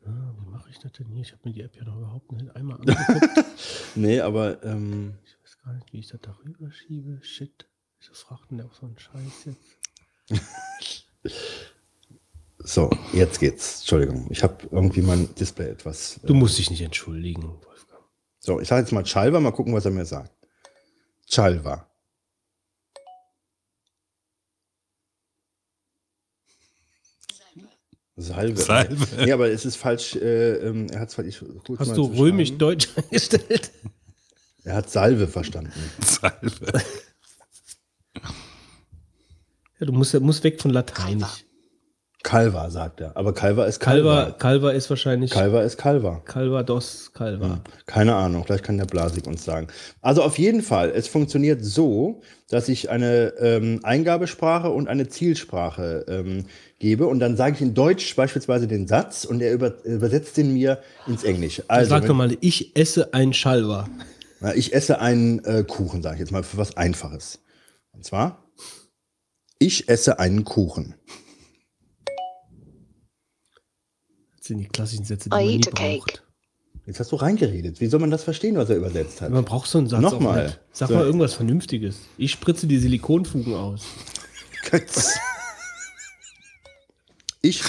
Ah, wie mache ich das denn hier? Ich habe mir die App ja noch überhaupt nicht einmal angeguckt. Nee, aber ähm, ich weiß gar nicht, wie ich das da rüberschiebe. Shit. Wieso fragt denn der auch so einen Scheiß jetzt? so, jetzt geht's. Entschuldigung, ich habe irgendwie mein Display etwas. Du musst dich nicht entschuldigen, Wolfgang. So, ich sage jetzt mal Chalva, mal gucken, was er mir sagt. Chalva. Salve. Salve. Nee, aber es ist falsch. Äh, ähm, er hat falsch. Ich, Hast du zu römisch schreiben. Deutsch eingestellt? Er hat Salve verstanden. Salve. Ja, du musst, musst weg von Lateinisch. Calva, sagt er. Aber Calva ist Calva, Calva. Calva ist wahrscheinlich. Calva ist Calva. Calvados, Calva. Keine Ahnung, vielleicht kann der Blasik uns sagen. Also auf jeden Fall, es funktioniert so, dass ich eine ähm, Eingabesprache und eine Zielsprache ähm, gebe und dann sage ich in Deutsch beispielsweise den Satz und er über, übersetzt den mir ins Englische. Also, Sag doch mal, ich esse ein Schalwa. Ich esse einen äh, Kuchen, sage ich jetzt mal, für was Einfaches. Und zwar, ich esse einen Kuchen. Das sind die klassischen Sätze, die I man nie braucht. Jetzt hast du reingeredet. Wie soll man das verstehen, was er übersetzt hat? Man braucht so einen Satz auch Nochmal. nicht. Sag So. mal irgendwas Vernünftiges. Ich spritze die Silikonfugen aus. Ich.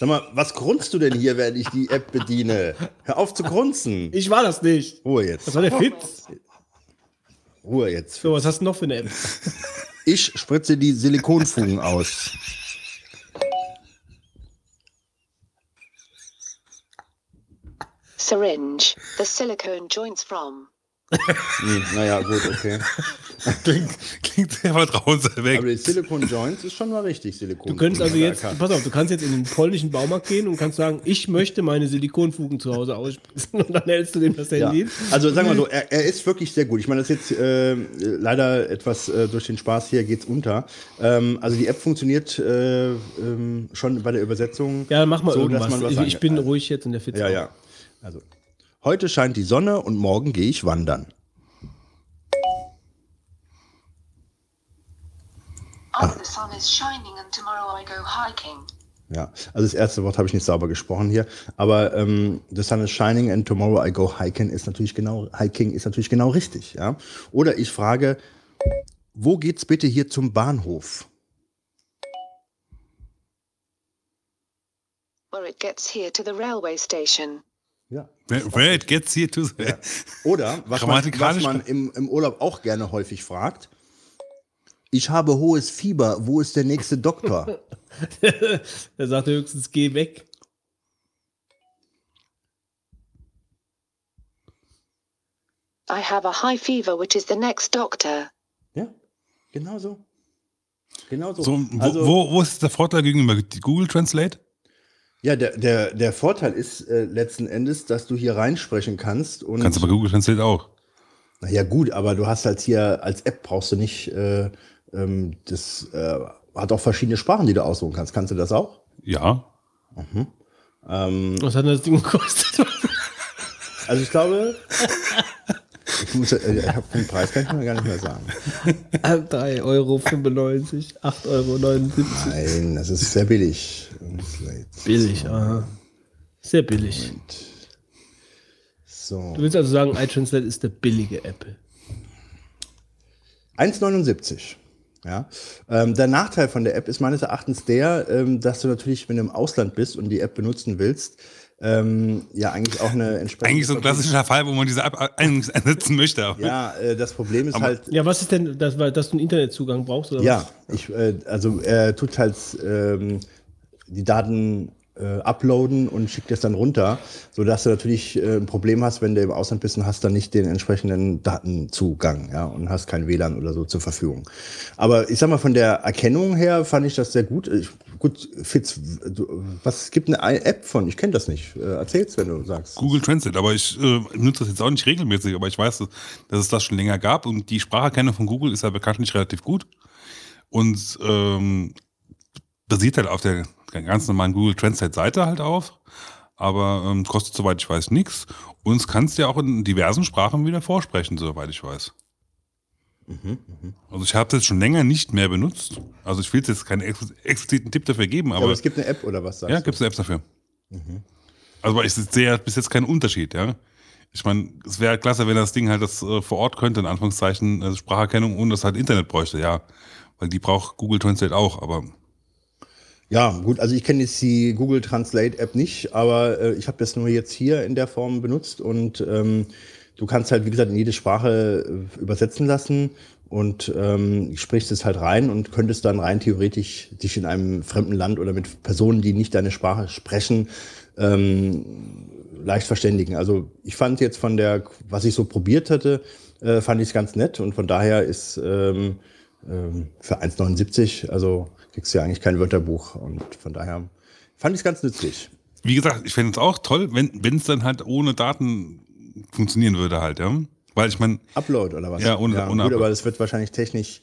Sag mal, was grunzt du denn hier, während ich die App bediene? Hör auf zu grunzen. Ich war das nicht. Ruhe jetzt. Das war der Fitz. Ruhe jetzt. So, was hast du noch für eine App? Ich spritze die Silikonfugen aus. Syringe. The silicone joints from. Hm, naja, gut, okay. klingt, klingt sehr vertrauenserweckend. Aber die Silicon Joints ist schon mal richtig, Silikon. Du könntest also jetzt, pass auf, du kannst jetzt in den polnischen Baumarkt gehen und kannst sagen, ich möchte meine Silikonfugen zu Hause ausspritzen und dann hältst du dem das Ja. Handy. Also sagen wir mal so, er, er ist wirklich sehr gut. Ich meine, das ist jetzt äh, leider etwas äh, durch den Spaß hier geht's unter. Ähm, also die App funktioniert äh, ähm, schon bei der Übersetzung. Ja, mach mal so, irgendwas. dass man was ich, ich bin ruhig jetzt und der Fitz Ja, ja. Also heute scheint die Sonne und morgen gehe ich wandern. Hiking. Ja, also das erste Wort habe ich nicht sauber gesprochen hier, aber ähm, the sun is shining and tomorrow I go hiking ist natürlich genau hiking ist natürlich genau richtig, ja. Oder ich frage, wo geht's bitte hier zum Bahnhof? Where it gets here to the railway station. Ja. Where, gets here to the Oder was man, was man im, im Urlaub auch gerne häufig fragt. Ich habe hohes Fieber, wo ist der nächste Doktor? er sagt höchstens, geh weg. I have a high fever, which is the next doctor. Genau so. Genau so. So, wo, Also- wo, wo ist der Vorteil gegenüber Google Translate? Ja, der, der, der Vorteil ist äh, letzten Endes, dass du hier reinsprechen kannst. Und Kannst du bei Google Translate auch. Naja, gut, aber du hast halt hier als App brauchst du nicht, äh, ähm, das äh, hat auch verschiedene Sprachen, die du aussuchen kannst. Kannst du das auch? Ja. Mhm. Ähm, Was hat denn das Ding gekostet? also ich glaube, ich, muss, äh, ich habe den Preis kann ich mir gar nicht mehr sagen. 3,95 Euro, 8,79 Euro. Nein, das ist sehr billig. Billig, aha. Sehr billig. So. Du willst also sagen, iTranslate ist der billige Apple. 1,79. Ja. Ähm, der Nachteil von der App ist meines Erachtens der, ähm, dass du natürlich, wenn du im Ausland bist und die App benutzen willst, ähm, ja eigentlich auch eine entsprechende. Eigentlich so ein klassischer Fall, wo man diese App ein- einsetzen möchte. aber- Ja, äh, das Problem ist Aber- halt. Ja, was ist denn, das, weil- dass du einen Internetzugang brauchst? Oder Ja, was? ich, äh, also er tut halt ähm, die Daten äh, uploaden und schickt das dann runter, sodass du natürlich äh, ein Problem hast, wenn du im Ausland bist und hast dann nicht den entsprechenden Datenzugang, ja, und hast kein WLAN oder so zur Verfügung. Aber ich sag mal, von der Erkennung her fand ich das sehr gut. Ich, gut, Fitz, du, was gibt eine App von? Ich kenne das nicht. Äh, erzähl's, wenn du sagst. Google Translate, aber ich äh, nutze das jetzt auch nicht regelmäßig, aber ich weiß, dass, dass es das schon länger gab und die Spracherkennung von Google ist ja bekanntlich relativ gut und ähm, basiert halt auf der ganz normalen Google Translate Seite halt auf, aber ähm, kostet soweit ich weiß nichts und es kannst ja auch in diversen Sprachen wieder vorsprechen, soweit ich weiß. Also ich habe es jetzt schon länger nicht mehr benutzt. Also ich will jetzt keinen ex expliziten Tipp dafür geben, Ja, aber, aber es gibt eine App oder was sagst ja, gibt es eine App dafür. Also aber ich sehe bis jetzt keinen Unterschied, ja. Ich meine, es wäre klasse, wenn das Ding halt das äh, vor Ort könnte, in Anführungszeichen, äh, Spracherkennung und das halt Internet bräuchte, ja. Weil die braucht Google Translate auch, aber Ja, gut, also ich kenne jetzt die Google Translate App nicht, aber äh, ich habe das nur jetzt hier in der Form benutzt und ähm, du kannst halt, wie gesagt, in jede Sprache äh, übersetzen lassen und ähm, sprichst es halt rein und könntest dann rein theoretisch dich in einem fremden Land oder mit Personen, die nicht deine Sprache sprechen, ähm, leicht verständigen. Also ich fand jetzt von der, was ich so probiert hatte, äh, fand ich es ganz nett und von daher ist ähm, ähm, für 1,79. Also kriegst du ja eigentlich kein Wörterbuch. Und von daher fand ich es ganz nützlich. Wie gesagt, ich fände es auch toll, wenn es dann halt ohne Daten funktionieren würde halt, ja. Weil ich meine. Upload oder was? Ja, ohne, ja, ohne gut, Upload. aber das wird wahrscheinlich technisch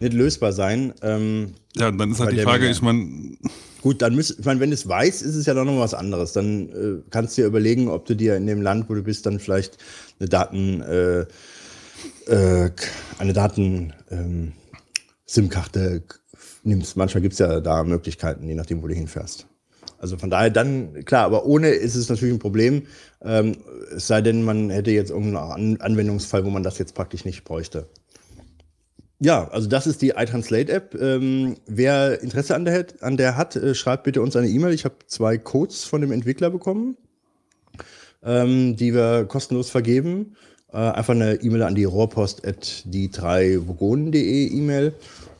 nicht lösbar sein. Ähm, ja, dann ist halt die Frage, ich meine, Gut, dann müsst, ich meine, wenn du es weißt, ist es ja doch noch was anderes. Dann äh, kannst du dir überlegen, ob du dir in dem Land, wo du bist, dann vielleicht eine Daten, äh, äh, eine Daten ähm, SIM-Karte nimmst. Manchmal gibt es ja da Möglichkeiten, je nachdem, wo du hinfährst. Also von daher dann, klar, aber ohne ist es natürlich ein Problem. Ähm, es sei denn, man hätte jetzt irgendeinen An Anwendungsfall, wo man das jetzt praktisch nicht bräuchte. Ja, also das ist die iTranslate-App. Ähm, wer Interesse an der, hat- an der hat, äh, schreibt bitte uns eine E-Mail. Ich habe zwei Codes von dem Entwickler bekommen, ähm, die wir kostenlos vergeben. Äh, einfach eine E-Mail an die rohrpost at die drei vogonen.de E-Mail.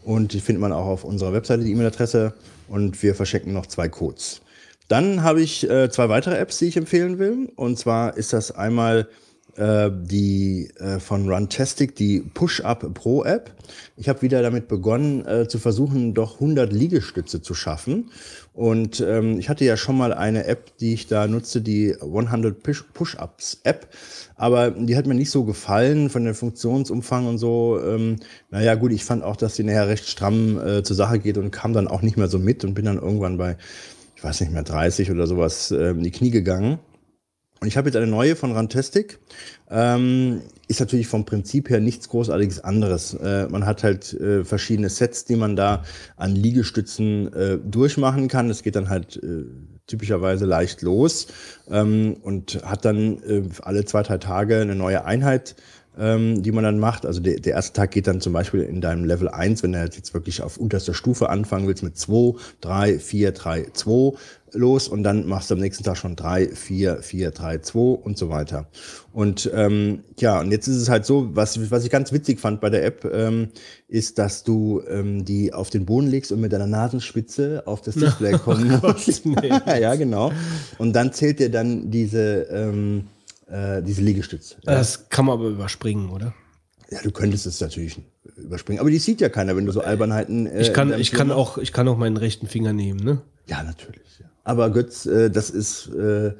Und die findet man auch auf unserer Webseite, die E-Mail-Adresse. Und wir verschenken noch zwei Codes. Dann habe ich äh, zwei weitere Apps, die ich empfehlen will. Und zwar ist das einmal äh, die äh, von Runtastic, die Push-Up Pro App. Ich habe wieder damit begonnen äh, zu versuchen, doch 100 Liegestütze zu schaffen. Und ähm, ich hatte ja schon mal eine App, die ich da nutze, die 100 Push- Push-Ups App. Aber die hat mir nicht so gefallen von der Funktionsumfang und so. Ähm, naja, gut, ich fand auch, dass die nachher recht stramm äh, zur Sache geht und kam dann auch nicht mehr so mit und bin dann irgendwann bei, weiß nicht mehr, 30 oder sowas äh, in die Knie gegangen. Und ich habe jetzt eine neue von Rantastic. Ähm, ist natürlich vom Prinzip her nichts großartiges anderes. Äh, man hat halt äh, verschiedene Sets, die man da an Liegestützen äh, durchmachen kann. Es geht dann halt äh, typischerweise leicht los ähm, und hat dann äh, alle zwei, drei Tage eine neue Einheit, ähm, die man dann macht. Also der, der erste Tag geht dann zum Beispiel in deinem Level 1, wenn du halt jetzt wirklich auf unterster Stufe anfangen willst, mit 2, 3, 4, 3, 2 los und dann machst du am nächsten Tag schon 3, 4, 4, 3, 2 und so weiter. Und ähm, ja, und jetzt ist es halt so, was, was ich ganz witzig fand bei der App, ähm, ist, dass du ähm, die auf den Boden legst und mit deiner Nasenspitze auf das Display kommen Oh musst. ja, genau. Und dann zählt dir dann diese, ähm, äh, diese Liegestütze. Ja. Das kann man aber überspringen, oder? Ja, du könntest es natürlich überspringen. Aber die sieht ja keiner, wenn du so Albernheiten. äh, Ich kann, ich Film kann auch, ich kann auch meinen rechten Finger nehmen, ne? Ja, natürlich. Ja. Aber Götz, äh, das ist äh,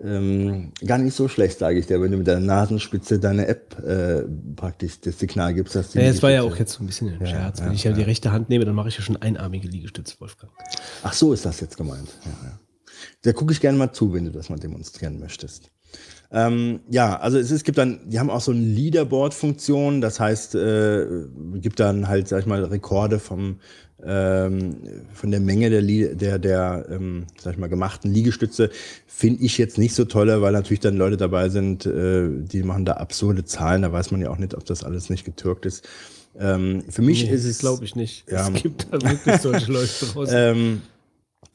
ähm, gar nicht so schlecht, sage ich dir, wenn du mit deiner Nasenspitze deine App äh, praktisch das Signal gibst, dass die Ja, es war ja auch jetzt so ein bisschen ein Ja, Scherz. ja, Wenn ich ja, die ja. rechte Hand nehme, dann mache ich ja schon einarmige Liegestütze, Wolfgang. Ach so, ist das jetzt gemeint. Ja, ja. Da gucke ich gerne mal zu, wenn du das mal demonstrieren möchtest. Ähm, ja, also es, es gibt dann, die haben auch so eine Leaderboard-Funktion, das heißt, äh, gibt dann halt, sag ich mal, Rekorde vom, ähm, von der Menge der, der, der ähm, sag ich mal, gemachten Liegestütze. Finde ich jetzt nicht so toll, weil natürlich dann Leute dabei sind, äh, die machen da absurde Zahlen, da weiß man ja auch nicht, ob das alles nicht getürkt ist. Ähm, für mich Nee, ist es. glaube ich nicht. Ja. Es gibt da wirklich solche Leute draußen.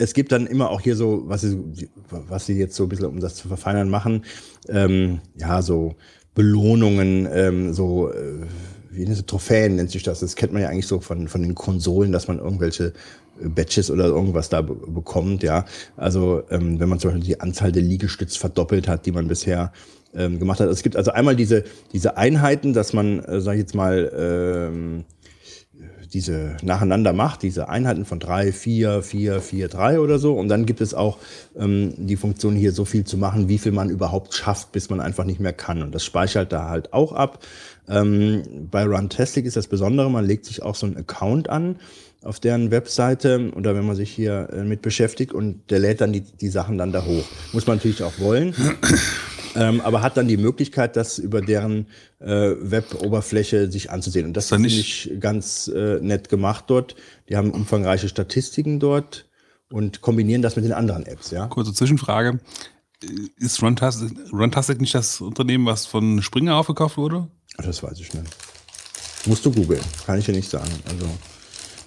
Es gibt dann immer auch hier so, was sie, was sie jetzt so ein bisschen, um das zu verfeinern, machen, ähm, ja, so Belohnungen, ähm, so, äh, wie nennt Trophäen nennt sich das. Das kennt man ja eigentlich so von, von den Konsolen, dass man irgendwelche äh, Badges oder irgendwas da be bekommt, ja. Also, ähm, wenn man zum Beispiel die Anzahl der Liegestütz verdoppelt hat, die man bisher ähm, gemacht hat. Es gibt also einmal diese, diese Einheiten, dass man, äh, sag ich jetzt mal, ähm, diese nacheinander macht, diese Einheiten von drei, vier, vier, vier, drei oder so. Und dann gibt es auch ähm, die Funktion hier so viel zu machen, wie viel man überhaupt schafft, bis man einfach nicht mehr kann. Und das speichert da halt auch ab. Ähm, bei Runtastic ist das Besondere, man legt sich auch so einen Account an auf deren Webseite oder wenn man sich hier äh, mit beschäftigt und der lädt dann die, die Sachen dann da hoch. Muss man natürlich auch wollen. Ähm, aber hat dann die Möglichkeit, das über deren äh, Web-Oberfläche sich anzusehen. Und das ist nicht- ich ganz äh, nett gemacht dort. Die haben umfangreiche Statistiken dort und kombinieren das mit den anderen Apps, ja. kurze Zwischenfrage. Ist Runtastic, Runtastic nicht das Unternehmen, was von Springer aufgekauft wurde? Das weiß ich nicht. Musst du googeln, kann ich dir nicht sagen. Also,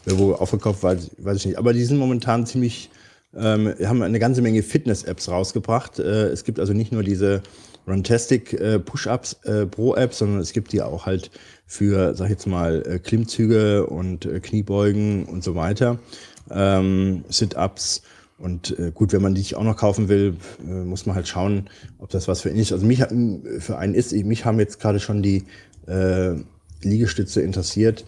wer wo aufgekauft, weiß, weiß ich nicht. Aber die sind momentan ziemlich, ähm, haben eine ganze Menge Fitness-Apps rausgebracht. Äh, es gibt also nicht nur diese Runtastic äh, Push-Ups äh, Pro-Apps, sondern es gibt die auch halt für, sag ich jetzt mal, äh, Klimmzüge und äh, Kniebeugen und so weiter. Ähm, Sit-Ups. Und äh, gut, wenn man die sich auch noch kaufen will, äh, muss man halt schauen, ob das was für ihn ist. Also mich für einen ist, mich haben jetzt gerade schon die äh, Liegestütze interessiert.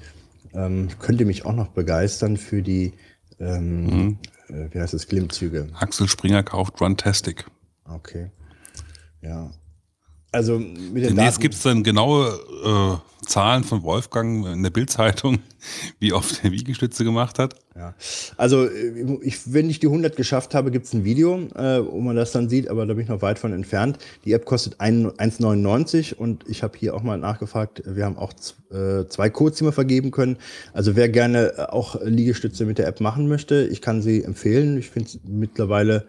Ähm, könnte mich auch noch begeistern für die, ähm, äh, wie heißt es, Glimmzüge. Axel Springer kauft Runtastic. Okay. Ja. Also mit den Demnächst gibt es dann genaue äh, Zahlen von Wolfgang in der Bildzeitung, wie oft er Wiegestütze gemacht hat. Ja. Also, äh, ich, wenn ich die 100 geschafft habe, gibt es ein Video, äh, wo man das dann sieht, aber da bin ich noch weit von entfernt. Die App kostet ein- 1,99 und ich habe hier auch mal nachgefragt, wir haben auch äh, zwei Codes, die wir vergeben können. Also, wer gerne äh, auch Liegestütze mit der App machen möchte, ich kann sie empfehlen. Ich finde es mittlerweile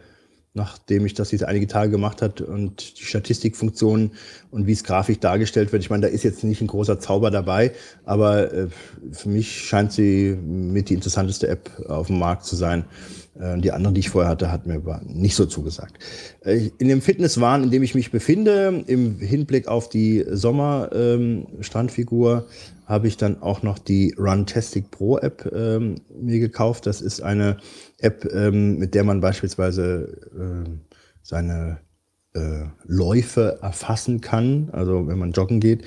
nachdem ich das jetzt einige Tage gemacht hat und die Statistikfunktionen und wie es grafisch dargestellt wird. Ich meine, da ist jetzt nicht ein großer Zauber dabei, aber äh, für mich scheint sie mit die interessanteste App auf dem Markt zu sein. Äh, die andere, die ich vorher hatte, hat mir aber nicht so zugesagt. Äh, in dem Fitnesswahn, in dem ich mich befinde, im Hinblick auf die Sommer-Strandfigur, habe ich dann auch noch die Runtastic Pro App ähm, mir gekauft. Das ist eine App, ähm, mit der man beispielsweise ähm, seine äh, Läufe erfassen kann, also wenn man joggen geht.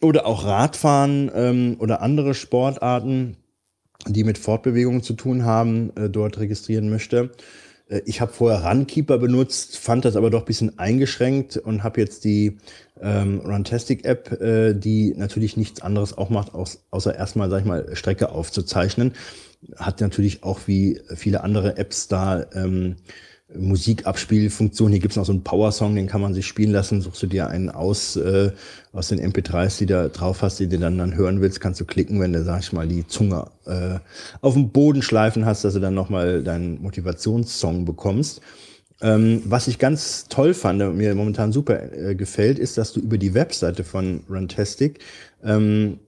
Oder auch Radfahren ähm, oder andere Sportarten, die mit Fortbewegungen zu tun haben, äh, dort registrieren möchte. Äh, Ich habe vorher Runkeeper benutzt, fand das aber doch ein bisschen eingeschränkt und habe jetzt die ähm, Runtastic-App, äh, die natürlich nichts anderes auch macht, aus, außer erstmal, sag ich mal, Strecke aufzuzeichnen. Hat natürlich auch wie viele andere Apps da ähm, Musikabspielfunktion. Hier gibt's noch so einen Power-Song, den kann man sich spielen lassen. Suchst du dir einen aus äh, aus den MP3s, die da drauf hast, die du dann, dann hören willst, kannst du klicken, wenn du, sag ich mal, die Zunge äh, auf dem Boden schleifen hast, dass du dann nochmal deinen Motivationssong bekommst. Ähm, was ich ganz toll fand und mir momentan super äh, gefällt, ist, dass du über die Webseite von Runtastic ähm,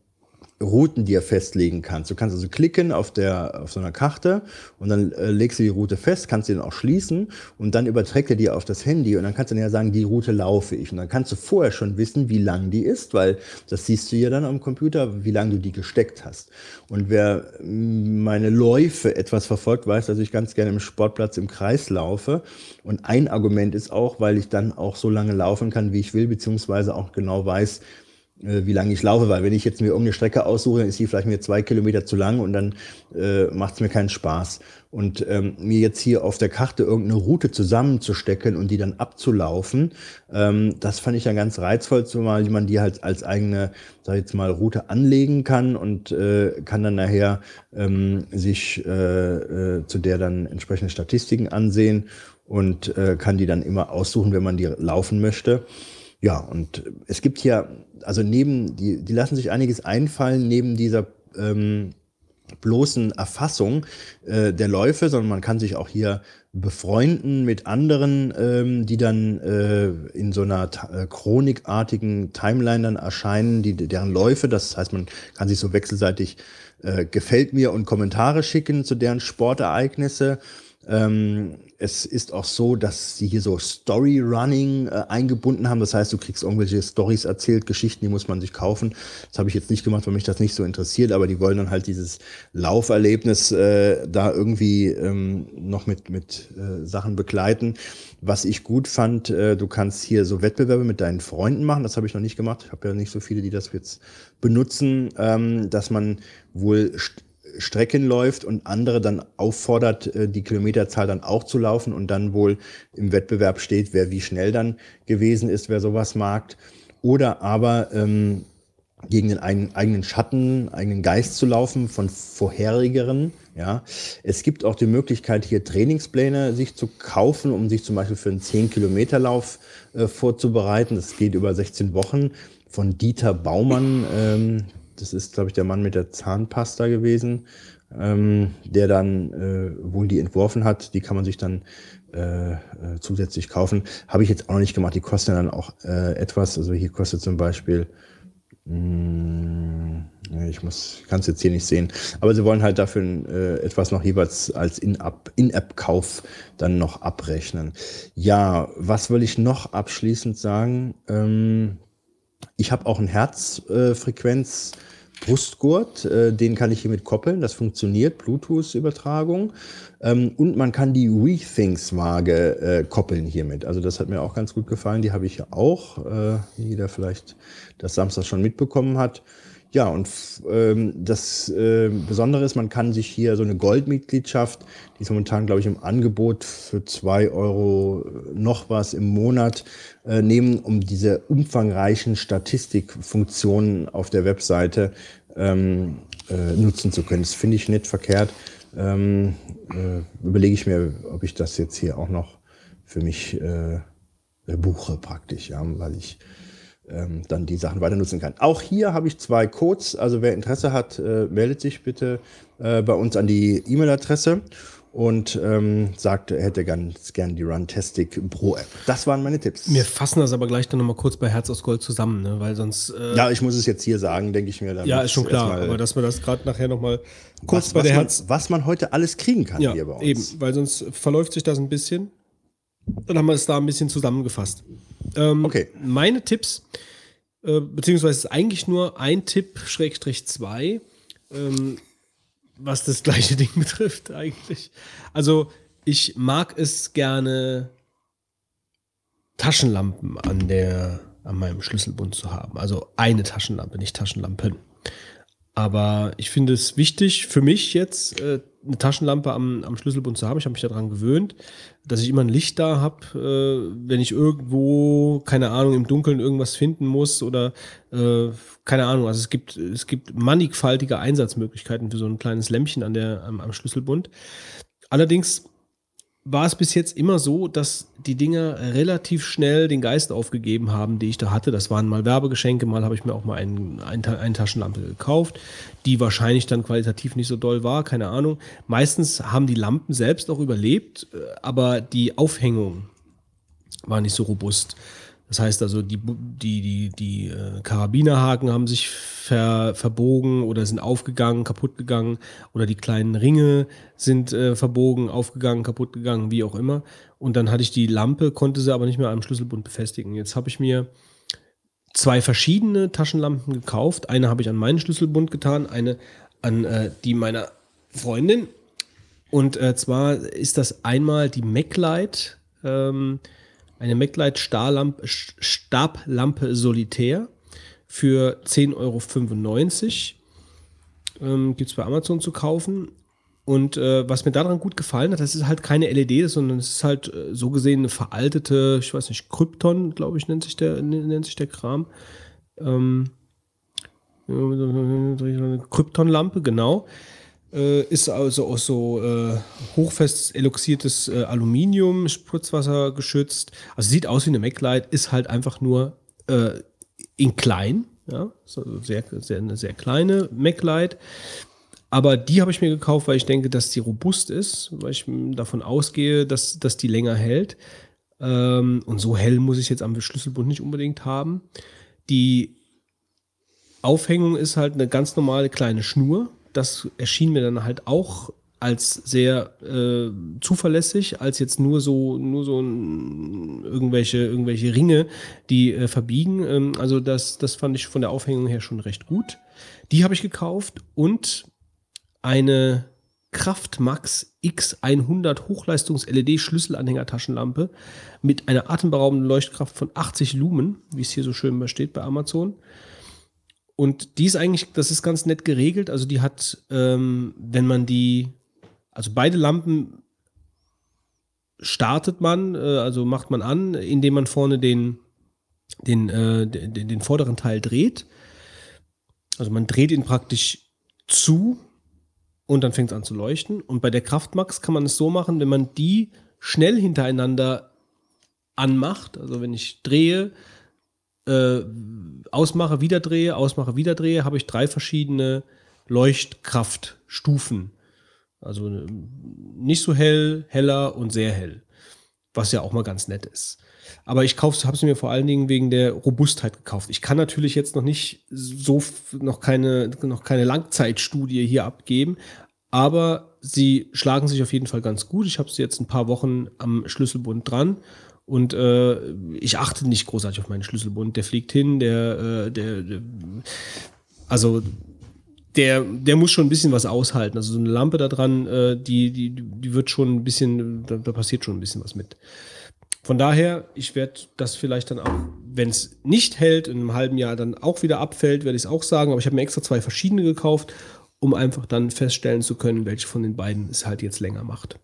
Routen dir festlegen kannst. Du kannst also klicken auf der auf so einer Karte und dann äh, legst du die Route fest, kannst sie dann auch schließen und dann überträgt er dir auf das Handy und dann kannst du dann ja sagen, die Route laufe ich und dann kannst du vorher schon wissen, wie lang die ist, weil das siehst du ja dann am Computer, wie lang du die gesteckt hast. Und wer mm, meine Läufe etwas verfolgt, weiß, dass ich ganz gerne im Sportplatz im Kreis laufe und ein Argument ist auch, weil ich dann auch so lange laufen kann, wie ich will, beziehungsweise auch genau weiß, wie lange ich laufe, weil wenn ich jetzt mir irgendeine Strecke aussuche, dann ist die vielleicht mir zwei Kilometer zu lang und dann äh, macht es mir keinen Spaß. Und ähm, mir jetzt hier auf der Karte irgendeine Route zusammenzustecken und die dann abzulaufen, ähm, das fand ich dann ganz reizvoll, zumal man die halt als eigene, sag ich jetzt mal, Route anlegen kann und äh, kann dann nachher ähm, sich äh, äh, zu der dann entsprechende Statistiken ansehen und äh, kann die dann immer aussuchen, wenn man die laufen möchte. Ja, und es gibt hier, also neben, die, die lassen sich einiges einfallen, neben dieser ähm, bloßen Erfassung äh, der Läufe, sondern man kann sich auch hier befreunden mit anderen, ähm, die dann äh, in so einer äh, chronikartigen Timeline dann erscheinen, die, deren Läufe, das heißt, man kann sich so wechselseitig äh, gefällt mir und Kommentare schicken zu deren Sportereignisse. Ähm, es ist auch so, dass sie hier so Story-Running äh, eingebunden haben. Das heißt, du kriegst irgendwelche Stories erzählt, Geschichten, die muss man sich kaufen. Das habe ich jetzt nicht gemacht, weil mich das nicht so interessiert, aber die wollen dann halt dieses Lauferlebnis äh, da irgendwie ähm, noch mit, mit äh, Sachen begleiten. Was ich gut fand, äh, du kannst hier so Wettbewerbe mit deinen Freunden machen. Das habe ich noch nicht gemacht. Ich habe ja nicht so viele, die das jetzt benutzen, ähm, dass man wohl Strecken läuft und andere dann auffordert, äh, die Kilometerzahl dann auch zu laufen und dann wohl im Wettbewerb steht, wer wie schnell dann gewesen ist, wer sowas mag. Oder aber ähm, gegen den eigenen, Schatten, eigenen Geist zu laufen von vorherigeren. Ja, es gibt auch die Möglichkeit, hier Trainingspläne sich zu kaufen, um sich zum Beispiel für einen 10-Kilometer-Lauf äh, vorzubereiten. Das geht über 16 Wochen von Dieter Baumann. Ähm, das ist, glaube ich, der Mann mit der Zahnpasta gewesen, ähm, der dann äh, wohl die entworfen hat. Die kann man sich dann äh, äh, zusätzlich kaufen. Habe ich jetzt auch noch nicht gemacht. Die kosten dann auch äh, etwas. Also hier kostet zum Beispiel mh, nee, ich muss, kann es jetzt hier nicht sehen. Aber sie wollen halt dafür äh, etwas noch jeweils als In-App- In-App-Kauf dann noch abrechnen. Ja, was will ich noch abschließend sagen? Ähm, ich habe auch einen Herzfrequenz. Brustgurt, äh, den kann ich hiermit koppeln, das funktioniert, Bluetooth-Übertragung. Ähm, und man kann die Rethings-Waage äh, koppeln hiermit. Also das hat mir auch ganz gut gefallen, die habe ich ja auch, äh, wie jeder vielleicht das Samstag schon mitbekommen hat. Ja, und ähm, das äh, Besondere ist, man kann sich hier so eine Goldmitgliedschaft, die ist momentan, glaube ich, im Angebot für zwei Euro noch was im Monat äh, nehmen, um diese umfangreichen Statistikfunktionen auf der Webseite ähm, äh, nutzen zu können. Das finde ich nicht verkehrt. Ähm, äh, überlege ich mir, ob ich das jetzt hier auch noch für mich äh, buche praktisch, ja, weil ich ähm, dann die Sachen weiter nutzen kann. Auch hier habe ich zwei Codes. Also wer Interesse hat, äh, meldet sich bitte äh, bei uns an die E-Mail-Adresse und ähm, sagt, er hätte ganz gern die Runtastic Pro App. Das waren meine Tipps. Wir fassen das aber gleich dann nochmal kurz bei Herz aus Gold zusammen, ne? weil sonst. Äh, ja, ich muss es jetzt hier sagen, denke ich mir. ja, ist schon klar, aber dass wir das gerade nachher nochmal kurz was, bei was, der man, Herz. was man heute alles kriegen kann Ja, hier bei uns. eben, weil sonst verläuft sich das ein bisschen. Dann haben wir es da ein bisschen zusammengefasst. Ähm, okay. Meine Tipps, äh, beziehungsweise ist eigentlich nur ein Tipp, Schrägstrich zwei, ähm, was das gleiche Ding betrifft eigentlich. Also ich mag es gerne, Taschenlampen an der, an meinem Schlüsselbund zu haben. Also eine Taschenlampe, nicht Taschenlampen. Aber ich finde es wichtig für mich jetzt, äh, eine Taschenlampe am, am Schlüsselbund zu haben. Ich habe mich daran gewöhnt, dass ich immer ein Licht da habe, äh, wenn ich irgendwo, keine Ahnung, im Dunkeln irgendwas finden muss oder äh, keine Ahnung. Also es gibt, es gibt mannigfaltige Einsatzmöglichkeiten für so ein kleines Lämpchen an der, am, am Schlüsselbund. Allerdings war es bis jetzt immer so, dass die Dinger relativ schnell den Geist aufgegeben haben, die ich da hatte. Das waren mal Werbegeschenke, mal habe ich mir auch mal ein, ein, Ta- eine Taschenlampe gekauft, die wahrscheinlich dann qualitativ nicht so doll war, keine Ahnung. Meistens haben die Lampen selbst auch überlebt, äh, aber die Aufhängung war nicht so robust. Das heißt also, die, die, die, die äh, Karabinerhaken haben sich ver, verbogen oder sind aufgegangen, kaputt gegangen oder die kleinen Ringe sind äh, verbogen, aufgegangen, kaputt gegangen, wie auch immer. Und dann hatte ich die Lampe, konnte sie aber nicht mehr am Schlüsselbund befestigen. Jetzt habe ich mir zwei verschiedene Taschenlampen gekauft. Eine habe ich an meinen Schlüsselbund getan, eine an äh, die meiner Freundin. Und äh, zwar ist das einmal die MacLight, ähm, eine MacLight Stablampe Solitär für 10,95 Euro. Ähm, Gibt es bei Amazon zu kaufen. Und äh, was mir daran gut gefallen hat, das ist halt keine LED, sondern es ist halt äh, so gesehen eine veraltete, ich weiß nicht, Krypton, glaube ich, nennt sich der, nennt sich der Kram. Ähm, Kryptonlampe, genau. Äh, ist also aus so äh, hochfest eloxiertes äh, Aluminium, Spritzwasser geschützt. Also sieht aus wie eine MacLight, ist halt einfach nur äh, in klein. Ja, so sehr, sehr, eine sehr kleine MacLight. Aber die habe ich mir gekauft, weil ich denke, dass die robust ist, weil ich davon ausgehe, dass, dass die länger hält. Ähm, und so hell muss ich jetzt am Schlüsselbund nicht unbedingt haben. Die Aufhängung ist halt eine ganz normale kleine Schnur. Das erschien mir dann halt auch als sehr äh, zuverlässig, als jetzt nur so, nur so irgendwelche, irgendwelche Ringe, die äh, verbiegen. Ähm, also das, das fand ich von der Aufhängung her schon recht gut. Die habe ich gekauft und eine Kraftmax X100 Hochleistungs-LED Schlüsselanhänger-Taschenlampe mit einer atemberaubenden Leuchtkraft von 80 Lumen, wie es hier so schön steht bei Amazon. Und die ist eigentlich, das ist ganz nett geregelt. Also die hat, ähm, wenn man die, also beide Lampen startet man, äh, also macht man an, indem man vorne den, den, äh, den, den vorderen Teil dreht. Also man dreht ihn praktisch zu und dann fängt es an zu leuchten. Und bei der Kraftmax kann man es so machen, wenn man die schnell hintereinander anmacht, also wenn ich drehe, äh, ausmache, wieder drehe, ausmache, wieder drehe, habe ich drei verschiedene Leuchtkraftstufen. Also äh, nicht so hell, heller und sehr hell. Was ja auch mal ganz nett ist. Aber ich habe es mir vor allen Dingen wegen der Robustheit gekauft. Ich kann natürlich jetzt noch nicht so, noch keine, noch keine Langzeitstudie hier abgeben, aber sie schlagen sich auf jeden Fall ganz gut. Ich habe sie jetzt ein paar Wochen am Schlüsselbund dran und äh, ich achte nicht großartig auf meinen Schlüsselbund. Der fliegt hin, der, äh, der, der also der, der muss schon ein bisschen was aushalten. Also so eine Lampe da dran, äh, die, die, die wird schon ein bisschen, da, da passiert schon ein bisschen was mit. Von daher, ich werde das vielleicht dann auch, wenn es nicht hält, in einem halben Jahr dann auch wieder abfällt, werde ich es auch sagen. Aber ich habe mir extra zwei verschiedene gekauft, um einfach dann feststellen zu können, welche von den beiden es halt jetzt länger macht.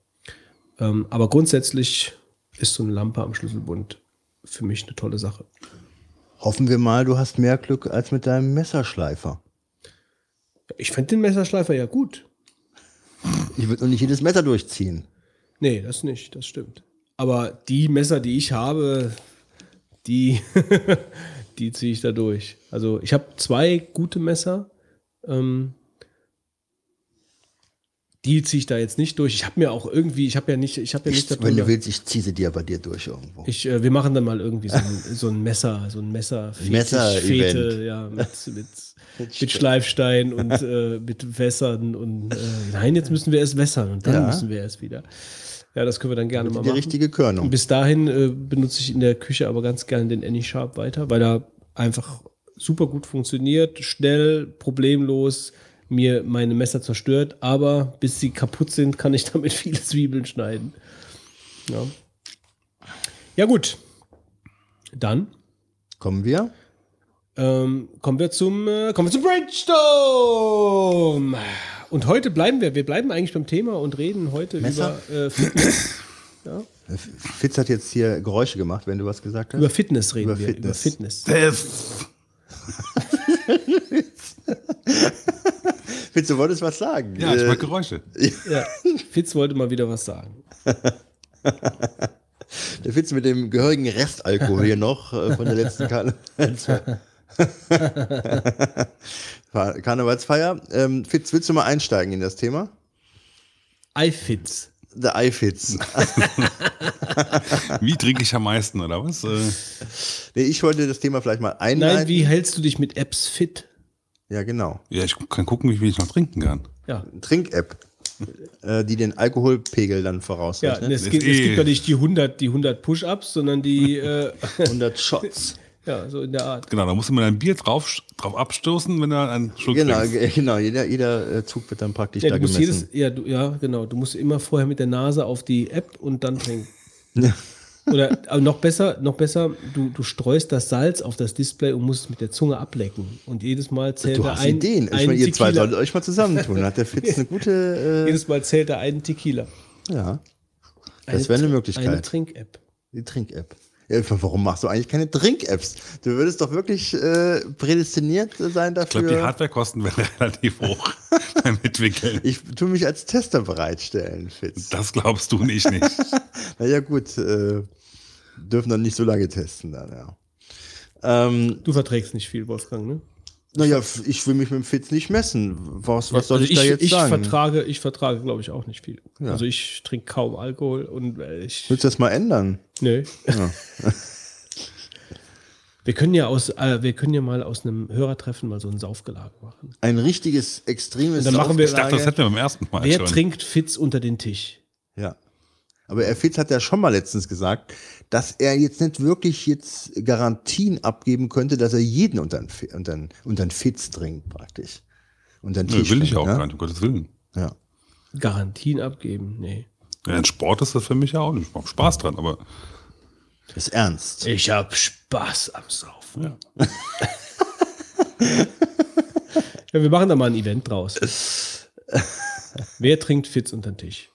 Ähm, aber grundsätzlich ist so eine Lampe am Schlüsselbund für mich eine tolle Sache. Hoffen wir mal, du hast mehr Glück als mit deinem Messerschleifer. Ich fände den Messerschleifer ja gut. Ich würde noch nicht jedes Messer durchziehen. Nee, das nicht, das stimmt. Aber die Messer, die ich habe, die, die ziehe ich da durch. Also ich habe zwei gute Messer. Ähm, die ziehe ich da jetzt nicht durch. Ich habe mir auch irgendwie, ich habe ja nicht, ich habe ja nicht Ich, wenn du willst, ich ziehe sie dir bei dir durch irgendwo. Ich, äh, wir machen dann mal irgendwie so ein, so ein Messer, so ein Messer, Messer-Event. Fete, ja, mit, mit, mit Schleifstein und äh, mit Wässern und äh, nein, jetzt müssen wir erst wässern und dann Ja. müssen wir erst wieder. Ja, das können wir dann gerne mal die machen. richtige Körnung. Und bis dahin äh, benutze ich in der Küche aber ganz gerne den AnySharp weiter, weil er einfach super gut funktioniert, schnell, problemlos, mir meine Messer zerstört, aber bis sie kaputt sind, kann ich damit viele Zwiebeln schneiden. Ja, ja gut. Dann kommen wir. Ähm, kommen wir zum äh, kommen wir zum Brainstorm. Und heute bleiben wir, wir bleiben eigentlich beim Thema und reden heute Messer? über äh, Fitness. ja. Fitz hat jetzt hier Geräusche gemacht, wenn du was gesagt hast. Über Fitness reden Über wir, über Fitness. Fitz, du wolltest was sagen. Ja, ich Äh, mag Geräusche. Ja, Fitz wollte mal wieder was sagen. Der Fitz mit dem gehörigen Restalkohol hier noch äh, von der letzten Karne Karnevalsfeier. Ähm, Fitz, willst du mal einsteigen in das Thema? iFitz. Der iFitz. Wie trinke ich am meisten, oder was? Äh, nee, ich wollte das Thema vielleicht mal einleiten. Nein, wie hältst du dich mit Apps fit? Ja, genau. ja, ich kann gucken, wie viel ich noch trinken kann. Ja. Trink-App, äh, die den Alkoholpegel dann Ja, vorausrechnet. es, gibt, es gibt ja nicht die 100, die 100 Push-Ups, sondern die äh, 100 Shots. ja, so in der Art. Genau, da muss man ein Bier drauf, drauf abstoßen, wenn er einen Schluck Genau, trinkt. ge- genau. Jeder, jeder äh, Zug wird dann praktisch Ja, da du musst gemessen. jedes, ja, du, ja, genau. Du musst immer vorher mit der Nase auf die App und dann trinken. Oder aber noch besser, noch besser, du, du streust das Salz auf das Display und musst es mit der Zunge ablecken. Und jedes Mal zählt du er hast ein, Ideen. Ich ein meine, ihr zwei solltet euch mal zusammentun. Hat der Fitz eine gute. Äh, Jedes Mal zählt er einen Tequila. ja, das wäre eine Möglichkeit. Eine Trink-App. Die Trink-App. Warum machst du eigentlich keine Trink-Apps? Du würdest doch wirklich äh, prädestiniert sein Ich glaube, die dafür. Hardwarekosten werden relativ hoch beim Entwickeln. Ich tue mich als Tester bereitstellen, Fitz. Das glaubst du nicht, nicht. Naja, gut. Äh, dürfen dann nicht so lange testen dann, ja. Ähm, Du verträgst nicht viel, Wolfgang, ne? Naja, ich will mich mit dem Fitz nicht messen. Was, was soll also ich, da jetzt ich sagen? Vertrage, ich vertrage, glaube ich, auch nicht viel. Ja. Also ich trinke kaum Alkohol und äh, ich. Willst du das mal ändern? Nö. Ja. Wir können ja aus, äh, wir können ja mal aus einem Hörertreffen mal so ein Saufgelage machen. Ein richtiges, extremes Und dann machen wir- Ich dachte, das hätten wir beim ersten Mal Wer schon. trinkt Fitz unter den Tisch? Aber Herr Fitz hat ja schon mal letztens gesagt, dass er jetzt nicht wirklich jetzt Garantien abgeben könnte, dass er jeden unter den, unter den, unter den Fitz trinkt, praktisch. Unter den Nö, Tisch will ich auch ne? gar nicht, um Gottes Willen. Ja. Garantien abgeben? Nee. Ja, ein Sport ist das für mich ja auch nicht. Ich hab Spaß dran, aber Ist ernst. Ich hab Spaß am Saufen. Ja. Ja, wir machen da mal ein Event draus. Wer trinkt Fitz unter den Tisch?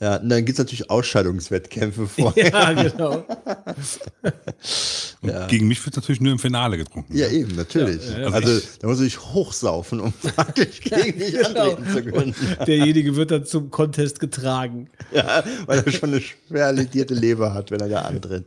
Ja, und dann gibt es natürlich Ausscheidungswettkämpfe vorher. Ja, genau. und Ja. gegen mich wird natürlich nur im Finale getrunken. Ja, eben, natürlich. Ja, ja, also da muss ich hochsaufen, um praktisch gegen dich Genau. antreten zu können. Derjenige wird dann zum Contest getragen. Ja, weil er schon eine schwer ledierte Leber hat, wenn er da antritt.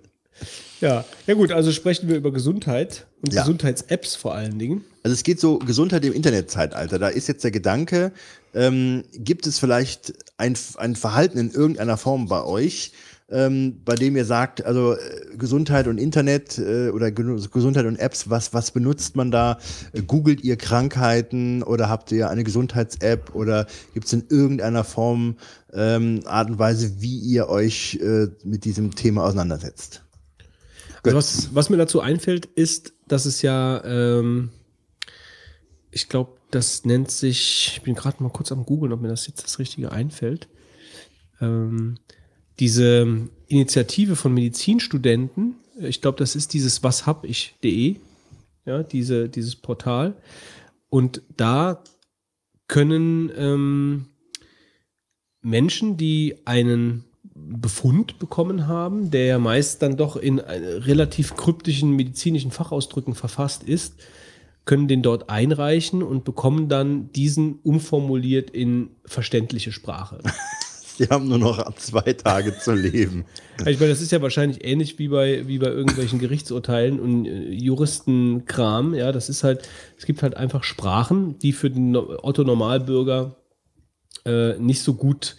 Ja, ja gut, also sprechen wir über Gesundheit und Ja. Gesundheits-Apps vor allen Dingen. Also es geht so Gesundheit im Internetzeitalter. Da ist jetzt der Gedanke, ähm, gibt es vielleicht ein, ein Verhalten in irgendeiner Form bei euch, ähm, bei dem ihr sagt, also äh, Gesundheit und Internet äh, oder Genu- Gesundheit und Apps, was, was benutzt man da? Googelt ihr Krankheiten oder habt ihr eine Gesundheits-App oder gibt es in irgendeiner Form ähm, Art und Weise, wie ihr euch äh, mit diesem Thema auseinandersetzt? Also was, was mir dazu einfällt, ist, dass es ja, ähm, ich glaube, das nennt sich, ich bin gerade mal kurz am googeln, ob mir das jetzt das Richtige einfällt. Ähm, diese Initiative von Medizinstudenten, ich glaube, das ist dieses was hab ich.de, ja, diese, dieses Portal. Und da können ähm, Menschen, die einen Befund bekommen haben, der ja meist dann doch in äh, relativ kryptischen medizinischen Fachausdrücken verfasst ist, können den dort einreichen und bekommen dann diesen umformuliert in verständliche Sprache. Die haben nur noch zwei Tage zu leben. Ich meine, das ist ja wahrscheinlich ähnlich wie bei, wie bei irgendwelchen Gerichtsurteilen und äh, Juristenkram. Ja, das ist halt, es gibt halt einfach Sprachen, die für den No- Otto Normalbürger äh, nicht so gut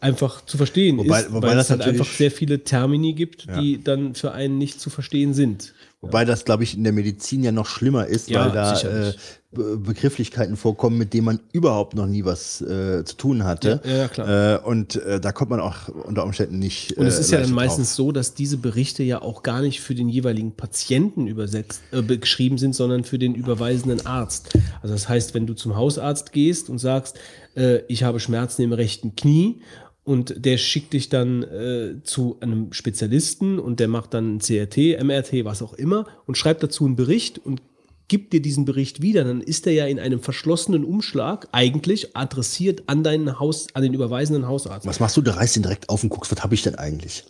einfach zu verstehen Wobei- ist, wobei weil es halt einfach sehr viele Termini gibt, Ja. die dann für einen nicht zu verstehen sind. Wobei das, glaube ich, in der Medizin ja noch schlimmer ist, Ja, weil da äh. Be Begrifflichkeiten vorkommen, mit denen man überhaupt noch nie was äh, zu tun hatte. Ja, ja, klar. Äh, und äh, da kommt man auch unter Umständen nicht. Und es äh, ist ja dann meistens drauf. so, dass diese Berichte ja auch gar nicht für den jeweiligen Patienten übersetzt, äh, be- geschrieben sind, sondern für den überweisenden Arzt. Also das heißt, wenn du zum Hausarzt gehst und sagst, ich habe Schmerzen im rechten Knie und der schickt dich dann äh, zu einem Spezialisten und der macht dann ein CRT, MRT, was auch immer und schreibt dazu einen Bericht und gibt dir diesen Bericht wieder, dann ist er ja in einem verschlossenen Umschlag eigentlich adressiert an deinen Haus, an den überweisenden Hausarzt. Was machst du? Du reißt den direkt auf und guckst, was habe ich denn eigentlich?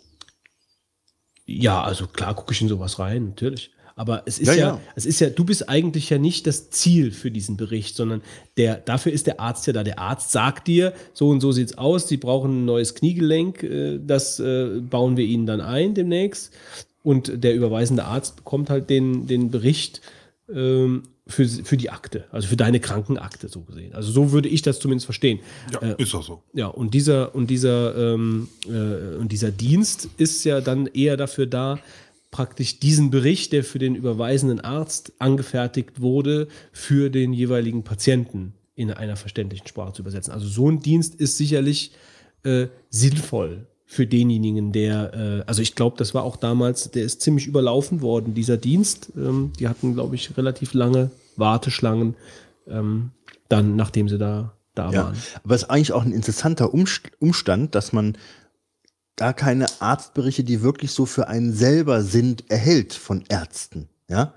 Ja, also klar gucke ich in sowas rein, natürlich. Aber es ist Ja, ja, ja. es ist ja, du bist eigentlich ja nicht das Ziel für diesen Bericht, sondern der, dafür ist der Arzt ja da. Der Arzt sagt dir, so und so sieht's aus, sie brauchen ein neues Kniegelenk, äh, das äh, bauen wir ihnen dann ein demnächst. Und der überweisende Arzt bekommt halt den, den Bericht ähm, für, für die Akte, also für deine Krankenakte so gesehen. Also so würde ich das zumindest verstehen. Ja, ist auch so. Ja, und dieser, und dieser, ähm, äh, und dieser Dienst ist ja dann eher dafür da, praktisch diesen Bericht, der für den überweisenden Arzt angefertigt wurde, für den jeweiligen Patienten in einer verständlichen Sprache zu übersetzen. Also so ein Dienst ist sicherlich äh, sinnvoll für denjenigen, der, äh, also ich glaube, das war auch damals, der ist ziemlich überlaufen worden, dieser Dienst. Ähm, die hatten, glaube ich, relativ lange Warteschlangen, ähm, dann, nachdem sie da, da Ja, waren. aber es ist eigentlich auch ein interessanter Umst- Umstand, dass man gar keine Arztberichte, die wirklich so für einen selber sind, erhält von Ärzten. Ja,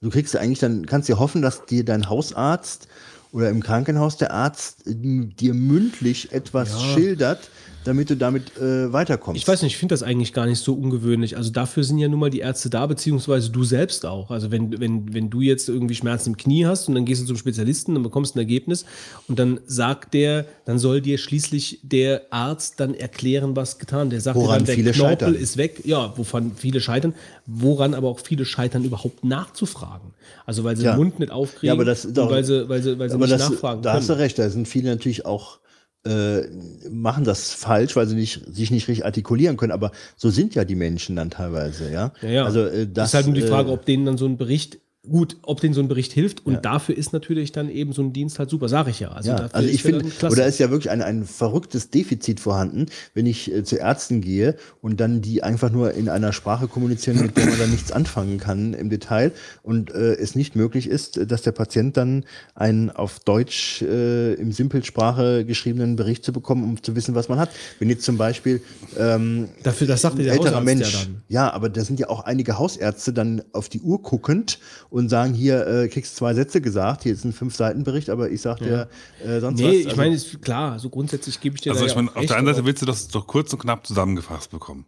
du kriegst ja eigentlich dann, kannst dir hoffen, dass dir dein Hausarzt oder im Krankenhaus der Arzt äh, dir mündlich etwas Ja. schildert, damit du damit äh, weiterkommst. Ich weiß nicht, ich finde das eigentlich gar nicht so ungewöhnlich. Also dafür sind ja nun mal die Ärzte da, beziehungsweise du selbst auch. Also wenn, wenn, wenn du jetzt irgendwie Schmerzen im Knie hast und dann gehst du zum Spezialisten, dann bekommst ein Ergebnis und dann sagt der, dann soll dir schließlich der Arzt dann erklären, was getan. Der sagt dir Woran dann, der viele Knorpel scheitern. ist weg. Ja, wovon viele scheitern. Woran aber auch viele scheitern, überhaupt nachzufragen. Also weil sie Ja. den Mund nicht aufkriegen Ja, aber das und doch- weil sie, weil sie, weil sie nicht das, nachfragen da hast du können. recht, da sind viele natürlich auch äh, machen das falsch, weil sie nicht, sich nicht richtig artikulieren können. Aber so sind ja die Menschen dann teilweise, ja. Ja, ja. Also äh, das ist halt nur die Frage, äh, ob denen dann so ein Bericht, gut, ob denen so ein Bericht hilft. Und dafür ist natürlich dann eben so ein Dienst halt super, sage ich ja. Also, ja, also ich finde, oder ist ja wirklich ein, ein verrücktes Defizit vorhanden, wenn ich äh, zu Ärzten gehe und dann die einfach nur in einer Sprache kommunizieren, mit der man dann nichts anfangen kann im Detail und äh, es nicht möglich ist, dass der Patient dann einen auf Deutsch äh, im Simpelsprache geschriebenen Bericht zu bekommen, um zu wissen, was man hat. Wenn jetzt zum Beispiel ähm, Dafür, das sagt der älterer Hausarzt Mensch, ja ja, aber da sind ja auch einige Hausärzte dann auf die Uhr guckend und sagen, hier äh, kriegst zwei Sätze gesagt, hier ist ein Fünf-Seiten-Bericht, aber ich sag dir äh, sonst was. Nee, ich Also- meine, ist klar, so grundsätzlich gebe ich dir Also da ich ja meine, auf der einen Seite willst du das doch kurz und knapp zusammengefasst bekommen.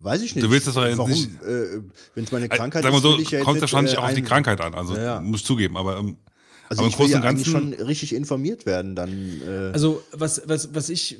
Weiß ich nicht. Du willst das doch jetzt Warum? nicht. Äh, Wenn es meine Krankheit Sagen wir ist, so, ich ja jetzt kommt wahrscheinlich äh, auch auf die Krankheit an. Also Ja, ja. muss ich zugeben, aber, ähm, Also aber im ich will Großen ja Ganzen. schon richtig informiert werden, dann. Äh, Also, was, was, was ich,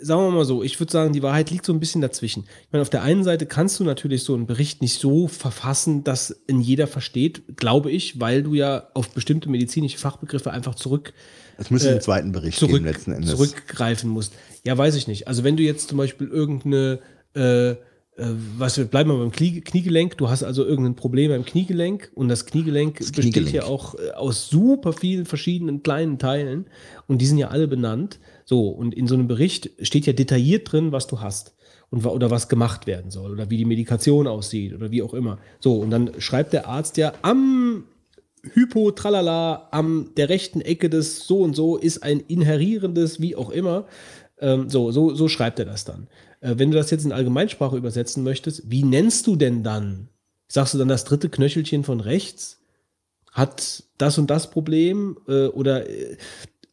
sagen wir mal so, ich würde sagen, die Wahrheit liegt so ein bisschen dazwischen. Ich meine, auf der einen Seite kannst du natürlich so einen Bericht nicht so verfassen, dass in jeder versteht, glaube ich, weil du ja auf bestimmte medizinische Fachbegriffe einfach zurück. Es müsste äh, einen zweiten Bericht zurück, geben, letzten Endes. Zurückgreifen musst. Ja, weiß ich nicht. Also, wenn du jetzt zum Beispiel irgendeine, äh, was wir bleiben wir beim Knie, Kniegelenk. Du hast also irgendein Problem beim Kniegelenk und das Kniegelenk besteht Kniegelenk. ja auch äh, aus super vielen verschiedenen kleinen Teilen und die sind ja alle benannt. So, und in so einem Bericht steht ja detailliert drin, was du hast und oder was gemacht werden soll oder wie die Medikation aussieht oder wie auch immer. So, und dann schreibt der Arzt ja am Hypo, tralala, am der rechten Ecke des so und so ist ein inherierendes, wie auch immer. Ähm, so, so, so schreibt er das dann. Äh, wenn du das jetzt in Allgemeinsprache übersetzen möchtest, wie nennst du denn dann? Sagst du dann das dritte Knöchelchen von rechts? Hat das und das Problem? Äh, oder, äh,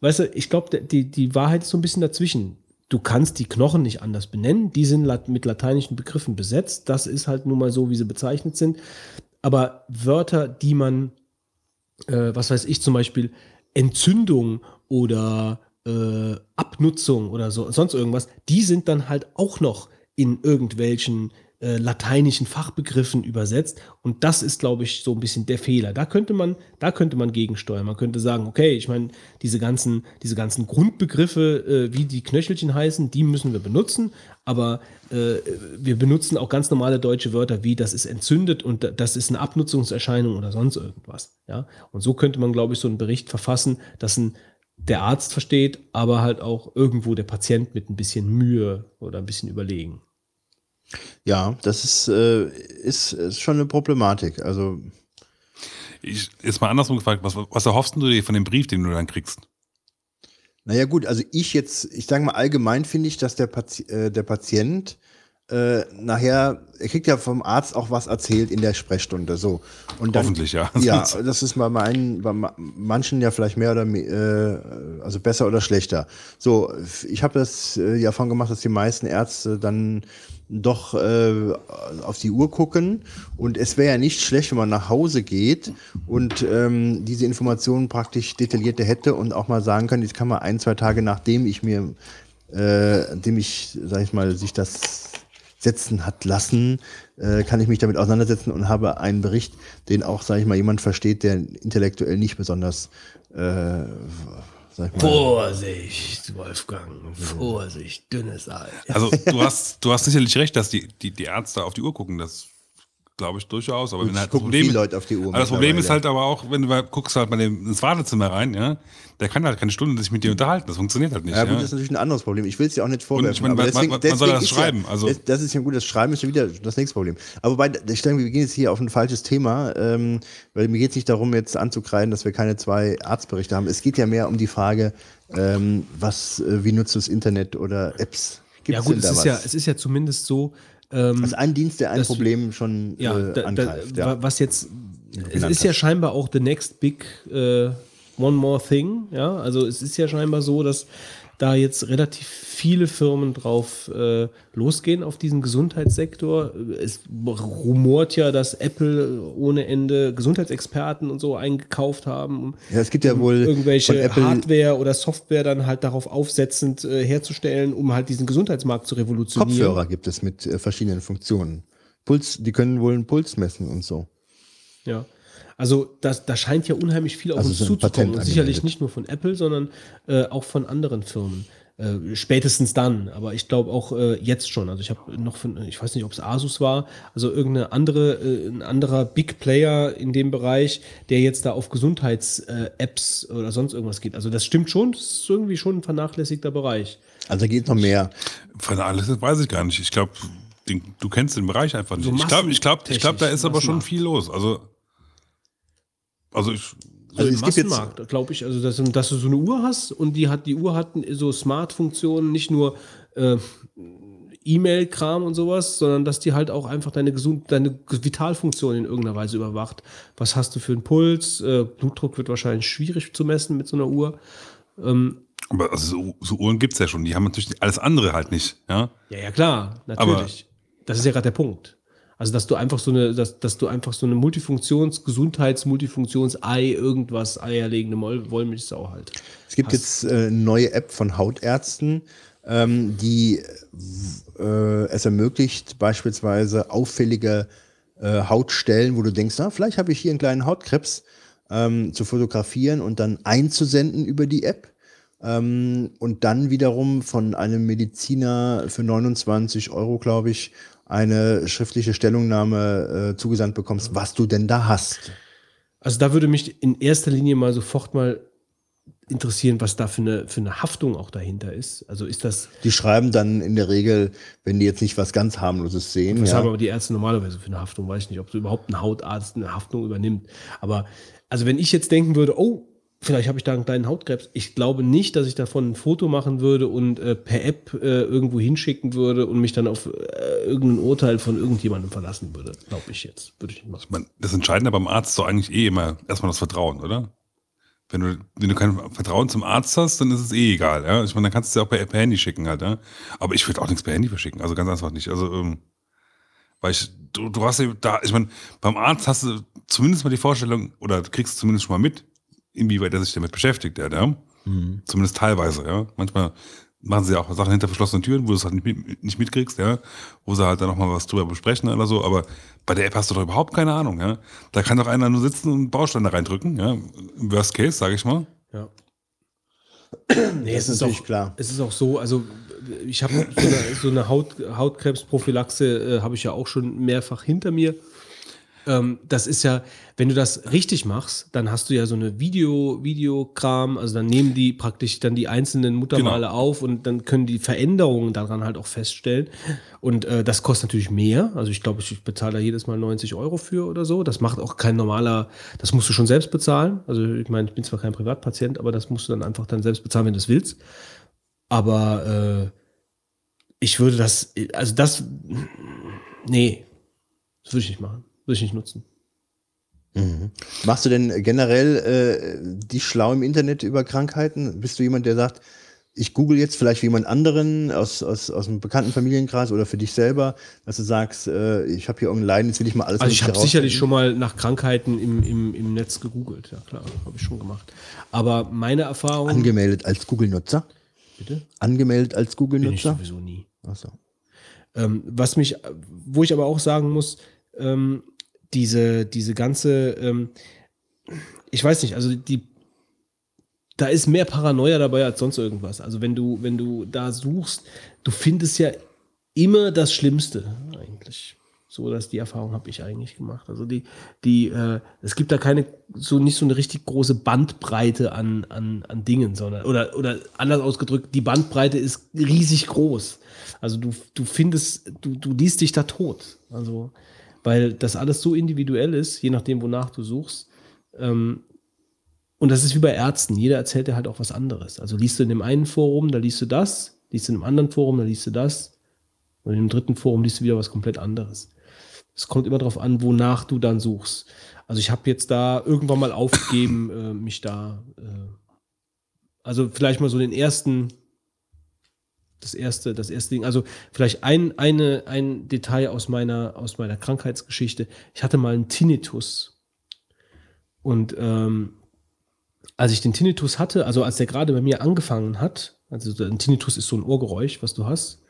weißt du, ich glaube, die, die Wahrheit ist so ein bisschen dazwischen. Du kannst die Knochen nicht anders benennen. Die sind mit lateinischen Begriffen besetzt. Das ist halt nun mal so, wie sie bezeichnet sind. Aber Wörter, die man, was weiß ich, zum Beispiel Entzündung oder äh, Abnutzung oder so, sonst irgendwas, die sind dann halt auch noch in irgendwelchen äh, lateinischen Fachbegriffen übersetzt. Und das ist, glaube ich, so ein bisschen der Fehler. Da könnte man, da könnte man gegensteuern. Man könnte sagen, okay, ich meine, diese ganzen, diese ganzen Grundbegriffe, äh, wie die Knöchelchen heißen, die müssen wir benutzen. Aber äh, wir benutzen auch ganz normale deutsche Wörter wie das ist entzündet und das ist eine Abnutzungserscheinung oder sonst irgendwas. Ja? Und so könnte man, glaube ich, so einen Bericht verfassen, dass ein der Arzt versteht, aber halt auch irgendwo der Patient mit ein bisschen Mühe oder ein bisschen überlegen. Ja, das ist, äh, ist, ist schon eine Problematik. Also ich, jetzt mal andersrum gefragt, was, was erhoffst du dir von dem Brief, den du dann kriegst? Naja gut, also ich jetzt, ich sage mal allgemein finde ich, dass der, Pati äh, der Patient äh, nachher, er kriegt ja vom Arzt auch was erzählt in der Sprechstunde, so. Und dann, Hoffentlich, ja. Ja, das ist bei meinen, bei manchen ja vielleicht mehr oder äh, also besser oder schlechter. So, ich habe das äh, ja von gemacht, dass die meisten Ärzte dann doch äh, auf die Uhr gucken. Und es wäre ja nicht schlecht, wenn man nach Hause geht und ähm, diese Informationen praktisch detaillierter hätte und auch mal sagen kann, jetzt kann man ein, zwei Tage nachdem ich mir, äh, dem ich, sag ich mal, sich das setzen hat lassen, äh, kann ich mich damit auseinandersetzen und habe einen Bericht, den auch, sage ich mal, jemand versteht, der intellektuell nicht besonders äh, Vorsicht, Wolfgang, Vorsicht, dünnes Eis. Also du hast, du hast sicherlich recht, dass die, die, die Ärzte auf die Uhr gucken. Das glaube ich durchaus. Aber wenn halt das Problem, Leute auf die Uhr aber das Problem ist halt aber auch, wenn du mal guckst halt mal ins Wartezimmer rein, ja, der kann halt keine Stunde sich mit dir unterhalten. Das funktioniert halt nicht. Ja, gut, ja. das ist natürlich ein anderes Problem. Ich will es dir auch nicht vorwerfen. Ich meine, deswegen, man, man soll das schreiben. Ja, also. Das ist ja gut, das Schreiben ist ja wieder das nächste Problem. Aber bei, ich denke, wir gehen jetzt hier auf ein falsches Thema, ähm, weil mir geht es nicht darum, jetzt anzukreiden, dass wir keine zwei Arztberichte haben. Es geht ja mehr um die Frage, ähm, was, äh, wie nutzt du das Internet oder Apps? Gibt's ja gut, es ist ja, es ist ja zumindest so, ähm, also ein Dienst, der ein Problem schon ja, äh, da, angreift. Da, ja. Was jetzt, es ist ja scheinbar auch the next big äh, one more thing. Ja, also es ist ja scheinbar so, dass da jetzt relativ viele Firmen drauf äh, losgehen auf diesen Gesundheitssektor. Es rumort ja, dass Apple ohne Ende Gesundheitsexperten und so eingekauft haben. ja, es gibt ja wohl irgendwelche Hardware oder Software dann halt darauf aufsetzend äh, herzustellen, um halt diesen Gesundheitsmarkt zu revolutionieren. Kopfhörer gibt es mit äh, verschiedenen Funktionen. Puls, die können wohl einen Puls messen und so. Ja. Also das, da scheint ja unheimlich viel auf also uns zuzukommen. Und sicherlich nicht nur von Apple, sondern äh, auch von anderen Firmen. Äh, spätestens dann, aber ich glaube auch äh, jetzt schon. Also ich habe noch von, ich weiß nicht, ob es Asus war, also irgendeine andere, äh, ein anderer Big Player in dem Bereich, der jetzt da auf Gesundheits-Apps oder sonst irgendwas geht. Also das stimmt schon, das ist irgendwie schon ein vernachlässigter Bereich. Also geht noch mehr. Vernachlässigt weiß ich gar nicht. Ich glaube, du kennst den Bereich einfach nicht. So ich glaube, ich glaube, ich glaube, da ist aber schon viel los. Also also ich. Also im Massenmarkt, glaube ich, also dass, dass, du so eine Uhr hast und die hat die Uhr hat so Smart-Funktionen, nicht nur äh, E-Mail-Kram und sowas, sondern dass die halt auch einfach deine gesund, deine Vitalfunktion in irgendeiner Weise überwacht. Was hast du für einen Puls? Äh, Blutdruck wird wahrscheinlich schwierig zu messen mit so einer Uhr. Ähm, aber also so, so Uhren gibt es ja schon, die haben natürlich alles andere halt nicht, ja? Ja, ja, klar, natürlich. Aber das ist ja gerade der Punkt. Also, dass du einfach so eine, dass, dass du einfach so eine Multifunktions-, Gesundheits-Multifunktions-Ei, irgendwas, eierlegende Wollmilchsau halt. Es gibt hast. jetzt äh, eine neue App von Hautärzten, ähm, die äh, es ermöglicht, beispielsweise auffällige äh, Hautstellen, wo du denkst, na, vielleicht habe ich hier einen kleinen Hautkrebs, ähm, zu fotografieren und dann einzusenden über die App. Ähm, und dann wiederum von einem Mediziner für 29 Euro, glaube ich, eine schriftliche Stellungnahme äh, zugesandt bekommst, was du denn da hast. Also da würde mich in erster Linie mal sofort mal interessieren, was da für eine, für eine Haftung auch dahinter ist. Also ist das. Die schreiben dann in der Regel, wenn die jetzt nicht was ganz harmloses sehen. Was ja. haben aber die Ärzte normalerweise für eine Haftung? Weiß ich nicht, ob so überhaupt ein Hautarzt eine Haftung übernimmt. Aber also wenn ich jetzt denken würde, oh, Vielleicht habe ich da einen kleinen Hautkrebs. Ich glaube nicht, dass ich davon ein Foto machen würde und äh, per App äh, irgendwo hinschicken würde und mich dann auf äh, irgendein Urteil von irgendjemandem verlassen würde. Glaube ich jetzt. Würde ich nicht machen. Das Entscheidende beim Arzt ist doch eigentlich eh immer erstmal das Vertrauen, oder? Wenn du, wenn du kein Vertrauen zum Arzt hast, dann ist es eh egal. Ja? Ich meine, dann kannst du es ja auch per, per Handy schicken halt. Ja? Aber ich würde auch nichts per Handy verschicken. Also ganz einfach nicht. Also, ähm, weil ich, du, du hast ja da, ich meine, beim Arzt hast du zumindest mal die Vorstellung, oder kriegst du zumindest schon mal mit, inwieweit er sich damit beschäftigt, ja. ja? Mhm. Zumindest teilweise, ja. Manchmal machen sie auch Sachen hinter verschlossenen Türen, wo du es halt nicht, nicht mitkriegst, ja, wo sie halt dann nochmal was drüber besprechen oder so, aber bei der App hast du doch überhaupt keine Ahnung, ja. Da kann doch einer nur sitzen und Bausteine reindrücken, ja. Im Worst Case, sage ich mal. Ja. Nee, das ist natürlich auch, klar. Es ist auch so, also ich habe so eine, so eine Haut, Hautkrebsprophylaxe, äh, habe ich ja auch schon mehrfach hinter mir. Ähm, das ist ja, wenn du das richtig machst, dann hast du ja so eine Video, Videokram, also dann nehmen die praktisch dann die einzelnen Muttermale auf und dann können die Veränderungen daran halt auch feststellen. Und äh, das kostet natürlich mehr. Also ich glaube, ich bezahle da jedes Mal 90 Euro für oder so. Das macht auch kein normaler, das musst du schon selbst bezahlen. Also ich meine, ich bin zwar kein Privatpatient, aber das musst du dann einfach dann selbst bezahlen, wenn du es willst. Aber äh, ich würde das, also das, nee, das würde ich nicht machen. Würde ich nicht nutzen. Mhm. Machst du denn generell äh, dich schlau im Internet über Krankheiten? Bist du jemand, der sagt, ich google jetzt vielleicht für jemand anderen aus, aus, aus einem bekannten Familienkreis oder für dich selber, dass du sagst, äh, ich habe hier irgendein Leiden, jetzt will ich mal alles Also ich habe sicherlich schon mal nach Krankheiten im, im, im Netz gegoogelt, ja klar, habe ich schon gemacht. Aber meine Erfahrung. Angemeldet als Google-Nutzer? Bitte? Angemeldet als Bin ich Google-Nutzer? sowieso nie. Achso. Ähm, was mich, wo ich aber auch sagen muss, ähm, diese, diese ganze, ähm, ich weiß nicht, also die, da ist mehr Paranoia dabei als sonst irgendwas. Also wenn du, wenn du da suchst, du findest ja immer das Schlimmste eigentlich. So, dass die Erfahrung habe ich eigentlich gemacht. Also die, die, äh, es gibt da keine, so nicht so eine richtig große Bandbreite an, an, an Dingen, sondern, oder, oder anders ausgedrückt, die Bandbreite ist riesig groß. Also du, du findest, du, du liest dich da tot. Also, weil das alles so individuell ist, je nachdem, wonach du suchst. Ähm, und das ist wie bei Ärzten. Jeder erzählt dir halt auch was anderes. Also liest du in dem einen Forum, da liest du das, liest du in einem anderen Forum, da liest du das. Und in dem dritten Forum liest du wieder was komplett anderes. Es kommt immer darauf an, wonach du dann suchst. Also ich habe jetzt da irgendwann mal aufgegeben, äh, mich da, äh, also vielleicht mal so den ersten, das erste, das erste Ding. Also vielleicht ein, eine, ein Detail aus meiner, aus meiner Krankheitsgeschichte. Ich hatte mal einen Tinnitus. Und ähm, als ich den Tinnitus hatte, also als der gerade bei mir angefangen hat, also ein Tinnitus ist so ein Ohrgeräusch, was du hast.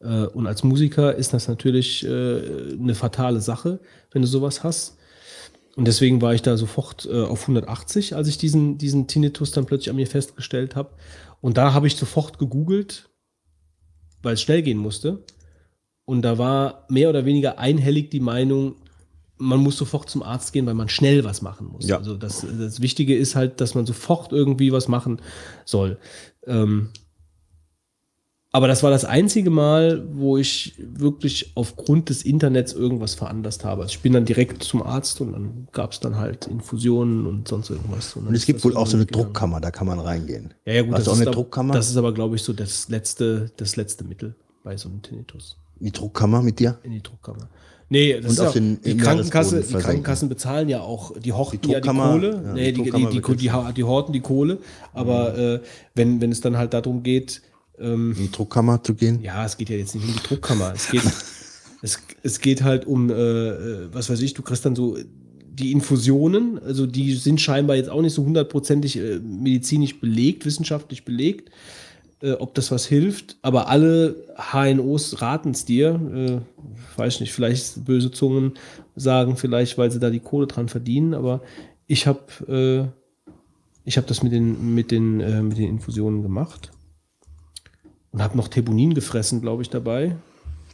Äh, und als Musiker ist das natürlich äh, eine fatale Sache, wenn du sowas hast. Und deswegen war ich da sofort äh, auf 180, als ich diesen, diesen Tinnitus dann plötzlich an mir festgestellt habe. Und da habe ich sofort gegoogelt, weil es schnell gehen musste. Und da war mehr oder weniger einhellig die Meinung, man muss sofort zum Arzt gehen, weil man schnell was machen muss. Ja. Also das, das Wichtige ist halt, dass man sofort irgendwie was machen soll. Ähm, aber das war das einzige Mal, wo ich wirklich aufgrund des Internets irgendwas veranlasst habe. Also ich bin dann direkt zum Arzt und dann gab es dann halt Infusionen und sonst irgendwas. Und es gibt wohl auch so eine Druckkammer, da kann man reingehen. Ja, ja, gut, das du auch ist, eine aber- Druckkammer? das ist aber, glaube ich, so das letzte, das letzte Mittel bei so einem Tinnitus. Die Druckkammer mit dir? In die Druckkammer. Nee, das Und ist auch, den- die Krankenkasse, die. Krankenkassen bezahlen ja auch, die horten ja die Kohle, ja, nee, die die, die, die, die, die, die horten die Kohle, aber äh, wenn, wenn es dann halt darum geht, ähm, In die Druckkammer zu gehen? ja, es geht ja jetzt nicht um die Druckkammer. Es geht, es, es geht halt um, äh, was weiß ich, du kriegst dann so die Infusionen, also die sind scheinbar jetzt auch nicht so hundertprozentig äh, medizinisch belegt, wissenschaftlich belegt, äh, ob das was hilft. Aber alle HNOs raten es dir. Äh, weiß nicht, vielleicht böse Zungen sagen vielleicht, weil sie da die Kohle dran verdienen, aber ich habe äh, ich habe das mit den, mit, den, äh, mit den Infusionen gemacht. Und habe noch Tebonin gefressen, glaube ich, dabei.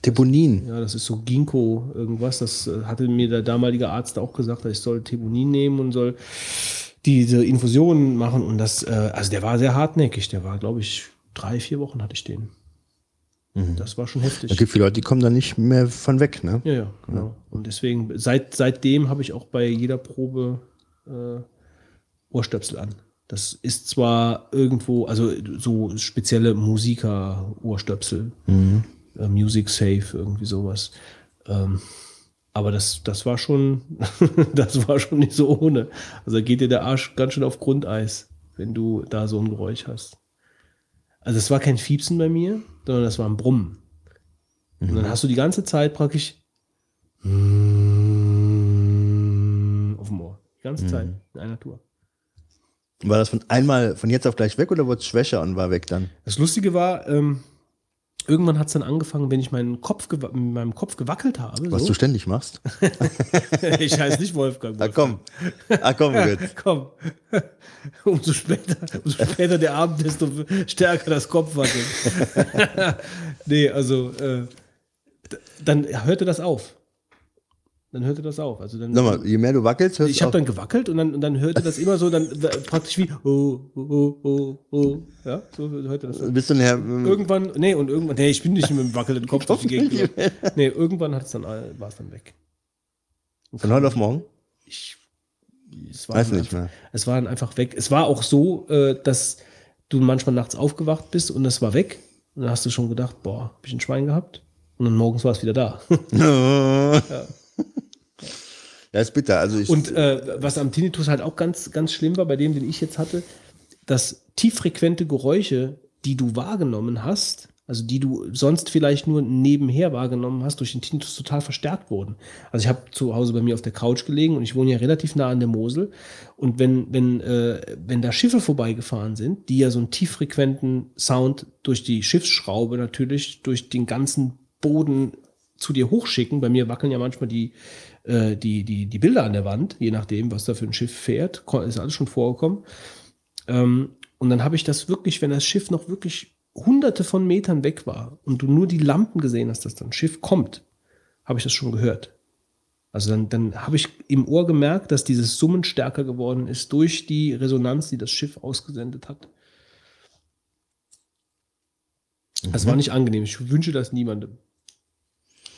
Tebonin? Ja, das ist so Ginkgo irgendwas. Das äh, hatte mir der damalige Arzt auch gesagt, dass ich soll Tebonin nehmen und soll diese Infusionen machen. Und das, äh, also der war sehr hartnäckig. Der war, glaube ich, drei, vier Wochen hatte ich den. Das war schon heftig. Es gibt viele Leute, die kommen da nicht mehr von weg, ne? Ja, ja, genau. Und deswegen, seit, seitdem habe ich auch bei jeder Probe äh, Ohrstöpsel an. Das ist zwar irgendwo, also so spezielle Musiker-Ohrstöpsel, Mhm. äh, Music Safe, irgendwie sowas. Ähm, aber das, das war schon, das war schon nicht so ohne. Also da geht dir der Arsch ganz schön auf Grundeis, wenn du da so ein Geräusch hast. Also es war kein Fiepsen bei mir, sondern das war ein Brummen. Und Mhm. dann hast du die ganze Zeit praktisch auf dem Ohr. Die ganze Mhm. Zeit in einer Tour. War das von einmal von jetzt auf gleich weg oder wurde es schwächer und war weg dann? Das Lustige war, ähm, irgendwann hat es dann angefangen, wenn ich meinen Kopf mit meinem Kopf gewackelt habe. Was so. du ständig machst? ich heiße nicht Wolfgang. Ah, komm. Ah, komm, gut. komm. Umso später, umso später der Abend, desto stärker das Kopfwackeln. nee, also äh, dann hörte das auf. Dann hörte das auf. Also dann, Nochmal, je mehr du wackelst, hörst ich du habe auf. dann gewackelt und dann, und dann hörte das immer so, dann praktisch wie oh, oh, oh, oh. Ja, so hörte das. Bist du nachher, Irgendwann, nee, und irgendwann, nee, ich bin nicht mit dem wackelnden Kopf durch die Gegend. Nee, irgendwann hat es dann, war es dann weg. Von heute auf morgen? Es war Weiß nicht einfach, mehr. Es war dann einfach weg. Es war auch so, äh, dass du manchmal nachts aufgewacht bist und es war weg. Und dann hast du schon gedacht, boah, hab ich ein Schwein gehabt? Und dann morgens war es wieder da. ja. Ja. Ist bitter. Also ich, Und äh, was am Tinnitus halt auch ganz, ganz schlimm war, bei dem, den ich jetzt hatte, dass tieffrequente Geräusche, die du wahrgenommen hast, also die du sonst vielleicht nur nebenher wahrgenommen hast, durch den Tinnitus total verstärkt wurden. Also ich habe zu Hause bei mir auf der Couch gelegen und ich wohne ja relativ nah an der Mosel. Und wenn, wenn, äh, wenn da Schiffe vorbeigefahren sind, die ja so einen tieffrequenten Sound durch die Schiffsschraube natürlich, durch den ganzen Boden zu dir hochschicken. Bei mir wackeln ja manchmal die, äh, die, die, die Bilder an der Wand, je nachdem, was da für ein Schiff fährt. Ist alles schon vorgekommen. Ähm, und dann habe ich das wirklich, wenn das Schiff noch wirklich hunderte von Metern weg war und du nur die Lampen gesehen hast, dass da ein Schiff kommt, habe ich das schon gehört. Also dann, dann habe ich im Ohr gemerkt, dass dieses Summen stärker geworden ist durch die Resonanz, die das Schiff ausgesendet hat. Das war nicht angenehm. Ich wünsche das niemandem.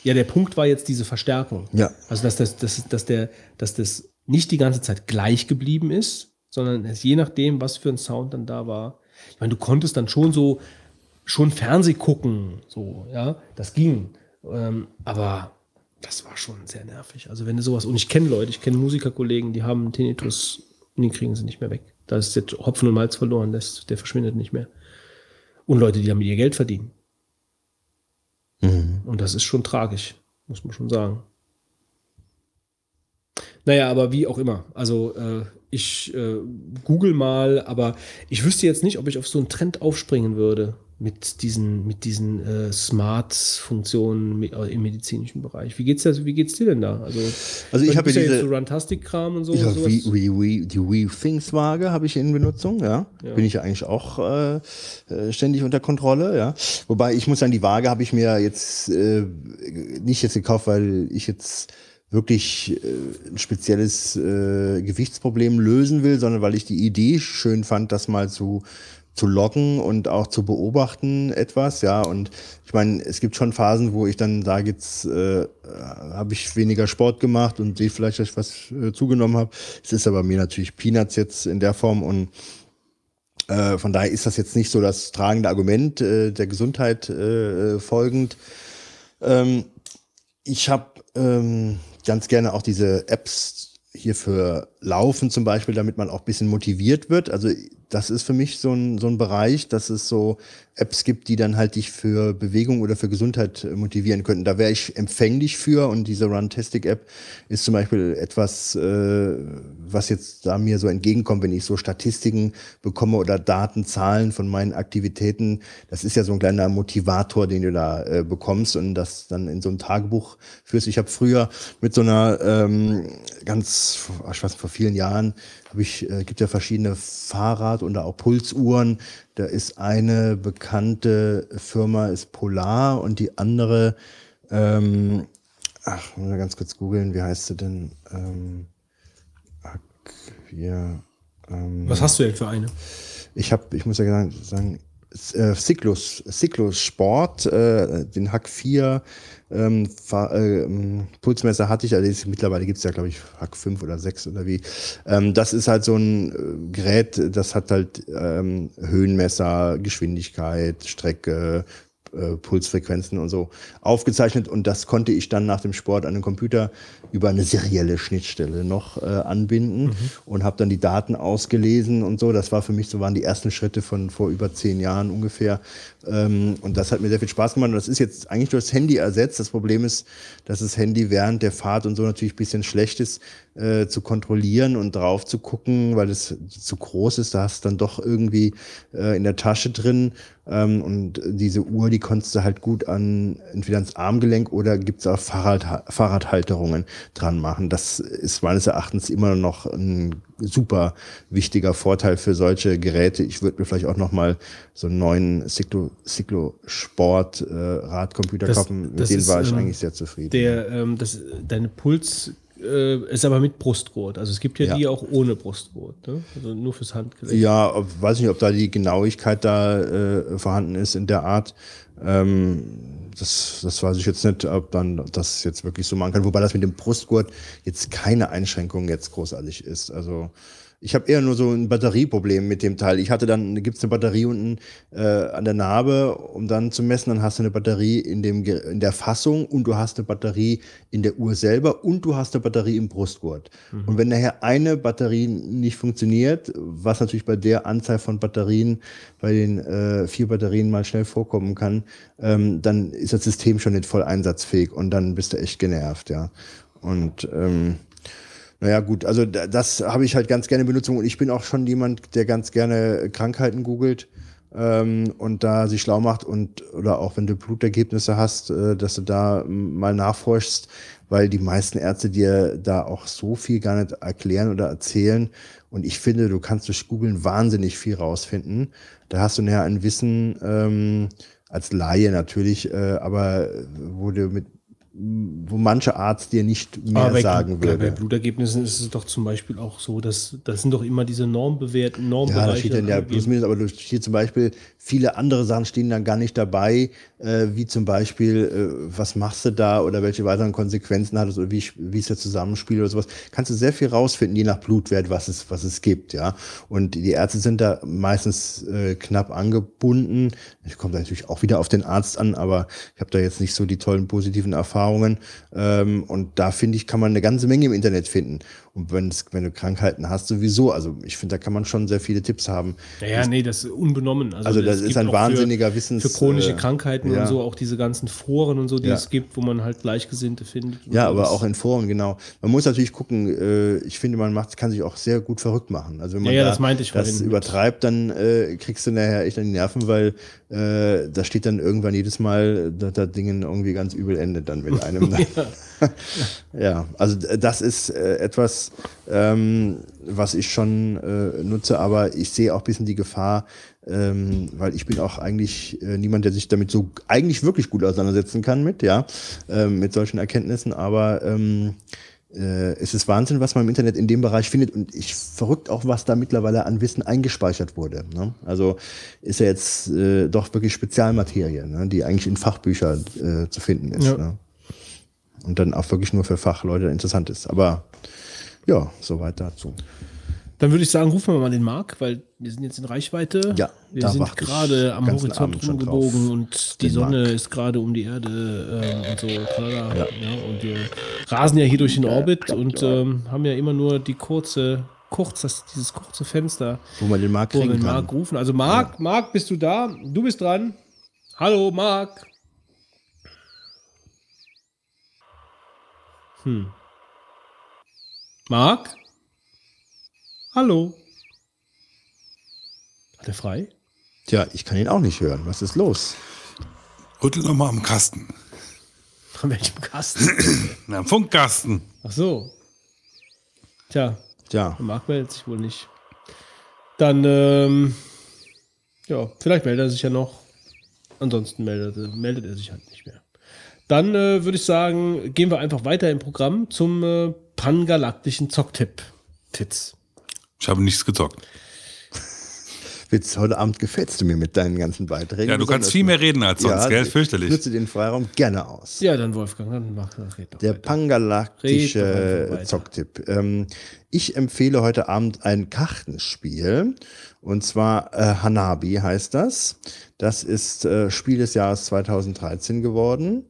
Ja, der Punkt war jetzt diese Verstärkung. Ja. Also, dass das, dass, dass, der, dass das nicht die ganze Zeit gleich geblieben ist, sondern es je nachdem, was für ein Sound dann da war. Ich meine, du konntest dann schon so, schon Fernseh gucken, so, ja, das ging. Ähm, aber das war schon sehr nervig. Also, wenn du sowas, und ich kenne Leute, ich kenne Musikerkollegen, die haben einen Tinnitus und den kriegen sie nicht mehr weg. Da ist jetzt Hopfen und Malz verloren, das, der verschwindet nicht mehr. Und Leute, die damit ihr Geld verdienen. Mhm. Und das ist schon tragisch, muss man schon sagen. Naja, aber wie auch immer. Also äh, ich äh, google mal, aber ich wüsste jetzt nicht, ob ich auf so einen Trend aufspringen würde mit diesen, mit diesen äh, Smart-Funktionen äh, im medizinischen Bereich. Wie geht's dir, wie geht's dir denn da? Also, Also ich habe ja diese- jetzt so Runtastic-Kram und so. Sowas. Wii, Wii, Wii, die Wii Things Waage habe ich in Benutzung, ja. Ja. Bin ich ja eigentlich auch äh, äh, ständig unter Kontrolle, ja. Wobei ich muss sagen, die Waage habe ich mir jetzt äh, nicht jetzt gekauft, weil ich jetzt wirklich äh, ein spezielles äh, Gewichtsproblem lösen will, sondern weil ich die Idee schön fand, das mal zu zu loggen und auch zu beobachten etwas, ja. Und ich meine, es gibt schon Phasen, wo ich dann sage, jetzt äh, habe ich weniger Sport gemacht und sehe vielleicht, dass ich was äh, zugenommen habe. Es ist aber mir natürlich Peanuts jetzt in der Form und äh, von daher ist das jetzt nicht so das tragende Argument äh, der Gesundheit äh, folgend. Ähm, ich habe ähm, ganz gerne auch diese Apps hier für Laufen zum Beispiel, damit man auch ein bisschen motiviert wird. Also das ist für mich so ein, so ein Bereich, dass es so Apps gibt, die dann halt dich für Bewegung oder für Gesundheit äh, motivieren könnten. Da wäre ich empfänglich für und diese Runtastic-App ist zum Beispiel etwas, äh, was jetzt da mir so entgegenkommt, wenn ich so Statistiken bekomme oder Daten, Zahlen von meinen Aktivitäten. Das ist ja so ein kleiner Motivator, den du da äh, bekommst und das dann in so ein Tagebuch führst. Ich habe früher mit so einer ähm, ganz, ich weiß, vor vielen Jahren habe ich, äh, gibt ja verschiedene Fahrrad- und auch Pulsuhren. Da ist eine bekannte Firma ist Polar und die andere, ähm, ach, muss mal ganz kurz googeln, wie heißt sie denn? Ähm, Aquia, ähm, Was hast du denn für eine? Ich habe, ich muss ja sagen, sagen äh, Cyclus, Cyclus Sport, äh, den Hack 4 ähm, äh, ähm, Pulsmesser hatte ich, jetzt mittlerweile gibt es ja, glaube ich, Hack 5 oder 6 oder wie. Ähm, das ist halt so ein äh, Gerät, das hat halt ähm, Höhenmesser, Geschwindigkeit, Strecke, Pulsfrequenzen und so aufgezeichnet. Und das konnte ich dann nach dem Sport an den Computer über eine serielle Schnittstelle noch äh, anbinden und habe dann die Daten ausgelesen und so. Das war für mich so waren die ersten Schritte von vor über zehn Jahren ungefähr. Ähm, und das hat mir sehr viel Spaß gemacht. Und das ist jetzt eigentlich durch das Handy ersetzt. Das Problem ist, dass das Handy während der Fahrt und so natürlich ein bisschen schlecht ist äh, zu kontrollieren und drauf zu gucken, weil es zu groß ist. Da hast du dann doch irgendwie äh, in der Tasche drin ähm, und diese Uhr, die konntest du halt gut an entweder ans Armgelenk oder gibt's auch Fahrrad, Fahrradhalterungen dran machen. Das ist meines Erachtens immer noch ein super wichtiger Vorteil für solche Geräte. Ich würde mir vielleicht auch noch mal so einen neuen Cyclo, Cyclo Sport äh, Radcomputer Das- kaufen. Mit ist, war ich ähm, eigentlich sehr zufrieden. Der, ähm, das, deine Puls äh, ist aber mit Brustgurt. Also es gibt ja, Ja. die auch ohne Brustgurt. Ne? Also nur fürs Handgelenk. Ja, ob, weiß nicht, ob da die Genauigkeit da äh, vorhanden ist in der Art. Ähm, das, das weiß ich jetzt nicht, ob dann das jetzt wirklich so machen kann. Wobei das mit dem Brustgurt jetzt keine Einschränkung jetzt großartig ist. Also ich habe eher nur so ein Batterieproblem mit dem Teil. Ich hatte dann, gibt's eine Batterie unten äh, an der Narbe, um dann zu messen. Dann hast du eine Batterie in, dem, in der Fassung und du hast eine Batterie in der Uhr selber und du hast eine Batterie im Brustgurt. Und wenn nachher eine Batterie nicht funktioniert, was natürlich bei der Anzahl von Batterien, bei den äh, vier Batterien mal schnell vorkommen kann, ähm, dann ist das System schon nicht voll einsatzfähig und dann bist du echt genervt, ja. Und ähm, naja, gut, also da- das habe ich halt ganz gerne Benutzung und ich bin auch schon jemand, der ganz gerne Krankheiten googelt ähm, und da sich schlau macht und oder auch wenn du Blutergebnisse hast, äh, dass du da mal nachforschst, weil die meisten Ärzte dir da auch so viel gar nicht erklären oder erzählen und ich finde, du kannst durch Googeln wahnsinnig viel rausfinden. Da hast du nachher ein Wissen ähm, als Laie natürlich, äh, aber wo du mit wo mancher Arzt dir nicht mehr Aber bei, sagen bei, bei würde. Blutergebnissen ist es doch zum Beispiel auch so, dass das sind doch immer diese normbewerten Ja, Normbereiche. da steht dann ja plus aber da steht zum Beispiel, viele andere Sachen stehen dann gar nicht dabei, äh, wie zum Beispiel, äh, was machst du da oder welche weiteren Konsequenzen hat es oder wie, wie ist der Zusammenspiel oder sowas. Kannst du sehr viel rausfinden, je nach Blutwert, was es, was es gibt, ja. Und die Ärzte sind da meistens äh, knapp angebunden. Es kommt natürlich auch wieder auf den Arzt an, aber ich habe da jetzt nicht so die tollen positiven Erfahrungen. Ähm, und da finde ich, kann man eine ganze Menge im Internet finden. Und wenn's, wenn du Krankheiten hast, sowieso. Also ich finde, da kann man schon sehr viele Tipps haben. Naja, nee, das ist unbenommen. Also das es ist ein wahnsinniger für, Wissens- Für chronische äh, Krankheiten ja. und so, auch diese ganzen Foren und so, die Ja. es gibt, wo man halt Gleichgesinnte findet. Ja, aber Das- auch in Foren, genau. Man muss natürlich gucken, äh, ich finde, man macht, kann sich auch sehr gut verrückt machen. Also wenn man Ja, da das meinte ich das übertreibt, dann äh, kriegst du nachher echt an die Nerven, weil äh, da steht dann irgendwann jedes Mal, dass das Ding irgendwie ganz übel endet dann mit einem. ja, also d- das ist äh, etwas, ähm, was ich schon äh, nutze, aber ich sehe auch ein bisschen die Gefahr, ähm, weil ich bin auch eigentlich äh, niemand, der sich damit so eigentlich wirklich gut auseinandersetzen kann mit, ja, ähm, mit solchen Erkenntnissen, aber ähm, äh, es ist Wahnsinn, was man im Internet in dem Bereich findet und ich verrückt auch, was da mittlerweile an Wissen eingespeichert wurde. Ne? Also ist ja jetzt äh, doch wirklich Spezialmaterie, ne? die eigentlich in Fachbüchern äh, zu finden ist. Ja. Ne? Und dann auch wirklich nur für Fachleute interessant ist. Aber ja, soweit dazu. Dann würde ich sagen, rufen wir mal den Marc, weil wir sind jetzt in Reichweite. Ja, wir sind gerade am Horizont rumgebogen und die Sonne Marc. ist gerade um die Erde äh, und so. Tralala, ja. und wir rasen ja hier durch den Orbit und ähm, haben ja immer nur die kurze, kurz, das, dieses kurze Fenster, Wo man den Marc wo wir den. Marc rufen. Also Marc, Marc, bist du da? Du bist dran. Hallo, Marc. Hm. Marc? Hallo? Hat er frei? Tja, ich kann ihn auch nicht hören. Was ist los? Rüttel noch mal am Kasten. Von welchem Kasten? Na, am Funkkasten. Ach so. Tja. Tja. Marc meldet sich wohl nicht. Dann, ähm, ja, vielleicht meldet er sich ja noch. Ansonsten meldet, meldet er sich halt nicht mehr. Dann äh, würde ich sagen, gehen wir einfach weiter im Programm zum äh, pangalaktischen Zocktipp. Titz. Ich habe nichts gezockt. Witz, heute Abend gefällst du mir mit deinen ganzen Beiträgen. Ja, du kannst viel mehr reden als sonst, gell? Fürchterlich. Ich nutze den Freiraum gerne aus. Ja, dann Wolfgang, dann mach red doch. Der doch pangalaktische weiter. Zocktipp. Ähm, ich empfehle heute Abend ein Kartenspiel. Und zwar äh, Hanabi heißt das. Das ist äh, Spiel des Jahres 2013 geworden.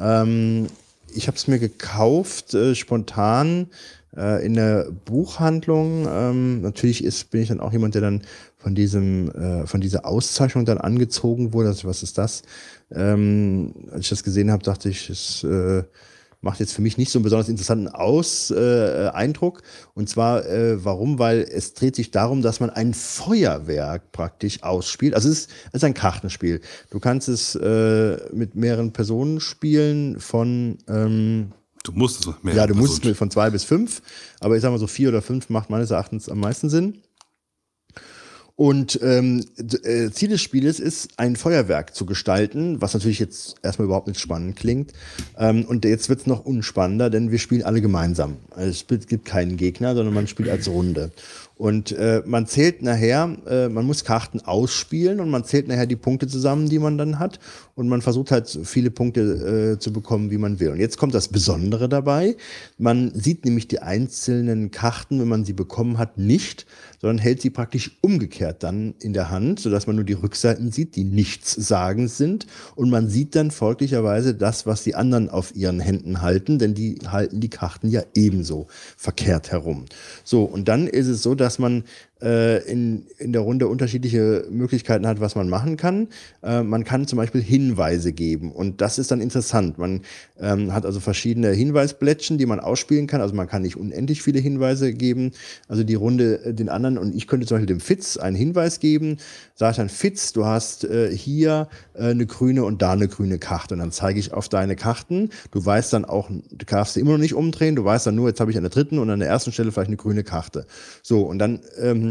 Ähm, ich habe es mir gekauft, äh, spontan äh, in der Buchhandlung. Ähm, natürlich ist, bin ich dann auch jemand, der dann von diesem, äh, von dieser Auszeichnung dann angezogen wurde. Also, was ist das? Ähm, als ich das gesehen habe, dachte ich, äh, macht jetzt für mich nicht so einen besonders interessanten Aus, äh, Eindruck. Und zwar, äh, warum? Weil es dreht sich darum, dass man ein Feuerwerk praktisch ausspielt. Also es ist, es ist ein Kartenspiel. Du kannst es äh, mit mehreren Personen spielen von ähm, Du musst es mit ja, mehreren du musst Personen mit von zwei bis fünf, aber ich sag mal so vier oder fünf macht meines Erachtens am meisten Sinn. Und ähm, äh, Ziel des Spieles ist, ein Feuerwerk zu gestalten, was natürlich jetzt erstmal überhaupt nicht spannend klingt. Ähm, und jetzt wird's noch unspannender, denn wir spielen alle gemeinsam. Also es gibt keinen Gegner, sondern man spielt als Runde. Und äh, man zählt nachher, äh, man muss Karten ausspielen und man zählt nachher die Punkte zusammen, die man dann hat. Und man versucht halt so viele Punkte äh, zu bekommen, wie man will. Und jetzt kommt das Besondere dabei. Man sieht nämlich die einzelnen Karten, wenn man sie bekommen hat, nicht, sondern hält sie praktisch umgekehrt dann in der Hand, sodass man nur die Rückseiten sieht, die nichtssagend sind. Und man sieht dann folglicherweise das, was die anderen auf ihren Händen halten, denn die halten die Karten ja ebenso verkehrt herum. So, und dann ist es so, dass man äh, in, in der Runde unterschiedliche Möglichkeiten hat, was man machen kann. Äh, man kann zum Beispiel Hinweise geben und das ist dann interessant. Man ähm, hat also verschiedene Hinweisblättchen, die man ausspielen kann. Also man kann nicht unendlich viele Hinweise geben. Also die Runde äh, den anderen und ich könnte zum Beispiel dem Fitz einen Hinweis geben. Sag dann, Fitz, du hast äh, hier äh, eine grüne und da eine grüne Karte. Und dann zeige ich auf deine Karten. Du weißt dann auch, du darfst sie immer noch nicht umdrehen. Du weißt dann nur, jetzt habe ich an der dritten und an der ersten Stelle vielleicht eine grüne Karte. So, und dann ähm,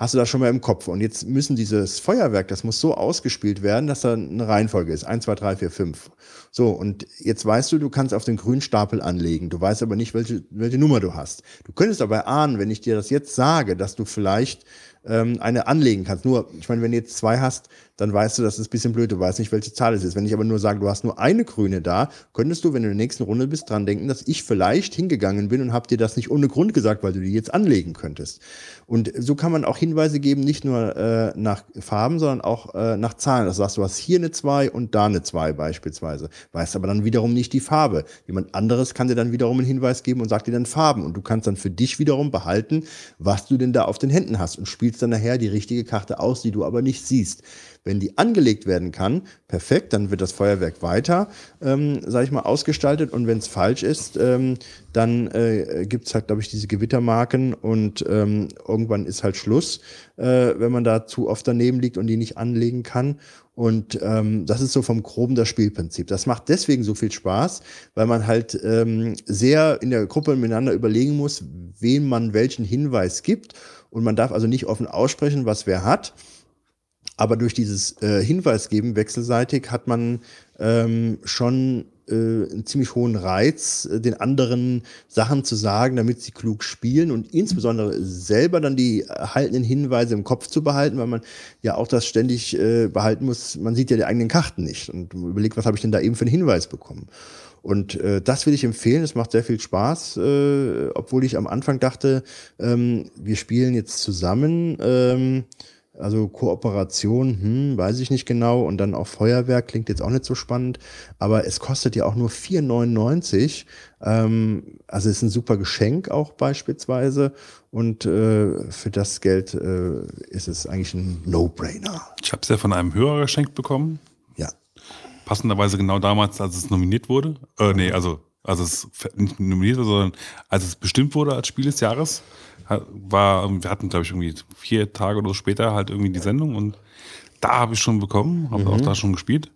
hast du das schon mal im Kopf. Und jetzt müssen dieses Feuerwerk, das muss so ausgespielt werden, dass da eine Reihenfolge ist. Eins, zwei, drei, vier, fünf. So, und jetzt weißt du, du kannst auf den grünen Stapel anlegen. Du weißt aber nicht, welche, welche Nummer du hast. Du könntest aber ahnen, wenn ich dir das jetzt sage, dass du vielleicht ähm, eine anlegen kannst. Nur, ich meine, wenn du jetzt zwei hast, dann weißt du, das ist ein bisschen blöd, du weißt nicht, welche Zahl es ist. Wenn ich aber nur sage, du hast nur eine grüne da, könntest du, wenn du in der nächsten Runde bist, dran denken, dass ich vielleicht hingegangen bin und habe dir das nicht ohne Grund gesagt, weil du die jetzt anlegen könntest. Und so kann man auch Hinweise geben, nicht nur äh, nach Farben, sondern auch äh, nach Zahlen. Das sagst du hast hier eine 2 und da eine 2 beispielsweise. Weißt aber dann wiederum nicht die Farbe. Jemand anderes kann dir dann wiederum einen Hinweis geben und sagt dir dann Farben. Und du kannst dann für dich wiederum behalten, was du denn da auf den Händen hast und spielst dann nachher die richtige Karte aus, die du aber nicht siehst. Wenn die angelegt werden kann, perfekt, dann wird das Feuerwerk weiter, ähm, sage ich mal, ausgestaltet. Und wenn es falsch ist, ähm, dann äh, gibt es halt, glaube ich, diese Gewittermarken und ähm, irgendwann ist halt Schluss, äh, wenn man da zu oft daneben liegt und die nicht anlegen kann. Und ähm, das ist so vom Groben das Spielprinzip. Das macht deswegen so viel Spaß, weil man halt ähm, sehr in der Gruppe miteinander überlegen muss, wem man welchen Hinweis gibt. Und man darf also nicht offen aussprechen, was wer hat. Aber durch dieses äh, Hinweis geben wechselseitig hat man ähm, schon äh, einen ziemlich hohen Reiz, äh, den anderen Sachen zu sagen, damit sie klug spielen und insbesondere selber dann die erhaltenen Hinweise im Kopf zu behalten, weil man ja auch das ständig äh, behalten muss. Man sieht ja die eigenen Karten nicht und überlegt, was habe ich denn da eben für einen Hinweis bekommen. Und äh, das will ich empfehlen. Es macht sehr viel Spaß, äh, obwohl ich am Anfang dachte, ähm, wir spielen jetzt zusammen. Ähm, also Kooperation, hm, weiß ich nicht genau. Und dann auch Feuerwerk klingt jetzt auch nicht so spannend. Aber es kostet ja auch nur 4,99. Ähm, also ist ein super Geschenk auch beispielsweise. Und äh, für das Geld äh, ist es eigentlich ein No-Brainer. Ich habe es ja von einem Hörer geschenkt bekommen. Ja. Passenderweise genau damals, als es nominiert wurde. Äh, nee, also als es nicht nominiert wurde, sondern als es bestimmt wurde als Spiel des Jahres. War, wir hatten, glaube ich, irgendwie vier Tage oder so später halt irgendwie die Sendung und da habe ich schon bekommen, habe Mhm. auch da schon gespielt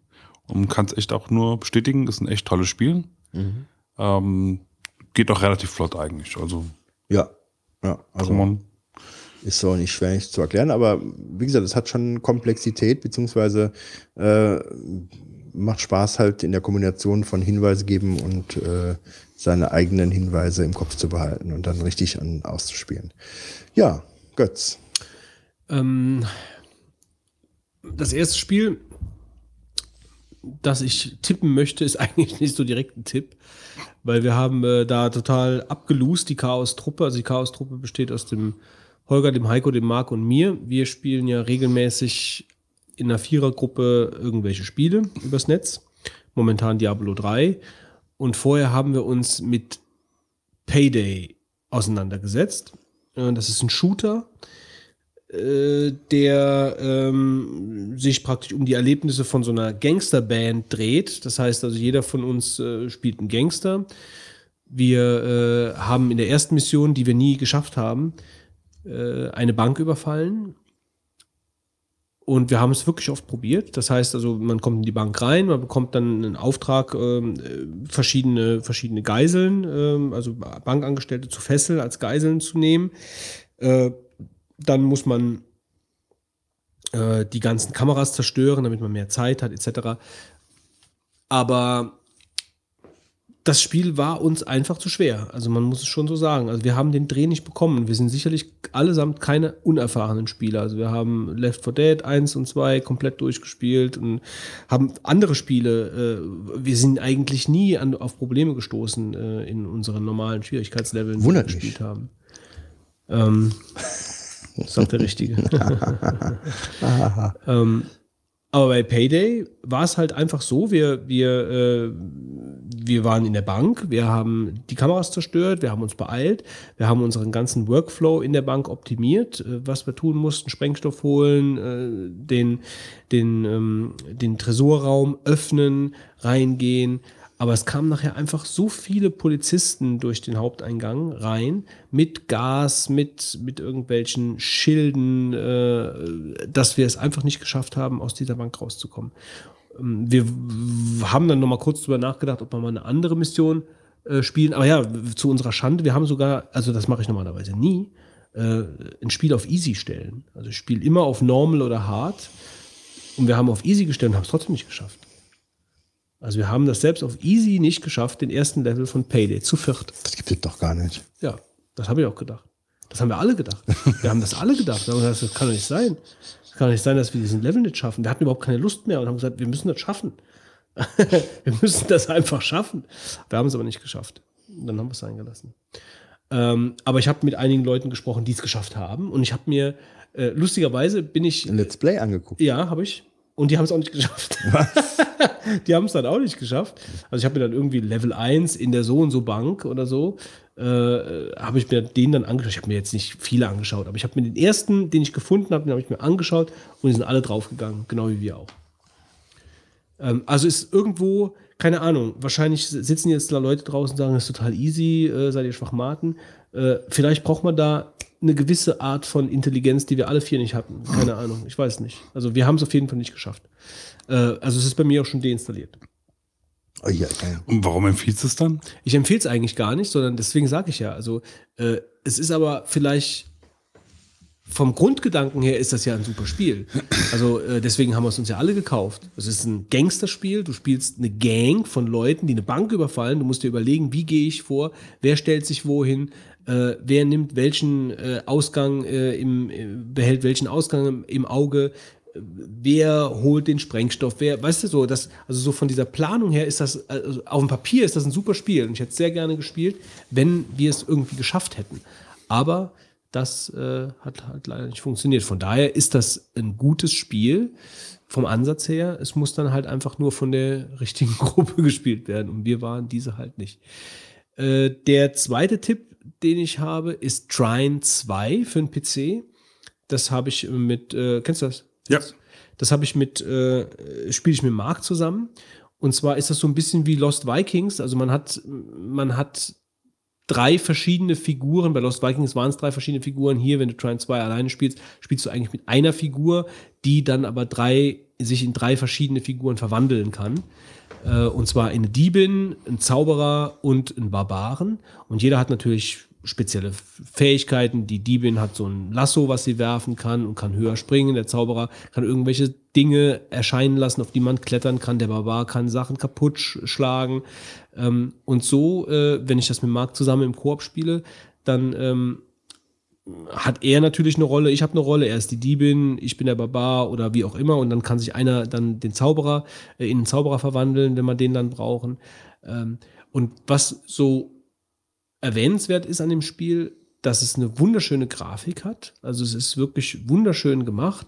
und kann es echt auch nur bestätigen, ist ein echt tolles Spiel. Mhm. Ähm, geht auch relativ flott eigentlich. Also Ja, ja. Also man ist so nicht schwer nicht zu erklären, aber wie gesagt, es hat schon Komplexität, beziehungsweise äh, macht Spaß halt in der Kombination von Hinweise geben und äh, seine eigenen Hinweise im Kopf zu behalten und dann richtig an, auszuspielen. Ja, Götz. Ähm, das erste Spiel, das ich tippen möchte, ist eigentlich nicht so direkt ein Tipp, weil wir haben äh, da total abgelost, die Chaos-Truppe. Also die Chaos-Truppe besteht aus dem Holger, dem Heiko, dem Marc und mir. Wir spielen ja regelmäßig in einer Vierergruppe irgendwelche Spiele übers Netz. Momentan Diablo 3. Und vorher haben wir uns mit Payday auseinandergesetzt. Äh, Das ist ein Shooter, äh, der ähm, sich praktisch um die Erlebnisse von so einer Gangsterband dreht. Das heißt also, jeder von uns äh, spielt einen Gangster. Wir haben in der ersten Mission, die wir nie geschafft haben, eine Bank überfallen. Und wir haben es wirklich oft probiert. Das heißt also, man kommt in die Bank rein, man bekommt dann einen Auftrag, ähm, äh, verschiedene, verschiedene Geiseln, ähm, also Bankangestellte zu fesseln, als Geiseln zu nehmen. Äh, dann muss man äh, die ganzen Kameras zerstören, damit man mehr Zeit hat, etc. Aber das Spiel war uns einfach zu schwer. Also man muss es schon so sagen. Also wir haben den Dreh nicht bekommen. Wir sind sicherlich allesamt keine unerfahrenen Spieler. Also wir haben Left 4 Dead 1 und 2 komplett durchgespielt und haben andere Spiele. Äh, wir sind eigentlich nie an, auf Probleme gestoßen äh, in unseren normalen Schwierigkeitsleveln, die wir gespielt haben. Ähm, sagt der Richtige. ähm, aber bei Payday war es halt einfach so, wir, wir, äh, wir waren in der Bank, wir haben die Kameras zerstört, wir haben uns beeilt, wir haben unseren ganzen Workflow in der Bank optimiert, äh, was wir tun mussten, Sprengstoff holen, äh, den, den, ähm, den Tresorraum öffnen, reingehen. Aber es kamen nachher einfach so viele Polizisten durch den Haupteingang rein, mit Gas, mit, mit irgendwelchen Schilden, äh, dass wir es einfach nicht geschafft haben, aus dieser Bank rauszukommen. Ähm, Wir haben dann nochmal kurz drüber nachgedacht, ob wir mal eine andere Mission äh, spielen. Aber ja, zu unserer Schande, wir haben sogar, also das mache ich normalerweise nie, äh, ein Spiel auf Easy stellen. Also ich spiele immer auf Normal oder Hard. Und wir haben auf Easy gestellt und haben es trotzdem nicht geschafft. Also wir haben das selbst auf Easy nicht geschafft, den ersten Level von Payday zu viert. Das gibt es doch gar nicht. Ja, das habe ich auch gedacht. Das haben wir alle gedacht. Wir haben das alle gedacht. Wir haben gesagt, das kann doch nicht sein. Das kann doch nicht sein, dass wir diesen Level nicht schaffen. Wir hatten überhaupt keine Lust mehr und haben gesagt, wir müssen das schaffen. wir müssen das einfach schaffen. Wir haben es aber nicht geschafft. Und dann haben wir es sein gelassen. Ähm, aber ich habe mit einigen Leuten gesprochen, die es geschafft haben. Und ich habe mir, äh, lustigerweise bin ich. Ein Let's Play angeguckt. Ja, habe ich. Und die haben es auch nicht geschafft. die haben es dann auch nicht geschafft. Also ich habe mir dann irgendwie Level 1 in der so und so Bank oder so, äh, habe ich mir den dann angeschaut. Ich habe mir jetzt nicht viele angeschaut, aber ich habe mir den ersten, den ich gefunden habe, den habe ich mir angeschaut und die sind alle draufgegangen, genau wie wir auch. Ähm, also ist irgendwo, keine Ahnung, wahrscheinlich sitzen jetzt da Leute draußen und sagen, das ist total easy, äh, seid ihr Schwachmaten. Äh, vielleicht braucht man da eine gewisse Art von Intelligenz, die wir alle vier nicht hatten. Keine Ahnung, ich weiß nicht. Also wir haben es auf jeden Fall nicht geschafft. Äh, also es ist bei mir auch schon deinstalliert. Oh, ja, ja. Und warum empfiehlst du es dann? Ich empfehle es eigentlich gar nicht, sondern deswegen sage ich ja, also äh, es ist aber vielleicht vom Grundgedanken her ist das ja ein super Spiel. Also äh, deswegen haben wir es uns ja alle gekauft. Es ist ein Gangsterspiel. Du spielst eine Gang von Leuten, die eine Bank überfallen. Du musst dir überlegen, wie gehe ich vor, wer stellt sich wohin, äh, wer nimmt welchen äh, Ausgang im, im behält welchen Ausgang im, im Auge, äh, wer holt den Sprengstoff, wer, weißt du so, das, also so von dieser Planung her ist das, also auf dem Papier ist das ein super Spiel und ich hätte es sehr gerne gespielt, wenn wir es irgendwie geschafft hätten. Aber das äh, hat halt leider nicht funktioniert. Von daher ist das ein gutes Spiel vom Ansatz her. Es muss dann halt einfach nur von der richtigen Gruppe gespielt werden und wir waren diese halt nicht. Äh, der zweite Tipp, den ich habe, ist Trine 2 für den PC. Das habe ich mit, äh, kennst du das? Ja. Das habe ich mit, äh, spiele ich mit Marc zusammen. Und zwar ist das so ein bisschen wie Lost Vikings. Also man hat, man hat drei verschiedene Figuren. Bei Lost Vikings waren es drei verschiedene Figuren. Hier, wenn du Trine 2 alleine spielst, spielst du eigentlich mit einer Figur, die dann aber drei, sich in drei verschiedene Figuren verwandeln kann. Äh, und zwar in eine Diebin, einen Zauberer und einen Barbaren. Und jeder hat natürlich spezielle Fähigkeiten. Die Diebin hat so ein Lasso, was sie werfen kann und kann höher springen. Der Zauberer kann irgendwelche Dinge erscheinen lassen, auf die man klettern kann. Der Barbar kann Sachen kaputt sch- schlagen. Ähm, und so, äh, wenn ich das mit Marc zusammen im Koop spiele, dann ähm, hat er natürlich eine Rolle, ich habe eine Rolle, er ist die Diebin, ich bin der Barbar oder wie auch immer und dann kann sich einer dann den Zauberer äh, in einen Zauberer verwandeln, wenn wir den dann brauchen. Ähm, und was so erwähnenswert ist an dem Spiel, dass es eine wunderschöne Grafik hat. Also es ist wirklich wunderschön gemacht.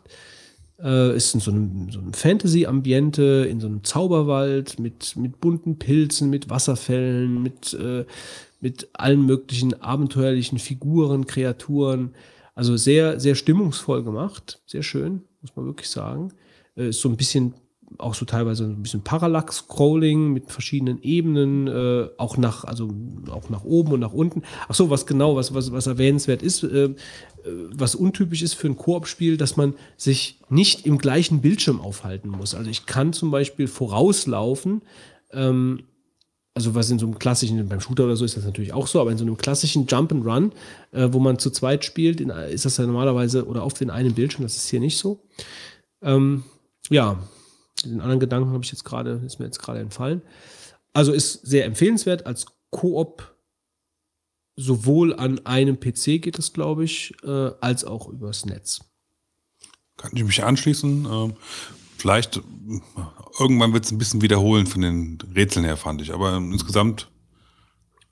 Äh, ist in so einem, so einem Fantasy-Ambiente, in so einem Zauberwald mit, mit bunten Pilzen, mit Wasserfällen, mit, äh, mit allen möglichen abenteuerlichen Figuren, Kreaturen. Also sehr, sehr stimmungsvoll gemacht. Sehr schön, muss man wirklich sagen. Äh, ist so ein bisschen auch so teilweise ein bisschen Parallax-Scrolling mit verschiedenen Ebenen, äh, auch nach, also auch nach oben und nach unten. Ach so, was genau, was, was, was erwähnenswert ist, äh, was untypisch ist für ein Koop-Spiel, dass man sich nicht im gleichen Bildschirm aufhalten muss. Also ich kann zum Beispiel vorauslaufen, ähm, also was in so einem klassischen, beim Shooter oder so ist das natürlich auch so, aber in so einem klassischen Jump and Run, äh, wo man zu zweit spielt, in, ist das ja normalerweise oder oft in einem Bildschirm, das ist hier nicht so. Ähm, ja, den anderen Gedanken habe ich jetzt gerade, ist mir jetzt gerade entfallen. Also ist sehr empfehlenswert als Koop sowohl an einem PC geht es, glaube ich, äh, als auch übers Netz. Kann ich mich anschließen. Ähm, vielleicht irgendwann wird es ein bisschen wiederholen von den Rätseln her, fand ich. Aber insgesamt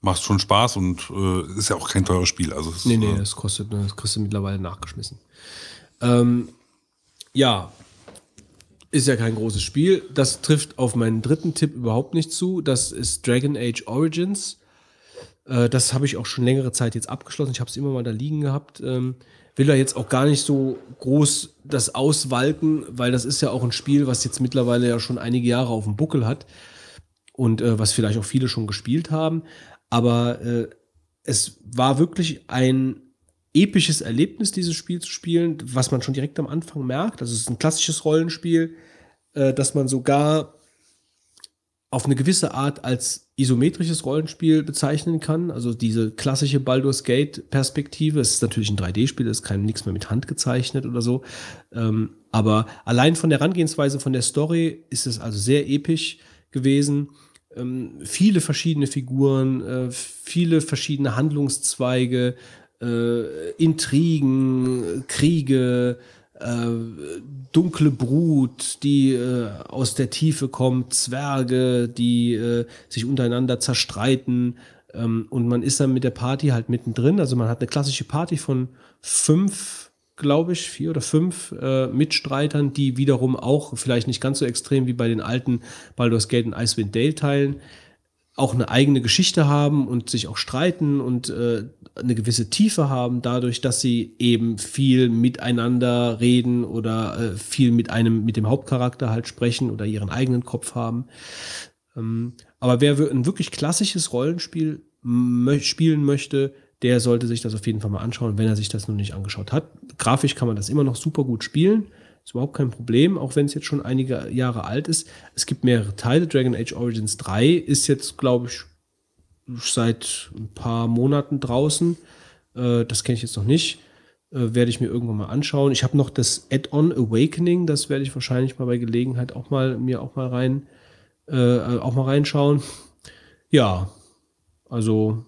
macht es schon Spaß und äh, ist ja auch kein teures Spiel. Also es, nee, nee, äh, das kostet, das kostet mittlerweile nachgeschmissen. Ähm, ja, ist ja kein großes Spiel. Das trifft auf meinen dritten Tipp überhaupt nicht zu. Das ist Dragon Age Origins. Äh, das habe ich auch schon längere Zeit jetzt abgeschlossen. Ich habe es immer mal da liegen gehabt. Ähm, will da jetzt auch gar nicht so groß das auswalken, weil das ist ja auch ein Spiel, was jetzt mittlerweile ja schon einige Jahre auf dem Buckel hat und äh, was vielleicht auch viele schon gespielt haben. Aber äh, es war wirklich ein episches Erlebnis, dieses Spiel zu spielen, was man schon direkt am Anfang merkt. Also es ist ein klassisches Rollenspiel, äh, das man sogar auf eine gewisse Art als isometrisches Rollenspiel bezeichnen kann. Also diese klassische Baldur's Gate Perspektive. Es ist natürlich ein 3D-Spiel, es ist kein nichts mehr mit Hand gezeichnet oder so. Ähm, aber allein von der Herangehensweise von der Story ist es also sehr episch gewesen. Ähm, viele verschiedene Figuren, äh, viele verschiedene Handlungszweige, äh, Intrigen, Kriege, äh, dunkle Brut, die äh, aus der Tiefe kommt, Zwerge, die äh, sich untereinander zerstreiten. Ähm, und man ist dann mit der Party halt mittendrin. Also man hat eine klassische Party von fünf, glaube ich, vier oder fünf äh, Mitstreitern, die wiederum auch vielleicht nicht ganz so extrem wie bei den alten Baldur's Gate und Icewind Dale teilen auch eine eigene Geschichte haben und sich auch streiten und äh, eine gewisse Tiefe haben, dadurch, dass sie eben viel miteinander reden oder äh, viel mit einem, mit dem Hauptcharakter halt sprechen oder ihren eigenen Kopf haben. Ähm, aber wer ein wirklich klassisches Rollenspiel mö spielen möchte, der sollte sich das auf jeden Fall mal anschauen, wenn er sich das noch nicht angeschaut hat. Grafisch kann man das immer noch super gut spielen. Ist überhaupt kein Problem, auch wenn es jetzt schon einige Jahre alt ist. Es gibt mehrere Teile. Dragon Age Origins 3 ist jetzt, glaube ich, seit ein paar Monaten draußen. Äh, das kenne ich jetzt noch nicht. Äh, werde ich mir irgendwann mal anschauen. Ich habe noch das Add-on Awakening. Das werde ich wahrscheinlich mal bei Gelegenheit auch mal mir auch mal rein äh, auch mal reinschauen. Ja, also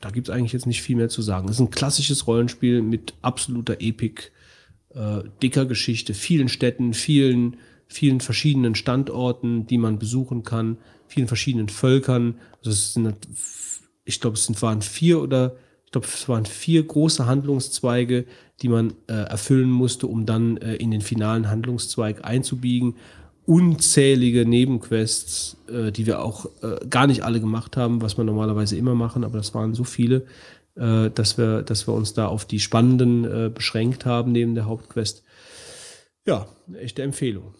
da gibt es eigentlich jetzt nicht viel mehr zu sagen. Es ist ein klassisches Rollenspiel mit absoluter Epik äh, dicker Geschichte, vielen Städten, vielen, vielen verschiedenen Standorten, die man besuchen kann, vielen verschiedenen Völkern. Also es sind, ich glaube, es sind, waren vier oder ich glaube, es waren vier große Handlungszweige, die man äh, erfüllen musste, um dann äh, in den finalen Handlungszweig einzubiegen. Unzählige Nebenquests, äh, die wir auch äh, gar nicht alle gemacht haben, was wir normalerweise immer machen, aber das waren so viele, äh, dass, wir, dass wir uns da auf die spannenden äh, beschränkt haben neben der Hauptquest. Ja, echte Empfehlung.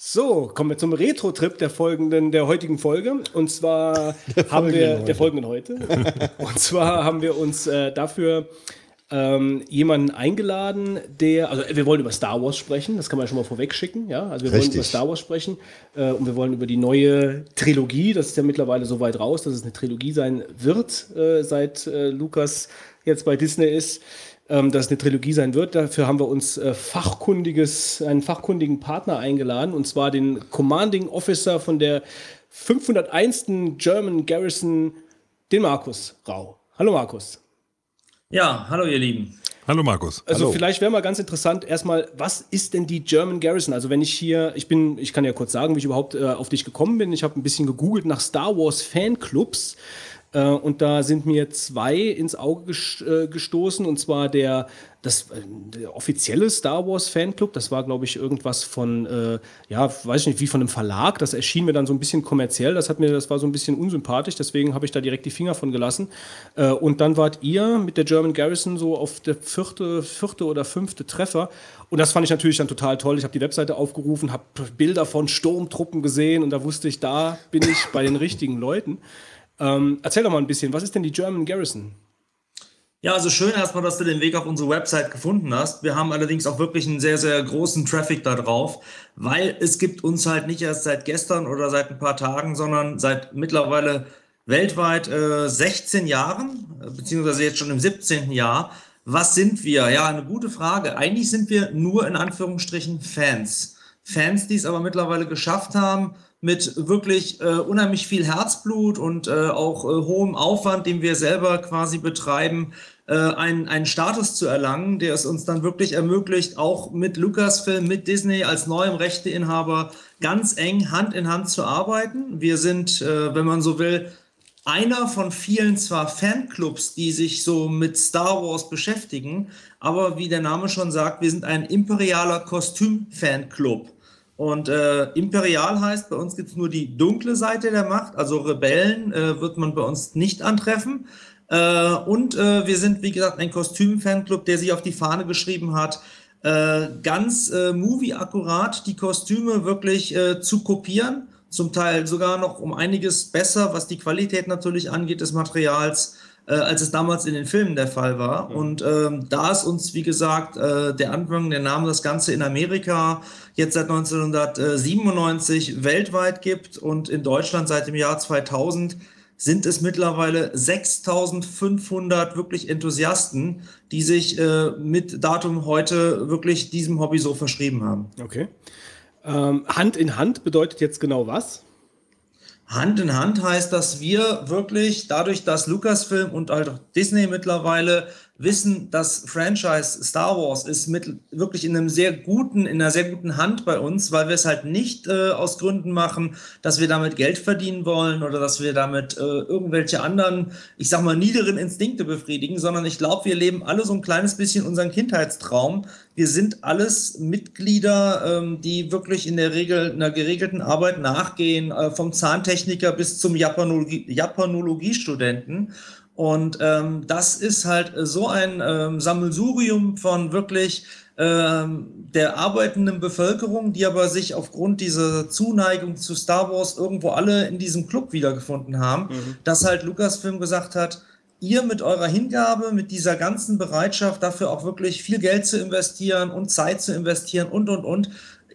So, kommen wir zum Retro-Trip der folgenden, der heutigen Folge. Und zwar haben wir heute. der folgenden heute. Und zwar haben wir uns äh, dafür ähm, jemanden eingeladen, der, also wir wollen über Star Wars sprechen, das kann man ja schon mal vorweg schicken, ja. Also wir wollen Richtig. über Star Wars sprechen äh, und wir wollen über die neue Trilogie, das ist ja mittlerweile so weit raus, dass es eine Trilogie sein wird, äh, seit äh, Lukas jetzt bei Disney ist. Ähm, dass es eine Trilogie sein wird. Dafür haben wir uns äh, fachkundiges, einen fachkundigen Partner eingeladen, und zwar den Commanding Officer von der 501. German Garrison, den Markus Rau. Hallo Markus. Ja, hallo ihr Lieben. Hallo Markus. Also Hallo. vielleicht wäre mal ganz interessant, erstmal, was ist denn die German Garrison? Also wenn ich hier, ich bin, ich kann ja kurz sagen, wie ich überhaupt äh, auf dich gekommen bin. Ich habe ein bisschen gegoogelt nach Star Wars Fanclubs. Äh, und da sind mir zwei ins Auge äh, gestoßen. Und zwar der, das, äh, offizielle Star Wars Fanclub. Das war, glaube ich, irgendwas von, äh, ja, weiß ich nicht, wie von einem Verlag. Das erschien mir dann so ein bisschen kommerziell. Das hat mir, das war so ein bisschen unsympathisch. Deswegen habe ich da direkt die Finger von gelassen. Äh, und dann wart ihr mit der German Garrison so auf der vierte, vierte oder fünfte Treffer. Und das fand ich natürlich dann total toll. Ich habe die Webseite aufgerufen, habe Bilder von Sturmtruppen gesehen und da wusste ich, da bin ich bei den richtigen Leuten. Ähm, erzähl doch mal ein bisschen, was ist denn die German Garrison? Ja, also schön erstmal, dass du den Weg auf unsere Website gefunden hast. Wir haben allerdings auch wirklich einen sehr, sehr großen Traffic da drauf, weil es gibt uns halt nicht erst seit gestern oder seit ein paar Tagen, sondern seit mittlerweile weltweit äh, 16 Jahren, äh, beziehungsweise jetzt schon im 17. Jahr. Was sind wir? Ja, eine gute Frage. Eigentlich sind wir nur in Anführungsstrichen Fans. Fans, die es aber mittlerweile geschafft haben, mit wirklich äh, unheimlich viel Herzblut und äh, auch äh, hohem Aufwand, den wir selber quasi betreiben, äh, einen, einen Status zu erlangen, der es uns dann wirklich ermöglicht, auch mit Lucasfilm, mit Disney als neuem Rechteinhaber ganz eng Hand in Hand zu arbeiten. Wir sind, äh, wenn man so will, einer von vielen zwar Fanclubs, die sich so mit Star Wars beschäftigen, aber wie der Name schon sagt, wir sind ein imperialer Kostüm-Fanclub. Und äh, imperial heißt, bei uns gibt es nur die dunkle Seite der Macht, also Rebellen äh, wird man bei uns nicht antreffen. Äh, und äh, wir sind, wie gesagt, ein Kostüm-Fanclub, der sich auf die Fahne geschrieben hat, äh, ganz äh, movie-akkurat die Kostüme wirklich äh, zu kopieren. Zum Teil sogar noch um einiges besser, was die Qualität natürlich angeht des Materials, äh, als es damals in den Filmen der Fall war. Und ähm, da ist uns, wie gesagt, äh, der Anfang, der Name, das Ganze in Amerika jetzt seit 1997 weltweit gibt und in Deutschland seit dem Jahr 2000 sind es mittlerweile 6500 wirklich Enthusiasten, die sich äh, mit Datum heute wirklich diesem Hobby so verschrieben haben. Okay. Ähm, Hand in Hand bedeutet jetzt genau was? Hand in Hand heißt, dass wir wirklich dadurch, dass Lucasfilm und halt auch Disney mittlerweile wissen, dass Franchise Star Wars ist mit wirklich in einem sehr guten, in einer sehr guten Hand bei uns, weil wir es halt nicht äh, aus Gründen machen, dass wir damit Geld verdienen wollen oder dass wir damit äh, irgendwelche anderen, ich sag mal, niederen Instinkte befriedigen, sondern ich glaube, wir leben alle so ein kleines bisschen unseren Kindheitstraum. Wir sind alles Mitglieder, ähm, die wirklich in der Regel einer geregelten Arbeit nachgehen, äh, vom Zahntechniker bis zum Japanologie, Japanologiestudenten. Und ähm, das ist halt so ein ähm, Sammelsurium von wirklich ähm, der arbeitenden Bevölkerung, die aber sich aufgrund dieser Zuneigung zu Star Wars irgendwo alle in diesem Club wiedergefunden haben, Mhm. dass halt Lucasfilm gesagt hat, ihr mit eurer Hingabe, mit dieser ganzen Bereitschaft dafür auch wirklich viel Geld zu investieren und Zeit zu investieren und, und, und,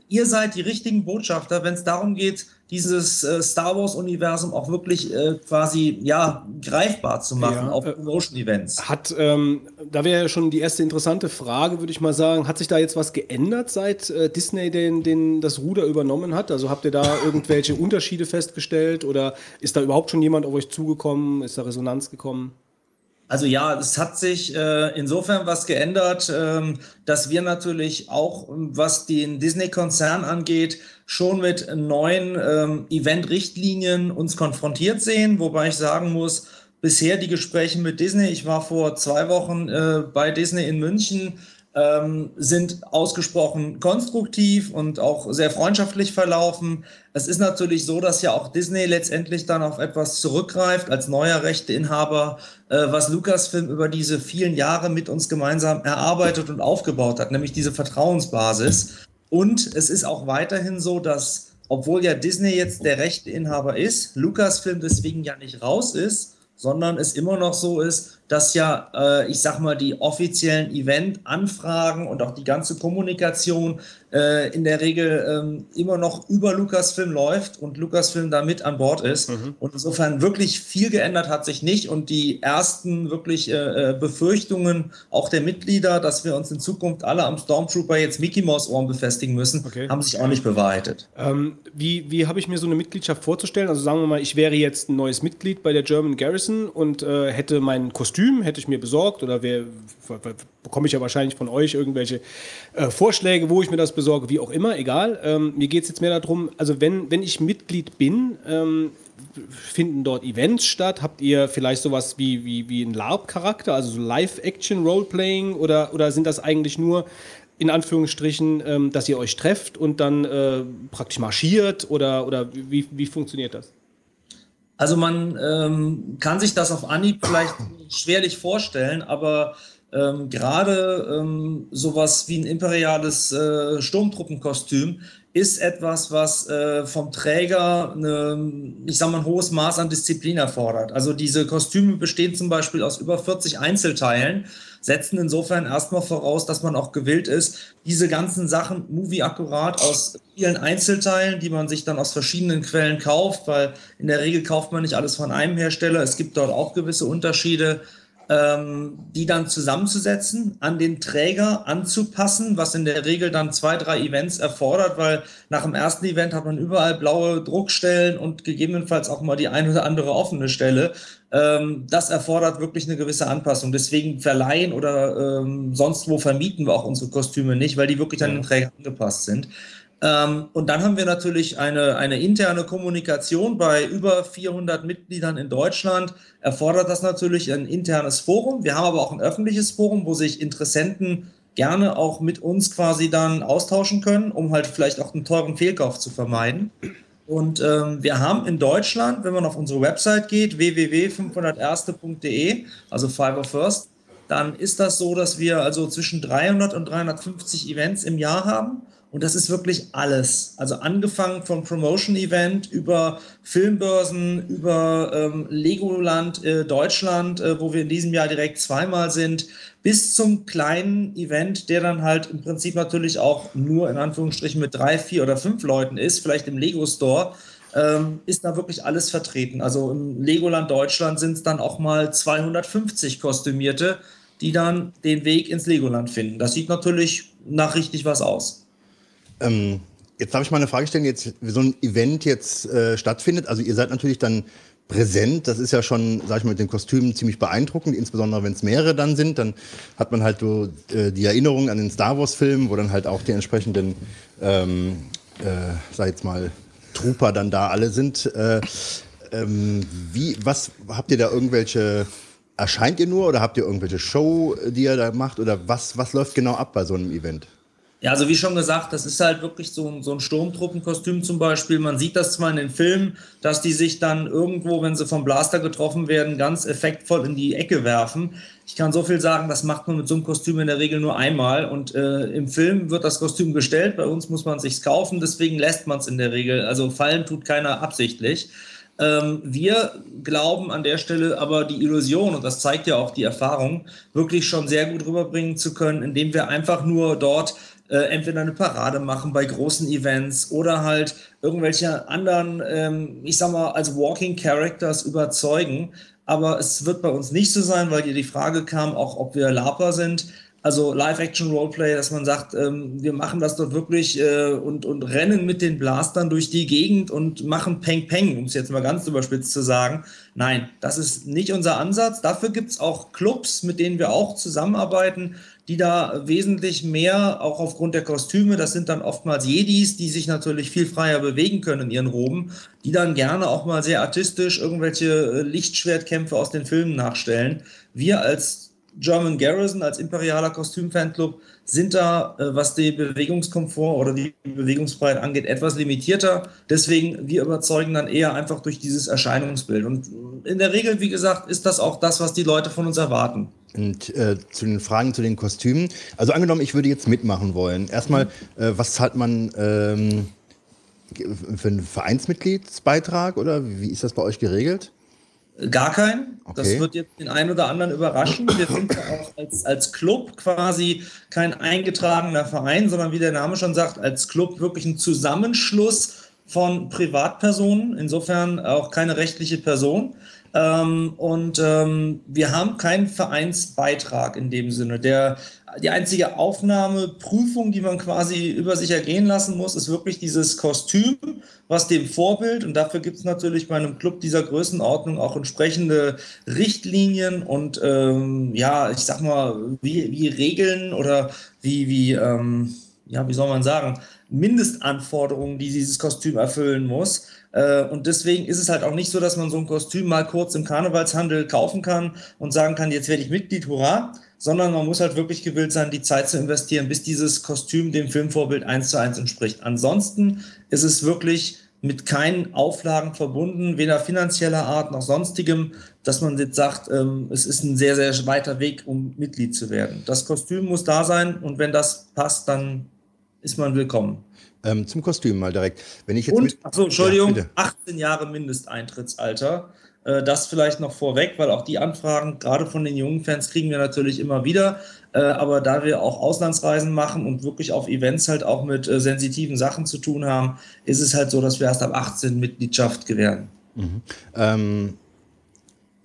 ihr seid die richtigen Botschafter, wenn es darum geht, dieses äh, Star Wars-Universum auch wirklich äh, quasi ja, greifbar zu machen Ja, auf äh, Promotion-Events. Hat, ähm, da wäre ja schon die erste interessante Frage, würde ich mal sagen. Hat sich da jetzt was geändert, seit äh, Disney den, den, das Ruder übernommen hat? Also habt ihr da irgendwelche Unterschiede festgestellt oder ist da überhaupt schon jemand auf euch zugekommen? Ist da Resonanz gekommen? Also ja, es hat sich äh, insofern was geändert, ähm, dass wir natürlich auch, ähm, was den Disney-Konzern angeht, schon mit neuen ähm, Event-Richtlinien uns konfrontiert sehen, wobei ich sagen muss, bisher die Gespräche mit Disney, ich war vor zwei Wochen äh, bei Disney in München, ähm, sind ausgesprochen konstruktiv und auch sehr freundschaftlich verlaufen. Es ist natürlich so, dass ja auch Disney letztendlich dann auf etwas zurückgreift als neuer Rechteinhaber, äh, was Lucasfilm über diese vielen Jahre mit uns gemeinsam erarbeitet und aufgebaut hat, nämlich diese Vertrauensbasis. Und es ist auch weiterhin so, dass, obwohl ja Disney jetzt der Rechteinhaber ist, Lucasfilm deswegen ja nicht raus ist, sondern es immer noch so ist, dass ja, äh, ich sag mal, die offiziellen Event-Anfragen und auch die ganze Kommunikation äh, in der Regel ähm, immer noch über Lucasfilm läuft und Lucasfilm da mit an Bord ist. Und insofern wirklich viel geändert hat sich nicht und die ersten wirklich äh, äh, Befürchtungen auch der Mitglieder, dass wir uns in Zukunft alle am Stormtrooper jetzt Mickey Mouse Ohren befestigen müssen, haben sich auch nicht bewahrheitet. Ähm, wie wie habe ich mir so eine Mitgliedschaft vorzustellen? Also sagen wir mal, ich wäre jetzt ein neues Mitglied bei der German Garrison und äh, hätte mein Kostüm Kostüm hätte ich mir besorgt oder wer, bekomme ich ja wahrscheinlich von euch irgendwelche äh, Vorschläge, wo ich mir das besorge, wie auch immer, egal. Ähm, mir geht es jetzt mehr darum, also wenn, wenn ich Mitglied bin, ähm, finden dort Events statt? Habt ihr vielleicht sowas wie, wie, wie ein LARP-Charakter, also so Live-Action-Roleplaying oder, oder sind das eigentlich nur in Anführungsstrichen, ähm, dass ihr euch trefft und dann äh, praktisch marschiert oder, oder wie, wie funktioniert das? Also man ähm, kann sich das auf Anhieb vielleicht schwerlich vorstellen, aber ähm, gerade ähm, sowas wie ein imperiales äh, Sturmtruppenkostüm ist etwas, was äh, vom Träger eine, ich sag mal, ein hohes Maß an Disziplin erfordert. Also diese Kostüme bestehen zum Beispiel aus über 40 Einzelteilen, setzen insofern erstmal voraus, dass man auch gewillt ist, diese ganzen Sachen movie-akkurat aus vielen Einzelteilen, die man sich dann aus verschiedenen Quellen kauft, weil in der Regel kauft man nicht alles von einem Hersteller. Es gibt dort auch gewisse Unterschiede die dann zusammenzusetzen, an den Träger anzupassen, was in der Regel dann zwei, drei Events erfordert, weil nach dem ersten Event hat man überall blaue Druckstellen und gegebenenfalls auch mal die ein oder andere offene Stelle. Ähm, das erfordert wirklich eine gewisse Anpassung. Deswegen verleihen oder ähm, sonst wo vermieten wir auch unsere Kostüme nicht, weil die wirklich an den Träger angepasst sind. Ähm, und dann haben wir natürlich eine, eine interne Kommunikation bei über 400 Mitgliedern in Deutschland. Erfordert das natürlich ein internes Forum. Wir haben aber auch ein öffentliches Forum, wo sich Interessenten gerne auch mit uns quasi dann austauschen können, um halt vielleicht auch einen teuren Fehlkauf zu vermeiden. Und ähm, wir haben in Deutschland, wenn man auf unsere Website geht, www.501.de, also Fiverr First, dann ist das so, dass wir also zwischen 300 und 350 Events im Jahr haben. Und das ist wirklich alles. Also angefangen vom Promotion-Event über Filmbörsen, über ähm, Legoland äh, Deutschland, äh, wo wir in diesem Jahr direkt zweimal sind, bis zum kleinen Event, der dann halt im Prinzip natürlich auch nur in Anführungsstrichen mit drei, vier oder fünf Leuten ist, vielleicht im Lego Store. Ähm, ist da wirklich alles vertreten. Also im Legoland Deutschland sind es dann auch mal 250 Kostümierte, die dann den Weg ins Legoland finden. Das sieht natürlich nach richtig was aus. Ähm, jetzt darf ich mal eine Frage stellen, jetzt so ein Event jetzt äh, stattfindet. Also ihr seid natürlich dann präsent. Das ist ja schon, sag ich mal, mit den Kostümen ziemlich beeindruckend, insbesondere wenn es mehrere dann sind. Dann hat man halt so äh, die Erinnerung an den Star Wars-Film, wo dann halt auch die entsprechenden, ähm, äh, sag jetzt mal, Trooper dann da alle sind. Äh, ähm, wie, was habt ihr da irgendwelche Erscheint ihr nur oder habt ihr irgendwelche Show, die ihr da macht? Oder was, was läuft genau ab bei so einem Event? Ja, also wie schon gesagt, das ist halt wirklich so ein, so ein Sturmtruppenkostüm zum Beispiel. Man sieht das zwar in den Filmen, dass die sich dann irgendwo, wenn sie vom Blaster getroffen werden, ganz effektvoll in die Ecke werfen. Ich kann so viel sagen, das macht man mit so einem Kostüm in der Regel nur einmal. Und äh, im Film wird das Kostüm gestellt, bei uns muss man es sich kaufen, deswegen lässt man es in der Regel. Also fallen tut keiner absichtlich. Ähm, wir glauben an der Stelle aber die Illusion, und das zeigt ja auch die Erfahrung, wirklich schon sehr gut rüberbringen zu können, indem wir einfach nur dort äh, entweder eine Parade machen bei großen Events oder halt irgendwelche anderen, ähm, ich sag mal, als Walking Characters überzeugen. Aber es wird bei uns nicht so sein, weil dir die Frage kam, auch ob wir Laper sind. Also Live-Action-Roleplay, dass man sagt, ähm, wir machen das dort wirklich äh, und, und rennen mit den Blastern durch die Gegend und machen Peng Peng, um es jetzt mal ganz überspitzt zu sagen. Nein, das ist nicht unser Ansatz. Dafür gibt es auch Clubs, mit denen wir auch zusammenarbeiten, die da wesentlich mehr, auch aufgrund der Kostüme, das sind dann oftmals Jedis, die sich natürlich viel freier bewegen können in ihren Roben, die dann gerne auch mal sehr artistisch irgendwelche äh, Lichtschwertkämpfe aus den Filmen nachstellen. Wir als German Garrison, als imperialer Kostümfanclub, sind da, äh, was die Bewegungskomfort oder die Bewegungsfreiheit angeht, etwas limitierter. Deswegen, wir überzeugen dann eher einfach durch dieses Erscheinungsbild. Und in der Regel, wie gesagt, ist das auch das, was die Leute von uns erwarten. Und äh, zu den Fragen zu den Kostümen. Also angenommen, ich würde jetzt mitmachen wollen. Erstmal, äh, was zahlt man ähm, für einen Vereinsmitgliedsbeitrag oder wie ist das bei euch geregelt? Gar kein. Okay. Das wird jetzt den einen oder anderen überraschen. Wir sind ja auch als, als Club quasi kein eingetragener Verein, sondern wie der Name schon sagt, als Club wirklich ein Zusammenschluss von Privatpersonen, insofern auch keine rechtliche Person. Ähm, und ähm, wir haben keinen Vereinsbeitrag in dem Sinne. Der, die einzige Aufnahmeprüfung, die man quasi über sich ergehen lassen muss, ist wirklich dieses Kostüm, was dem Vorbild, und dafür gibt es natürlich bei einem Club dieser Größenordnung auch entsprechende Richtlinien und ähm, ja, ich sag mal, wie, wie Regeln oder wie, wie, ähm, ja, wie soll man sagen, Mindestanforderungen, die dieses Kostüm erfüllen muss. Äh, und deswegen ist es halt auch nicht so, dass man so ein Kostüm mal kurz im Karnevalshandel kaufen kann und sagen kann, jetzt werde ich Mitglied, hurra, sondern man muss halt wirklich gewillt sein, die Zeit zu investieren, bis dieses Kostüm dem Filmvorbild eins zu eins entspricht. Ansonsten ist es wirklich mit keinen Auflagen verbunden, weder finanzieller Art noch sonstigem, dass man jetzt sagt, ähm, es ist ein sehr, sehr weiter Weg, um Mitglied zu werden. Das Kostüm muss da sein und wenn das passt, dann ist man willkommen. Ähm, zum Kostüm mal direkt. Wenn ich jetzt Und, achso, Entschuldigung, Ja, bitte. 18 Jahre Mindesteintrittsalter. Äh, Das vielleicht noch vorweg, weil auch die Anfragen, gerade von den jungen Fans, kriegen wir natürlich immer wieder. Äh, Aber da wir auch Auslandsreisen machen und wirklich auf Events halt auch mit äh, sensitiven Sachen zu tun haben, ist es halt so, dass wir erst ab 18 Mitgliedschaft gewähren. Mhm. Ähm,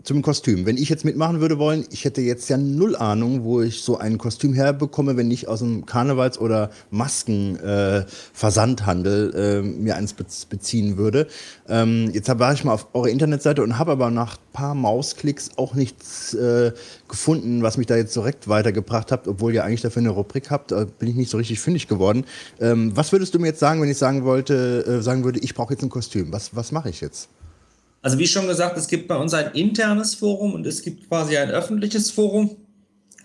zum Kostüm. Wenn ich jetzt mitmachen würde wollen, ich hätte jetzt ja null Ahnung, wo ich so ein Kostüm herbekomme, wenn ich aus dem Karnevals- oder Maskenversandhandel äh, mir eins bez- beziehen würde. Ähm, jetzt war ich mal auf eurer Internetseite und habe aber nach ein paar Mausklicks auch nichts äh, gefunden, was mich da jetzt direkt weitergebracht hat, obwohl ihr eigentlich dafür eine Rubrik habt, äh, bin ich nicht so richtig fündig geworden. Ähm, was würdest du mir jetzt sagen, wenn ich sagen wollte, äh, sagen würde, ich brauche jetzt ein Kostüm? Was, was mache ich jetzt? Also wie schon gesagt, es gibt bei uns ein internes Forum und es gibt quasi ein öffentliches Forum.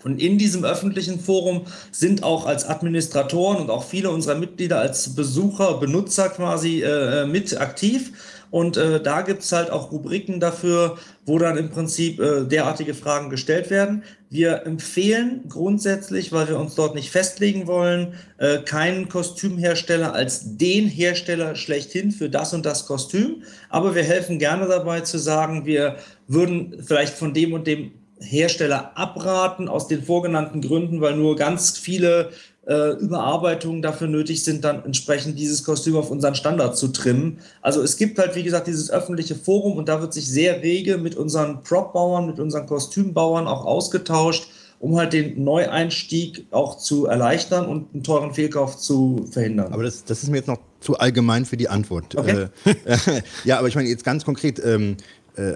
Und in diesem öffentlichen Forum sind auch als Administratoren und auch viele unserer Mitglieder als Besucher, Benutzer quasi äh, mit aktiv. Und äh, da gibt es halt auch Rubriken dafür, wo dann im Prinzip äh, derartige Fragen gestellt werden. Wir empfehlen grundsätzlich, weil wir uns dort nicht festlegen wollen, äh, keinen Kostümhersteller als den Hersteller schlechthin für das und das Kostüm. Aber wir helfen gerne dabei zu sagen, wir würden vielleicht von dem und dem Hersteller abraten aus den vorgenannten Gründen, weil nur ganz viele äh, Überarbeitungen dafür nötig sind, dann entsprechend dieses Kostüm auf unseren Standard zu trimmen. Also es gibt halt, wie gesagt, dieses öffentliche Forum und da wird sich sehr rege mit unseren Prop-Bauern, mit unseren Kostümbauern auch ausgetauscht, um halt den Neueinstieg auch zu erleichtern und einen teuren Fehlkauf zu verhindern. Aber das, das ist mir jetzt noch zu allgemein für die Antwort. Okay. Äh, ja, aber ich meine jetzt ganz konkret, ähm, äh,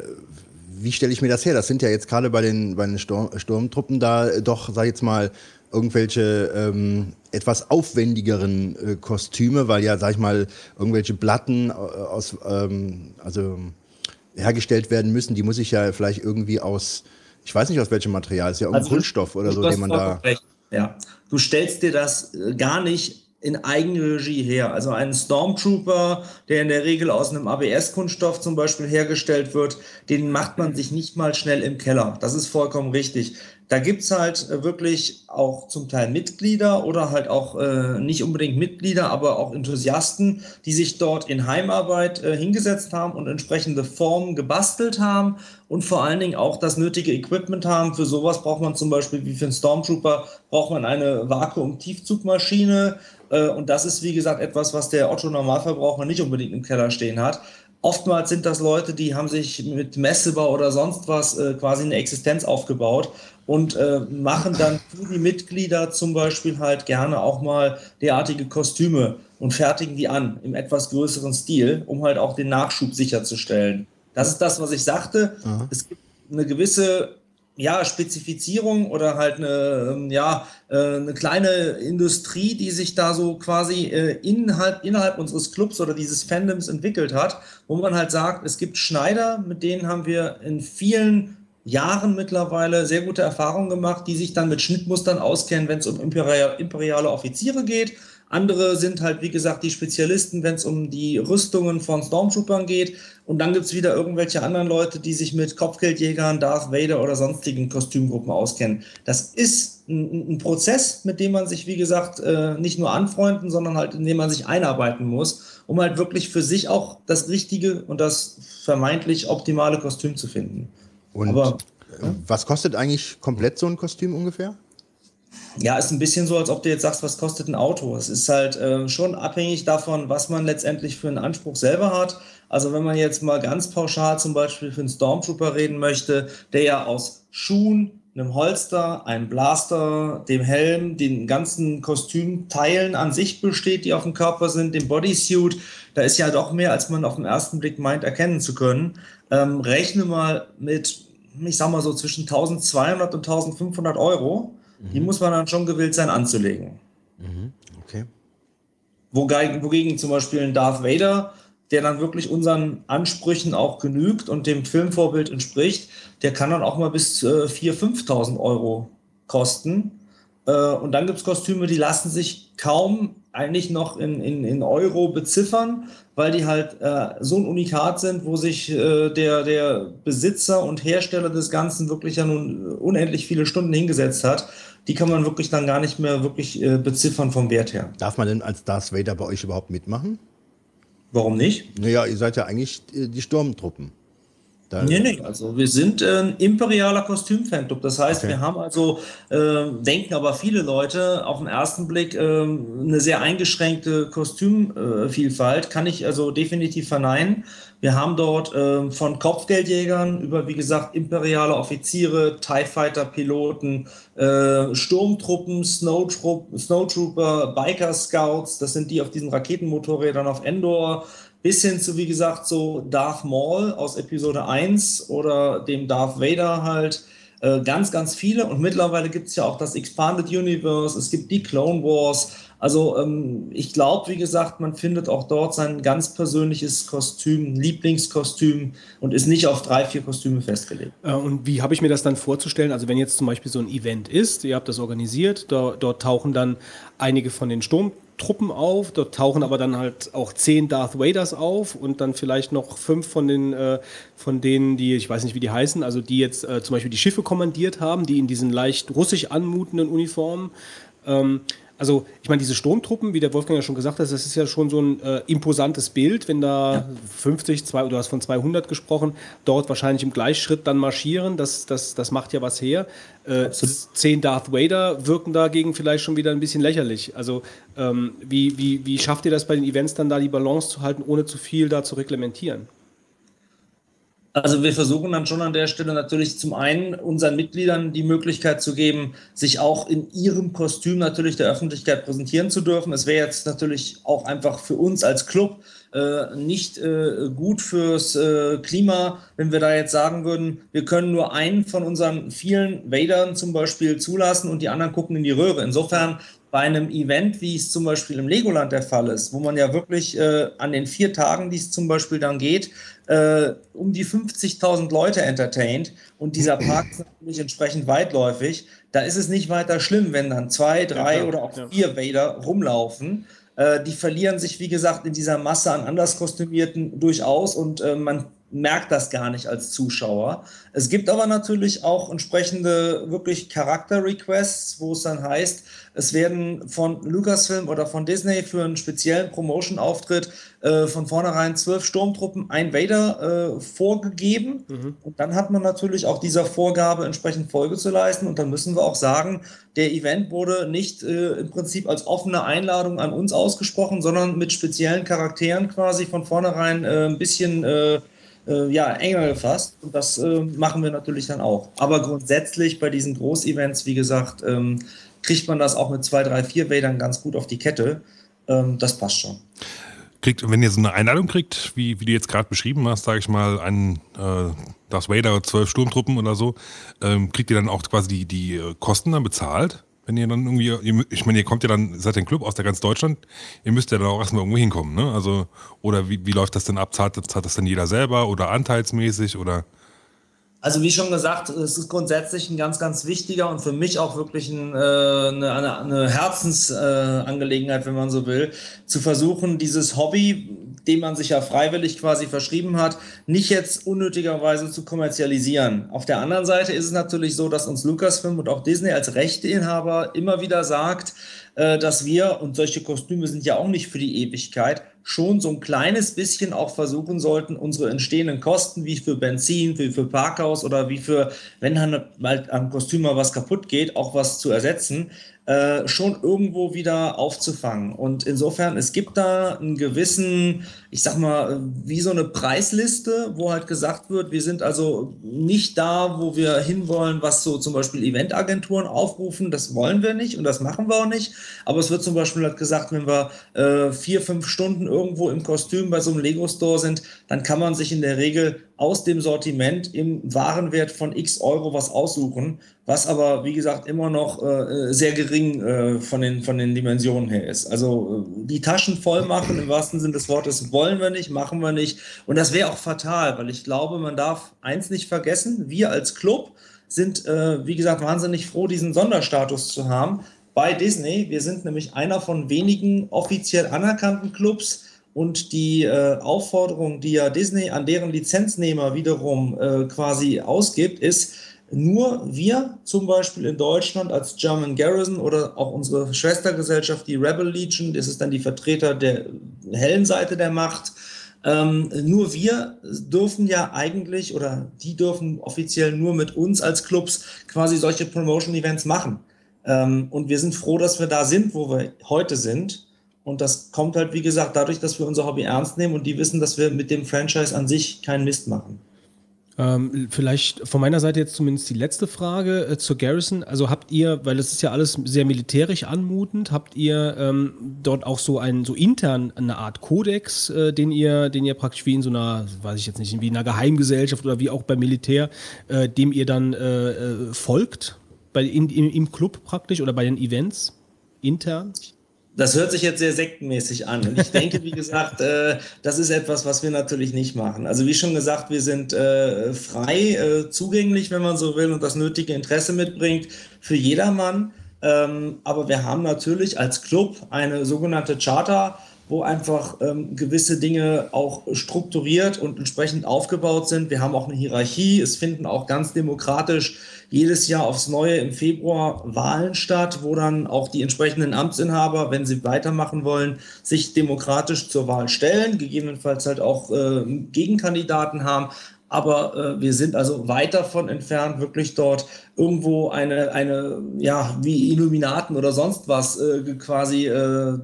wie stelle ich mir das her? Das sind ja jetzt gerade bei den, bei den Sturm, Sturmtruppen da doch, sag ich jetzt mal, irgendwelche ähm, etwas aufwendigeren äh, Kostüme, weil ja, sag ich mal, irgendwelche Platten äh, aus, ähm, also hergestellt werden müssen. Die muss ich ja vielleicht irgendwie aus, ich weiß nicht aus welchem Material, ist ja irgendein Also, Kunststoff oder so, den man da. recht. Ja, du stellst dir das äh, gar nicht in Eigenregie her. Also ein Stormtrooper, der in der Regel aus einem ABS-Kunststoff zum Beispiel hergestellt wird, den macht man sich nicht mal schnell im Keller. Das ist vollkommen richtig. Da gibt's halt äh, wirklich auch zum Teil Mitglieder oder halt auch äh, nicht unbedingt Mitglieder, aber auch Enthusiasten, die sich dort in Heimarbeit äh, hingesetzt haben und entsprechende Formen gebastelt haben und vor allen Dingen auch das nötige Equipment haben. Für sowas braucht man zum Beispiel wie für einen Stormtrooper braucht man eine Vakuum-Tiefzugmaschine äh, und das ist wie gesagt etwas, was der Otto-Normalverbraucher nicht unbedingt im Keller stehen hat. Oftmals sind das Leute, die haben sich mit Messebau oder sonst was äh, quasi eine Existenz aufgebaut und äh, machen dann für die Mitglieder zum Beispiel halt gerne auch mal derartige Kostüme und fertigen die an im etwas größeren Stil, um halt auch den Nachschub sicherzustellen. Das ist das, was ich sagte. Es gibt eine gewisse ja, Spezifizierung oder halt eine, ähm, ja, äh, eine kleine Industrie, die sich da so quasi äh, innerhalb, innerhalb unseres Clubs oder dieses Fandoms entwickelt hat, wo man halt sagt, es gibt Schneider, mit denen haben wir in vielen Jahren mittlerweile sehr gute Erfahrungen gemacht, die sich dann mit Schnittmustern auskennen, wenn es um imperial, imperiale Offiziere geht. Andere sind halt, wie gesagt, die Spezialisten, wenn es um die Rüstungen von Stormtroopern geht. Und dann gibt es wieder irgendwelche anderen Leute, die sich mit Kopfgeldjägern, Darth Vader oder sonstigen Kostümgruppen auskennen. Das ist ein, ein Prozess, mit dem man sich, wie gesagt, äh, nicht nur anfreunden, sondern halt, in dem man sich einarbeiten muss, um halt wirklich für sich auch das richtige und das vermeintlich optimale Kostüm zu finden. Und Aber was kostet eigentlich komplett so ein Kostüm ungefähr? Ja, ist ein bisschen so, als ob du jetzt sagst, was kostet ein Auto. Es ist halt äh, schon abhängig davon, was man letztendlich für einen Anspruch selber hat. Also wenn man jetzt mal ganz pauschal zum Beispiel für einen Stormtrooper reden möchte, der ja aus Schuhen, einem Holster, einem Blaster, dem Helm, den ganzen Kostümteilen an sich besteht, die auf dem Körper sind, dem Bodysuit, da ist ja doch mehr, als man auf den ersten Blick meint, erkennen zu können. Ähm, rechne mal mit, ich sag mal so zwischen 1200 und 1500 Euro. Die muss man dann schon gewillt sein anzulegen. Okay. Wogegen, wogegen zum Beispiel ein Darth Vader, der dann wirklich unseren Ansprüchen auch genügt und dem Filmvorbild entspricht, der kann dann auch mal bis äh, 4.000, 5.000 Euro kosten. Äh, und dann gibt es Kostüme, die lassen sich kaum eigentlich noch in, in, in Euro beziffern, weil die halt äh, so ein Unikat sind, wo sich äh, der, der Besitzer und Hersteller des Ganzen wirklich ja nun unendlich viele Stunden hingesetzt hat. Die kann man wirklich dann gar nicht mehr wirklich äh, beziffern vom Wert her. Darf man denn als Darth Vader bei euch überhaupt mitmachen? Warum nicht? Naja, ihr seid ja eigentlich äh, die Sturmtruppen. Da, Nee, nee, also wir sind äh, ein imperialer Kostümfanclub. Das heißt, Okay. wir haben also, äh, denken aber viele Leute auf den ersten Blick äh, eine sehr eingeschränkte Kostümvielfalt. Kann ich also definitiv verneinen. Wir haben dort äh, von Kopfgeldjägern über, wie gesagt, imperiale Offiziere, TIE Fighter Piloten, äh, Sturmtruppen, Snowtrooper, Biker Scouts, das sind die auf diesen Raketenmotorrädern auf Endor, bis hin zu, wie gesagt, so Darth Maul aus Episode 1 oder dem Darth Vader halt. Äh, ganz, ganz viele. Und mittlerweile gibt es ja auch das Expanded Universe, es gibt die Clone Wars. Also ähm, ich glaube, wie gesagt, man findet auch dort sein ganz persönliches Kostüm, Lieblingskostüm und ist nicht auf drei, vier Kostüme festgelegt. Äh, Und wie habe ich mir das dann vorzustellen? Also wenn jetzt zum Beispiel so ein Event ist, ihr habt das organisiert, da, dort tauchen dann einige von den Sturmtruppen auf, dort tauchen aber dann halt auch zehn Darth Vaders auf und dann vielleicht noch fünf von den äh, von denen, die ich weiß nicht, wie die heißen, also die jetzt äh, zum Beispiel die Schiffe kommandiert haben, die in diesen leicht russisch anmutenden Uniformen. Ähm, also, ich meine, diese Sturmtruppen, wie der Wolfgang ja schon gesagt hat, das ist ja schon so ein äh, imposantes Bild, wenn da 50, zwei, du hast von 200 gesprochen, dort wahrscheinlich im Gleichschritt dann marschieren. Das, das, das macht ja was her. Äh, zehn Darth Vader wirken dagegen vielleicht schon wieder ein bisschen lächerlich. Also, ähm, wie, wie, wie schafft ihr das bei den Events dann da die Balance zu halten, ohne zu viel da zu reglementieren? Also wir versuchen dann schon an der Stelle natürlich zum einen unseren Mitgliedern die Möglichkeit zu geben, sich auch in ihrem Kostüm natürlich der Öffentlichkeit präsentieren zu dürfen. Es wäre jetzt natürlich auch einfach für uns als Club äh, nicht äh, gut fürs äh, Klima, wenn wir da jetzt sagen würden, wir können nur einen von unseren vielen Vadern zum Beispiel zulassen und die anderen gucken in die Röhre. Insofern bei einem Event, wie es zum Beispiel im Legoland der Fall ist, wo man ja wirklich äh, an den vier Tagen, die es zum Beispiel dann geht, äh, um die 50.000 Leute entertaint und dieser Park ist natürlich entsprechend weitläufig, da ist es nicht weiter schlimm, wenn dann zwei, drei klar, oder auch ja. vier Vader rumlaufen. Äh, die verlieren sich, wie gesagt, in dieser Masse an anders kostümierten durchaus und äh, man merkt das gar nicht als Zuschauer. Es gibt aber natürlich auch entsprechende wirklich Charakter-Requests, wo es dann heißt, es werden von Lucasfilm oder von Disney für einen speziellen Promotion-Auftritt äh, von vornherein zwölf Sturmtruppen, ein Vader äh, vorgegeben. Und dann hat man natürlich auch dieser Vorgabe entsprechend Folge zu leisten. Und dann müssen wir auch sagen, der Event wurde nicht äh, im Prinzip als offene Einladung an uns ausgesprochen, sondern mit speziellen Charakteren quasi von vornherein äh, ein bisschen äh, ja, enger gefasst. Und das äh, machen wir natürlich dann auch. Aber grundsätzlich bei diesen Großevents, wie gesagt, ähm, kriegt man das auch mit zwei, drei, vier Vadern ganz gut auf die Kette. Ähm, das passt schon. Kriegt, wenn ihr so eine Einladung kriegt, wie, wie du jetzt gerade beschrieben hast, sage ich mal, einen äh, Darth Vader, zwölf Sturmtruppen oder so, ähm, kriegt ihr dann auch quasi die, die äh, Kosten dann bezahlt? Wenn ihr dann irgendwie, ich meine, ihr kommt ja dann, seid ein Club aus der ganz Deutschland, ihr müsst ja dann auch erstmal irgendwo hinkommen, ne? Also, oder wie, wie läuft das denn ab? Zahlt, zahlt das dann jeder selber oder anteilsmäßig oder? Also wie schon gesagt, es ist grundsätzlich ein ganz, ganz wichtiger und für mich auch wirklich ein, äh, eine, eine, Herzensangelegenheit, Angelegenheit, wenn man so will, zu versuchen, dieses Hobby, dem man sich ja freiwillig quasi verschrieben hat, nicht jetzt unnötigerweise zu kommerzialisieren. Auf der anderen Seite ist es natürlich so, dass uns Lucasfilm und auch Disney als Rechteinhaber immer wieder sagt, dass wir, und solche Kostüme sind ja auch nicht für die Ewigkeit, schon so ein kleines bisschen auch versuchen sollten, unsere entstehenden Kosten, wie für Benzin, wie für Parkhaus oder wie für, wenn mal am Kostüm mal was kaputt geht, auch was zu ersetzen, äh, schon irgendwo wieder aufzufangen. Und insofern, es gibt da einen gewissen, ich sag mal, wie so eine Preisliste, wo halt gesagt wird, wir sind also nicht da, wo wir hinwollen, was so zum Beispiel Eventagenturen aufrufen. Das wollen wir nicht und das machen wir auch nicht. Aber es wird zum Beispiel halt gesagt, wenn wir äh, vier, fünf Stunden irgendwo im Kostüm bei so einem Lego-Store sind, dann kann man sich in der Regel aus dem Sortiment im Warenwert von x Euro was aussuchen, was aber, wie gesagt, immer noch äh, sehr gering äh, von, den, von den Dimensionen her ist. Also äh, die Taschen voll machen, im wahrsten Sinne des Wortes, wollen wir nicht, machen wir nicht. Und das wäre auch fatal, weil ich glaube, man darf eins nicht vergessen, wir als Club sind, äh, wie gesagt, wahnsinnig froh, diesen Sonderstatus zu haben bei Disney. Wir sind nämlich einer von wenigen offiziell anerkannten Clubs, und die äh, Aufforderung, die ja Disney an deren Lizenznehmer wiederum äh, quasi ausgibt, ist, nur wir zum Beispiel in Deutschland als German Garrison oder auch unsere Schwestergesellschaft, die Rebel Legion, das ist dann die Vertreter der hellen Seite der Macht, ähm, nur wir dürfen ja eigentlich oder die dürfen offiziell nur mit uns als Clubs quasi solche Promotion-Events machen. Ähm, und wir sind froh, dass wir da sind, wo wir heute sind. Und das kommt halt, wie gesagt, dadurch, dass wir unser Hobby ernst nehmen und die wissen, dass wir mit dem Franchise an sich keinen Mist machen. Ähm, vielleicht von meiner Seite jetzt zumindest die letzte Frage äh, zur Garrison. Also habt ihr, weil es ist ja alles sehr militärisch anmutend, habt ihr ähm, dort auch so einen, so intern eine Art Kodex, äh, den ihr, den ihr praktisch wie in so einer, weiß ich jetzt nicht, wie in einer Geheimgesellschaft oder wie auch beim Militär, äh, dem ihr dann äh, äh, folgt? Bei, in, in, Im Club praktisch oder bei den Events intern? Das hört sich jetzt sehr sektenmäßig an. Und ich denke, wie gesagt, äh, das ist etwas, was wir natürlich nicht machen. Also wie schon gesagt, wir sind äh, frei äh, zugänglich, wenn man so will, und das nötige Interesse mitbringt für jedermann. Ähm, aber wir haben natürlich als Club eine sogenannte Charter, wo einfach ähm, gewisse Dinge auch strukturiert und entsprechend aufgebaut sind. Wir haben auch eine Hierarchie. Es finden auch ganz demokratisch jedes Jahr aufs Neue im Februar Wahlen statt, wo dann auch die entsprechenden Amtsinhaber, wenn sie weitermachen wollen, sich demokratisch zur Wahl stellen, gegebenenfalls halt auch äh, Gegenkandidaten haben. Aber äh, wir sind also weit davon entfernt, wirklich dort irgendwo eine, eine ja, wie Illuminaten oder sonst was äh, quasi äh,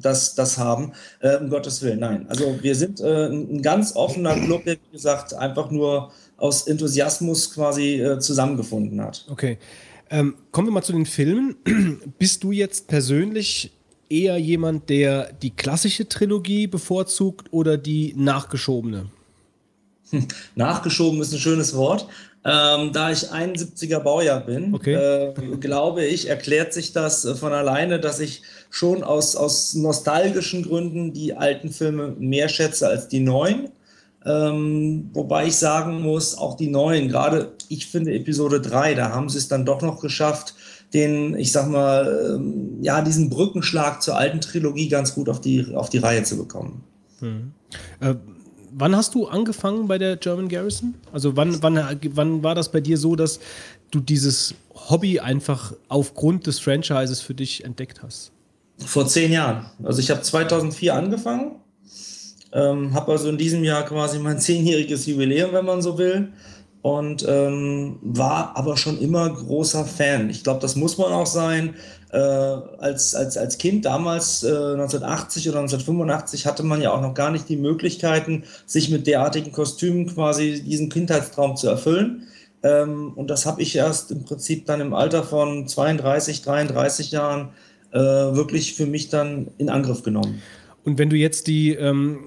das, das haben, äh, um Gottes Willen. Nein, also wir sind äh, ein ganz offener Club, der, wie gesagt, einfach nur aus Enthusiasmus quasi äh, zusammengefunden hat. Okay. Ähm, kommen wir mal zu den Filmen. Bist du jetzt persönlich eher jemand, der die klassische Trilogie bevorzugt oder die nachgeschobene? Nachgeschoben ist ein schönes Wort. Ähm, da ich 71er Baujahr bin, okay. äh, glaube ich, erklärt sich das äh, von alleine, dass ich schon aus, aus nostalgischen Gründen die alten Filme mehr schätze als die neuen. Ähm, wobei ich sagen muss, auch die neuen, gerade ich finde Episode 3, da haben sie es dann doch noch geschafft, den, ich sag mal, ähm, ja, diesen Brückenschlag zur alten Trilogie ganz gut auf die, auf die Reihe zu bekommen. Hm. Äh, wann hast du angefangen bei der German Garrison? Also wann, wann, wann war das bei dir so, dass du dieses Hobby einfach aufgrund des Franchises für dich entdeckt hast? Vor zehn Jahren. Also ich habe 2004 angefangen ähm, habe also in diesem Jahr quasi mein zehnjähriges Jubiläum, wenn man so will. Und ähm, war aber schon immer großer Fan. Ich glaube, das muss man auch sein. Äh, als, als, als Kind damals, äh, 1980 oder 1985, hatte man ja auch noch gar nicht die Möglichkeiten, sich mit derartigen Kostümen quasi diesen Kindheitstraum zu erfüllen. Ähm, und das habe ich erst im Prinzip dann im Alter von 32, 33 Jahren äh, wirklich für mich dann in Angriff genommen. Und wenn du jetzt die, ähm,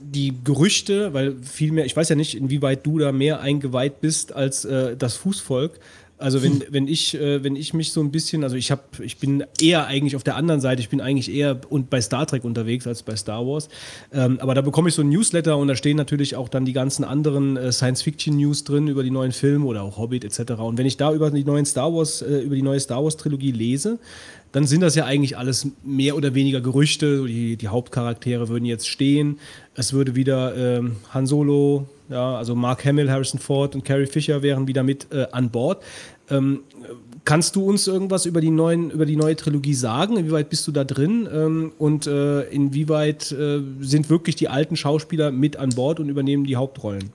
die Gerüchte, weil viel mehr, ich weiß ja nicht, inwieweit du da mehr eingeweiht bist als äh, das Fußvolk. Also wenn, wenn ich, äh, wenn ich mich so ein bisschen, also ich habe, ich bin eher eigentlich auf der anderen Seite, ich bin eigentlich eher und bei Star Trek unterwegs als bei Star Wars. Ähm, aber da bekomme ich so ein Newsletter und da stehen natürlich auch dann die ganzen anderen äh, Science-Fiction-News drin über die neuen Filme oder auch Hobbit etc. Und wenn ich da über die neuen Star Wars, äh, über die neue Star Wars-Trilogie lese, dann sind das ja eigentlich alles mehr oder weniger Gerüchte. Die, die Hauptcharaktere würden jetzt stehen. Es würde wieder ähm, Han Solo, ja, also Mark Hamill, Harrison Ford und Carrie Fisher wären wieder mit äh, an Bord. Ähm, kannst du uns irgendwas über die, neuen, über die neue Trilogie sagen? Inwieweit bist du da drin? Ähm, und äh, inwieweit äh, sind wirklich die alten Schauspieler mit an Bord und übernehmen die Hauptrollen?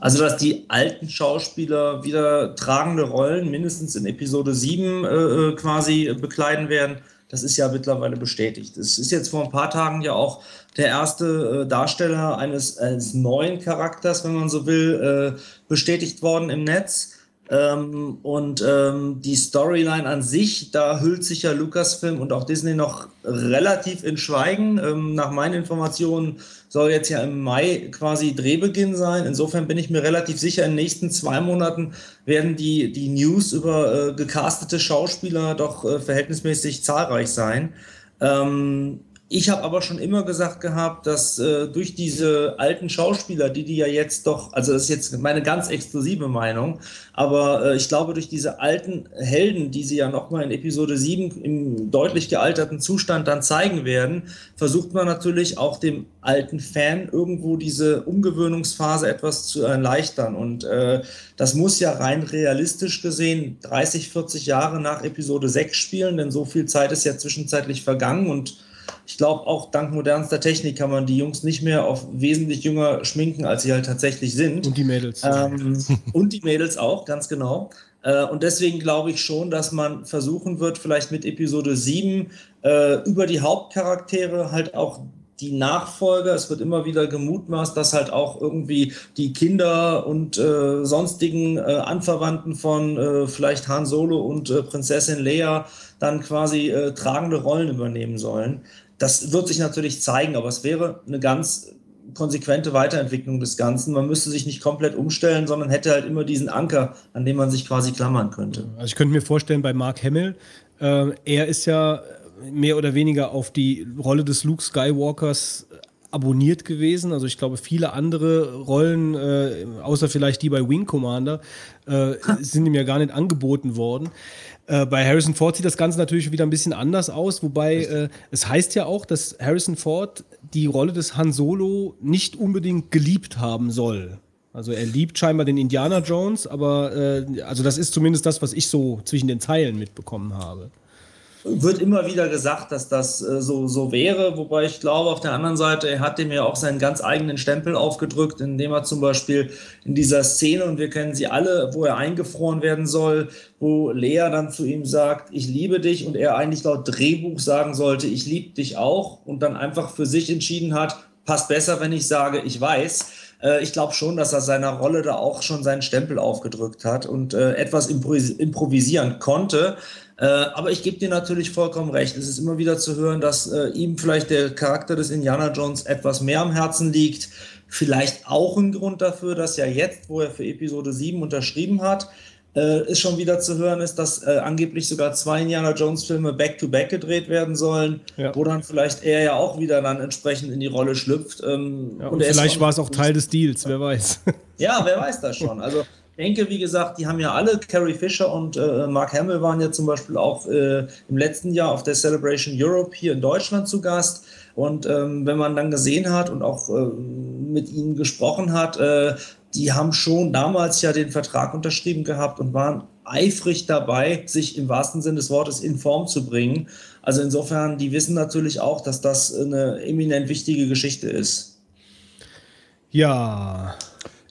Also, dass die alten Schauspieler wieder tragende Rollen mindestens in Episode 7 äh, quasi bekleiden werden, das ist ja mittlerweile bestätigt. Es ist jetzt vor ein paar Tagen ja auch der erste äh, Darsteller eines, eines neuen Charakters, wenn man so will, äh, bestätigt worden im Netz. Ähm, und ähm, die Storyline an sich, da hüllt sich ja Lucasfilm und auch Disney noch relativ in Schweigen. Ähm, nach meinen Informationen soll jetzt ja im Mai quasi Drehbeginn sein. Insofern bin ich mir relativ sicher, in den nächsten zwei Monaten werden die, die News über äh, gecastete Schauspieler doch äh, verhältnismäßig zahlreich sein. Ähm, ich habe aber schon immer gesagt gehabt, dass äh, durch diese alten Schauspieler, die die ja jetzt doch, also das ist jetzt meine ganz exklusive Meinung, aber äh, ich glaube, durch diese alten Helden, die sie ja nochmal in Episode 7 im deutlich gealterten Zustand dann zeigen werden, versucht man natürlich auch dem alten Fan irgendwo diese Umgewöhnungsphase etwas zu erleichtern. Und äh, das muss ja rein realistisch gesehen 30, 40 Jahre nach Episode 6 spielen, denn so viel Zeit ist ja zwischenzeitlich vergangen und ich glaube, auch dank modernster Technik kann man die Jungs nicht mehr auf wesentlich jünger schminken, als sie halt tatsächlich sind. Und die Mädels. Ähm, und die Mädels auch, ganz genau. Äh, und deswegen glaube ich schon, dass man versuchen wird, vielleicht mit Episode 7 äh, über die Hauptcharaktere halt auch die Nachfolger, es wird immer wieder gemutmaßt, dass halt auch irgendwie die Kinder und äh, sonstigen äh, Anverwandten von äh, vielleicht Han Solo und äh, Prinzessin Leia dann quasi äh, tragende Rollen übernehmen sollen. Das wird sich natürlich zeigen, aber es wäre eine ganz konsequente Weiterentwicklung des Ganzen. Man müsste sich nicht komplett umstellen, sondern hätte halt immer diesen Anker, an dem man sich quasi klammern könnte. Also ich könnte mir vorstellen, bei Mark Hamill, äh, er ist ja mehr oder weniger auf die Rolle des Luke Skywalkers abonniert gewesen. Also ich glaube, viele andere Rollen, äh, außer vielleicht die bei Wing Commander, äh, sind ihm ja gar nicht angeboten worden. Äh, bei Harrison Ford sieht das Ganze natürlich wieder ein bisschen anders aus, wobei äh, es heißt ja auch, dass Harrison Ford die Rolle des Han Solo nicht unbedingt geliebt haben soll. Also er liebt scheinbar den Indiana Jones, aber äh, also das ist zumindest das, was ich so zwischen den Zeilen mitbekommen habe wird immer wieder gesagt, dass das äh, so, so wäre, wobei ich glaube, auf der anderen Seite, er hat dem ja auch seinen ganz eigenen Stempel aufgedrückt, indem er zum Beispiel in dieser Szene, und wir kennen sie alle, wo er eingefroren werden soll, wo Lea dann zu ihm sagt, ich liebe dich, und er eigentlich laut Drehbuch sagen sollte, ich liebe dich auch, und dann einfach für sich entschieden hat, passt besser, wenn ich sage, ich weiß. Äh, ich glaube schon, dass er seiner Rolle da auch schon seinen Stempel aufgedrückt hat und äh, etwas improvisieren konnte. Äh, aber ich gebe dir natürlich vollkommen recht. Es ist immer wieder zu hören, dass äh, ihm vielleicht der Charakter des Indiana Jones etwas mehr am Herzen liegt. Vielleicht auch ein Grund dafür, dass ja jetzt, wo er für Episode 7 unterschrieben hat, äh, ist schon wieder zu hören ist, dass äh, angeblich sogar zwei Indiana Jones Filme back-to-back gedreht werden sollen, ja. wo dann vielleicht er ja auch wieder dann entsprechend in die Rolle schlüpft. Ähm, ja, und, und vielleicht war es auch Teil des Deals, wer weiß. Ja, wer weiß das schon. Also denke, wie gesagt, die haben ja alle, Carrie Fisher und äh, Mark Hamill waren ja zum Beispiel auch äh, im letzten Jahr auf der Celebration Europe hier in Deutschland zu Gast. Und ähm, wenn man dann gesehen hat und auch äh, mit ihnen gesprochen hat, äh, die haben schon damals ja den Vertrag unterschrieben gehabt und waren eifrig dabei, sich im wahrsten Sinne des Wortes in Form zu bringen. Also insofern, die wissen natürlich auch, dass das eine eminent wichtige Geschichte ist. Ja,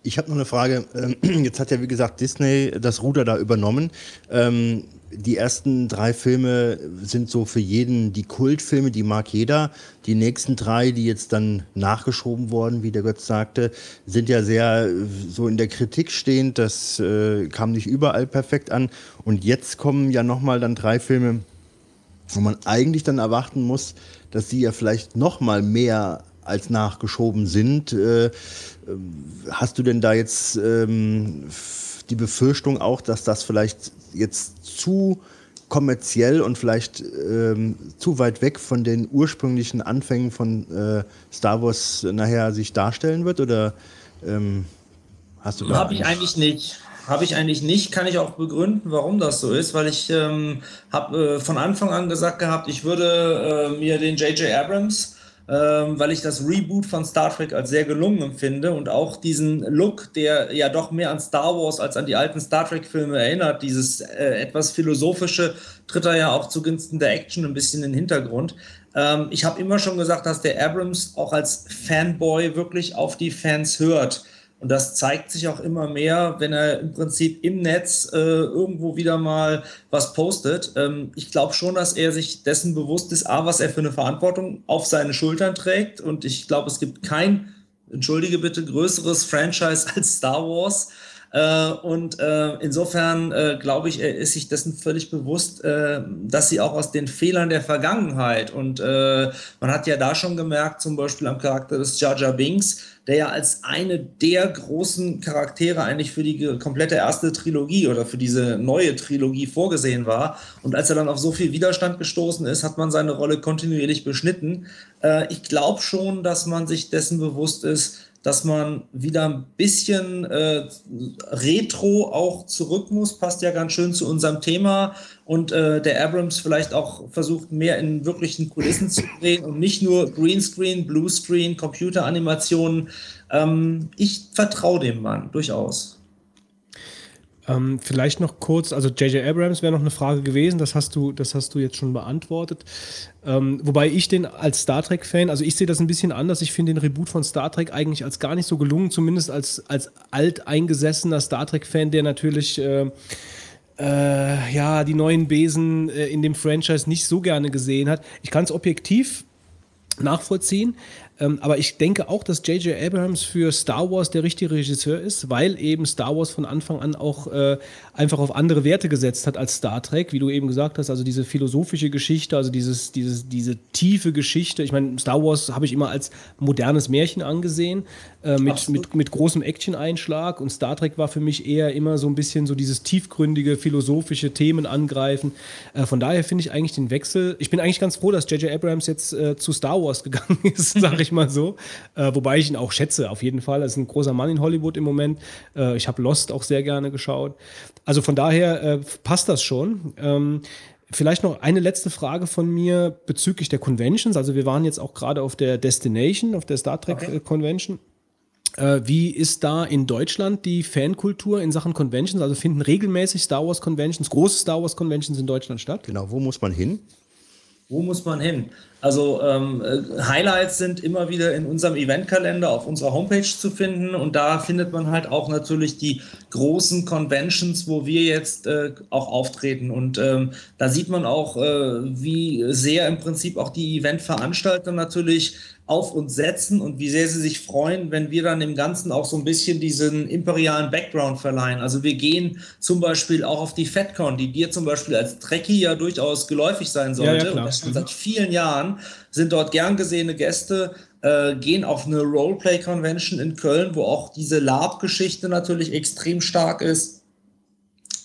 ich habe noch eine Frage. Ähm, jetzt hat ja, wie gesagt, Disney das Ruder da übernommen. Ähm, die ersten drei Filme sind so für jeden die Kultfilme, die mag jeder. Die nächsten drei, die jetzt dann nachgeschoben wurden, wie der Götz sagte, sind ja sehr so in der Kritik stehend. Das äh, kam nicht überall perfekt an. Und jetzt kommen ja nochmal dann drei Filme, wo man eigentlich dann erwarten muss, dass sie ja vielleicht nochmal mehr als nachgeschoben sind. Äh, hast du denn da jetzt ähm, die Befürchtung auch, dass das vielleicht jetzt zu kommerziell und vielleicht ähm, zu weit weg von den ursprünglichen Anfängen von äh, Star Wars nachher sich darstellen wird? Oder ähm, hast du da? Habe ich eigentlich nicht. habe ich eigentlich nicht, kann ich auch begründen, warum das so ist, weil ich ähm, habe äh, von Anfang an gesagt gehabt, ich würde äh, mir den J.J. Abrams ähm, weil ich das Reboot von Star Trek als sehr gelungen empfinde und auch diesen Look, der ja doch mehr an Star Wars als an die alten Star Trek-Filme erinnert, dieses äh, etwas philosophische, tritt er ja auch zugunsten der Action ein bisschen in den Hintergrund. Ähm, ich habe immer schon gesagt, dass der Abrams auch als Fanboy wirklich auf die Fans hört. Und das zeigt sich auch immer mehr, wenn er im Prinzip im Netz äh, irgendwo wieder mal was postet. Ähm, ich glaube schon, dass er sich dessen bewusst ist, A, was er für eine Verantwortung auf seine Schultern trägt. Und ich glaube, es gibt kein, entschuldige bitte, größeres Franchise als Star Wars. Äh, und äh, insofern äh, glaube ich, er ist sich dessen völlig bewusst, dass sie auch aus den Fehlern der Vergangenheit und man hat ja da schon gemerkt, zum Beispiel am Charakter des Jar Jar Binks, der ja als eine der großen Charaktere eigentlich für die komplette erste Trilogie oder für diese neue Trilogie vorgesehen war. Und als er dann auf so viel Widerstand gestoßen ist, hat man seine Rolle kontinuierlich beschnitten. Ich glaube schon, dass man sich dessen bewusst ist, dass man wieder ein bisschen äh, retro auch zurück muss, passt ja ganz schön zu unserem Thema. Und äh, der Abrams vielleicht auch versucht, mehr in wirklichen Kulissen zu drehen und nicht nur Greenscreen, Bluescreen, Computeranimationen. Ähm, ich vertraue dem Mann durchaus. Ähm, vielleicht noch kurz, also J.J. Abrams wäre noch eine Frage gewesen, das hast du, das hast du jetzt schon beantwortet. Ähm, wobei ich den als Star Trek-Fan, also ich sehe das ein bisschen anders. Ich finde den Reboot von Star Trek eigentlich als gar nicht so gelungen, zumindest als, als alteingesessener Star Trek-Fan, der natürlich äh, äh, ja die neuen Besen äh, in dem Franchise nicht so gerne gesehen hat. Ich kann es objektiv nachvollziehen. Ähm, aber ich denke auch, dass J.J. Abrams für Star Wars der richtige Regisseur ist, weil eben Star Wars von Anfang an auch äh, einfach auf andere Werte gesetzt hat als Star Trek, wie du eben gesagt hast, also diese philosophische Geschichte, also dieses, dieses, diese tiefe Geschichte. Ich meine, Star Wars habe ich immer als modernes Märchen angesehen, äh, mit, mit, mit großem Action-Einschlag und Star Trek war für mich eher immer so ein bisschen so dieses tiefgründige, philosophische Themen angreifen. Äh, von daher finde ich eigentlich den Wechsel, ich bin eigentlich ganz froh, dass J.J. Abrams jetzt äh, zu Star Wars gegangen ist, sage ich mal so, äh, wobei ich ihn auch schätze, auf jeden Fall. Er ist ein großer Mann in Hollywood im Moment. Äh, ich habe Lost auch sehr gerne geschaut. Also von daher äh, passt das schon. Ähm, Vielleicht noch eine letzte Frage von mir bezüglich der Conventions. Also wir waren jetzt auch gerade auf der Destination, auf der Star Trek okay. Convention. Äh, wie ist da in Deutschland die Fankultur in Sachen Conventions? Also finden regelmäßig Star Wars Conventions, große Star Wars Conventions in Deutschland statt? Genau, wo muss man hin? Wo muss man hin? Also ähm, äh, Highlights sind immer wieder in unserem Eventkalender auf unserer Homepage zu finden. Und da findet man halt auch natürlich die großen Conventions, wo wir jetzt äh, auch auftreten. Und ähm, da sieht man auch, äh, wie sehr im Prinzip auch die Eventveranstalter natürlich auf uns setzen und wie sehr sie sich freuen, wenn wir dann dem Ganzen auch so ein bisschen diesen imperialen Background verleihen. Also wir gehen zum Beispiel auch auf die FedCon, die dir zum Beispiel als Trekkie ja durchaus geläufig sein sollte. Ja, ja, und das schon seit vielen Jahren sind dort gern gesehene Gäste, äh, gehen auf eine Roleplay-Convention in Köln, wo auch diese LARP-Geschichte natürlich extrem stark ist.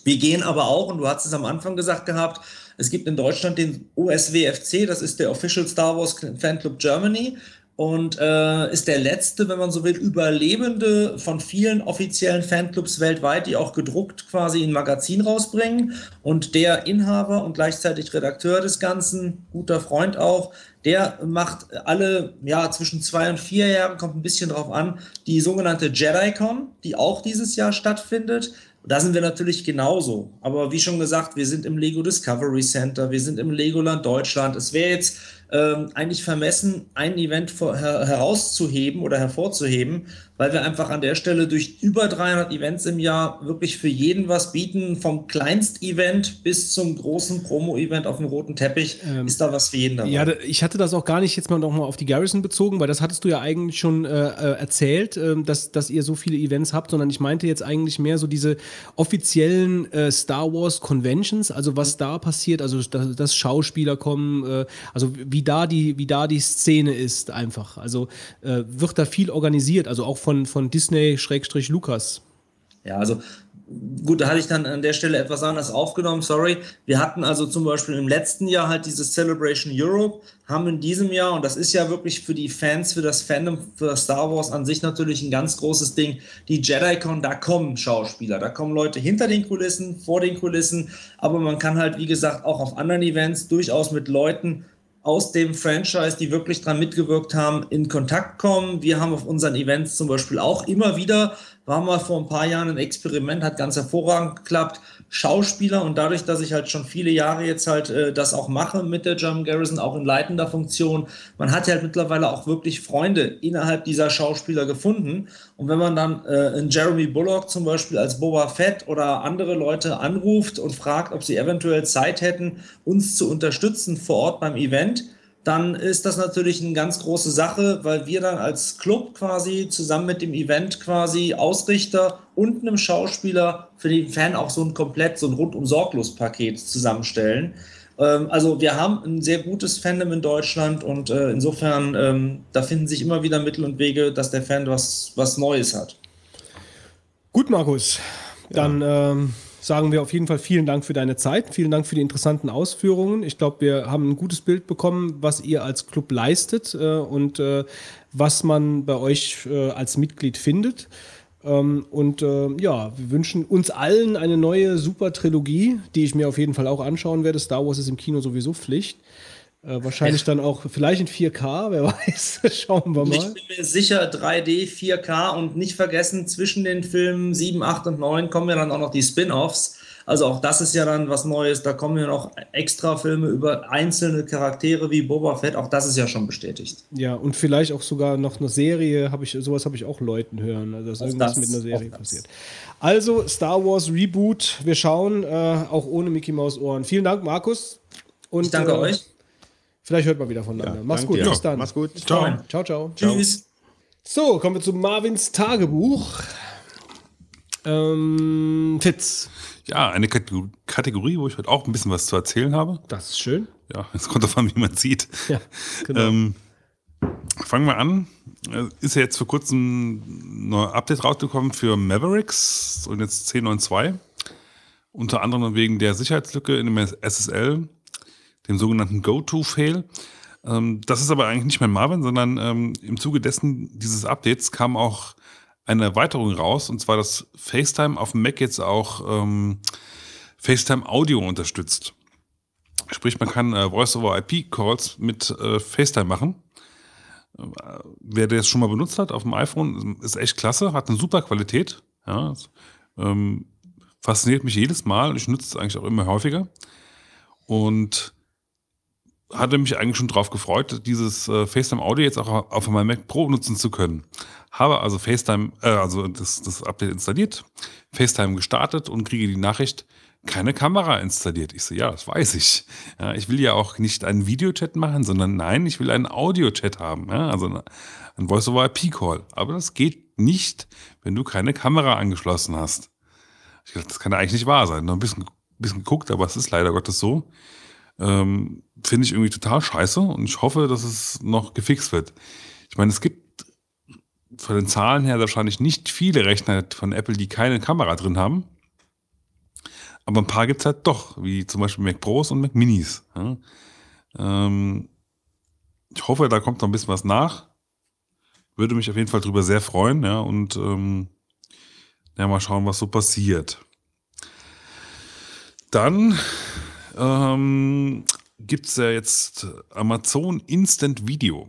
Wir gehen aber auch, und du hast es am Anfang gesagt gehabt, es gibt in Deutschland den OSWFC, das ist der Official Star Wars Fan Club Germany und äh, ist der letzte, wenn man so will, Überlebende von vielen offiziellen Fanclubs weltweit, die auch gedruckt quasi ein Magazin rausbringen. Und der Inhaber und gleichzeitig Redakteur des Ganzen, guter Freund auch, der macht alle, ja, zwischen zwei und vier Jahren, kommt ein bisschen drauf an, die sogenannte JediCon, die auch dieses Jahr stattfindet. Da sind wir natürlich genauso. Aber wie schon gesagt, wir sind im Lego Discovery Center, wir sind im Legoland Deutschland. Es wäre jetzt ähm, eigentlich vermessen, ein Event vor, her, herauszuheben oder hervorzuheben, weil wir einfach an der Stelle durch über 300 Events im Jahr wirklich für jeden was bieten. Vom Kleinst-Event bis zum großen Promo-Event auf dem roten Teppich ähm, ist da was für jeden dabei. Ja, ich hatte das auch gar nicht jetzt mal nochmal auf die Garrison bezogen, weil das hattest du ja eigentlich schon äh, äh, erzählt, äh, dass, dass ihr so viele Events habt, sondern ich meinte jetzt eigentlich mehr so diese offiziellen äh, Star Wars Conventions, also was da passiert, also dass, dass Schauspieler kommen, äh, also wie da die, wie da die Szene ist einfach. Also äh, wird da viel organisiert, also auch von von, von Disney-Lukas. Ja, also gut, da hatte ich dann an der Stelle etwas anders aufgenommen, sorry. Wir hatten also zum Beispiel im letzten Jahr halt dieses Celebration Europe, haben in diesem Jahr, und das ist ja wirklich für die Fans, für das Fandom, für Star Wars an sich natürlich ein ganz großes Ding, die JediCon, da kommen Schauspieler, da kommen Leute hinter den Kulissen, vor den Kulissen, aber man kann halt, wie gesagt, auch auf anderen Events durchaus mit Leuten aus dem Franchise, die wirklich dran mitgewirkt haben, in Kontakt kommen. Wir haben auf unseren Events zum Beispiel auch immer wieder war mal vor ein paar Jahren ein Experiment, hat ganz hervorragend geklappt. Schauspieler und dadurch, dass ich halt schon viele Jahre jetzt halt äh, das auch mache mit der German Garrison, auch in leitender Funktion, man hat ja halt mittlerweile auch wirklich Freunde innerhalb dieser Schauspieler gefunden. Und wenn man dann äh, einen Jeremy Bullock zum Beispiel als Boba Fett oder andere Leute anruft und fragt, ob sie eventuell Zeit hätten, uns zu unterstützen vor Ort beim Event, dann ist das natürlich eine ganz große Sache, weil wir dann als Club quasi zusammen mit dem Event quasi Ausrichter und einem Schauspieler für den Fan auch so ein komplett, so ein rundum sorglos Paket zusammenstellen. Ähm, also wir haben ein sehr gutes Fandom in Deutschland und äh, insofern, ähm, da finden sich immer wieder Mittel und Wege, dass der Fan was, was Neues hat. Gut, Markus. Dann ähm, sagen wir auf jeden Fall vielen Dank für deine Zeit, vielen Dank für die interessanten Ausführungen. Ich glaube, wir haben ein gutes Bild bekommen, was ihr als Club leistet äh, und äh, was man bei euch äh, als Mitglied findet. Ähm, und äh, ja, wir wünschen uns allen eine neue Super-Trilogie, die ich mir auf jeden Fall auch anschauen werde. Star Wars ist im Kino sowieso Pflicht. Äh, wahrscheinlich dann auch vielleicht in 4K, wer weiß. Schauen wir mal. Ich bin mir sicher 3D, 4K und nicht vergessen, zwischen den Filmen 7, 8 und 9 kommen ja dann auch noch die Spin-offs. Also auch das ist ja dann was Neues. Da kommen ja noch extra Filme über einzelne Charaktere wie Boba Fett. Auch das ist ja schon bestätigt. Ja, und vielleicht auch sogar noch eine Serie, habe ich, sowas habe ich auch Leuten hören, also dass Auch irgendwas das, mit einer Serie passiert. Also Star Wars Reboot, wir schauen, äh, auch ohne Mickey Maus Ohren. Vielen Dank, Markus. Und, Ich danke äh, euch. Vielleicht hört man wieder voneinander. Ja, Mach's gut, dir. bis dann. Mach's gut. Ciao. Ciao, ciao. Tschüss. So, kommen wir zu Marvins Tagebuch. Ähm, Fitz. Ja, eine Kategor- Kategorie, wo ich heute auch ein bisschen was zu erzählen habe. Das ist schön. Ja, es kommt davon, wie man sieht. Ja, genau. Ähm, fangen wir an. Äh, Ist ja jetzt vor kurzem ein neues Update rausgekommen für Mavericks und jetzt 10.9.2. Unter anderem wegen der Sicherheitslücke in dem SSL, dem sogenannten Go-To-Fail. Ähm, das ist aber eigentlich nicht mehr Marvin, sondern ähm, im Zuge dessen dieses Updates kam auch eine Erweiterung raus, und zwar, dass FaceTime auf dem Mac jetzt auch ähm, FaceTime Audio unterstützt. Sprich, man kann äh, Voice-over-IP-Calls mit äh, FaceTime machen. Äh, wer das schon mal benutzt hat auf dem iPhone, ist echt klasse, hat eine super Qualität. Ja, ähm, fasziniert mich jedes Mal. Ich nutze es eigentlich auch immer häufiger. Und hatte mich eigentlich schon drauf gefreut, dieses äh, FaceTime Audio jetzt auch auf meinem Mac Pro nutzen zu können. Habe also FaceTime, äh, also das, das Update installiert, FaceTime gestartet und kriege die Nachricht, keine Kamera installiert. Ich so, ja, das weiß ich. Ja, ich will ja auch nicht einen Videochat machen, sondern nein, ich will einen Audio-Chat haben. Ja, also ein Voice-over-IP-Call. Aber das geht nicht, wenn du keine Kamera angeschlossen hast. Ich dachte, das kann ja eigentlich nicht wahr sein. Noch ein bisschen, bisschen geguckt, aber es ist leider Gottes so. Ähm, Finde ich irgendwie total scheiße und ich hoffe, dass es noch gefixt wird. Ich meine, es gibt von den Zahlen her wahrscheinlich nicht viele Rechner von Apple, die keine Kamera drin haben. Aber ein paar gibt es halt doch, wie zum Beispiel Mac Pros und Mac Minis. Ja. Ähm, ich hoffe, da kommt noch ein bisschen was nach. Würde mich auf jeden Fall drüber sehr freuen, ja, und ähm, ja, mal schauen, was so passiert. Dann ähm, gibt es ja jetzt Amazon Instant Video.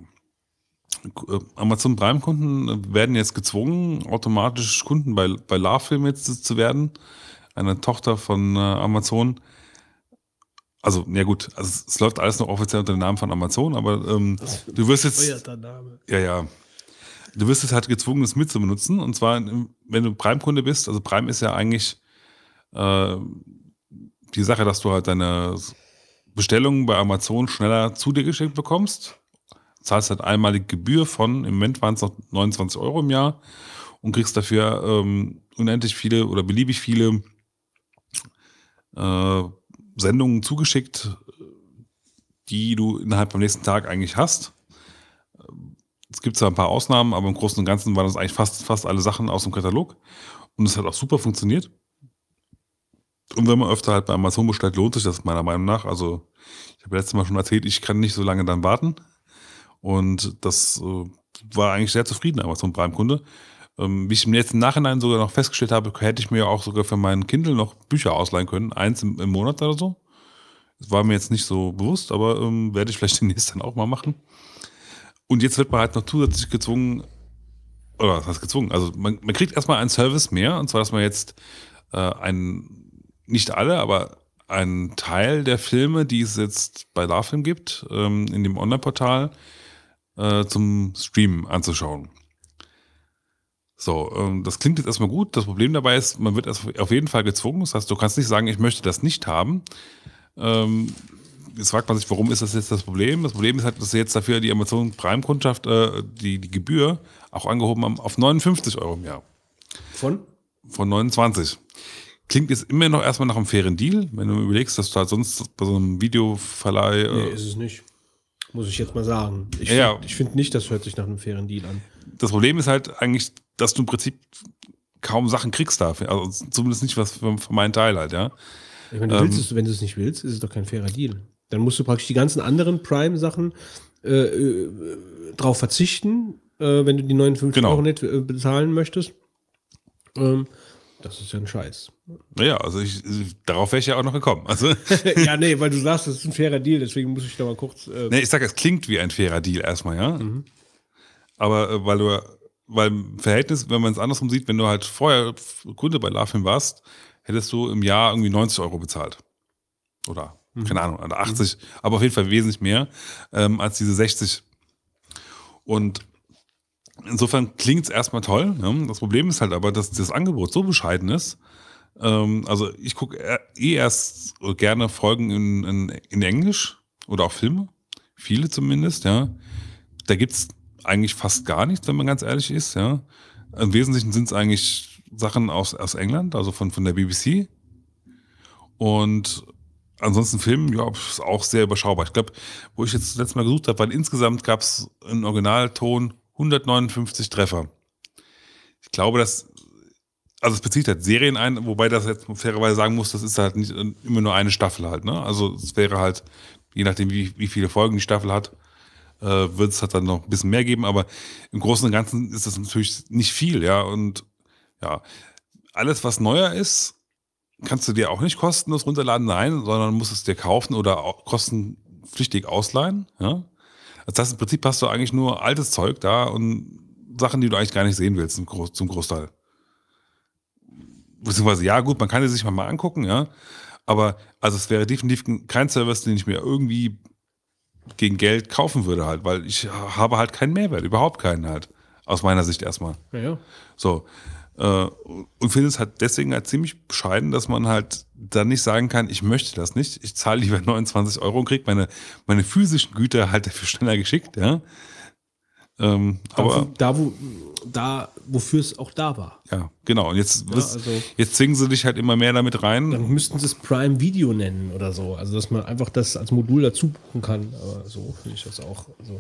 Äh, Amazon Prime-Kunden werden jetzt gezwungen, automatisch Kunden bei, bei LaFilm jetzt zu werden. Eine Tochter von äh, Amazon. Also, ja gut, also es, läuft alles noch offiziell unter dem Namen von Amazon, aber ähm, du wirst jetzt. Ja, ja. Du wirst jetzt halt gezwungen, das mitzubenutzen. Und zwar, wenn du Prime-Kunde bist, also Prime ist ja eigentlich äh, die Sache, dass du halt deine Bestellungen bei Amazon schneller zu dir geschickt bekommst. Zahlst halt einmalige Gebühr von, im Moment waren es noch 29 Euro im Jahr und kriegst dafür ähm, unendlich viele oder beliebig viele äh, Sendungen zugeschickt, die du innerhalb vom nächsten Tag eigentlich hast. Es gibt zwar ein paar Ausnahmen, aber im Großen und Ganzen waren das eigentlich fast, fast alle Sachen aus dem Katalog. Und es hat auch super funktioniert. Und wenn man öfter halt bei Amazon bestellt, lohnt sich das meiner Meinung nach. Also ich habe letztes Mal schon erzählt, ich kann nicht so lange dann warten. Und das äh, war eigentlich sehr zufrieden, Amazon Prime-Kunde. Ähm, wie ich im letzten Nachhinein sogar noch festgestellt habe, hätte ich mir auch sogar für meinen Kindle noch Bücher ausleihen können. Eins im, im Monat oder so. Das war mir jetzt nicht so bewusst, aber ähm, werde ich vielleicht demnächst dann auch mal machen. Und jetzt wird man halt noch zusätzlich gezwungen, oder was heißt gezwungen? Also man, man kriegt erstmal einen Service mehr, und zwar, dass man jetzt äh, ein, nicht alle, aber einen Teil der Filme, die es jetzt bei LaFilm gibt, ähm, in dem Online-Portal, äh, zum Streamen anzuschauen. So, ähm, das klingt jetzt erstmal gut. Das Problem dabei ist, man wird auf jeden Fall gezwungen. Das heißt, du kannst nicht sagen, ich möchte das nicht haben. Ähm, jetzt fragt man sich, warum ist das jetzt das Problem? Das Problem ist halt, dass sie jetzt dafür die Amazon Prime-Kundschaft äh, die, die Gebühr auch angehoben haben auf 59 Euro im Jahr. Von? Von 29. Klingt jetzt immer noch erstmal nach einem fairen Deal, wenn du überlegst, dass du halt sonst bei so einem Videoverleih. Äh, Nee, ist es nicht. Muss ich jetzt mal sagen. Ich Ja, finde find nicht, das hört sich nach einem fairen Deal an. das Problem ist halt eigentlich, dass du im Prinzip kaum Sachen kriegst dafür. Also zumindest nicht was für, für meinen Teil halt, ja. Ich meine, du Ähm, es, wenn du es nicht willst, ist es doch kein fairer Deal. Dann musst du praktisch die ganzen anderen Prime-Sachen äh, äh, drauf verzichten, äh, wenn du die 59 Genau. Euro nicht äh, bezahlen möchtest. Ähm, das ist ja ein Scheiß. Naja, also ich, darauf wäre ich ja auch noch gekommen. Also, ja, nee, weil du sagst, das ist ein fairer Deal, deswegen muss ich da mal kurz. Äh, nee, ich sag, es klingt wie ein fairer Deal erstmal, ja. Mhm. Aber äh, weil du, weil im Verhältnis, wenn man es andersrum sieht, wenn du halt vorher Kunde bei LaFilm warst, hättest du im Jahr irgendwie 90 Euro bezahlt. Oder, Mhm. keine Ahnung, oder 80, aber auf jeden Fall wesentlich mehr ähm, als diese 60. Und insofern klingt es erstmal toll. Ne? Das Problem ist halt aber, dass das Angebot so bescheiden ist. Ähm, also ich gucke eh erst gerne Folgen in, in, in Englisch oder auch Filme. Viele zumindest, ja. Da gibt's eigentlich fast gar nichts, wenn man ganz ehrlich ist, ja. Im Wesentlichen sind es eigentlich Sachen aus, aus England, also von, von der BBC. Und ansonsten Film, ja, ist auch sehr überschaubar. Ich glaube, wo ich jetzt das letzte Mal gesucht habe, weil insgesamt gab es in Originalton 159 Treffer. Ich glaube, dass, also es bezieht halt Serien ein, wobei das jetzt fairerweise sagen muss, das ist halt nicht immer nur eine Staffel halt, ne? Also es wäre halt, je nachdem, wie, wie viele Folgen die Staffel hat, äh, wird es halt dann noch ein bisschen mehr geben, aber im Großen und Ganzen ist das natürlich nicht viel, ja. Und ja, alles, was neuer ist, kannst du dir auch nicht kostenlos runterladen, nein, sondern musst es dir kaufen oder auch kostenpflichtig ausleihen. Ja? Das heißt, im Prinzip hast du eigentlich nur altes Zeug da und Sachen, die du eigentlich gar nicht sehen willst, zum, Groß, zum Großteil. Beziehungsweise, ja, gut, man kann die sich mal, mal angucken, ja. Aber also es wäre definitiv kein Service, den ich mir irgendwie gegen Geld kaufen würde halt, weil ich habe halt keinen Mehrwert, überhaupt keinen halt. Aus meiner Sicht erstmal. Ja, ja. So. Äh, und finde es halt deswegen halt ziemlich bescheiden, dass man halt dann nicht sagen kann, ich möchte das nicht. Ich zahle lieber 29 Euro und kriege meine, meine physischen Güter halt dafür schneller geschickt, ja. Ähm, aber da, wo, da, wofür es auch da war. ja, genau. Und jetzt, Ja, also- jetzt zwingen sie dich halt immer mehr damit rein. Dann müssten sie es Prime Video nennen oder so. Also, dass man einfach das als Modul dazu buchen kann. Aber so finde ich das auch. Also.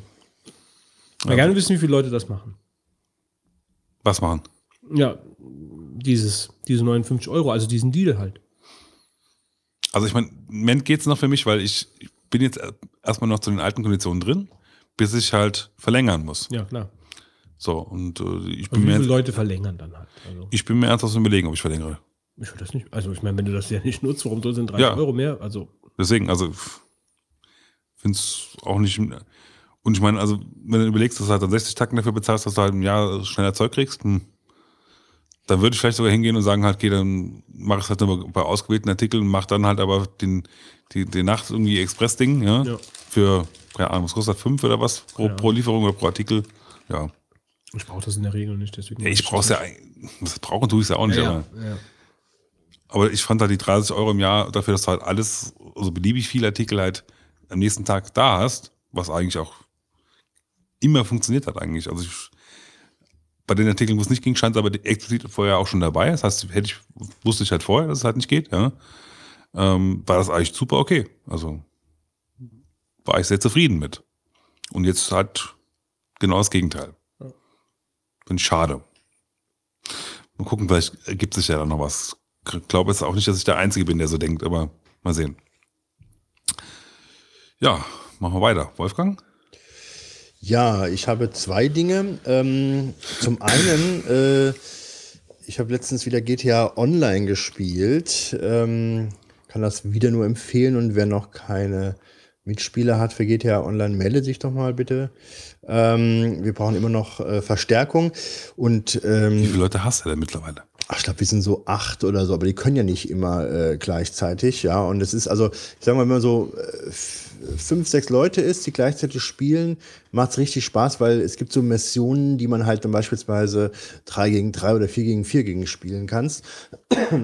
Ich Ja. gerne wissen, wie viele Leute das machen. Was machen? Ja, dieses, diese 59 Euro, also diesen Deal halt. Also ich meine, im Moment geht's noch für mich, weil ich, ich bin jetzt erstmal noch zu den alten Konditionen drin, bis ich halt verlängern muss. Ja, klar. So, und äh, ich Und bin wie mir viele Leute verlängern dann halt? Also, ich bin mir ernsthaft überlegen, ob ich verlängere. ich will das nicht. Also, ich meine, wenn du das ja nicht nutzt, warum soll es denn 30 Ja. Euro mehr? Also, Deswegen, also finde es auch nicht. Und ich meine, also wenn du überlegst, dass du halt dann 60 Tacken dafür bezahlst, dass du halt im Jahr schneller Zeug kriegst, hm, dann würde ich vielleicht sogar hingehen und sagen halt, okay, dann mach ich es halt nur bei ausgewählten Artikeln, mach dann halt aber den, die, den Nacht irgendwie Express-Ding, ja, Ja. für, keine Ahnung, was kostet das, fünf oder was pro, Ja. pro Lieferung oder pro Artikel, ja. ich brauche das in der Regel nicht. Deswegen ja ich brauch's ja, eigentlich- was brauchen tue ich ja auch nicht, ja, aber. ja, ja. Aber ich fand halt die 30 Euro im Jahr dafür, dass du halt alles, also beliebig viele Artikel halt am nächsten Tag da hast, was eigentlich auch immer funktioniert hat eigentlich. Also ich, bei den Artikeln, wo es nicht ging, stand es aber explizit vorher auch schon dabei. Das heißt, hätte ich, wusste ich halt vorher, dass es halt nicht geht, ja. Ähm, war das eigentlich super okay. Also war ich sehr zufrieden mit. Und jetzt halt genau das Gegenteil. Finde ich schade. Mal gucken, vielleicht ergibt sich ja dann noch was glaube es auch nicht, dass ich der Einzige bin, der so denkt, aber mal sehen. Ja, machen wir weiter. Wolfgang? Ja, ich habe zwei Dinge. Ähm, zum einen, äh, ich habe letztens wieder GTA Online gespielt. Ähm, kann das wieder nur empfehlen und wer noch keine Mitspieler hat für GTA Online, melde sich doch mal bitte. Ähm, wir brauchen immer noch äh, Verstärkung und ähm, Wie viele Leute hast du denn mittlerweile? Ach, ich glaube, wir sind so acht oder so, aber die können ja nicht immer äh, gleichzeitig, ja. Und es ist also, ich sag mal, wenn man so äh, fünf, sechs Leute ist, die gleichzeitig spielen, macht's richtig Spaß, weil es gibt so Missionen, die man halt dann beispielsweise drei gegen drei oder vier gegen vier gegen spielen kannst.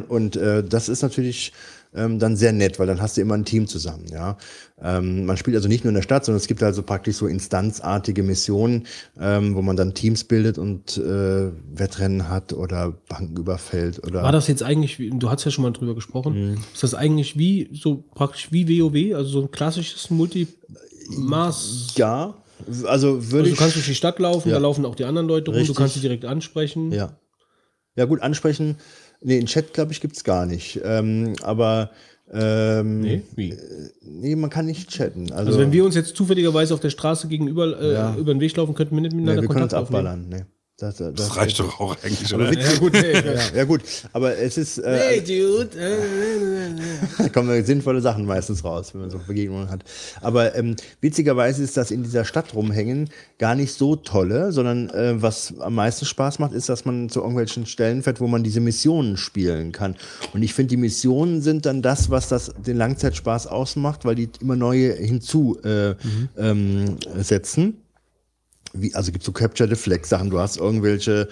Und äh, das ist natürlich ähm, dann sehr nett, weil dann hast du immer ein Team zusammen, ja. Ähm, man spielt also nicht nur in der Stadt, sondern es gibt also praktisch so instanzartige Missionen, ähm, wo man dann Teams bildet und äh, Wettrennen hat oder Banken überfällt oder. War das jetzt eigentlich, du hast ja schon mal drüber gesprochen, Mhm. ist das eigentlich wie, so praktisch wie WoW, also so ein klassisches Multi-Maß? Ja, also würde also du kannst durch die Stadt laufen, Ja. da laufen auch die anderen Leute rum, Richtig. du kannst sie direkt ansprechen. Ja. Ja, gut, ansprechen. Nee, in Chat, glaube ich, gibt's gar nicht. Ähm, aber. Ähm, Nee? Wie? Nee, man kann nicht chatten. Also, Also, wenn wir uns jetzt zufälligerweise auf der Straße gegenüber äh, Ja. über den Weg laufen, könnten wir nicht nee, miteinander wir können uns Kontakt aufnehmen. abballern. Nee. Das, das, Das reicht doch auch eigentlich, aber Ja, gut, nee. ja, ja, gut, aber es ist. Äh, Hey, Dude. Da kommen sinnvolle Sachen meistens raus, wenn man so Begegnungen hat. Aber ähm, witzigerweise ist das in dieser Stadt rumhängen gar nicht so tolle, sondern äh, was am meisten Spaß macht, ist, dass man zu irgendwelchen Stellen fährt, wo man diese Missionen spielen kann. Und ich finde, die Missionen sind dann das, was das den Langzeitspaß ausmacht, weil die immer neue hinzu äh, ähm, setzen wie, also gibt so Capture the Flag Sachen, du hast irgendwelche,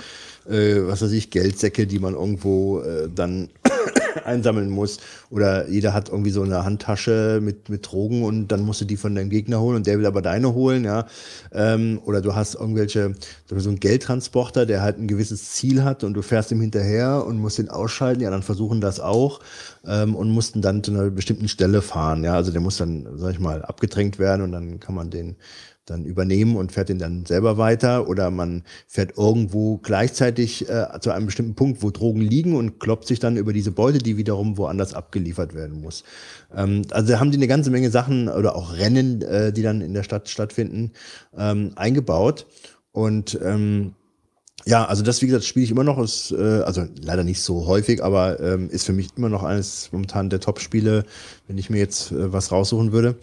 äh, was weiß ich, Geldsäcke, die man irgendwo äh, dann einsammeln muss. Oder jeder hat irgendwie so eine Handtasche mit, mit Drogen und dann musst du die von deinem Gegner holen und der will aber deine holen, ja. Ähm, oder du hast irgendwelche, so einen Geldtransporter, der halt ein gewisses Ziel hat und du fährst ihm hinterher und musst ihn ausschalten, ja, dann versuchen das auch ähm, und mussten dann zu einer bestimmten Stelle fahren, ja. Also der muss dann, sag ich mal, abgedrängt werden und dann kann man den dann übernehmen und fährt den dann selber weiter oder man fährt irgendwo gleichzeitig äh, zu einem bestimmten Punkt, wo Drogen liegen und kloppt sich dann über diese Beute, die wiederum woanders abgeliefert werden muss. Ähm, also haben die eine ganze Menge Sachen oder auch Rennen, äh, die dann in der Stadt stattfinden, ähm, eingebaut und ähm, ja, also das, wie gesagt, spiele ich immer noch, ist, äh, also leider nicht so häufig, aber ähm, ist für mich immer noch eines momentan der Top-Spiele, wenn ich mir jetzt äh, was raussuchen würde.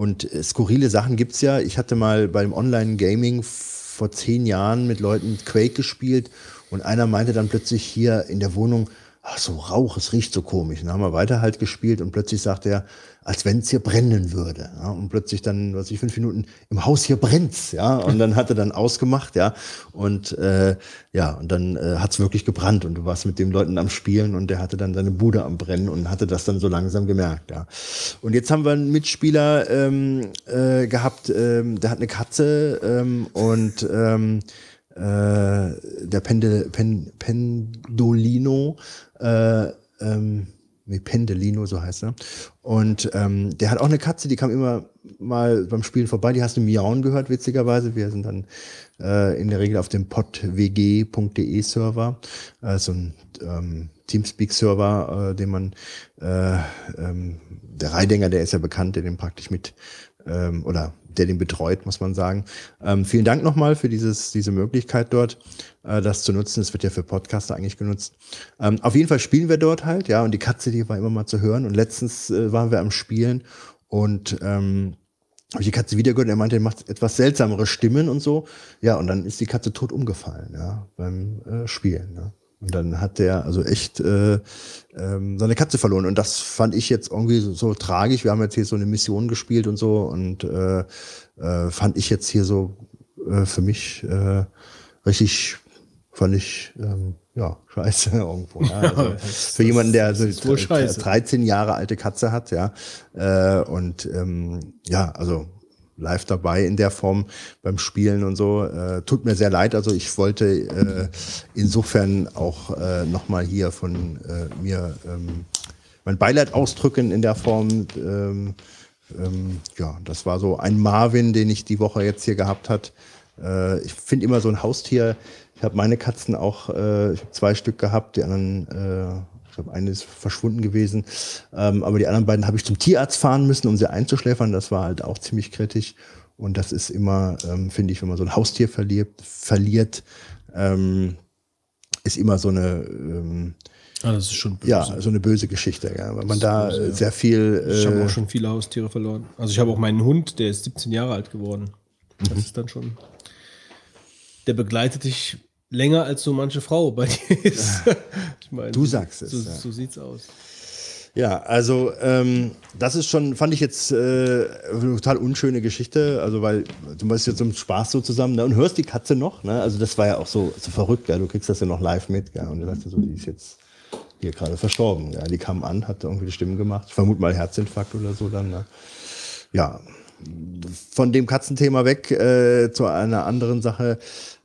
Und äh, skurrile Sachen gibt's ja. Ich hatte mal beim Online-Gaming vor zehn Jahren mit Leuten Quake gespielt und einer meinte dann plötzlich hier in der Wohnung, ach so Rauch, es riecht so komisch. Und dann haben wir weiter halt gespielt und plötzlich sagte er, als wenn es hier brennen würde. Ja, und plötzlich dann, was ich, fünf Minuten, im Haus hier brennt's, ja. Und dann hat er dann ausgemacht, ja. Und äh, ja, und dann äh, hat's wirklich gebrannt und du warst mit den Leuten am Spielen und der hatte dann seine Bude am Brennen und hatte das dann so langsam gemerkt, ja. Und jetzt haben wir einen Mitspieler ähm, äh, gehabt, ähm, der hat eine Katze ähm, und ähm, äh, der Pendel, Pen, Pendolino, äh, ähm, Pendelino, so heißt er. Und ähm, der hat auch eine Katze, die kam immer mal beim Spielen vorbei, die hast du miauen gehört, witzigerweise. Wir sind dann äh, in der Regel auf dem podwg.de Server, äh, so ein ähm, Teamspeak-Server, äh, den man, äh, ähm, der Reidinger, der ist ja bekannt, der den praktisch mit ähm, oder der den betreut, muss man sagen. Ähm, vielen Dank nochmal für dieses, diese Möglichkeit dort, äh, das zu nutzen. Es wird ja für Podcaster eigentlich genutzt. Ähm, auf jeden Fall spielen wir dort halt, ja, und die Katze, die war immer mal zu hören. Und letztens äh, waren wir am Spielen und ähm, habe ich die Katze wieder gehört und er meinte, er macht etwas seltsamere Stimmen und so. Ja, und dann ist die Katze tot umgefallen, ja, beim äh, Spielen. Ja. Und dann hat der also echt äh, ähm, seine Katze verloren. Und das fand ich jetzt irgendwie so, so tragisch. Wir haben jetzt hier so eine Mission gespielt und so und äh, äh, fand ich jetzt hier so äh, für mich äh, richtig, fand ich ähm, ja scheiße irgendwo. Ja. Also, für jemanden, der so scheiße. 13 Jahre alte Katze hat, ja. Äh, und ähm, ja, also live dabei in der Form beim Spielen und so. Äh, tut mir sehr leid. Also ich wollte äh, insofern auch äh, nochmal hier von äh, mir ähm, mein Beileid ausdrücken in der Form. Ähm, ähm, ja, das war so ein Marvin, den ich die Woche jetzt hier gehabt hat. Äh, ich finde immer so ein Haustier. Ich habe meine Katzen auch, äh, ich habe zwei Stück gehabt, die anderen äh, glaube, eine ist verschwunden gewesen. Ähm, aber die anderen beiden habe ich zum Tierarzt fahren müssen, um sie einzuschläfern. Das war halt auch ziemlich kritisch. Und das ist immer, ähm, finde ich, wenn man so ein Haustier verliert, verliert ähm, ist immer so eine, ähm, Ah, das ist schon böse. ja, so eine böse Geschichte, ja, weil man da böse, äh, ja. sehr viel. Ich habe äh, auch schon viele Haustiere verloren. Also ich habe auch meinen Hund, der ist 17 Jahre alt geworden. Das ist dann schon. Der begleitet dich länger als so manche Frau bei dir ist. ich meine, Du sagst es, So, ja. so sieht's aus. Ja, also ähm, das ist schon, fand ich jetzt äh, eine total unschöne Geschichte, also weil du bist jetzt zum Spaß so zusammen ne, und hörst die Katze noch, ne? Also das war ja auch so, so verrückt, ja? du kriegst das ja noch live mit, ja? und du sagst so, die ist jetzt hier gerade verstorben. Ja? Die kam an, hat irgendwie die Stimmen gemacht, ich vermute mal Herzinfarkt oder so dann. Ne? Ja, von dem Katzenthema weg äh, zu einer anderen Sache.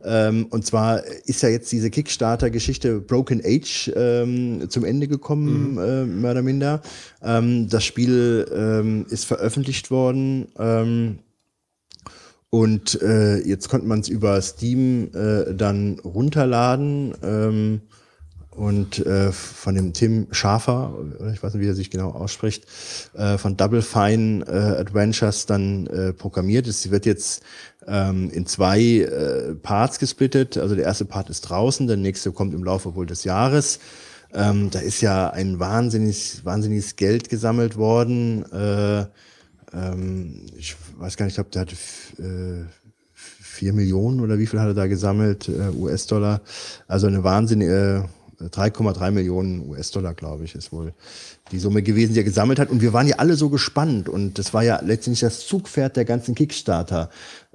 Ähm, und zwar ist ja jetzt diese Kickstarter-Geschichte Broken Age ähm, zum Ende gekommen, äh, mehr oder minder. Ähm, das Spiel ähm, ist veröffentlicht worden. Ähm, und äh, jetzt konnte man es über Steam äh, dann runterladen. Ähm, und äh, von dem Tim Schafer, ich weiß nicht, wie er sich genau ausspricht, äh, von Double Fine äh, Adventures dann programmiert. Es wird jetzt ähm, in zwei äh, Parts gesplittet. Also der erste Part ist draußen, der nächste kommt im Laufe wohl des Jahres. Ähm, da ist ja ein wahnsinniges, wahnsinniges Geld gesammelt worden. Äh, ähm, ich weiß gar nicht, ich glaube, der hatte äh, vier Millionen oder wie viel hat er da gesammelt, äh, US-Dollar. Also eine wahnsinnige, äh, 3,3 Millionen US-Dollar, glaube ich, ist wohl die Summe gewesen, die er gesammelt hat. Und wir waren ja alle so gespannt. Und das war ja letztendlich das Zugpferd der ganzen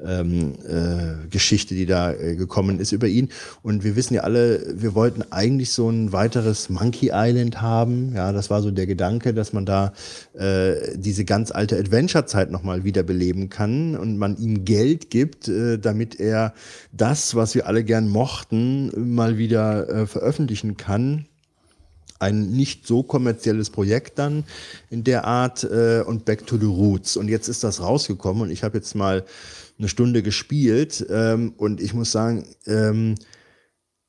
Kickstarter-Geschichte, die da äh, gekommen ist über ihn. Und wir wissen ja alle, wir wollten eigentlich so ein weiteres Monkey Island haben. Ja, das war so der Gedanke, dass man da äh, diese ganz alte Adventure-Zeit nochmal wiederbeleben kann und man ihm Geld gibt, äh, damit er das, was wir alle gern mochten, mal wieder äh, veröffentlichen kann ein nicht so kommerzielles Projekt dann in der Art äh, und Back to the Roots. Und jetzt ist das rausgekommen und ich habe jetzt mal eine Stunde gespielt ähm, und ich muss sagen, ähm,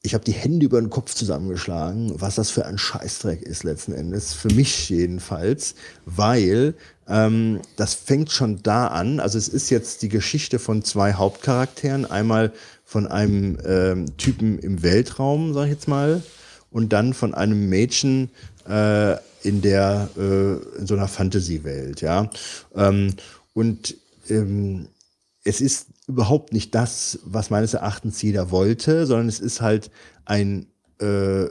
ich habe die Hände über den Kopf zusammengeschlagen, was das für ein Scheißdreck ist letzten Endes, für mich jedenfalls, weil ähm, das fängt schon da an, also es ist jetzt die Geschichte von zwei Hauptcharakteren, einmal von einem ähm, Typen im Weltraum, sag ich jetzt mal, und dann von einem Mädchen äh, in der äh, in so einer Fantasy-Welt, ja. Ähm, und ähm, es ist überhaupt nicht das, was meines Erachtens jeder wollte, sondern es ist halt ein äh,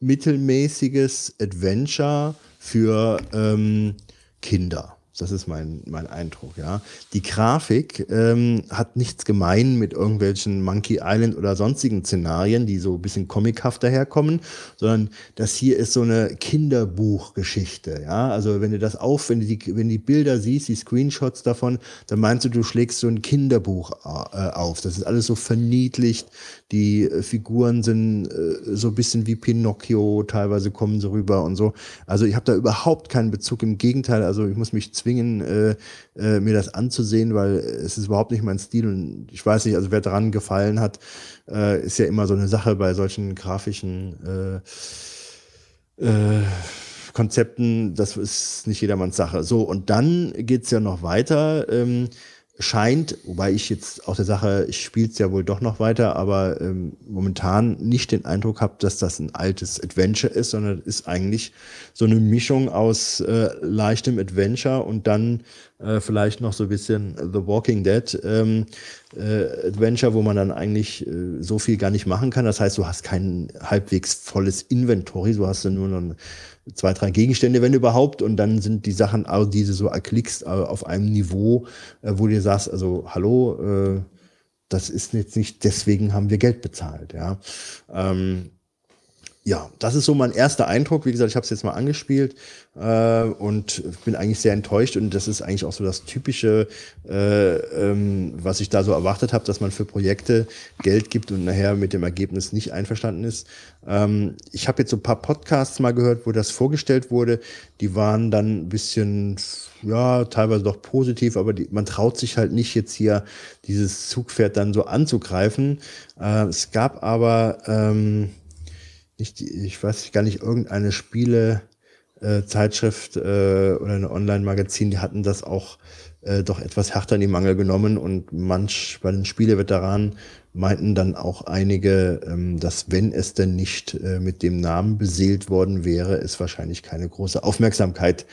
mittelmäßiges Adventure für ähm, Kinder. Das ist mein, mein Eindruck, ja. Die Grafik ähm, hat nichts gemein mit irgendwelchen Monkey Island oder sonstigen Szenarien, die so ein bisschen comichaft daherkommen, sondern das hier ist so eine Kinderbuchgeschichte, ja. Also wenn du das auf, wenn du die, wenn die Bilder siehst, die Screenshots davon, dann meinst du, du schlägst so ein Kinderbuch äh, auf. Das ist alles so verniedlicht. Die äh, Figuren sind äh, so ein bisschen wie Pinocchio, teilweise kommen sie rüber und so. Also ich habe da überhaupt keinen Bezug. Im Gegenteil, also ich muss mich zwingen, äh, äh, mir das anzusehen, weil es ist überhaupt nicht mein Stil. Und ich weiß nicht, also wer daran gefallen hat, äh, ist ja immer so eine Sache bei solchen grafischen äh, äh, Konzepten, das ist nicht jedermanns Sache. So, und dann geht's ja noch weiter. Ähm, scheint, wobei ich jetzt auch der Sache, ich spiele es ja wohl doch noch weiter, aber ähm, momentan nicht den Eindruck habe, dass das ein altes Adventure ist, sondern ist eigentlich so eine Mischung aus äh, leichtem Adventure und dann äh, vielleicht noch so ein bisschen The Walking Dead ähm, äh, Adventure, wo man dann eigentlich äh, so viel gar nicht machen kann. Das heißt, du hast kein halbwegs volles Inventory, du hast dann nur noch ein zwei, drei Gegenstände, wenn überhaupt, und dann sind die Sachen, also diese so erklickst, äh, auf einem Niveau, äh, wo du sagst, also hallo, äh, das ist jetzt nicht, deswegen haben wir Geld bezahlt, ja. Ähm, ja, das ist so mein erster Eindruck. Wie gesagt, ich habe es jetzt mal angespielt äh, und bin eigentlich sehr enttäuscht. Und das ist eigentlich auch so das Typische, äh, ähm, was ich da so erwartet habe, dass man für Projekte Geld gibt und nachher mit dem Ergebnis nicht einverstanden ist. Ähm, ich habe jetzt so ein paar Podcasts mal gehört, wo das vorgestellt wurde. Die waren dann ein bisschen, ja, teilweise doch positiv, aber die, man traut sich halt nicht jetzt hier dieses Zugpferd dann so anzugreifen. Äh, es gab aber ähm, die- ich weiß gar nicht, irgendeine Spiele, äh, Zeitschrift äh, oder eine Online-Magazin, die hatten das auch äh, doch etwas härter in die Mangel genommen und manch bei den Spieleveteranen meinten dann auch einige, ähm, dass wenn es denn nicht äh, mit dem Namen beseelt worden wäre, es wahrscheinlich keine große Aufmerksamkeit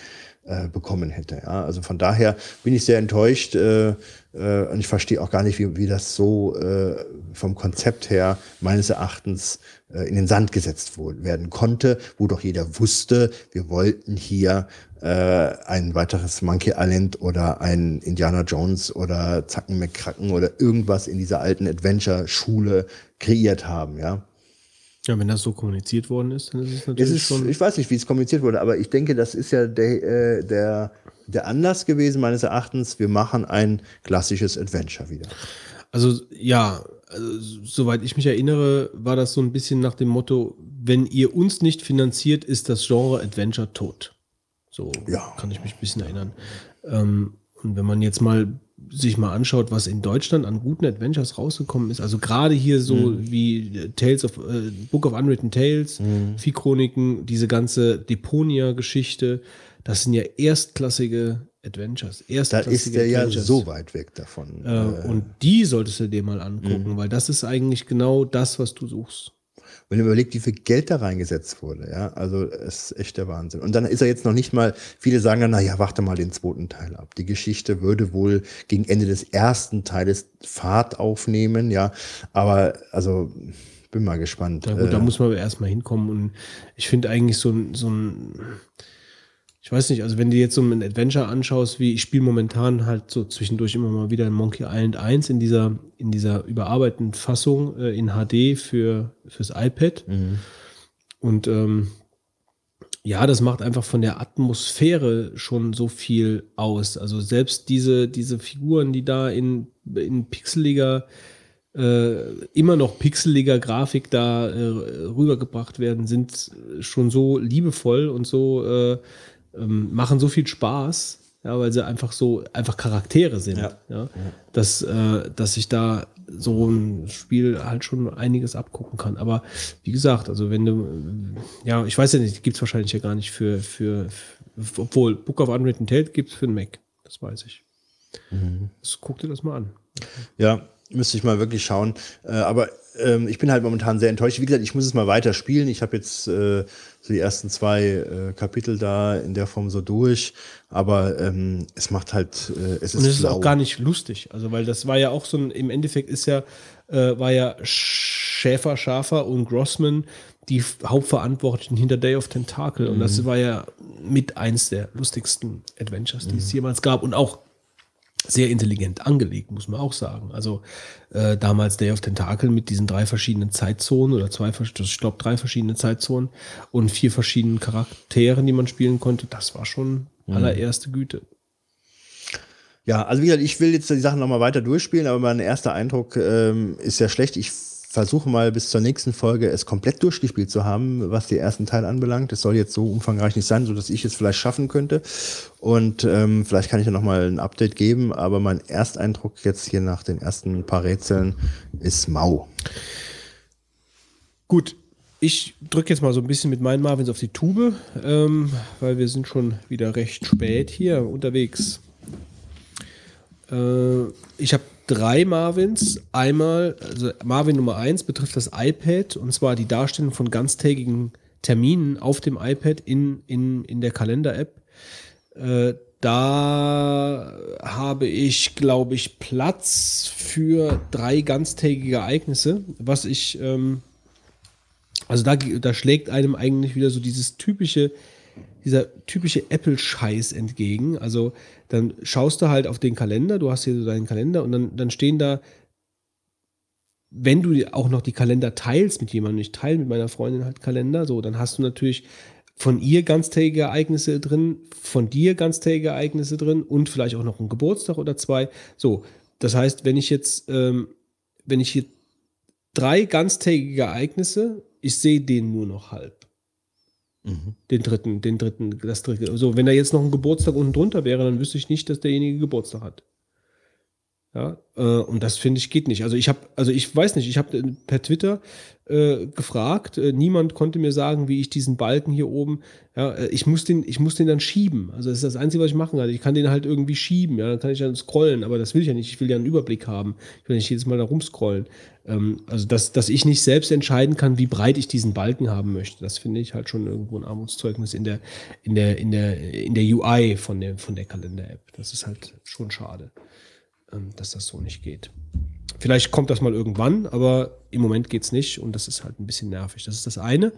äh, bekommen hätte. Ja, also von daher bin ich sehr enttäuscht äh, äh, und ich verstehe auch gar nicht, wie, wie das so äh, vom Konzept her meines Erachtens äh, in den Sand gesetzt werden konnte, wo doch jeder wusste, wir wollten hier ein weiteres Monkey Island oder ein Indiana Jones oder Zacken McCracken oder irgendwas in dieser alten Adventure-Schule kreiert haben, ja. Ja, wenn das so kommuniziert worden ist, dann ist es Es natürlich ist, schon. ich weiß nicht, wie es kommuniziert wurde, aber ich denke, das ist ja der, äh, der, der Anlass gewesen, meines Erachtens. Wir machen ein klassisches Adventure wieder. Also ja, also, soweit ich mich erinnere, war das so ein bisschen nach dem Motto, wenn ihr uns nicht finanziert, ist das Genre Adventure tot. So kann ich mich ein bisschen erinnern. Ähm, und wenn man jetzt mal sich mal anschaut, was in Deutschland an guten Adventures rausgekommen ist, also gerade hier so Mhm. wie äh, Tales of äh, Book of Unwritten Tales, Mhm. Vieh-Chroniken, diese ganze Deponia-Geschichte, das sind ja erstklassige Adventures. Da Erstklassige ist der ja Adventures. so weit weg davon. Äh, und die solltest du dir mal angucken, Mhm. weil das ist eigentlich genau das, was du suchst. Wenn ihr überlegt, wie viel Geld da reingesetzt wurde, ja, also es ist echt der Wahnsinn. Und dann ist er jetzt noch nicht mal, viele sagen dann, naja, warte mal den zweiten Teil ab. Die Geschichte würde wohl gegen Ende des ersten Teiles Fahrt aufnehmen, ja, aber also bin mal gespannt. Na gut, da Äh, muss man aber erstmal hinkommen und ich finde eigentlich so ein, so ein, ich weiß nicht, also wenn du jetzt so ein Adventure anschaust, wie ich spiele momentan halt so zwischendurch immer mal wieder Monkey Island 1 in dieser, in dieser überarbeiteten Fassung äh, in HD für, fürs iPad. Mhm. Und ähm, ja, das macht einfach von der Atmosphäre schon so viel aus. Also selbst diese, diese Figuren, die da in, in pixeliger, äh, immer noch pixeliger Grafik da äh, rübergebracht werden, sind schon so liebevoll und so äh, ähm, machen so viel Spaß, ja, weil sie einfach so einfach Charaktere sind. Ja. Dass, äh, dass ich da so ein Spiel halt schon einiges abgucken kann. Aber wie gesagt, also wenn du, äh, ja, ich weiß ja nicht, gibt es wahrscheinlich ja gar nicht für, für, für obwohl Book of Unwritten Tales gibt es für den Mac. Das weiß ich. Mhm. Das, guck dir das mal an. Ja, müsste ich mal wirklich schauen. Äh, aber ähm, ich bin halt momentan sehr enttäuscht. Wie gesagt, ich muss es mal weiter spielen. Ich habe jetzt äh, so die ersten zwei äh, Kapitel da in der Form so durch. Aber ähm, es macht halt, äh, es ist Und es ist auch gar nicht lustig. Also, weil das war ja auch so ein, im Endeffekt ist ja, äh, war ja Schäfer, Schafer und Grossman die Hauptverantwortlichen hinter Day of Tentacle. Und das Mhm. war ja mit eins der lustigsten Adventures, die es Mhm. jemals gab. Und auch sehr intelligent angelegt, muss man auch sagen. Also äh, damals Day of Tentacle mit diesen drei verschiedenen Zeitzonen oder zwei, ich glaube drei verschiedene Zeitzonen und vier verschiedenen Charakteren, die man spielen konnte, das war schon Mhm. allererste Güte. Ja, also wie gesagt, ich will jetzt die Sachen nochmal weiter durchspielen, aber mein erster Eindruck ähm, ist sehr schlecht. Ich versuche mal bis zur nächsten Folge es komplett durchgespielt zu haben, was den ersten Teil anbelangt. Es soll jetzt so umfangreich nicht sein, sodass ich es vielleicht schaffen könnte. Und ähm, vielleicht kann ich ja nochmal ein Update geben, aber mein Ersteindruck jetzt hier nach den ersten paar Rätseln ist mau. Gut, ich drücke jetzt mal so ein bisschen mit meinen Marvins auf die Tube, ähm, weil wir sind schon wieder recht spät hier unterwegs. Äh, ich habe drei Marvins. Einmal, also Marvin Nummer eins betrifft das iPad und zwar die Darstellung von ganztägigen Terminen auf dem iPad in, in, in der Kalender-App. Äh, da habe ich, glaube ich, Platz für drei ganztägige Ereignisse, was ich, ähm, also da, da schlägt einem eigentlich wieder so dieses typische, dieser typische Apple-Scheiß entgegen. Also dann schaust du halt auf den Kalender, du hast hier so deinen Kalender und dann, dann stehen da, wenn du auch noch die Kalender teilst mit jemandem, ich teile mit meiner Freundin halt Kalender, so, dann hast du natürlich von ihr ganztägige Ereignisse drin, von dir ganztägige Ereignisse drin und vielleicht auch noch ein Geburtstag oder zwei. So, das heißt, wenn ich jetzt, ähm, wenn ich hier drei ganztägige Ereignisse, ich sehe den nur noch halb. Den dritten, den dritten, das dritte. So, wenn da jetzt noch ein Geburtstag unten drunter wäre, dann wüsste ich nicht, dass derjenige Geburtstag hat. Ja, äh, und das finde ich geht nicht. Also ich habe, also ich weiß nicht, ich habe per Twitter äh, gefragt, äh, niemand konnte mir sagen, wie ich diesen Balken hier oben, ja, äh, ich muss den, ich muss den dann schieben. Also das ist das Einzige, was ich machen kann. Ich kann den halt irgendwie schieben, ja, dann kann ich dann scrollen, aber das will ich ja nicht. Ich will ja einen Überblick haben. Ich will nicht jedes Mal da rumscrollen. Ähm, also dass, dass ich nicht selbst entscheiden kann, wie breit ich diesen Balken haben möchte, das finde ich halt schon irgendwo ein Armutszeugnis in der, in der, in der, in der UI von der, von der Kalender-App. Das ist halt schon schade dass das so nicht geht. Vielleicht kommt das mal irgendwann, aber im Moment geht es nicht und das ist halt ein bisschen nervig. Das ist das eine.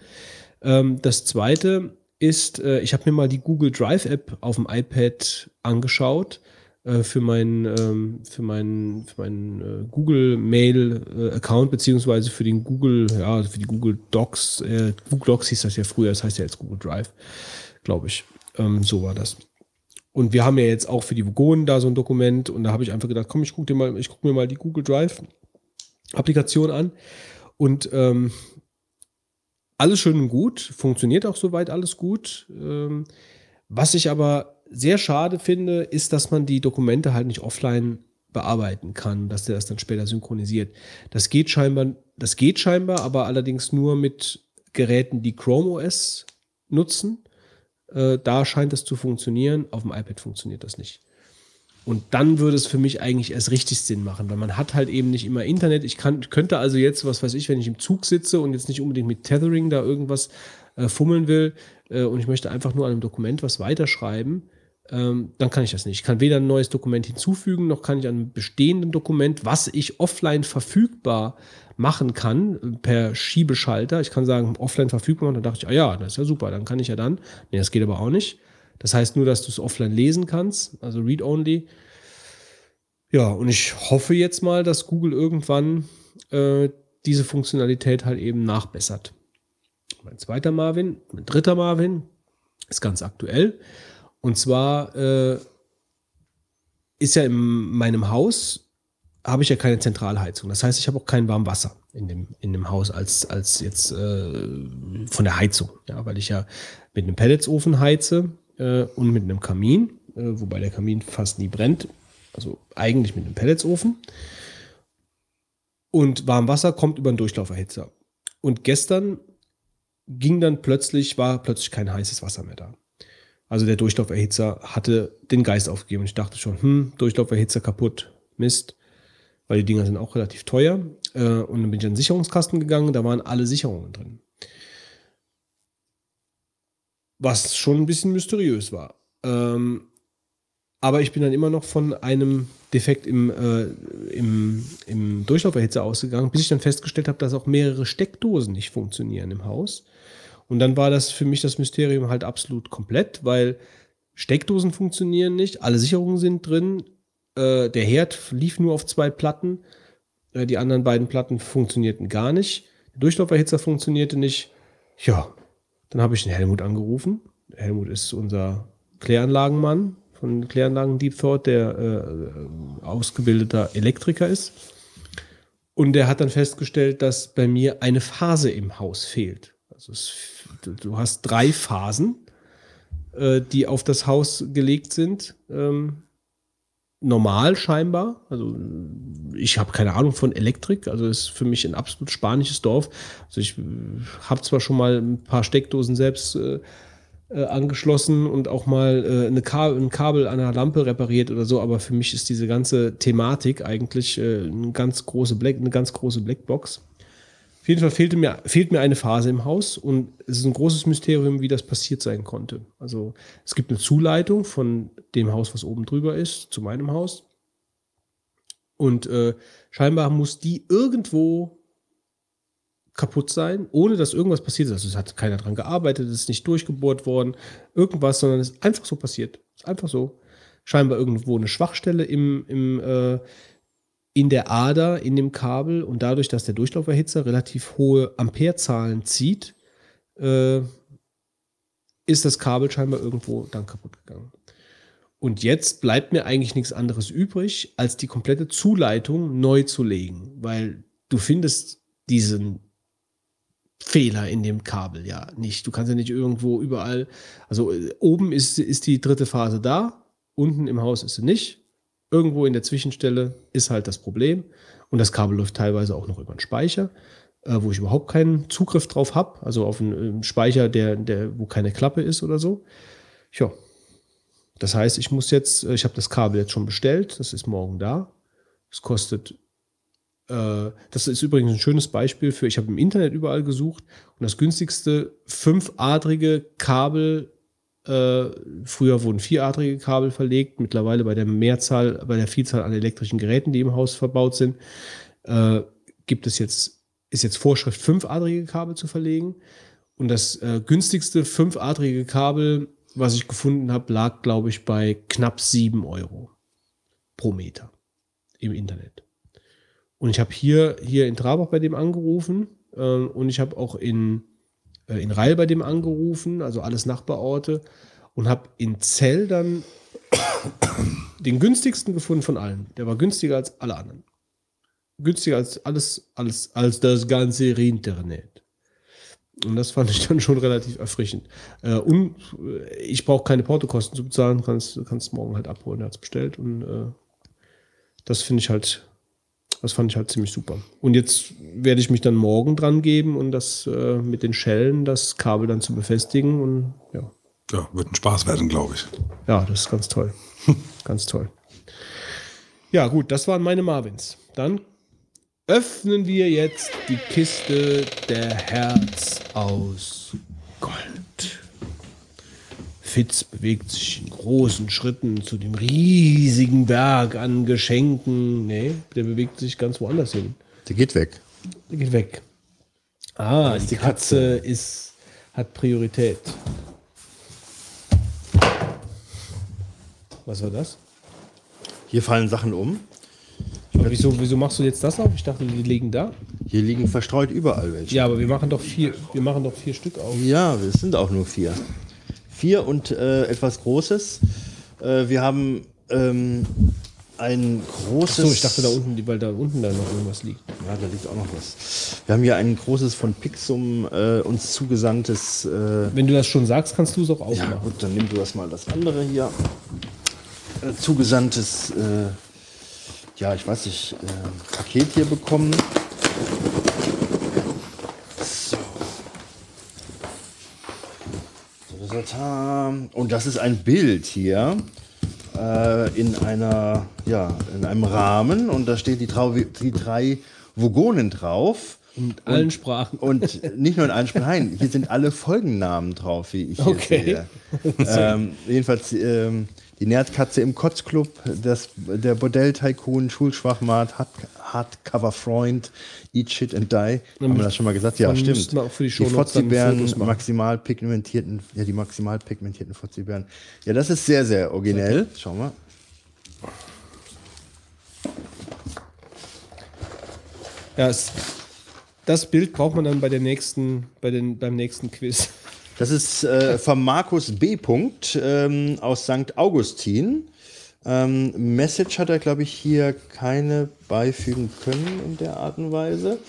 Ähm, das zweite ist, äh, ich habe mir mal die Google Drive App auf dem iPad angeschaut äh, für meinen ähm, für meinen für meinen äh, Google Mail Account beziehungsweise für den Google ja für die Google Docs Google Docs hieß das ja früher das heißt ja jetzt Google Drive glaube ich ähm, so war das und wir haben ja jetzt auch für die Vogonen da so ein Dokument und da habe ich einfach gedacht, komm, ich gucke mal, ich gucke mir mal die Google Drive Applikation an und ähm, alles schön und gut, funktioniert auch soweit alles gut. Ähm, was ich aber sehr schade finde, ist, dass man die Dokumente halt nicht offline bearbeiten kann, dass der das dann später synchronisiert. Das geht scheinbar, das geht scheinbar, aber allerdings nur mit Geräten, die Chrome OS nutzen. Äh, da scheint es zu funktionieren. Auf dem iPad funktioniert das nicht. Und dann würde es für mich eigentlich erst richtig Sinn machen, weil man hat halt eben nicht immer Internet. Ich kann, könnte also jetzt, was weiß ich, wenn ich im Zug sitze und jetzt nicht unbedingt mit Tethering da irgendwas äh, fummeln will äh, und ich möchte einfach nur an einem Dokument was weiterschreiben, ähm, dann kann ich das nicht. Ich kann weder ein neues Dokument hinzufügen, noch kann ich an einem bestehenden Dokument, was ich offline verfügbar machen kann per Schiebeschalter. Ich kann sagen, offline verfügbar. Und dann dachte ich, ah ja, das ist ja super. Dann kann ich ja dann. Nee, das geht aber auch nicht. Das heißt nur, dass du es offline lesen kannst, also read-only. Ja, und ich hoffe jetzt mal, dass Google irgendwann äh, diese Funktionalität halt eben nachbessert. Mein zweiter Marvin, mein dritter Marvin ist ganz aktuell. Und zwar äh, ist ja in meinem Haus habe ich ja keine Zentralheizung. Das heißt, ich habe auch kein warmes Wasser in dem, in dem Haus als, als jetzt äh, von der Heizung. Ja, weil ich ja mit einem Pelletsofen heize äh, und mit einem Kamin, äh, wobei der Kamin fast nie brennt. Also eigentlich mit einem Pelletsofen. Und warmes Wasser kommt über einen Durchlauferhitzer. Und gestern ging dann plötzlich, war plötzlich kein heißes Wasser mehr da. Also der Durchlauferhitzer hatte den Geist aufgegeben. Ich dachte schon, hm, Durchlauferhitzer kaputt, Mist weil die Dinger sind auch relativ teuer. Äh, und dann bin ich an den Sicherungskasten gegangen, da waren alle Sicherungen drin. Was schon ein bisschen mysteriös war. Ähm, aber ich bin dann immer noch von einem Defekt im, äh, im, im Durchlauferhitzer ausgegangen, bis ich dann festgestellt habe, dass auch mehrere Steckdosen nicht funktionieren im Haus. Und dann war das für mich das Mysterium halt absolut komplett, weil Steckdosen funktionieren nicht, alle Sicherungen sind drin, äh, der Herd lief nur auf zwei Platten. Äh, die anderen beiden Platten funktionierten gar nicht. Der Durchlauferhitzer funktionierte nicht. Ja, dann habe ich den Helmut angerufen. Helmut ist unser Kläranlagenmann von Kläranlagen Deep Thought, der äh, ausgebildeter Elektriker ist. Und der hat dann festgestellt, dass bei mir eine Phase im Haus fehlt. Also es, du hast drei Phasen, äh, die auf das Haus gelegt sind. Ähm, normal scheinbar. Also ich habe keine Ahnung von Elektrik. Also ist für mich ein absolut spanisches Dorf. Also ich habe zwar schon mal ein paar Steckdosen selbst äh, äh, angeschlossen und auch mal äh, eine Kabel, ein Kabel an einer Lampe repariert oder so, aber für mich ist diese ganze Thematik eigentlich äh, eine ganz große Black, eine ganz große Blackbox. Auf jeden Fall fehlte mir, fehlt mir eine Phase im Haus und es ist ein großes Mysterium, wie das passiert sein konnte. Also es gibt eine Zuleitung von dem Haus, was oben drüber ist, zu meinem Haus. Und äh, scheinbar muss die irgendwo kaputt sein, ohne dass irgendwas passiert ist. Also es hat keiner dran gearbeitet, es ist nicht durchgebohrt worden, irgendwas, sondern es ist einfach so passiert. Es ist einfach so. Scheinbar irgendwo eine Schwachstelle im, im äh, in der Ader, in dem Kabel und dadurch, dass der Durchlauferhitzer relativ hohe Amperezahlen zieht, äh, ist das Kabel scheinbar irgendwo dann kaputt gegangen. Und jetzt bleibt mir eigentlich nichts anderes übrig, als die komplette Zuleitung neu zu legen, weil du findest diesen Fehler in dem Kabel ja nicht. Du kannst ja nicht irgendwo überall, also äh, oben ist, ist die dritte Phase da, unten im Haus ist sie nicht irgendwo in der Zwischenstelle ist halt das Problem. Und das Kabel läuft teilweise auch noch über einen Speicher, äh, wo ich überhaupt keinen Zugriff drauf habe. Also auf einen äh, Speicher, der, der, wo keine Klappe ist oder so. Ja. Das heißt, ich muss jetzt, äh, ich habe das Kabel jetzt schon bestellt. Das ist morgen da. Es kostet äh, das ist übrigens ein schönes Beispiel für, ich habe im Internet überall gesucht und das günstigste fünfadrige Kabel, äh, früher wurden vieradrige Kabel verlegt, mittlerweile bei der Mehrzahl, bei der Vielzahl an elektrischen Geräten, die im Haus verbaut sind, äh, gibt es jetzt, ist jetzt Vorschrift, fünfadrige Kabel zu verlegen. Und das äh, günstigste fünfadrige Kabel, was ich gefunden habe, lag, glaube ich, bei knapp sieben Euro pro Meter im Internet. Und ich habe hier, hier in Trabach bei dem angerufen ähm, und ich habe auch in, äh, in Reil bei dem angerufen, also alles Nachbarorte und habe in Zell dann den günstigsten gefunden von allen. Der war günstiger als alle anderen. Günstiger als alles, alles, als das ganze Internet. Und das fand ich dann schon relativ erfrischend. Äh, und äh, ich brauche keine Portokosten zu bezahlen, kannst, kannst morgen halt abholen, er hat es bestellt. Und äh, das finde ich halt das fand ich halt ziemlich super. Und jetzt werde ich mich dann morgen dran geben und das äh, mit den Schellen, das Kabel dann zu befestigen und ja. Ja, wird ein Spaß werden, glaube ich. Ja, das ist ganz toll. ganz toll. Ja, gut, das waren meine Marvins. Dann öffnen wir jetzt die Kiste der Herz aus Gold. Fitz bewegt sich in großen Schritten zu dem riesigen Berg an Geschenken. Nee, der bewegt sich ganz woanders hin. Der geht weg. Der geht weg. Ah, die, die Katze, Katze. ist, hat Priorität. Was war das? Hier fallen Sachen um. Aber wieso, wieso machst du jetzt das auf? Ich dachte, die liegen da. Hier liegen verstreut überall welche. Ja, aber wir machen doch vier, wir machen doch vier Stück auf. Ja, es sind auch nur vier. Vier und äh, etwas Großes. Äh, wir haben ähm, ein großes. Achso, ich dachte da unten, weil da unten da noch irgendwas liegt. Ja, da liegt auch noch was. Wir haben hier ein großes von Pixum äh, uns zugesandtes. Äh, Wenn du das schon sagst, kannst du es auch ja, aufmachen. gut, dann nimm du das mal das andere hier. Äh, zugesandtes, äh, ja, ich weiß nicht, Paket hier bekommen. So. Tadadada. Und das ist ein Bild hier äh, in einer, ja, in einem Rahmen und da steht die, Trau die drei Vogonen drauf. In allen Sprachen. Und nicht nur in allen Sprachen, nein, hier sind alle Folgennamen drauf, wie ich hier Okay. sehe. ähm, jedenfalls ähm, die Nerdkatze im Kotzclub, das, der Bordell-Tycoon, Schulschwachmat, Hard- Hardcover-Freund, Eat Shit and Die. Haben wir das schon mal gesagt? Ja, stimmt. die die Fotzibären, maximal pigmentierten, ja, die maximal pigmentierten Fotzibären. Ja, das ist sehr, sehr originell. Schau mal. Ja, es, das Bild braucht man dann bei der nächsten, bei den, beim nächsten Quiz. Das ist äh, von Markus B. Punkt, ähm, aus St. Augustin. Ähm, Message hat er, glaube ich, hier keine beifügen können in der Art und Weise.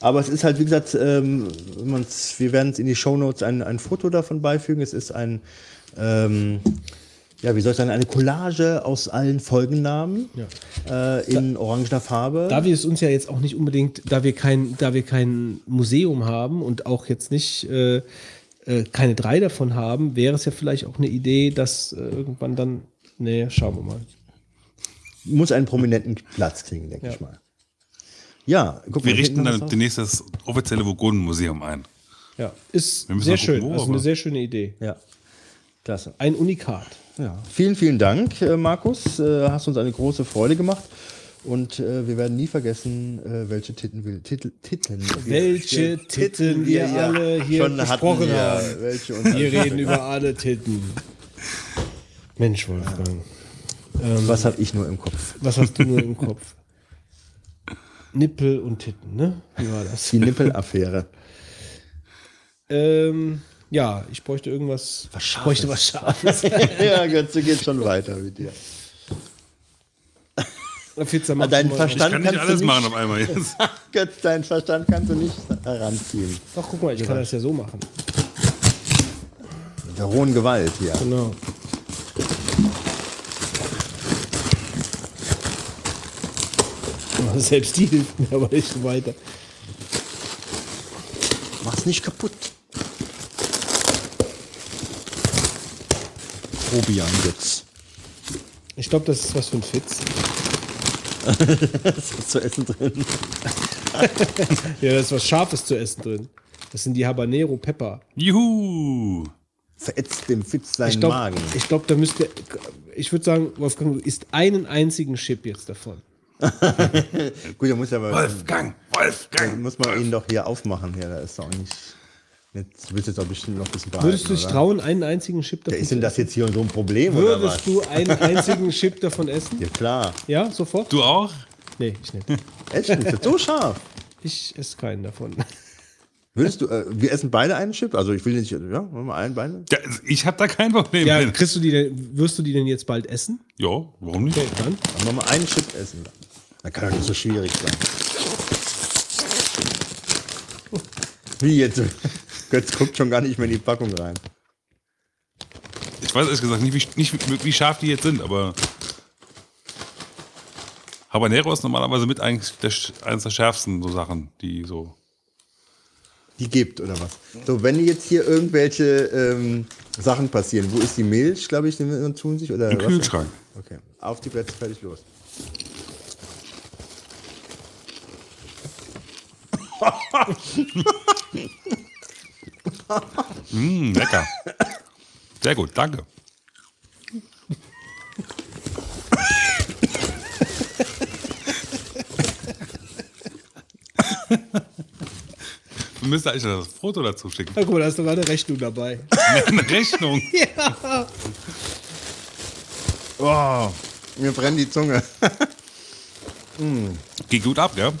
Aber es ist halt, wie gesagt, ähm, wir werden es in die Shownotes ein, ein Foto davon beifügen. Es ist ein, ähm, ja, wie soll ich sagen, eine Collage aus allen Folgennamen äh, in orangener Farbe. Da wir es uns ja jetzt auch nicht unbedingt, da wir kein, da wir kein Museum haben und auch jetzt nicht äh, äh, keine drei davon haben, wäre es ja vielleicht auch eine Idee, dass äh, irgendwann dann, nee, schauen wir mal. Muss einen prominenten Platz kriegen, denke Ja. ich mal. Ja, guck Wir mal, richten hinten dann demnächst das offizielle Vogonen-Museum ein. Ja, ist Wir sehr gucken, schön. wo, also eine sehr schöne Idee. Ja, klasse. Ein Unikat. Ja, vielen, vielen Dank, äh, Markus. Äh, hast uns eine große Freude gemacht. Und äh, wir werden nie vergessen, äh, welche Titten wir, Titel, Titeln Welche Titten wir alle hier schon besprochen ja, haben. welche Wir reden über alle Titten. Mensch, Wolfgang. Ähm, Was habe ich nur im Kopf? Was hast du nur im Kopf? Nippel und Titten, ne? Wie war das? Die Nippelaffäre. ähm, ja, ich bräuchte irgendwas. Was Scharfes. bräuchte was Scharfes. ja, Götze geht schon weiter mit dir. Pizza Deinen mal- Verstand Ich kann nicht kannst alles du machen auf einmal jetzt. Götz, deinen Verstand kannst du nicht heranziehen. Doch, guck mal, ich kann das ja so machen. Mit der hohen Gewalt hier. Genau. Selbst die hilft mir aber nicht weiter. Mach's nicht kaputt. Probian jetzt. Ich glaube, das ist was für ein Fitz. Das ist zu essen drin. ja, da ist was Scharfes zu essen drin. Das sind die Habanero Pepper. Juhu! Verätzt dem Fitz seinen Ich glaube, Magen. ich glaub, da müsste. Ich würde sagen, Wolfgang, du isst einen einzigen Chip jetzt davon. Gut, da muss ja aber. Wolfgang, Wolfgang. Muss man ihn doch hier aufmachen. Ja, da ist doch nicht. Jetzt willst du jetzt auch bestimmt noch ein bisschen behalten. Würdest du dich oder? trauen, einen einzigen Chip davon Ja, ist zu denn das essen? jetzt hier so ein Problem oder was? Würdest du einen einzigen Chip davon essen? Ja, klar. Ja, sofort? Du auch? Nee, ich nicht. Echt? Ist das so scharf? Ich esse keinen davon. Würdest du, äh, wir essen beide einen Chip? Also ich will nicht, ja, wollen wir einen beide? Ja, ich habe da kein Problem Ja, mit. kriegst du die denn, wirst du die denn jetzt bald essen? Ja, warum nicht? Okay, dann. Dann wollen wir einen Chip essen. Das kann doch nicht so schwierig sein. Wie jetzt? Götz guckt schon gar nicht mehr in die Packung rein. Ich weiß ehrlich gesagt nicht, wie, nicht wie, scharf die jetzt sind, aber Habanero ist normalerweise mit eigentlich der, eines der schärfsten so Sachen, die so. Die gibt, oder was? So, wenn jetzt hier irgendwelche ähm, Sachen passieren, wo ist die Milch, glaube ich, die wir tun sich? Oder Im was? Kühlschrank. Okay. Auf die Plätze, fertig, los. Mmh, lecker. Sehr gut, danke. Wir müssen eigentlich noch das Foto dazu schicken. Na, guck mal, da ist doch eine Rechnung dabei. Eine Rechnung. ja. Oh, mir brennt die Zunge. Geht gut ab, ja?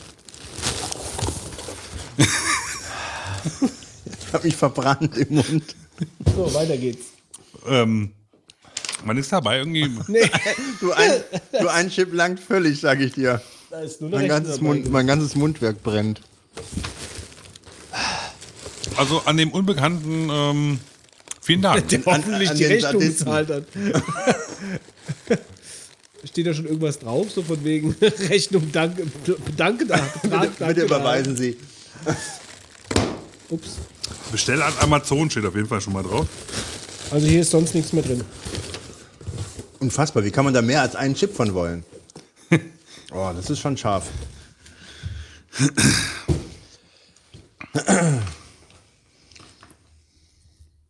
Ich habe mich verbrannt im Mund. So, weiter geht's. Ähm, man ist dabei irgendwie. Nee. Du ein, du ein Chip langt völlig, sage ich dir. Da ist nur Mein ganzes. Mund, mein ganzes Mundwerk brennt. Also an dem Unbekannten, ähm, vielen Dank. Der hoffentlich an die den Rechnung bezahlt hat. Steht da schon irgendwas drauf, so von wegen Rechnung, danke, danke Bitte da. überweisen Sie. Ups. Bestell an Amazon steht auf jeden Fall schon mal drauf. Also hier ist sonst nichts mehr drin. Unfassbar, wie kann man da mehr als einen Chip von wollen? Oh, das ist schon scharf.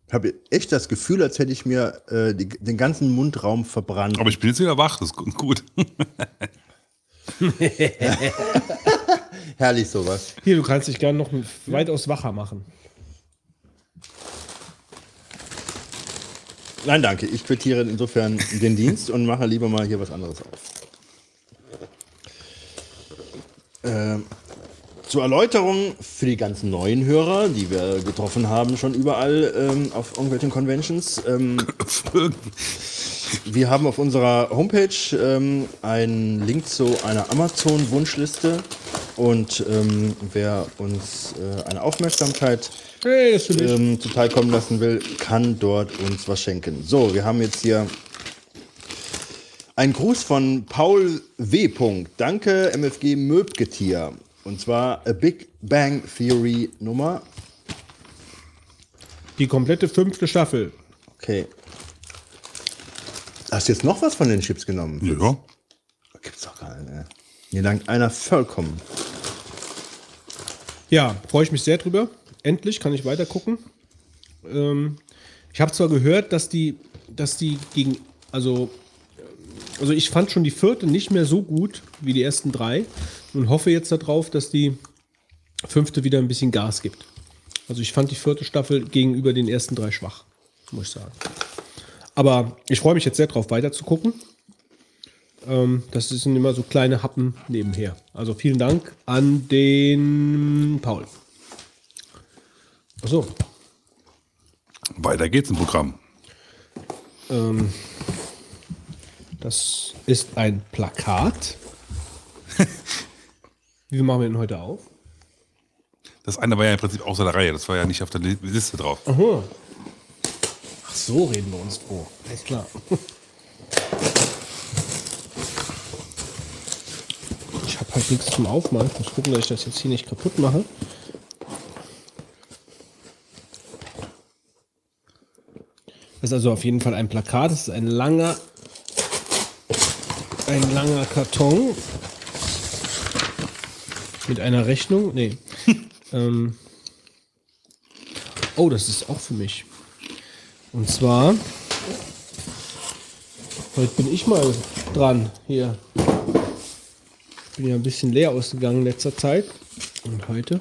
Ich habe echt das Gefühl, als hätte ich mir äh, die, den ganzen Mundraum verbrannt. Aber ich bin jetzt wieder wach, das ist gut. Herrlich sowas. Hier, du kannst dich gerne noch weitaus wacher machen. Nein, danke. Ich quittiere insofern den Dienst und mache lieber mal hier was anderes auf. Ähm, zur Erläuterung für die ganzen neuen Hörer, die wir getroffen haben, schon überall ähm, auf irgendwelchen Conventions. Ähm, wir haben auf unserer Homepage ähm, einen Link zu einer Amazon-Wunschliste und ähm, wer uns äh, eine Aufmerksamkeit Hey, ähm, zuteilkommen lassen will, kann dort uns was schenken. So, wir haben jetzt hier einen Gruß von Paul W. Punkt. Danke, MFG Möbgetier. Und zwar A Big Bang Theory Nummer. Die komplette fünfte Staffel. Okay. Hast du jetzt noch was von den Chips genommen? Ja. Gibt's doch gar nicht. Ne? Hier langt einer vollkommen. Ja, freue ich mich sehr drüber. Endlich kann ich weiter gucken. Ähm, ich habe zwar gehört, dass die, dass die gegen, also, also ich fand schon die vierte nicht mehr so gut wie die ersten drei und hoffe jetzt darauf, dass die fünfte wieder ein bisschen Gas gibt. Also ich fand die vierte Staffel gegenüber den ersten drei schwach, muss ich sagen. Aber ich freue mich jetzt sehr drauf, weiter zu gucken. Ähm, das sind immer so kleine Happen nebenher. Also vielen Dank an den Paul. Achso. Weiter geht's im Programm. Ähm, das ist ein Plakat. Wie machen wir denn heute auf? Das eine war ja im Prinzip außer der Reihe, das war ja nicht auf der Li- Liste drauf. Aha. Ach so, reden wir uns vor. Alles klar. Ich habe halt nichts zum Aufmachen. Ich muss gucken, dass ich das jetzt hier nicht kaputt mache. Das ist also auf jeden Fall ein Plakat. Das ist ein langer, ein langer Karton mit einer Rechnung. Nee. ähm. Oh, das ist auch für mich. Und zwar, heute bin ich mal dran hier. Bin ja ein bisschen leer ausgegangen in letzter Zeit. Und heute?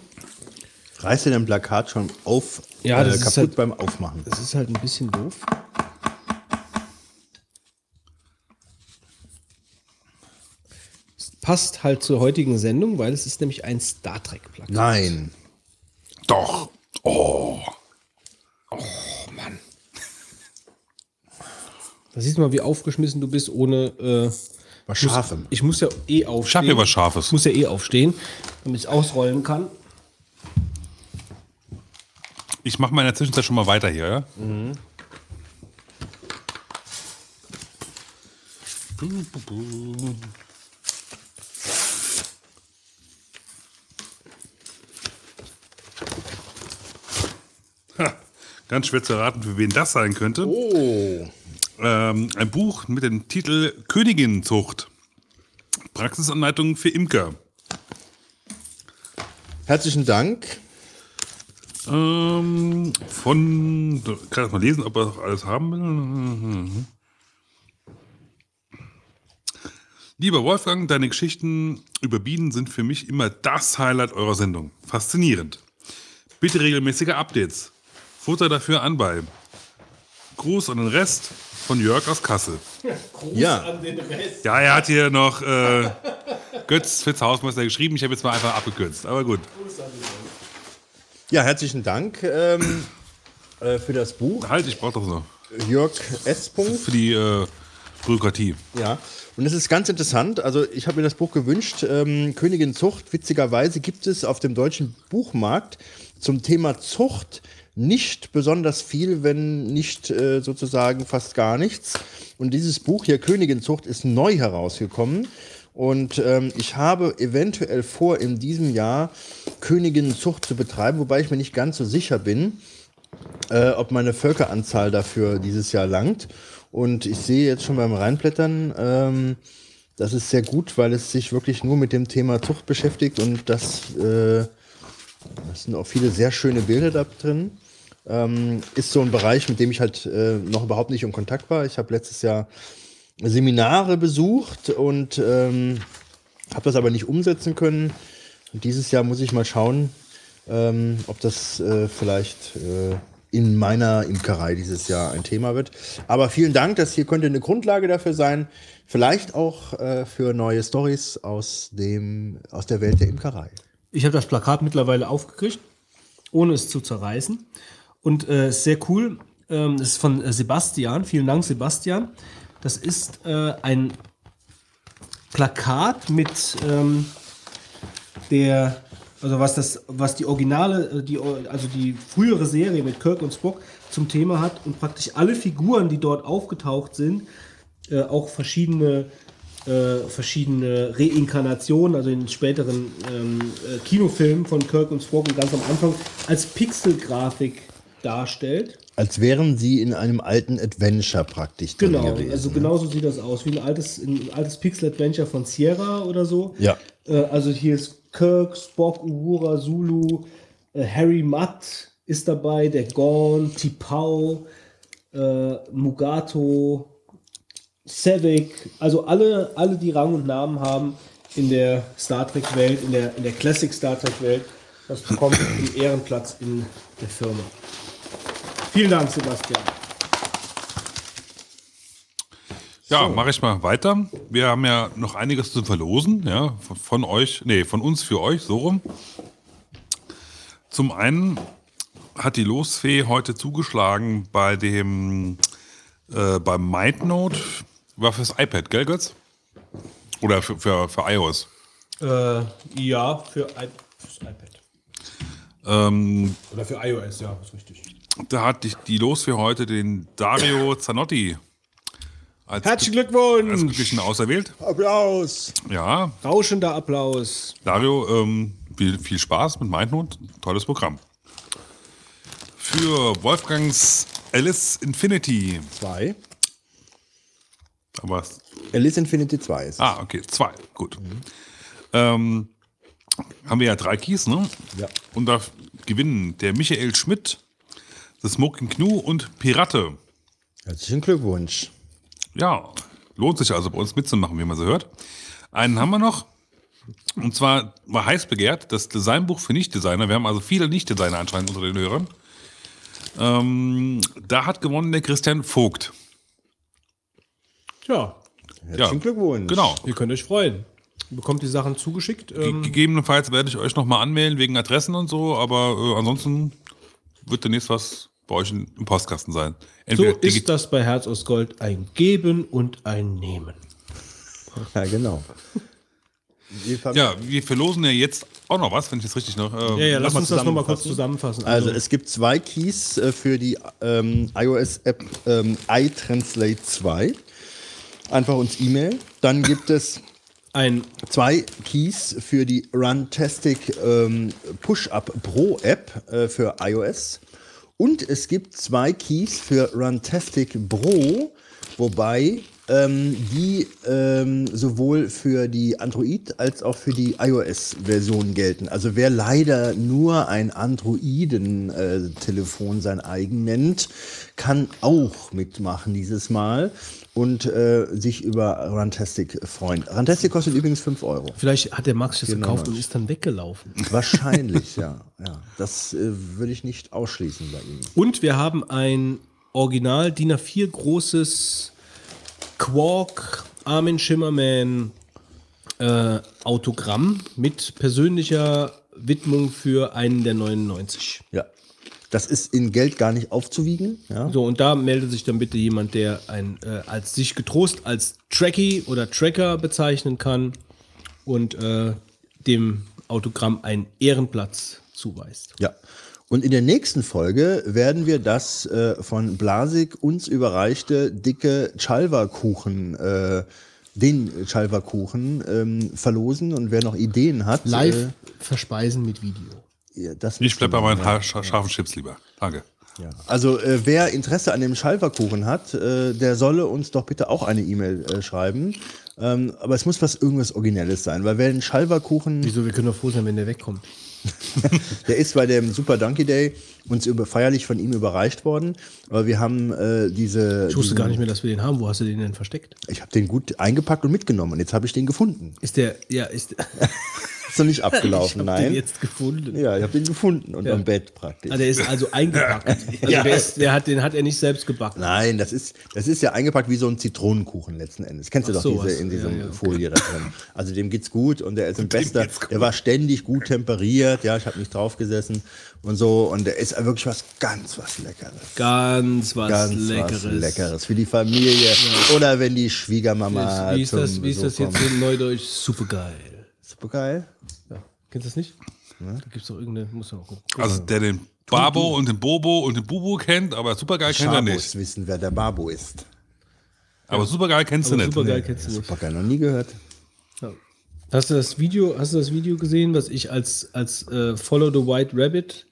Reißt du dein Plakat schon auf, Ja, das äh, ist kaputt halt- beim Aufmachen? Das ist halt ein bisschen doof. Es passt halt zur heutigen Sendung, weil es ist nämlich ein Star Trek-Plakat. Nein. Doch. Oh. Da siehst du mal, wie aufgeschmissen du bist, ohne. Äh, was Scharfem. Ich muss ja eh aufstehen. Ich hab hier was Scharfes. Ich muss ja eh aufstehen, damit ich es ausrollen kann. Ich mache mal in der Zwischenzeit schon mal weiter hier, ja? Ha, ganz schwer zu erraten, für wen das sein könnte. Oh. Ähm, ein Buch mit dem Titel Königinzucht. Praxisanleitung für Imker. Herzlichen Dank. Ähm, von, kann ich mal lesen, ob er das alles haben will. Lieber Wolfgang, deine Geschichten über Bienen sind für mich immer das Highlight eurer Sendung. Faszinierend. Bitte regelmäßige Updates. Futter dafür anbei. Gruß an den Rest von Jörg aus Kassel. Gruß Ja. an den Rest. Ja, er hat hier noch äh, Götz Fitz Hausmeister geschrieben. Ich habe jetzt mal einfach abgekürzt. Aber gut. Ja, herzlichen Dank ähm, äh, für das Buch. Halt, ich brauche doch so. Jörg S. Punkt. Für die äh, Bürokratie. Ja, und es ist ganz interessant. Also, ich habe mir das Buch gewünscht. Ähm, Königin Zucht. Witzigerweise gibt es auf dem deutschen Buchmarkt zum Thema Zucht nicht besonders viel, wenn nicht äh, sozusagen fast gar nichts. Und dieses Buch hier, Königin Zucht, ist neu herausgekommen. Und ähm, ich habe eventuell vor, in diesem Jahr Königinnenzucht zu betreiben, wobei ich mir nicht ganz so sicher bin, äh, ob meine Völkeranzahl dafür dieses Jahr langt. Und ich sehe jetzt schon beim Reinblättern, ähm, das ist sehr gut, weil es sich wirklich nur mit dem Thema Zucht beschäftigt und das, äh, das sind auch viele sehr schöne Bilder da drin. Ähm, ist so ein Bereich, mit dem ich halt äh, noch überhaupt nicht in Kontakt war. Ich habe letztes Jahr Seminare besucht und ähm, habe das aber nicht umsetzen können. Und dieses Jahr muss ich mal schauen, ähm, ob das äh, vielleicht äh, in meiner Imkerei dieses Jahr ein Thema wird. Aber vielen Dank, das hier könnte eine Grundlage dafür sein. Vielleicht auch äh, für neue Stories aus, aus der Welt der Imkerei. Ich habe das Plakat mittlerweile aufgekriegt, ohne es zu zerreißen. Und äh, sehr cool. Ähm, das ist von äh, Sebastian. Vielen Dank, Sebastian. Das ist äh, ein Plakat mit ähm, der, also was das, was die Originale, äh, die, also die frühere Serie mit Kirk und Spock zum Thema hat und praktisch alle Figuren, die dort aufgetaucht sind, äh, auch verschiedene äh, verschiedene Reinkarnationen, also in späteren ähm, äh, Kinofilmen von Kirk und Spock und ganz am Anfang als Pixelgrafik darstellt. Als wären sie in einem alten Adventure praktisch drin Genau, gewesen. also genauso sieht das aus, wie ein altes, ein altes Pixel-Adventure von Sierra oder so. Ja. Äh, also hier ist Kirk, Spock, Uhura, Zulu, äh, Harry Mudd ist dabei, der Gorn, T'Pau, äh, Mugato, Savick, also alle, alle, die Rang und Namen haben in der Star Trek-Welt, in der, in der Classic Star Trek-Welt, das bekommt einen Ehrenplatz in der Firma. Vielen Dank, Sebastian. Ja, mache ich mal weiter. Wir haben ja noch einiges zu verlosen, ja, von, von euch, nee, von uns für euch, so rum. Zum einen hat die Losfee heute zugeschlagen bei dem, äh, beim MindNote, war fürs iPad, gell, Götz? Oder für, für, für iOS. Äh, ja, für, I fürs iPad. Ähm, Oder für iOS, ja, ist richtig. Da hat die, die Losfee heute den Dario Zanotti Als Herzlichen Glückwunsch! Als Glücklichen auserwählt. Applaus! Ja. Rauschender Applaus. Dario, ähm, viel, viel Spaß mit Mindnote. Tolles Programm. Für Wolfgangs Alice Infinity. Zwei. Aber Alice Infinity 2 ist. Ah, okay, zwei. Gut. Ähm, haben wir ja drei Keys, ne? Ja. Und da gewinnen der Michael Schmidt, The Smoking Gnu und Pirate. Herzlichen Glückwunsch. Ja, lohnt sich also bei uns mitzumachen, wie man so hört. Einen haben wir noch. Und zwar war heiß begehrt das Designbuch für Nicht-Designer. Wir haben also viele Nicht-Designer anscheinend unter den Hörern. Ähm, da hat gewonnen der Christian Vogt. Ja. Herzlichen Glückwunsch. Genau. Ihr könnt euch freuen. Ihr bekommt die Sachen zugeschickt. Ge Ähm, gegebenenfalls werde ich euch nochmal anmelden wegen Adressen und so, aber äh, ansonsten wird demnächst was bei euch im Postkasten sein. so digi- ist das bei Herz aus Gold ein Geben und ein Nehmen. Ja, genau. Ja, wir verlosen ja jetzt auch noch was, wenn ich das richtig noch. äh, Ja, ja, lass uns das nochmal kurz zusammenfassen. zusammenfassen. Also es gibt zwei Keys äh, für die ähm, iOS-App ähm, iTranslate 2. Einfach uns E-Mail. Dann gibt es ein zwei Keys für die Runtastic ähm, Push-Up Pro App äh, für iOS. Und es gibt zwei Keys für Runtastic Pro, wobei ähm, die ähm, sowohl für die Android als auch für die iOS-Version gelten. Also wer leider nur ein Androiden-Telefon sein eigen nennt, kann auch mitmachen dieses Mal und äh, sich über Runtastic freuen. Runtastic kostet übrigens 5 Euro. Vielleicht hat der Max das Genau. gekauft und ist dann weggelaufen. Wahrscheinlich, ja. ja. Das äh, würde ich nicht ausschließen bei ihm. Und wir haben ein Original DIN A4 großes Quark Armin Schimmerman äh, Autogramm mit persönlicher Widmung für einen der 99. Ja. Das ist in Geld gar nicht aufzuwiegen. Ja. So, und da meldet sich dann bitte jemand, der ein, äh, als sich getrost als Tracky oder Tracker bezeichnen kann und äh, dem Autogramm einen Ehrenplatz zuweist. Ja. Und in der nächsten Folge werden wir das äh, von Blasik uns überreichte dicke Chalva-Kuchen, äh, den Chalva-Kuchen ähm, verlosen. Und wer noch Ideen hat. Live Äh, verspeisen mit Video. Ja, das Ich bleib bei meinen scha- scharfen Chips lieber. Danke. Ja. Also äh, wer Interesse an dem Schalverkuchen hat, äh, der solle uns doch bitte auch eine E-Mail äh, schreiben. Ähm, aber es muss was irgendwas Originelles sein, weil wer einen Schalverkuchen, Wieso, wir können doch froh sein, wenn der wegkommt. der ist bei dem Super Donkey Day uns über, feierlich von ihm überreicht worden. Aber wir haben äh, diese. Ich wusste diesen- gar nicht mehr, dass wir den haben. Wo hast du den denn versteckt? Ich habe den gut eingepackt und mitgenommen und jetzt habe ich den gefunden. Ist der, ja, ist. Ist noch nicht abgelaufen, ich hab nein. den jetzt gefunden. Ja, ich habe den gefunden unterm Bett praktisch. Ah, der ist also eingepackt. Also Ja. der, ist, der hat, den hat er nicht selbst gebacken. Nein, das ist, das ist ja eingepackt wie so ein Zitronenkuchen letzten Endes. Kennst du Ach doch so, diese in Ja, dieser ja, okay. Folie da drin. Also dem geht's gut und der ist ein bester, der war ständig gut temperiert, ja, ich habe nicht drauf gesessen und so und der ist wirklich was ganz was Leckeres. Ganz was ganz Leckeres. was Leckeres für die Familie oder wenn die Schwiegermama Wie ist zum das, wie ist das Besuch jetzt kommt. in Neudeutsch? Supergeil. Supergeil? Ja. Kennst du das nicht? Da gibt es doch irgendeine, muss man mal gucken. Also der den Babo und den Bobo und den Bubu kennt, aber supergeil kennt er nicht. wissen, wer der Babo ist. Aber supergeil kennst du Aber nicht. Supergeil kennst du nicht. Supergeil noch nie gehört. Hast du das Video, hast du das Video gesehen, was ich als, als äh, Follow the White Rabbit,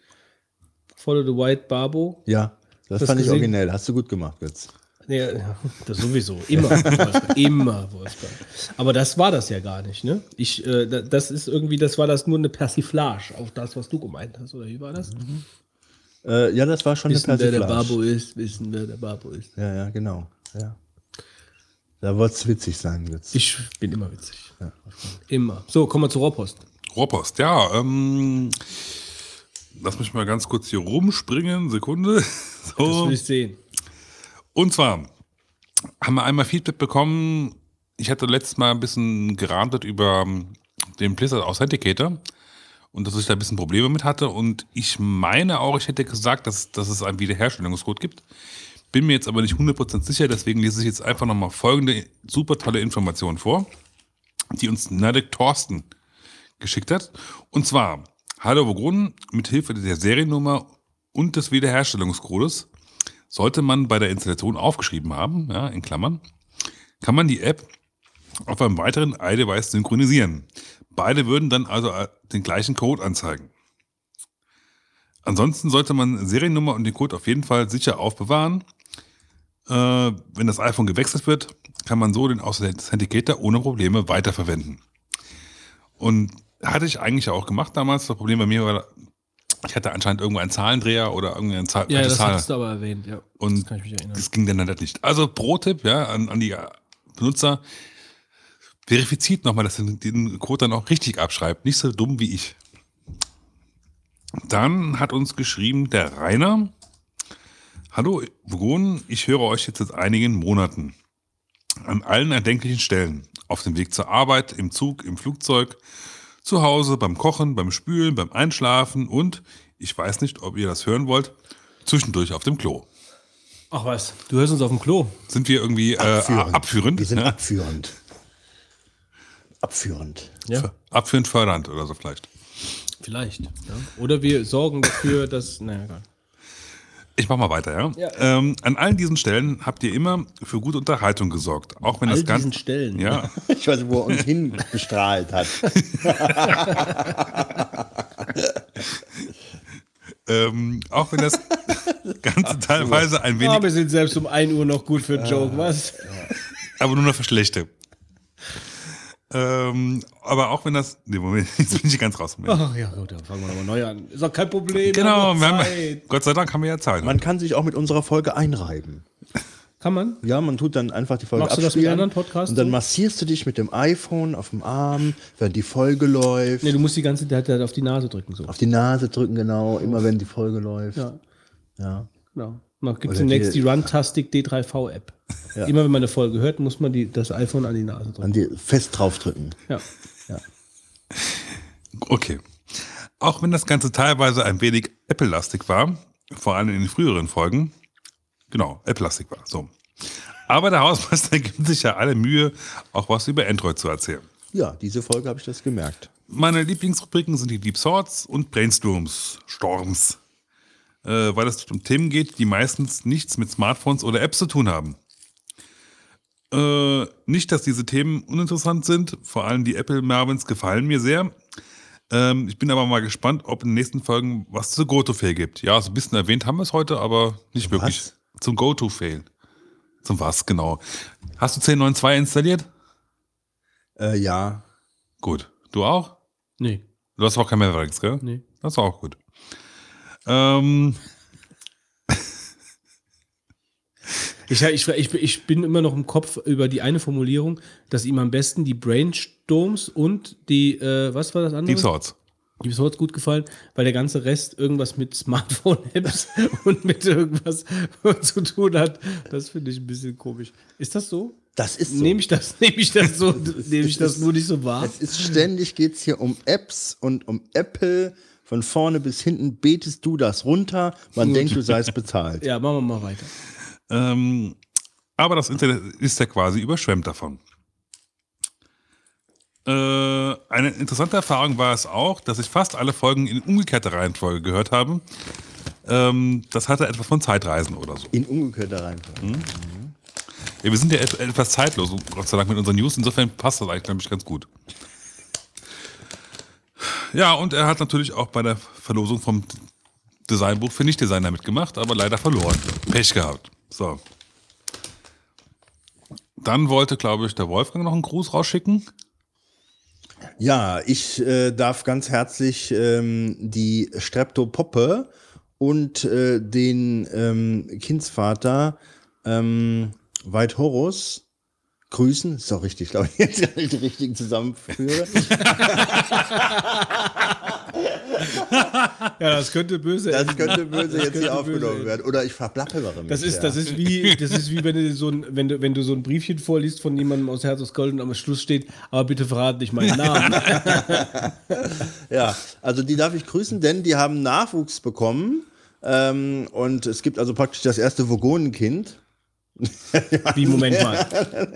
Follow the White Barbo? Ja, das, Das fand ich gesehen? originell. Hast du gut gemacht jetzt. Ja, ja, das sowieso. Immer. Wolfgang, immer, Wolfgang. Aber das war das ja gar nicht, ne? Ich, äh, da- das ist irgendwie, das war das nur eine Persiflage auf das, was du gemeint hast, oder wie war das? Äh, ja, das war schon Wissen, eine wer der Persiflage. Babo ist, wissen, wer der Babo ist. Ja, ja, genau. Ja. Da wird es witzig sein jetzt. Ich bin immer witzig. Immer. So, kommen wir zur Rohrpost. Rohrpost, ja. Ähm, lass mich mal ganz kurz hier rumspringen. Sekunde. Das So. will ich sehen. Und zwar haben wir einmal Feedback bekommen. Ich hatte letztes Mal ein bisschen gerantet über den Blizzard Authenticator und dass ich da ein bisschen Probleme mit hatte. Und ich meine auch, ich hätte gesagt, dass, dass es einen Wiederherstellungscode gibt. Bin mir jetzt aber nicht 100% sicher, deswegen lese ich jetzt einfach nochmal folgende super tolle Information vor, die uns Nadek Thorsten geschickt hat. Und zwar, Hallo Wogrun, mit Hilfe der Seriennummer und des Wiederherstellungscodes sollte man bei der Installation aufgeschrieben haben, ja, in Klammern, kann man die App auf einem weiteren iDevice synchronisieren. Beide würden dann also äh, den gleichen Code anzeigen. Ansonsten sollte man Seriennummer und den Code auf jeden Fall sicher aufbewahren. Äh, wenn das iPhone gewechselt wird, kann man so den Authenticator ohne Probleme weiterverwenden. Und hatte ich eigentlich auch gemacht damals. Das Problem bei mir war, ich hatte anscheinend irgendwo einen Zahlendreher oder irgendeine Zahl. Ja, das Zahl. hast du aber erwähnt, ja. Und das kann ich mich erinnern. das ging dann leider nicht. Also Pro-Tipp ja, an, an die Benutzer, verifiziert nochmal, dass ihr den Code dann auch richtig abschreibt. Nicht so dumm wie ich. Dann hat uns geschrieben der Rainer. Hallo Vogon, ich höre euch jetzt seit einigen Monaten. An allen erdenklichen Stellen. Auf dem Weg zur Arbeit, im Zug, im Flugzeug, zu Hause, beim Kochen, beim Spülen, beim Einschlafen und, ich weiß nicht, ob ihr das hören wollt, zwischendurch auf dem Klo. Ach was, du hörst uns auf dem Klo. Sind wir irgendwie äh, Abführend. abführend? Wir sind ja? abführend. Abführend. Ja. Abführend fördernd oder so vielleicht. Vielleicht. Ja. Oder wir sorgen dafür, dass. Naja, egal. Ich mach mal weiter, ja. Ja. Ähm, an allen diesen Stellen habt ihr immer für gute Unterhaltung gesorgt. Auch wenn All das Ganze. diesen Stellen. Ja. Ich weiß nicht, wo er uns hingestrahlt hat. ähm, auch wenn das Ganze teilweise ein wenig. Ah, wir sind selbst um 1 Uhr noch gut für einen Joke, was? aber nur noch für schlechte. Ähm, aber auch wenn das. Nee, Moment, jetzt bin ich ganz raus. Moment. Ach ja, gut, dann fangen wir nochmal neu an. Ist doch kein Problem. Genau, wir wir haben. Gott sei Dank haben wir ja Zeit. Man kann sich auch mit unserer Folge einreiben. Kann man? Ja, man tut dann einfach die Folge Machst du das mit abspielen. anderen Podcasts Und dann massierst du dich mit dem iPhone auf dem Arm, während die Folge läuft. Nee, du musst die ganze Zeit halt auf die Nase drücken. So. Auf die Nase drücken, genau, immer wenn die Folge läuft. Ja. Ja. Genau. Noch gibt demnächst die- die Runtastic D3V-App. Ja. Immer wenn man eine Folge hört, muss man die, das iPhone an die Nase drücken. An die fest draufdrücken. Ja. ja. Okay. Auch wenn das Ganze teilweise ein wenig Apple-lastig war, vor allem in den früheren Folgen, genau, Apple-lastig war, so. Aber der Hausmeister gibt sich ja alle Mühe, auch was über Android zu erzählen. Ja, diese Folge habe ich das gemerkt. Meine Lieblingsrubriken sind die Deep Thoughts und Brainstorms, Storms, äh, weil es um Themen geht, die meistens nichts mit Smartphones oder Apps zu tun haben. Äh, nicht, dass diese Themen uninteressant sind, vor allem die Apple Marvins gefallen mir sehr. Ähm, ich bin aber mal gespannt, ob in den nächsten Folgen was zu Go-To-Fail gibt. Ja, so ein bisschen erwähnt haben wir es heute, aber nicht wirklich. Zum Go-To-Fail. Zum was, genau. Hast du 10.9.2 installiert? Äh, ja. Gut. Du auch? Nee. Du hast auch kein Mavericks, gell? Nee. Das ist auch gut. Ähm, Ich, ich, ich, ich bin immer noch im Kopf über die eine Formulierung, dass ihm am besten die Brainstorms und die, äh, was war das andere? Deep Thoughts. Deep Thoughts gut gefallen, weil der ganze Rest irgendwas mit Smartphone-Apps und mit irgendwas zu tun hat. Das finde ich ein bisschen komisch. Ist das so? Das ist so. Nehme ich das, nehme ich das so, nehme ich das nur nicht so wahr? Es ist ständig geht es hier um Apps und um Apple. Von vorne bis hinten betest du das runter. Man Gut. denkt, du seist bezahlt. Ja, machen wir mal weiter. Ähm, aber das Internet ist ja quasi überschwemmt davon. Äh, eine interessante Erfahrung war es auch, dass ich fast alle Folgen in umgekehrter Reihenfolge gehört habe. Ähm, das hatte etwas von Zeitreisen oder so. In umgekehrter Reihenfolge. Ja, wir sind ja et etwas zeitlos, Gott sei Dank, mit unseren News. Insofern passt das eigentlich, glaube ich, ganz gut. Ja, und er hat natürlich auch bei der Verlosung vom Designbuch für Nicht-Designer mitgemacht, aber leider verloren. Pech gehabt. So. Dann wollte, glaube ich, der Wolfgang noch einen Gruß rausschicken. Ja, ich äh, darf ganz herzlich ähm, die Streptopoppe und äh, den ähm, Kindsvater ähm, Veit Horus grüßen. Ist doch richtig, glaube ich, jetzt die richtigen zusammenführe. Ja, das könnte böse Das könnte böse Das jetzt könnte hier böse aufgenommen enden. werden. Oder ich verplappere mich. Das ist, ja. das ist wie, das ist wie wenn du so ein, wenn du, wenn du so ein Briefchen vorliest von jemandem aus Herz aus Gold und am Schluss steht, aber bitte verrat nicht meinen Namen. Ja, also die darf ich grüßen, denn die haben Nachwuchs bekommen. Ähm, und es gibt also praktisch das erste Vogonenkind. Wie, Moment mal.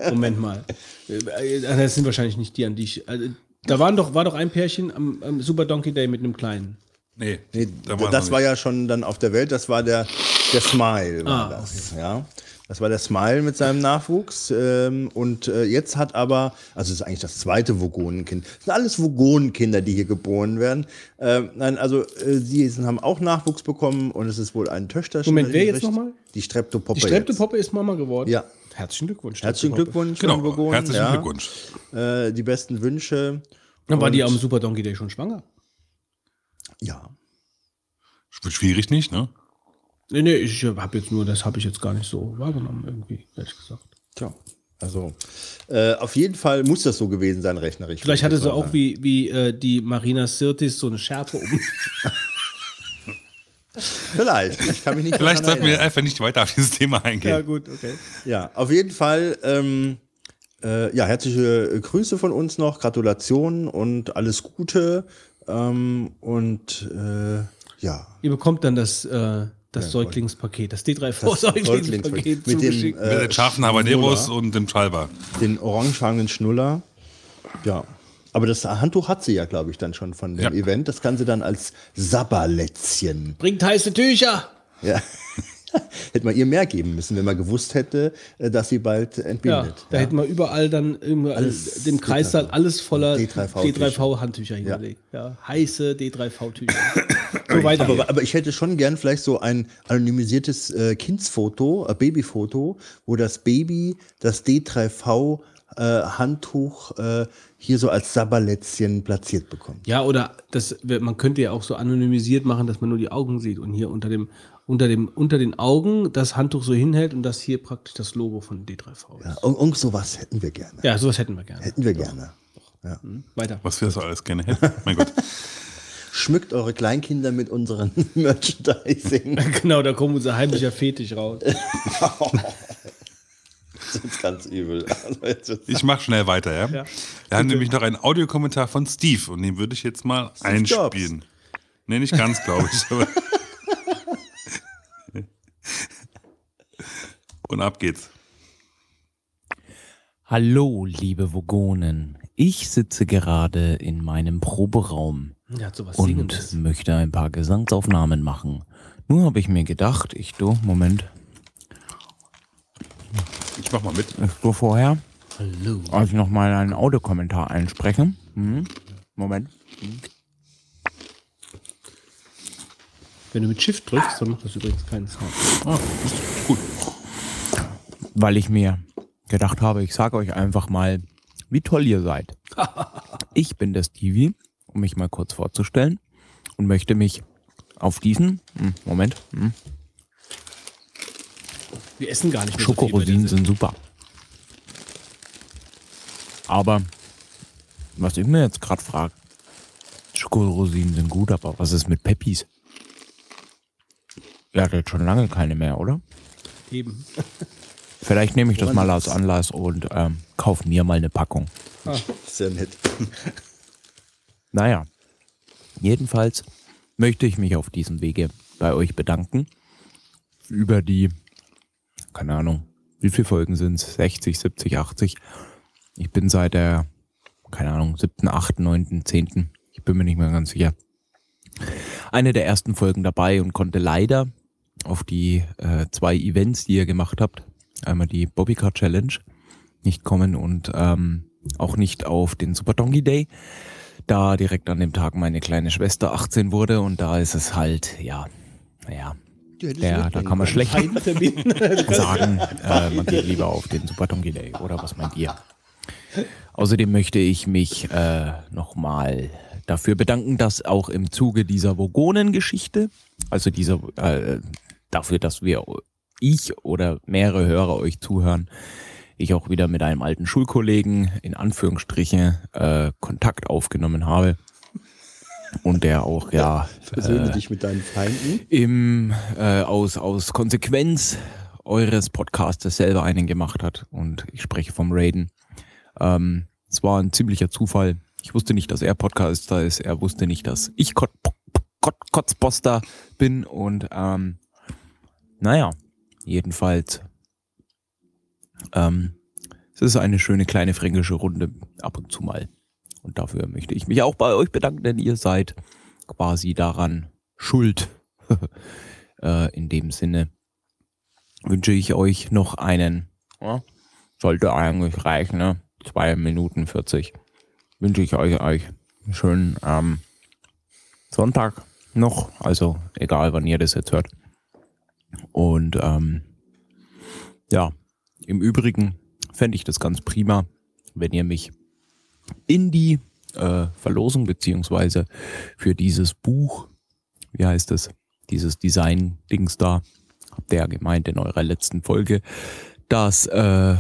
Moment mal. Äh, Das sind wahrscheinlich nicht die, an die ich. Also, da waren doch, war doch ein Pärchen am, am Super Donkey Day mit einem kleinen. Nee, Nee, da das war nicht. ja schon dann auf der Welt, das war der, der Smile, war Ah, das. Ja. Das war der Smile mit seinem Nachwuchs. Ähm, und äh, jetzt hat aber, also es ist eigentlich das zweite Vogonenkind. Das sind alles Vogonenkinder, die hier geboren werden. Ähm, nein, also äh, sind, haben auch Nachwuchs bekommen und es ist wohl ein Töchterchen. Moment, wer jetzt nochmal? Die Streptopoppe. Die Streptopoppe ist Mama geworden? Ja. Herzlichen Glückwunsch. Herzlichen. Glückwunsch, Genau, Vogonen, herzlichen ja. Glückwunsch. Äh, die besten Wünsche. Dann war die am Super Donkey Day schon schwanger. Ja. Schwierig nicht, ne? Nee, nee, ich habe jetzt nur, das habe ich jetzt gar nicht so wahrgenommen, irgendwie, ehrlich gesagt. Tja. Also, äh, auf jeden Fall muss das so gewesen sein, rechnerisch. Vielleicht hatte sie auch sagen. wie, wie äh, die Marina Sirtis so eine Schärpe um. Vielleicht. Ich kann mich nicht Vielleicht sollten wir einfach nicht weiter auf dieses Thema eingehen. ja, gut, okay. Ja, auf jeden Fall. Ähm, äh, ja, herzliche Grüße von uns noch, Gratulationen und alles Gute. Ähm, und äh, ja. Ihr bekommt dann das, äh, das Ja, Säuglingspaket, das Das D3V-Säuglingspaket Säuglingspaket mit dem, äh, Mit den scharfen Habaneros und dem Chalva. Den orangefarbenen Schnuller. Ja. Aber das Handtuch hat sie ja, glaube ich, dann schon von dem Ja. Event. Das kann sie dann als Sabberlätzchen. Bringt heiße Tücher! Ja. Hätte man ihr mehr geben müssen, wenn man gewusst hätte, äh, dass sie bald Ja, entbindet. da hätten wir überall dann Alles dem Kreissaal D3V. alles voller D3V D3V-Handtücher hingelegt. Ja. heiße D3V-Tücher. so weiter. Aber, aber ich hätte schon gern vielleicht so ein anonymisiertes äh, Kindsfoto, ein Babyfoto, wo das Baby das D3V äh, Handtuch äh, hier so als Sabberlätzchen platziert bekommt. Ja, oder das, man könnte ja auch so anonymisiert machen, dass man nur die Augen sieht und hier unter dem, unter dem, unter den Augen das Handtuch so hinhält und das hier praktisch das Logo von D3V ist. Ja, und, und sowas hätten wir gerne. Ja, sowas hätten wir gerne. Hätten wir gerne. Ja. Weiter. Was wir so alles gerne hätten. Mein Gott. Schmückt eure Kleinkinder mit unseren Merchandising. genau, da kommt unser heimlicher Fetisch raus. Das ist ganz übel. Also Ich mache schnell weiter, ja? Ja. Wir haben nämlich noch einen Audiokommentar von Steve und den würde ich jetzt mal einspielen. Nee, nicht ganz, glaube ich. Aber und ab geht's. Hallo, liebe Vogonen. Ich sitze gerade in meinem Proberaum Hat sowas und Singendes. möchte ein paar Gesangsaufnahmen machen. Nur habe ich mir gedacht, ich du, Moment, Ich mach mal mit. ich du vorher, Hallo. als ich nochmal einen Audiokommentar einspreche. Mhm. Moment. Wenn du mit Shift drückst, dann macht das übrigens keinen Sound. Ah, gut. weil ich mir gedacht habe, ich sage euch einfach mal, wie toll ihr seid. Ich bin der Stevie, mich mal kurz vorzustellen und möchte mich auf diesen, hm, Moment, hm, Wir essen gar nicht mehr so Schokorosinen der sind super. Aber was ich mir jetzt gerade frage, Schokorosinen sind gut, aber was ist mit Peppis? Ihr hattet schon lange keine mehr, oder? Eben. Vielleicht nehme ich das Woran mal als? Anlass und ähm, kauf mir mal eine Packung. Ah. Sehr nett. Naja, jedenfalls möchte ich mich auf diesem Wege bei euch bedanken über die, keine Ahnung, wie viele Folgen sind es? 60, 70, 80? Ich bin seit der, keine Ahnung, 7., 8., 9., 10., ich bin mir nicht mehr ganz sicher, eine der ersten Folgen dabei und konnte leider auf die äh, zwei Events, die ihr gemacht habt, einmal die Bobbycar Challenge, nicht kommen und ähm, auch nicht auf den Super Donkey Day, da direkt an dem Tag meine kleine Schwester 18 wurde und da ist es halt, ja, naja, ja, da mitbringen kann man schlecht sagen, äh, man geht lieber auf den Super Donkey Day oder was meint ihr? Außerdem möchte ich mich äh, nochmal dafür bedanken, dass auch im Zuge dieser Vogonen-Geschichte, also dieser, äh, dafür, dass wir, ich oder mehrere Hörer euch zuhören, ich auch wieder mit einem alten Schulkollegen in Anführungsstriche äh, Kontakt aufgenommen habe. Und der auch, ja, Versöhne äh, dich mit deinen Feinden. im, äh, aus, aus Konsequenz eures Podcastes selber einen gemacht hat. Und ich spreche vom Raiden. Ähm, es war ein ziemlicher Zufall. Ich wusste nicht, dass er Podcaster ist. Er wusste nicht, dass ich Kot Kot Kotzposter bin. Und ähm, naja, jedenfalls. Ähm, es ist eine schöne kleine fränkische Runde ab und zu mal. Und dafür möchte ich mich auch bei euch bedanken, denn ihr seid quasi daran schuld. äh, in dem Sinne. wünsche ich euch noch einen, ja, sollte eigentlich reichen, ne? Zwei Minuten 40. Wünsche ich euch, euch einen schönen ähm, Sonntag noch, also egal wann ihr das jetzt hört. Und ähm, ja, im Übrigen fände ich das ganz prima, wenn ihr mich in die äh, Verlosung beziehungsweise für dieses Buch, wie heißt es, dieses Design-Dings da, habt ihr ja gemeint in eurer letzten Folge, dass äh,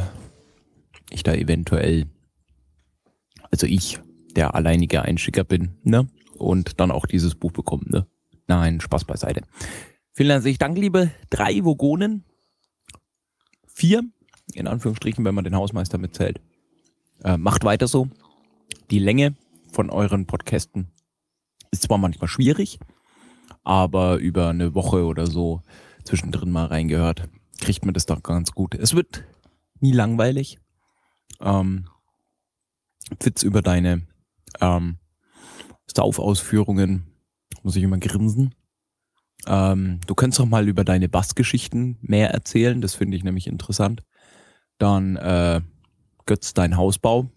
ich da eventuell, also ich, der alleinige Einschicker bin, ne? Und dann auch dieses Buch bekomme, ne? Nein, Spaß beiseite. Vielen herzlichen Dank, liebe drei Vogonen. Vier, in Anführungsstrichen, wenn man den Hausmeister mitzählt. Äh, macht weiter so. Die Länge von euren Podcasten ist zwar manchmal schwierig, aber über eine Woche oder so zwischendrin mal reingehört, kriegt man das doch ganz gut. Es wird nie langweilig. Ähm, Fitz über deine ähm, Saufausführungen muss ich immer grinsen. Ähm, du könntest doch mal über deine Bassgeschichten mehr erzählen, das finde ich nämlich interessant. Dann äh, Götz, dein Hausbau,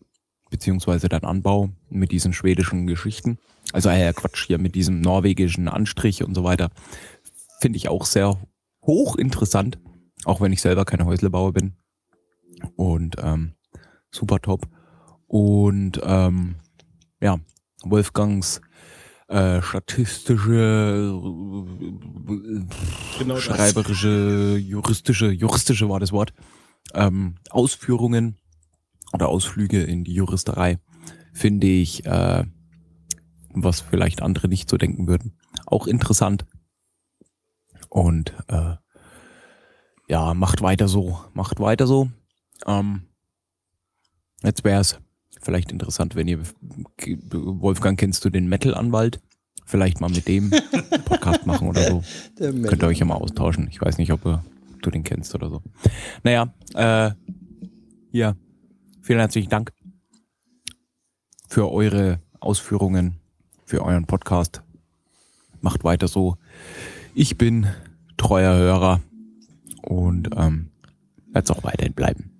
beziehungsweise dein Anbau mit diesen schwedischen Geschichten. Also äh, Quatsch hier mit diesem norwegischen Anstrich und so weiter. Finde ich auch sehr hochinteressant, auch wenn ich selber keine Häuslebauer bin. Und ähm, super top. Und ähm, ja, Wolfgangs äh, statistische, Genau schreiberische, juristische, juristische war das Wort, ähm, Ausführungen oder Ausflüge in die Juristerei finde ich, äh, was vielleicht andere nicht so denken würden, auch interessant. Und äh, ja, macht weiter so, macht weiter so. Ähm, jetzt wäre es vielleicht interessant, wenn ihr Wolfgang kennst du den Metal-Anwalt? Vielleicht mal mit dem Podcast machen oder so. Könnt ihr euch ja mal austauschen. Ich weiß nicht, ob du den kennst oder so. Naja, äh, ja, vielen herzlichen Dank für eure Ausführungen, für euren Podcast. Macht weiter so. Ich bin treuer Hörer und ähm, werde es auch weiterhin bleiben.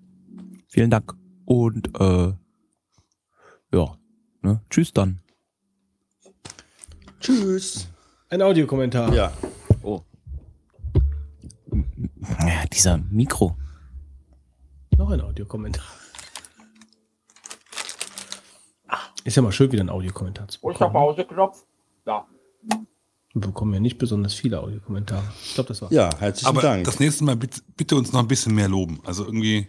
Vielen Dank und äh, ja, ne? tschüss dann. Tschüss. Ein Audiokommentar. Ja. Ja, dieser Mikro. Noch ein Audiokommentar. Ah, Ist ja mal schön, wieder ein Audiokommentar zu Wo ist der bekommen. Pauseknopf? Da. Wir bekommen ja nicht besonders viele Audiokommentare. Ich glaube, das war's. Ja, herzlichen Aber Dank. das nächste Mal bitte, bitte uns noch ein bisschen mehr loben. Also irgendwie,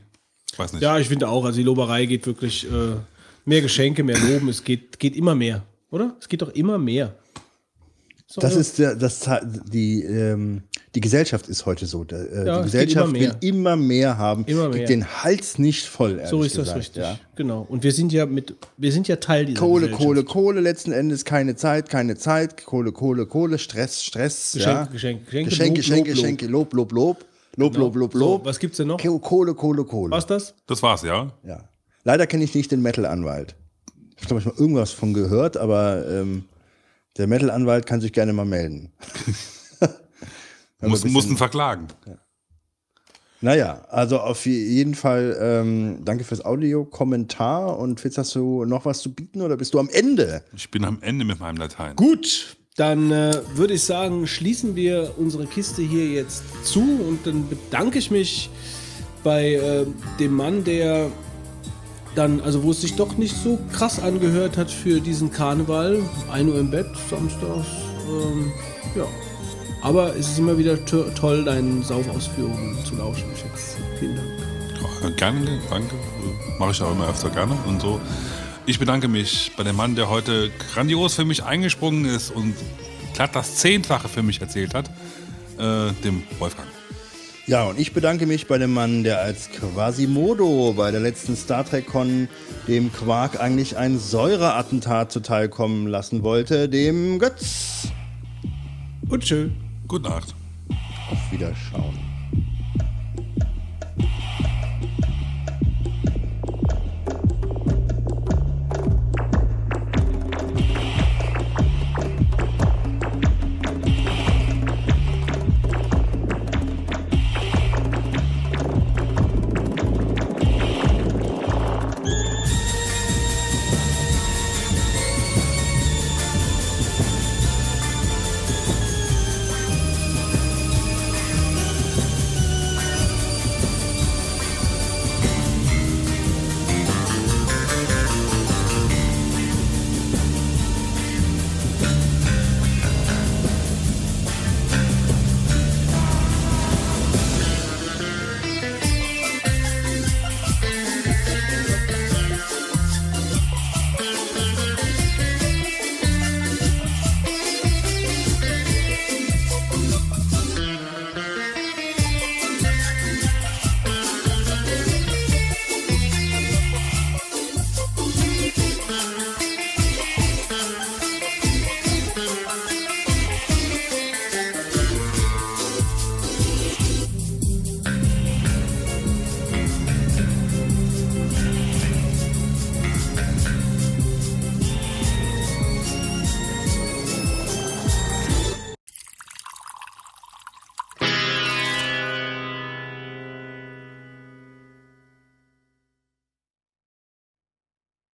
ich weiß nicht. Ja, ich finde auch, also die Loberei geht wirklich äh, mehr Geschenke, mehr Loben. Es geht, geht immer mehr, oder? Es geht doch immer mehr. doch Das immer- ist der, das, die, ähm, die Gesellschaft ist heute so. Der, äh, Ja, die Gesellschaft immer will immer mehr haben, Immer mehr. kriegt den Hals nicht voll. so ist das gesagt, richtig. Ja. Genau. Und wir sind ja mit, wir sind ja Teil dieser Kohle, Gesellschaft. Kohle, Kohle, letzten Endes keine Zeit, keine Zeit, Kohle, Kohle, Kohle, Stress, Stress. Geschenke, ja. Geschenke, Geschenke, Geschenke, Lob, Geschenke, Lob, Geschenke, Lob, Lob, Lob. Lob, Genau. Lob, Lob, So, Lob. was gibt's denn noch? Kohle, Kohle, Kohle. Was das? Das war's, ja? Ja. Leider kenne ich nicht den Metal-Anwalt. Ich glaube, ich habe mal irgendwas von gehört, aber ähm, der Metal-Anwalt kann sich gerne mal melden. Muss, ein mussten verklagen. Naja, also auf jeden Fall ähm, danke fürs Audio-Kommentar. Und Fitz, hast du noch was zu bieten oder bist du am Ende? Ich bin am Ende mit meinem Latein. Gut, dann äh, würde ich sagen, schließen wir unsere Kiste hier jetzt zu und dann bedanke ich mich bei äh, dem Mann, der dann, also wo es sich doch nicht so krass angehört hat für diesen Karneval. 1 Uhr im Bett, samstags. Ähm, ja. Aber es ist immer wieder to toll, deinen Saufausführungen zu lauschen, Schatz. Vielen Dank. Gerne, danke. Mache ich auch immer öfter gerne und so. Ich bedanke mich bei dem Mann, der heute grandios für mich eingesprungen ist und glatt das Zehnfache für mich erzählt hat, äh, dem Wolfgang. Ja, und ich bedanke mich bei dem Mann, der als Quasimodo bei der letzten Star Trek Con dem Quark eigentlich ein Säureattentat zuteilkommen lassen wollte, dem Götz. Und schön. Gute Nacht. Auf Wiederschauen.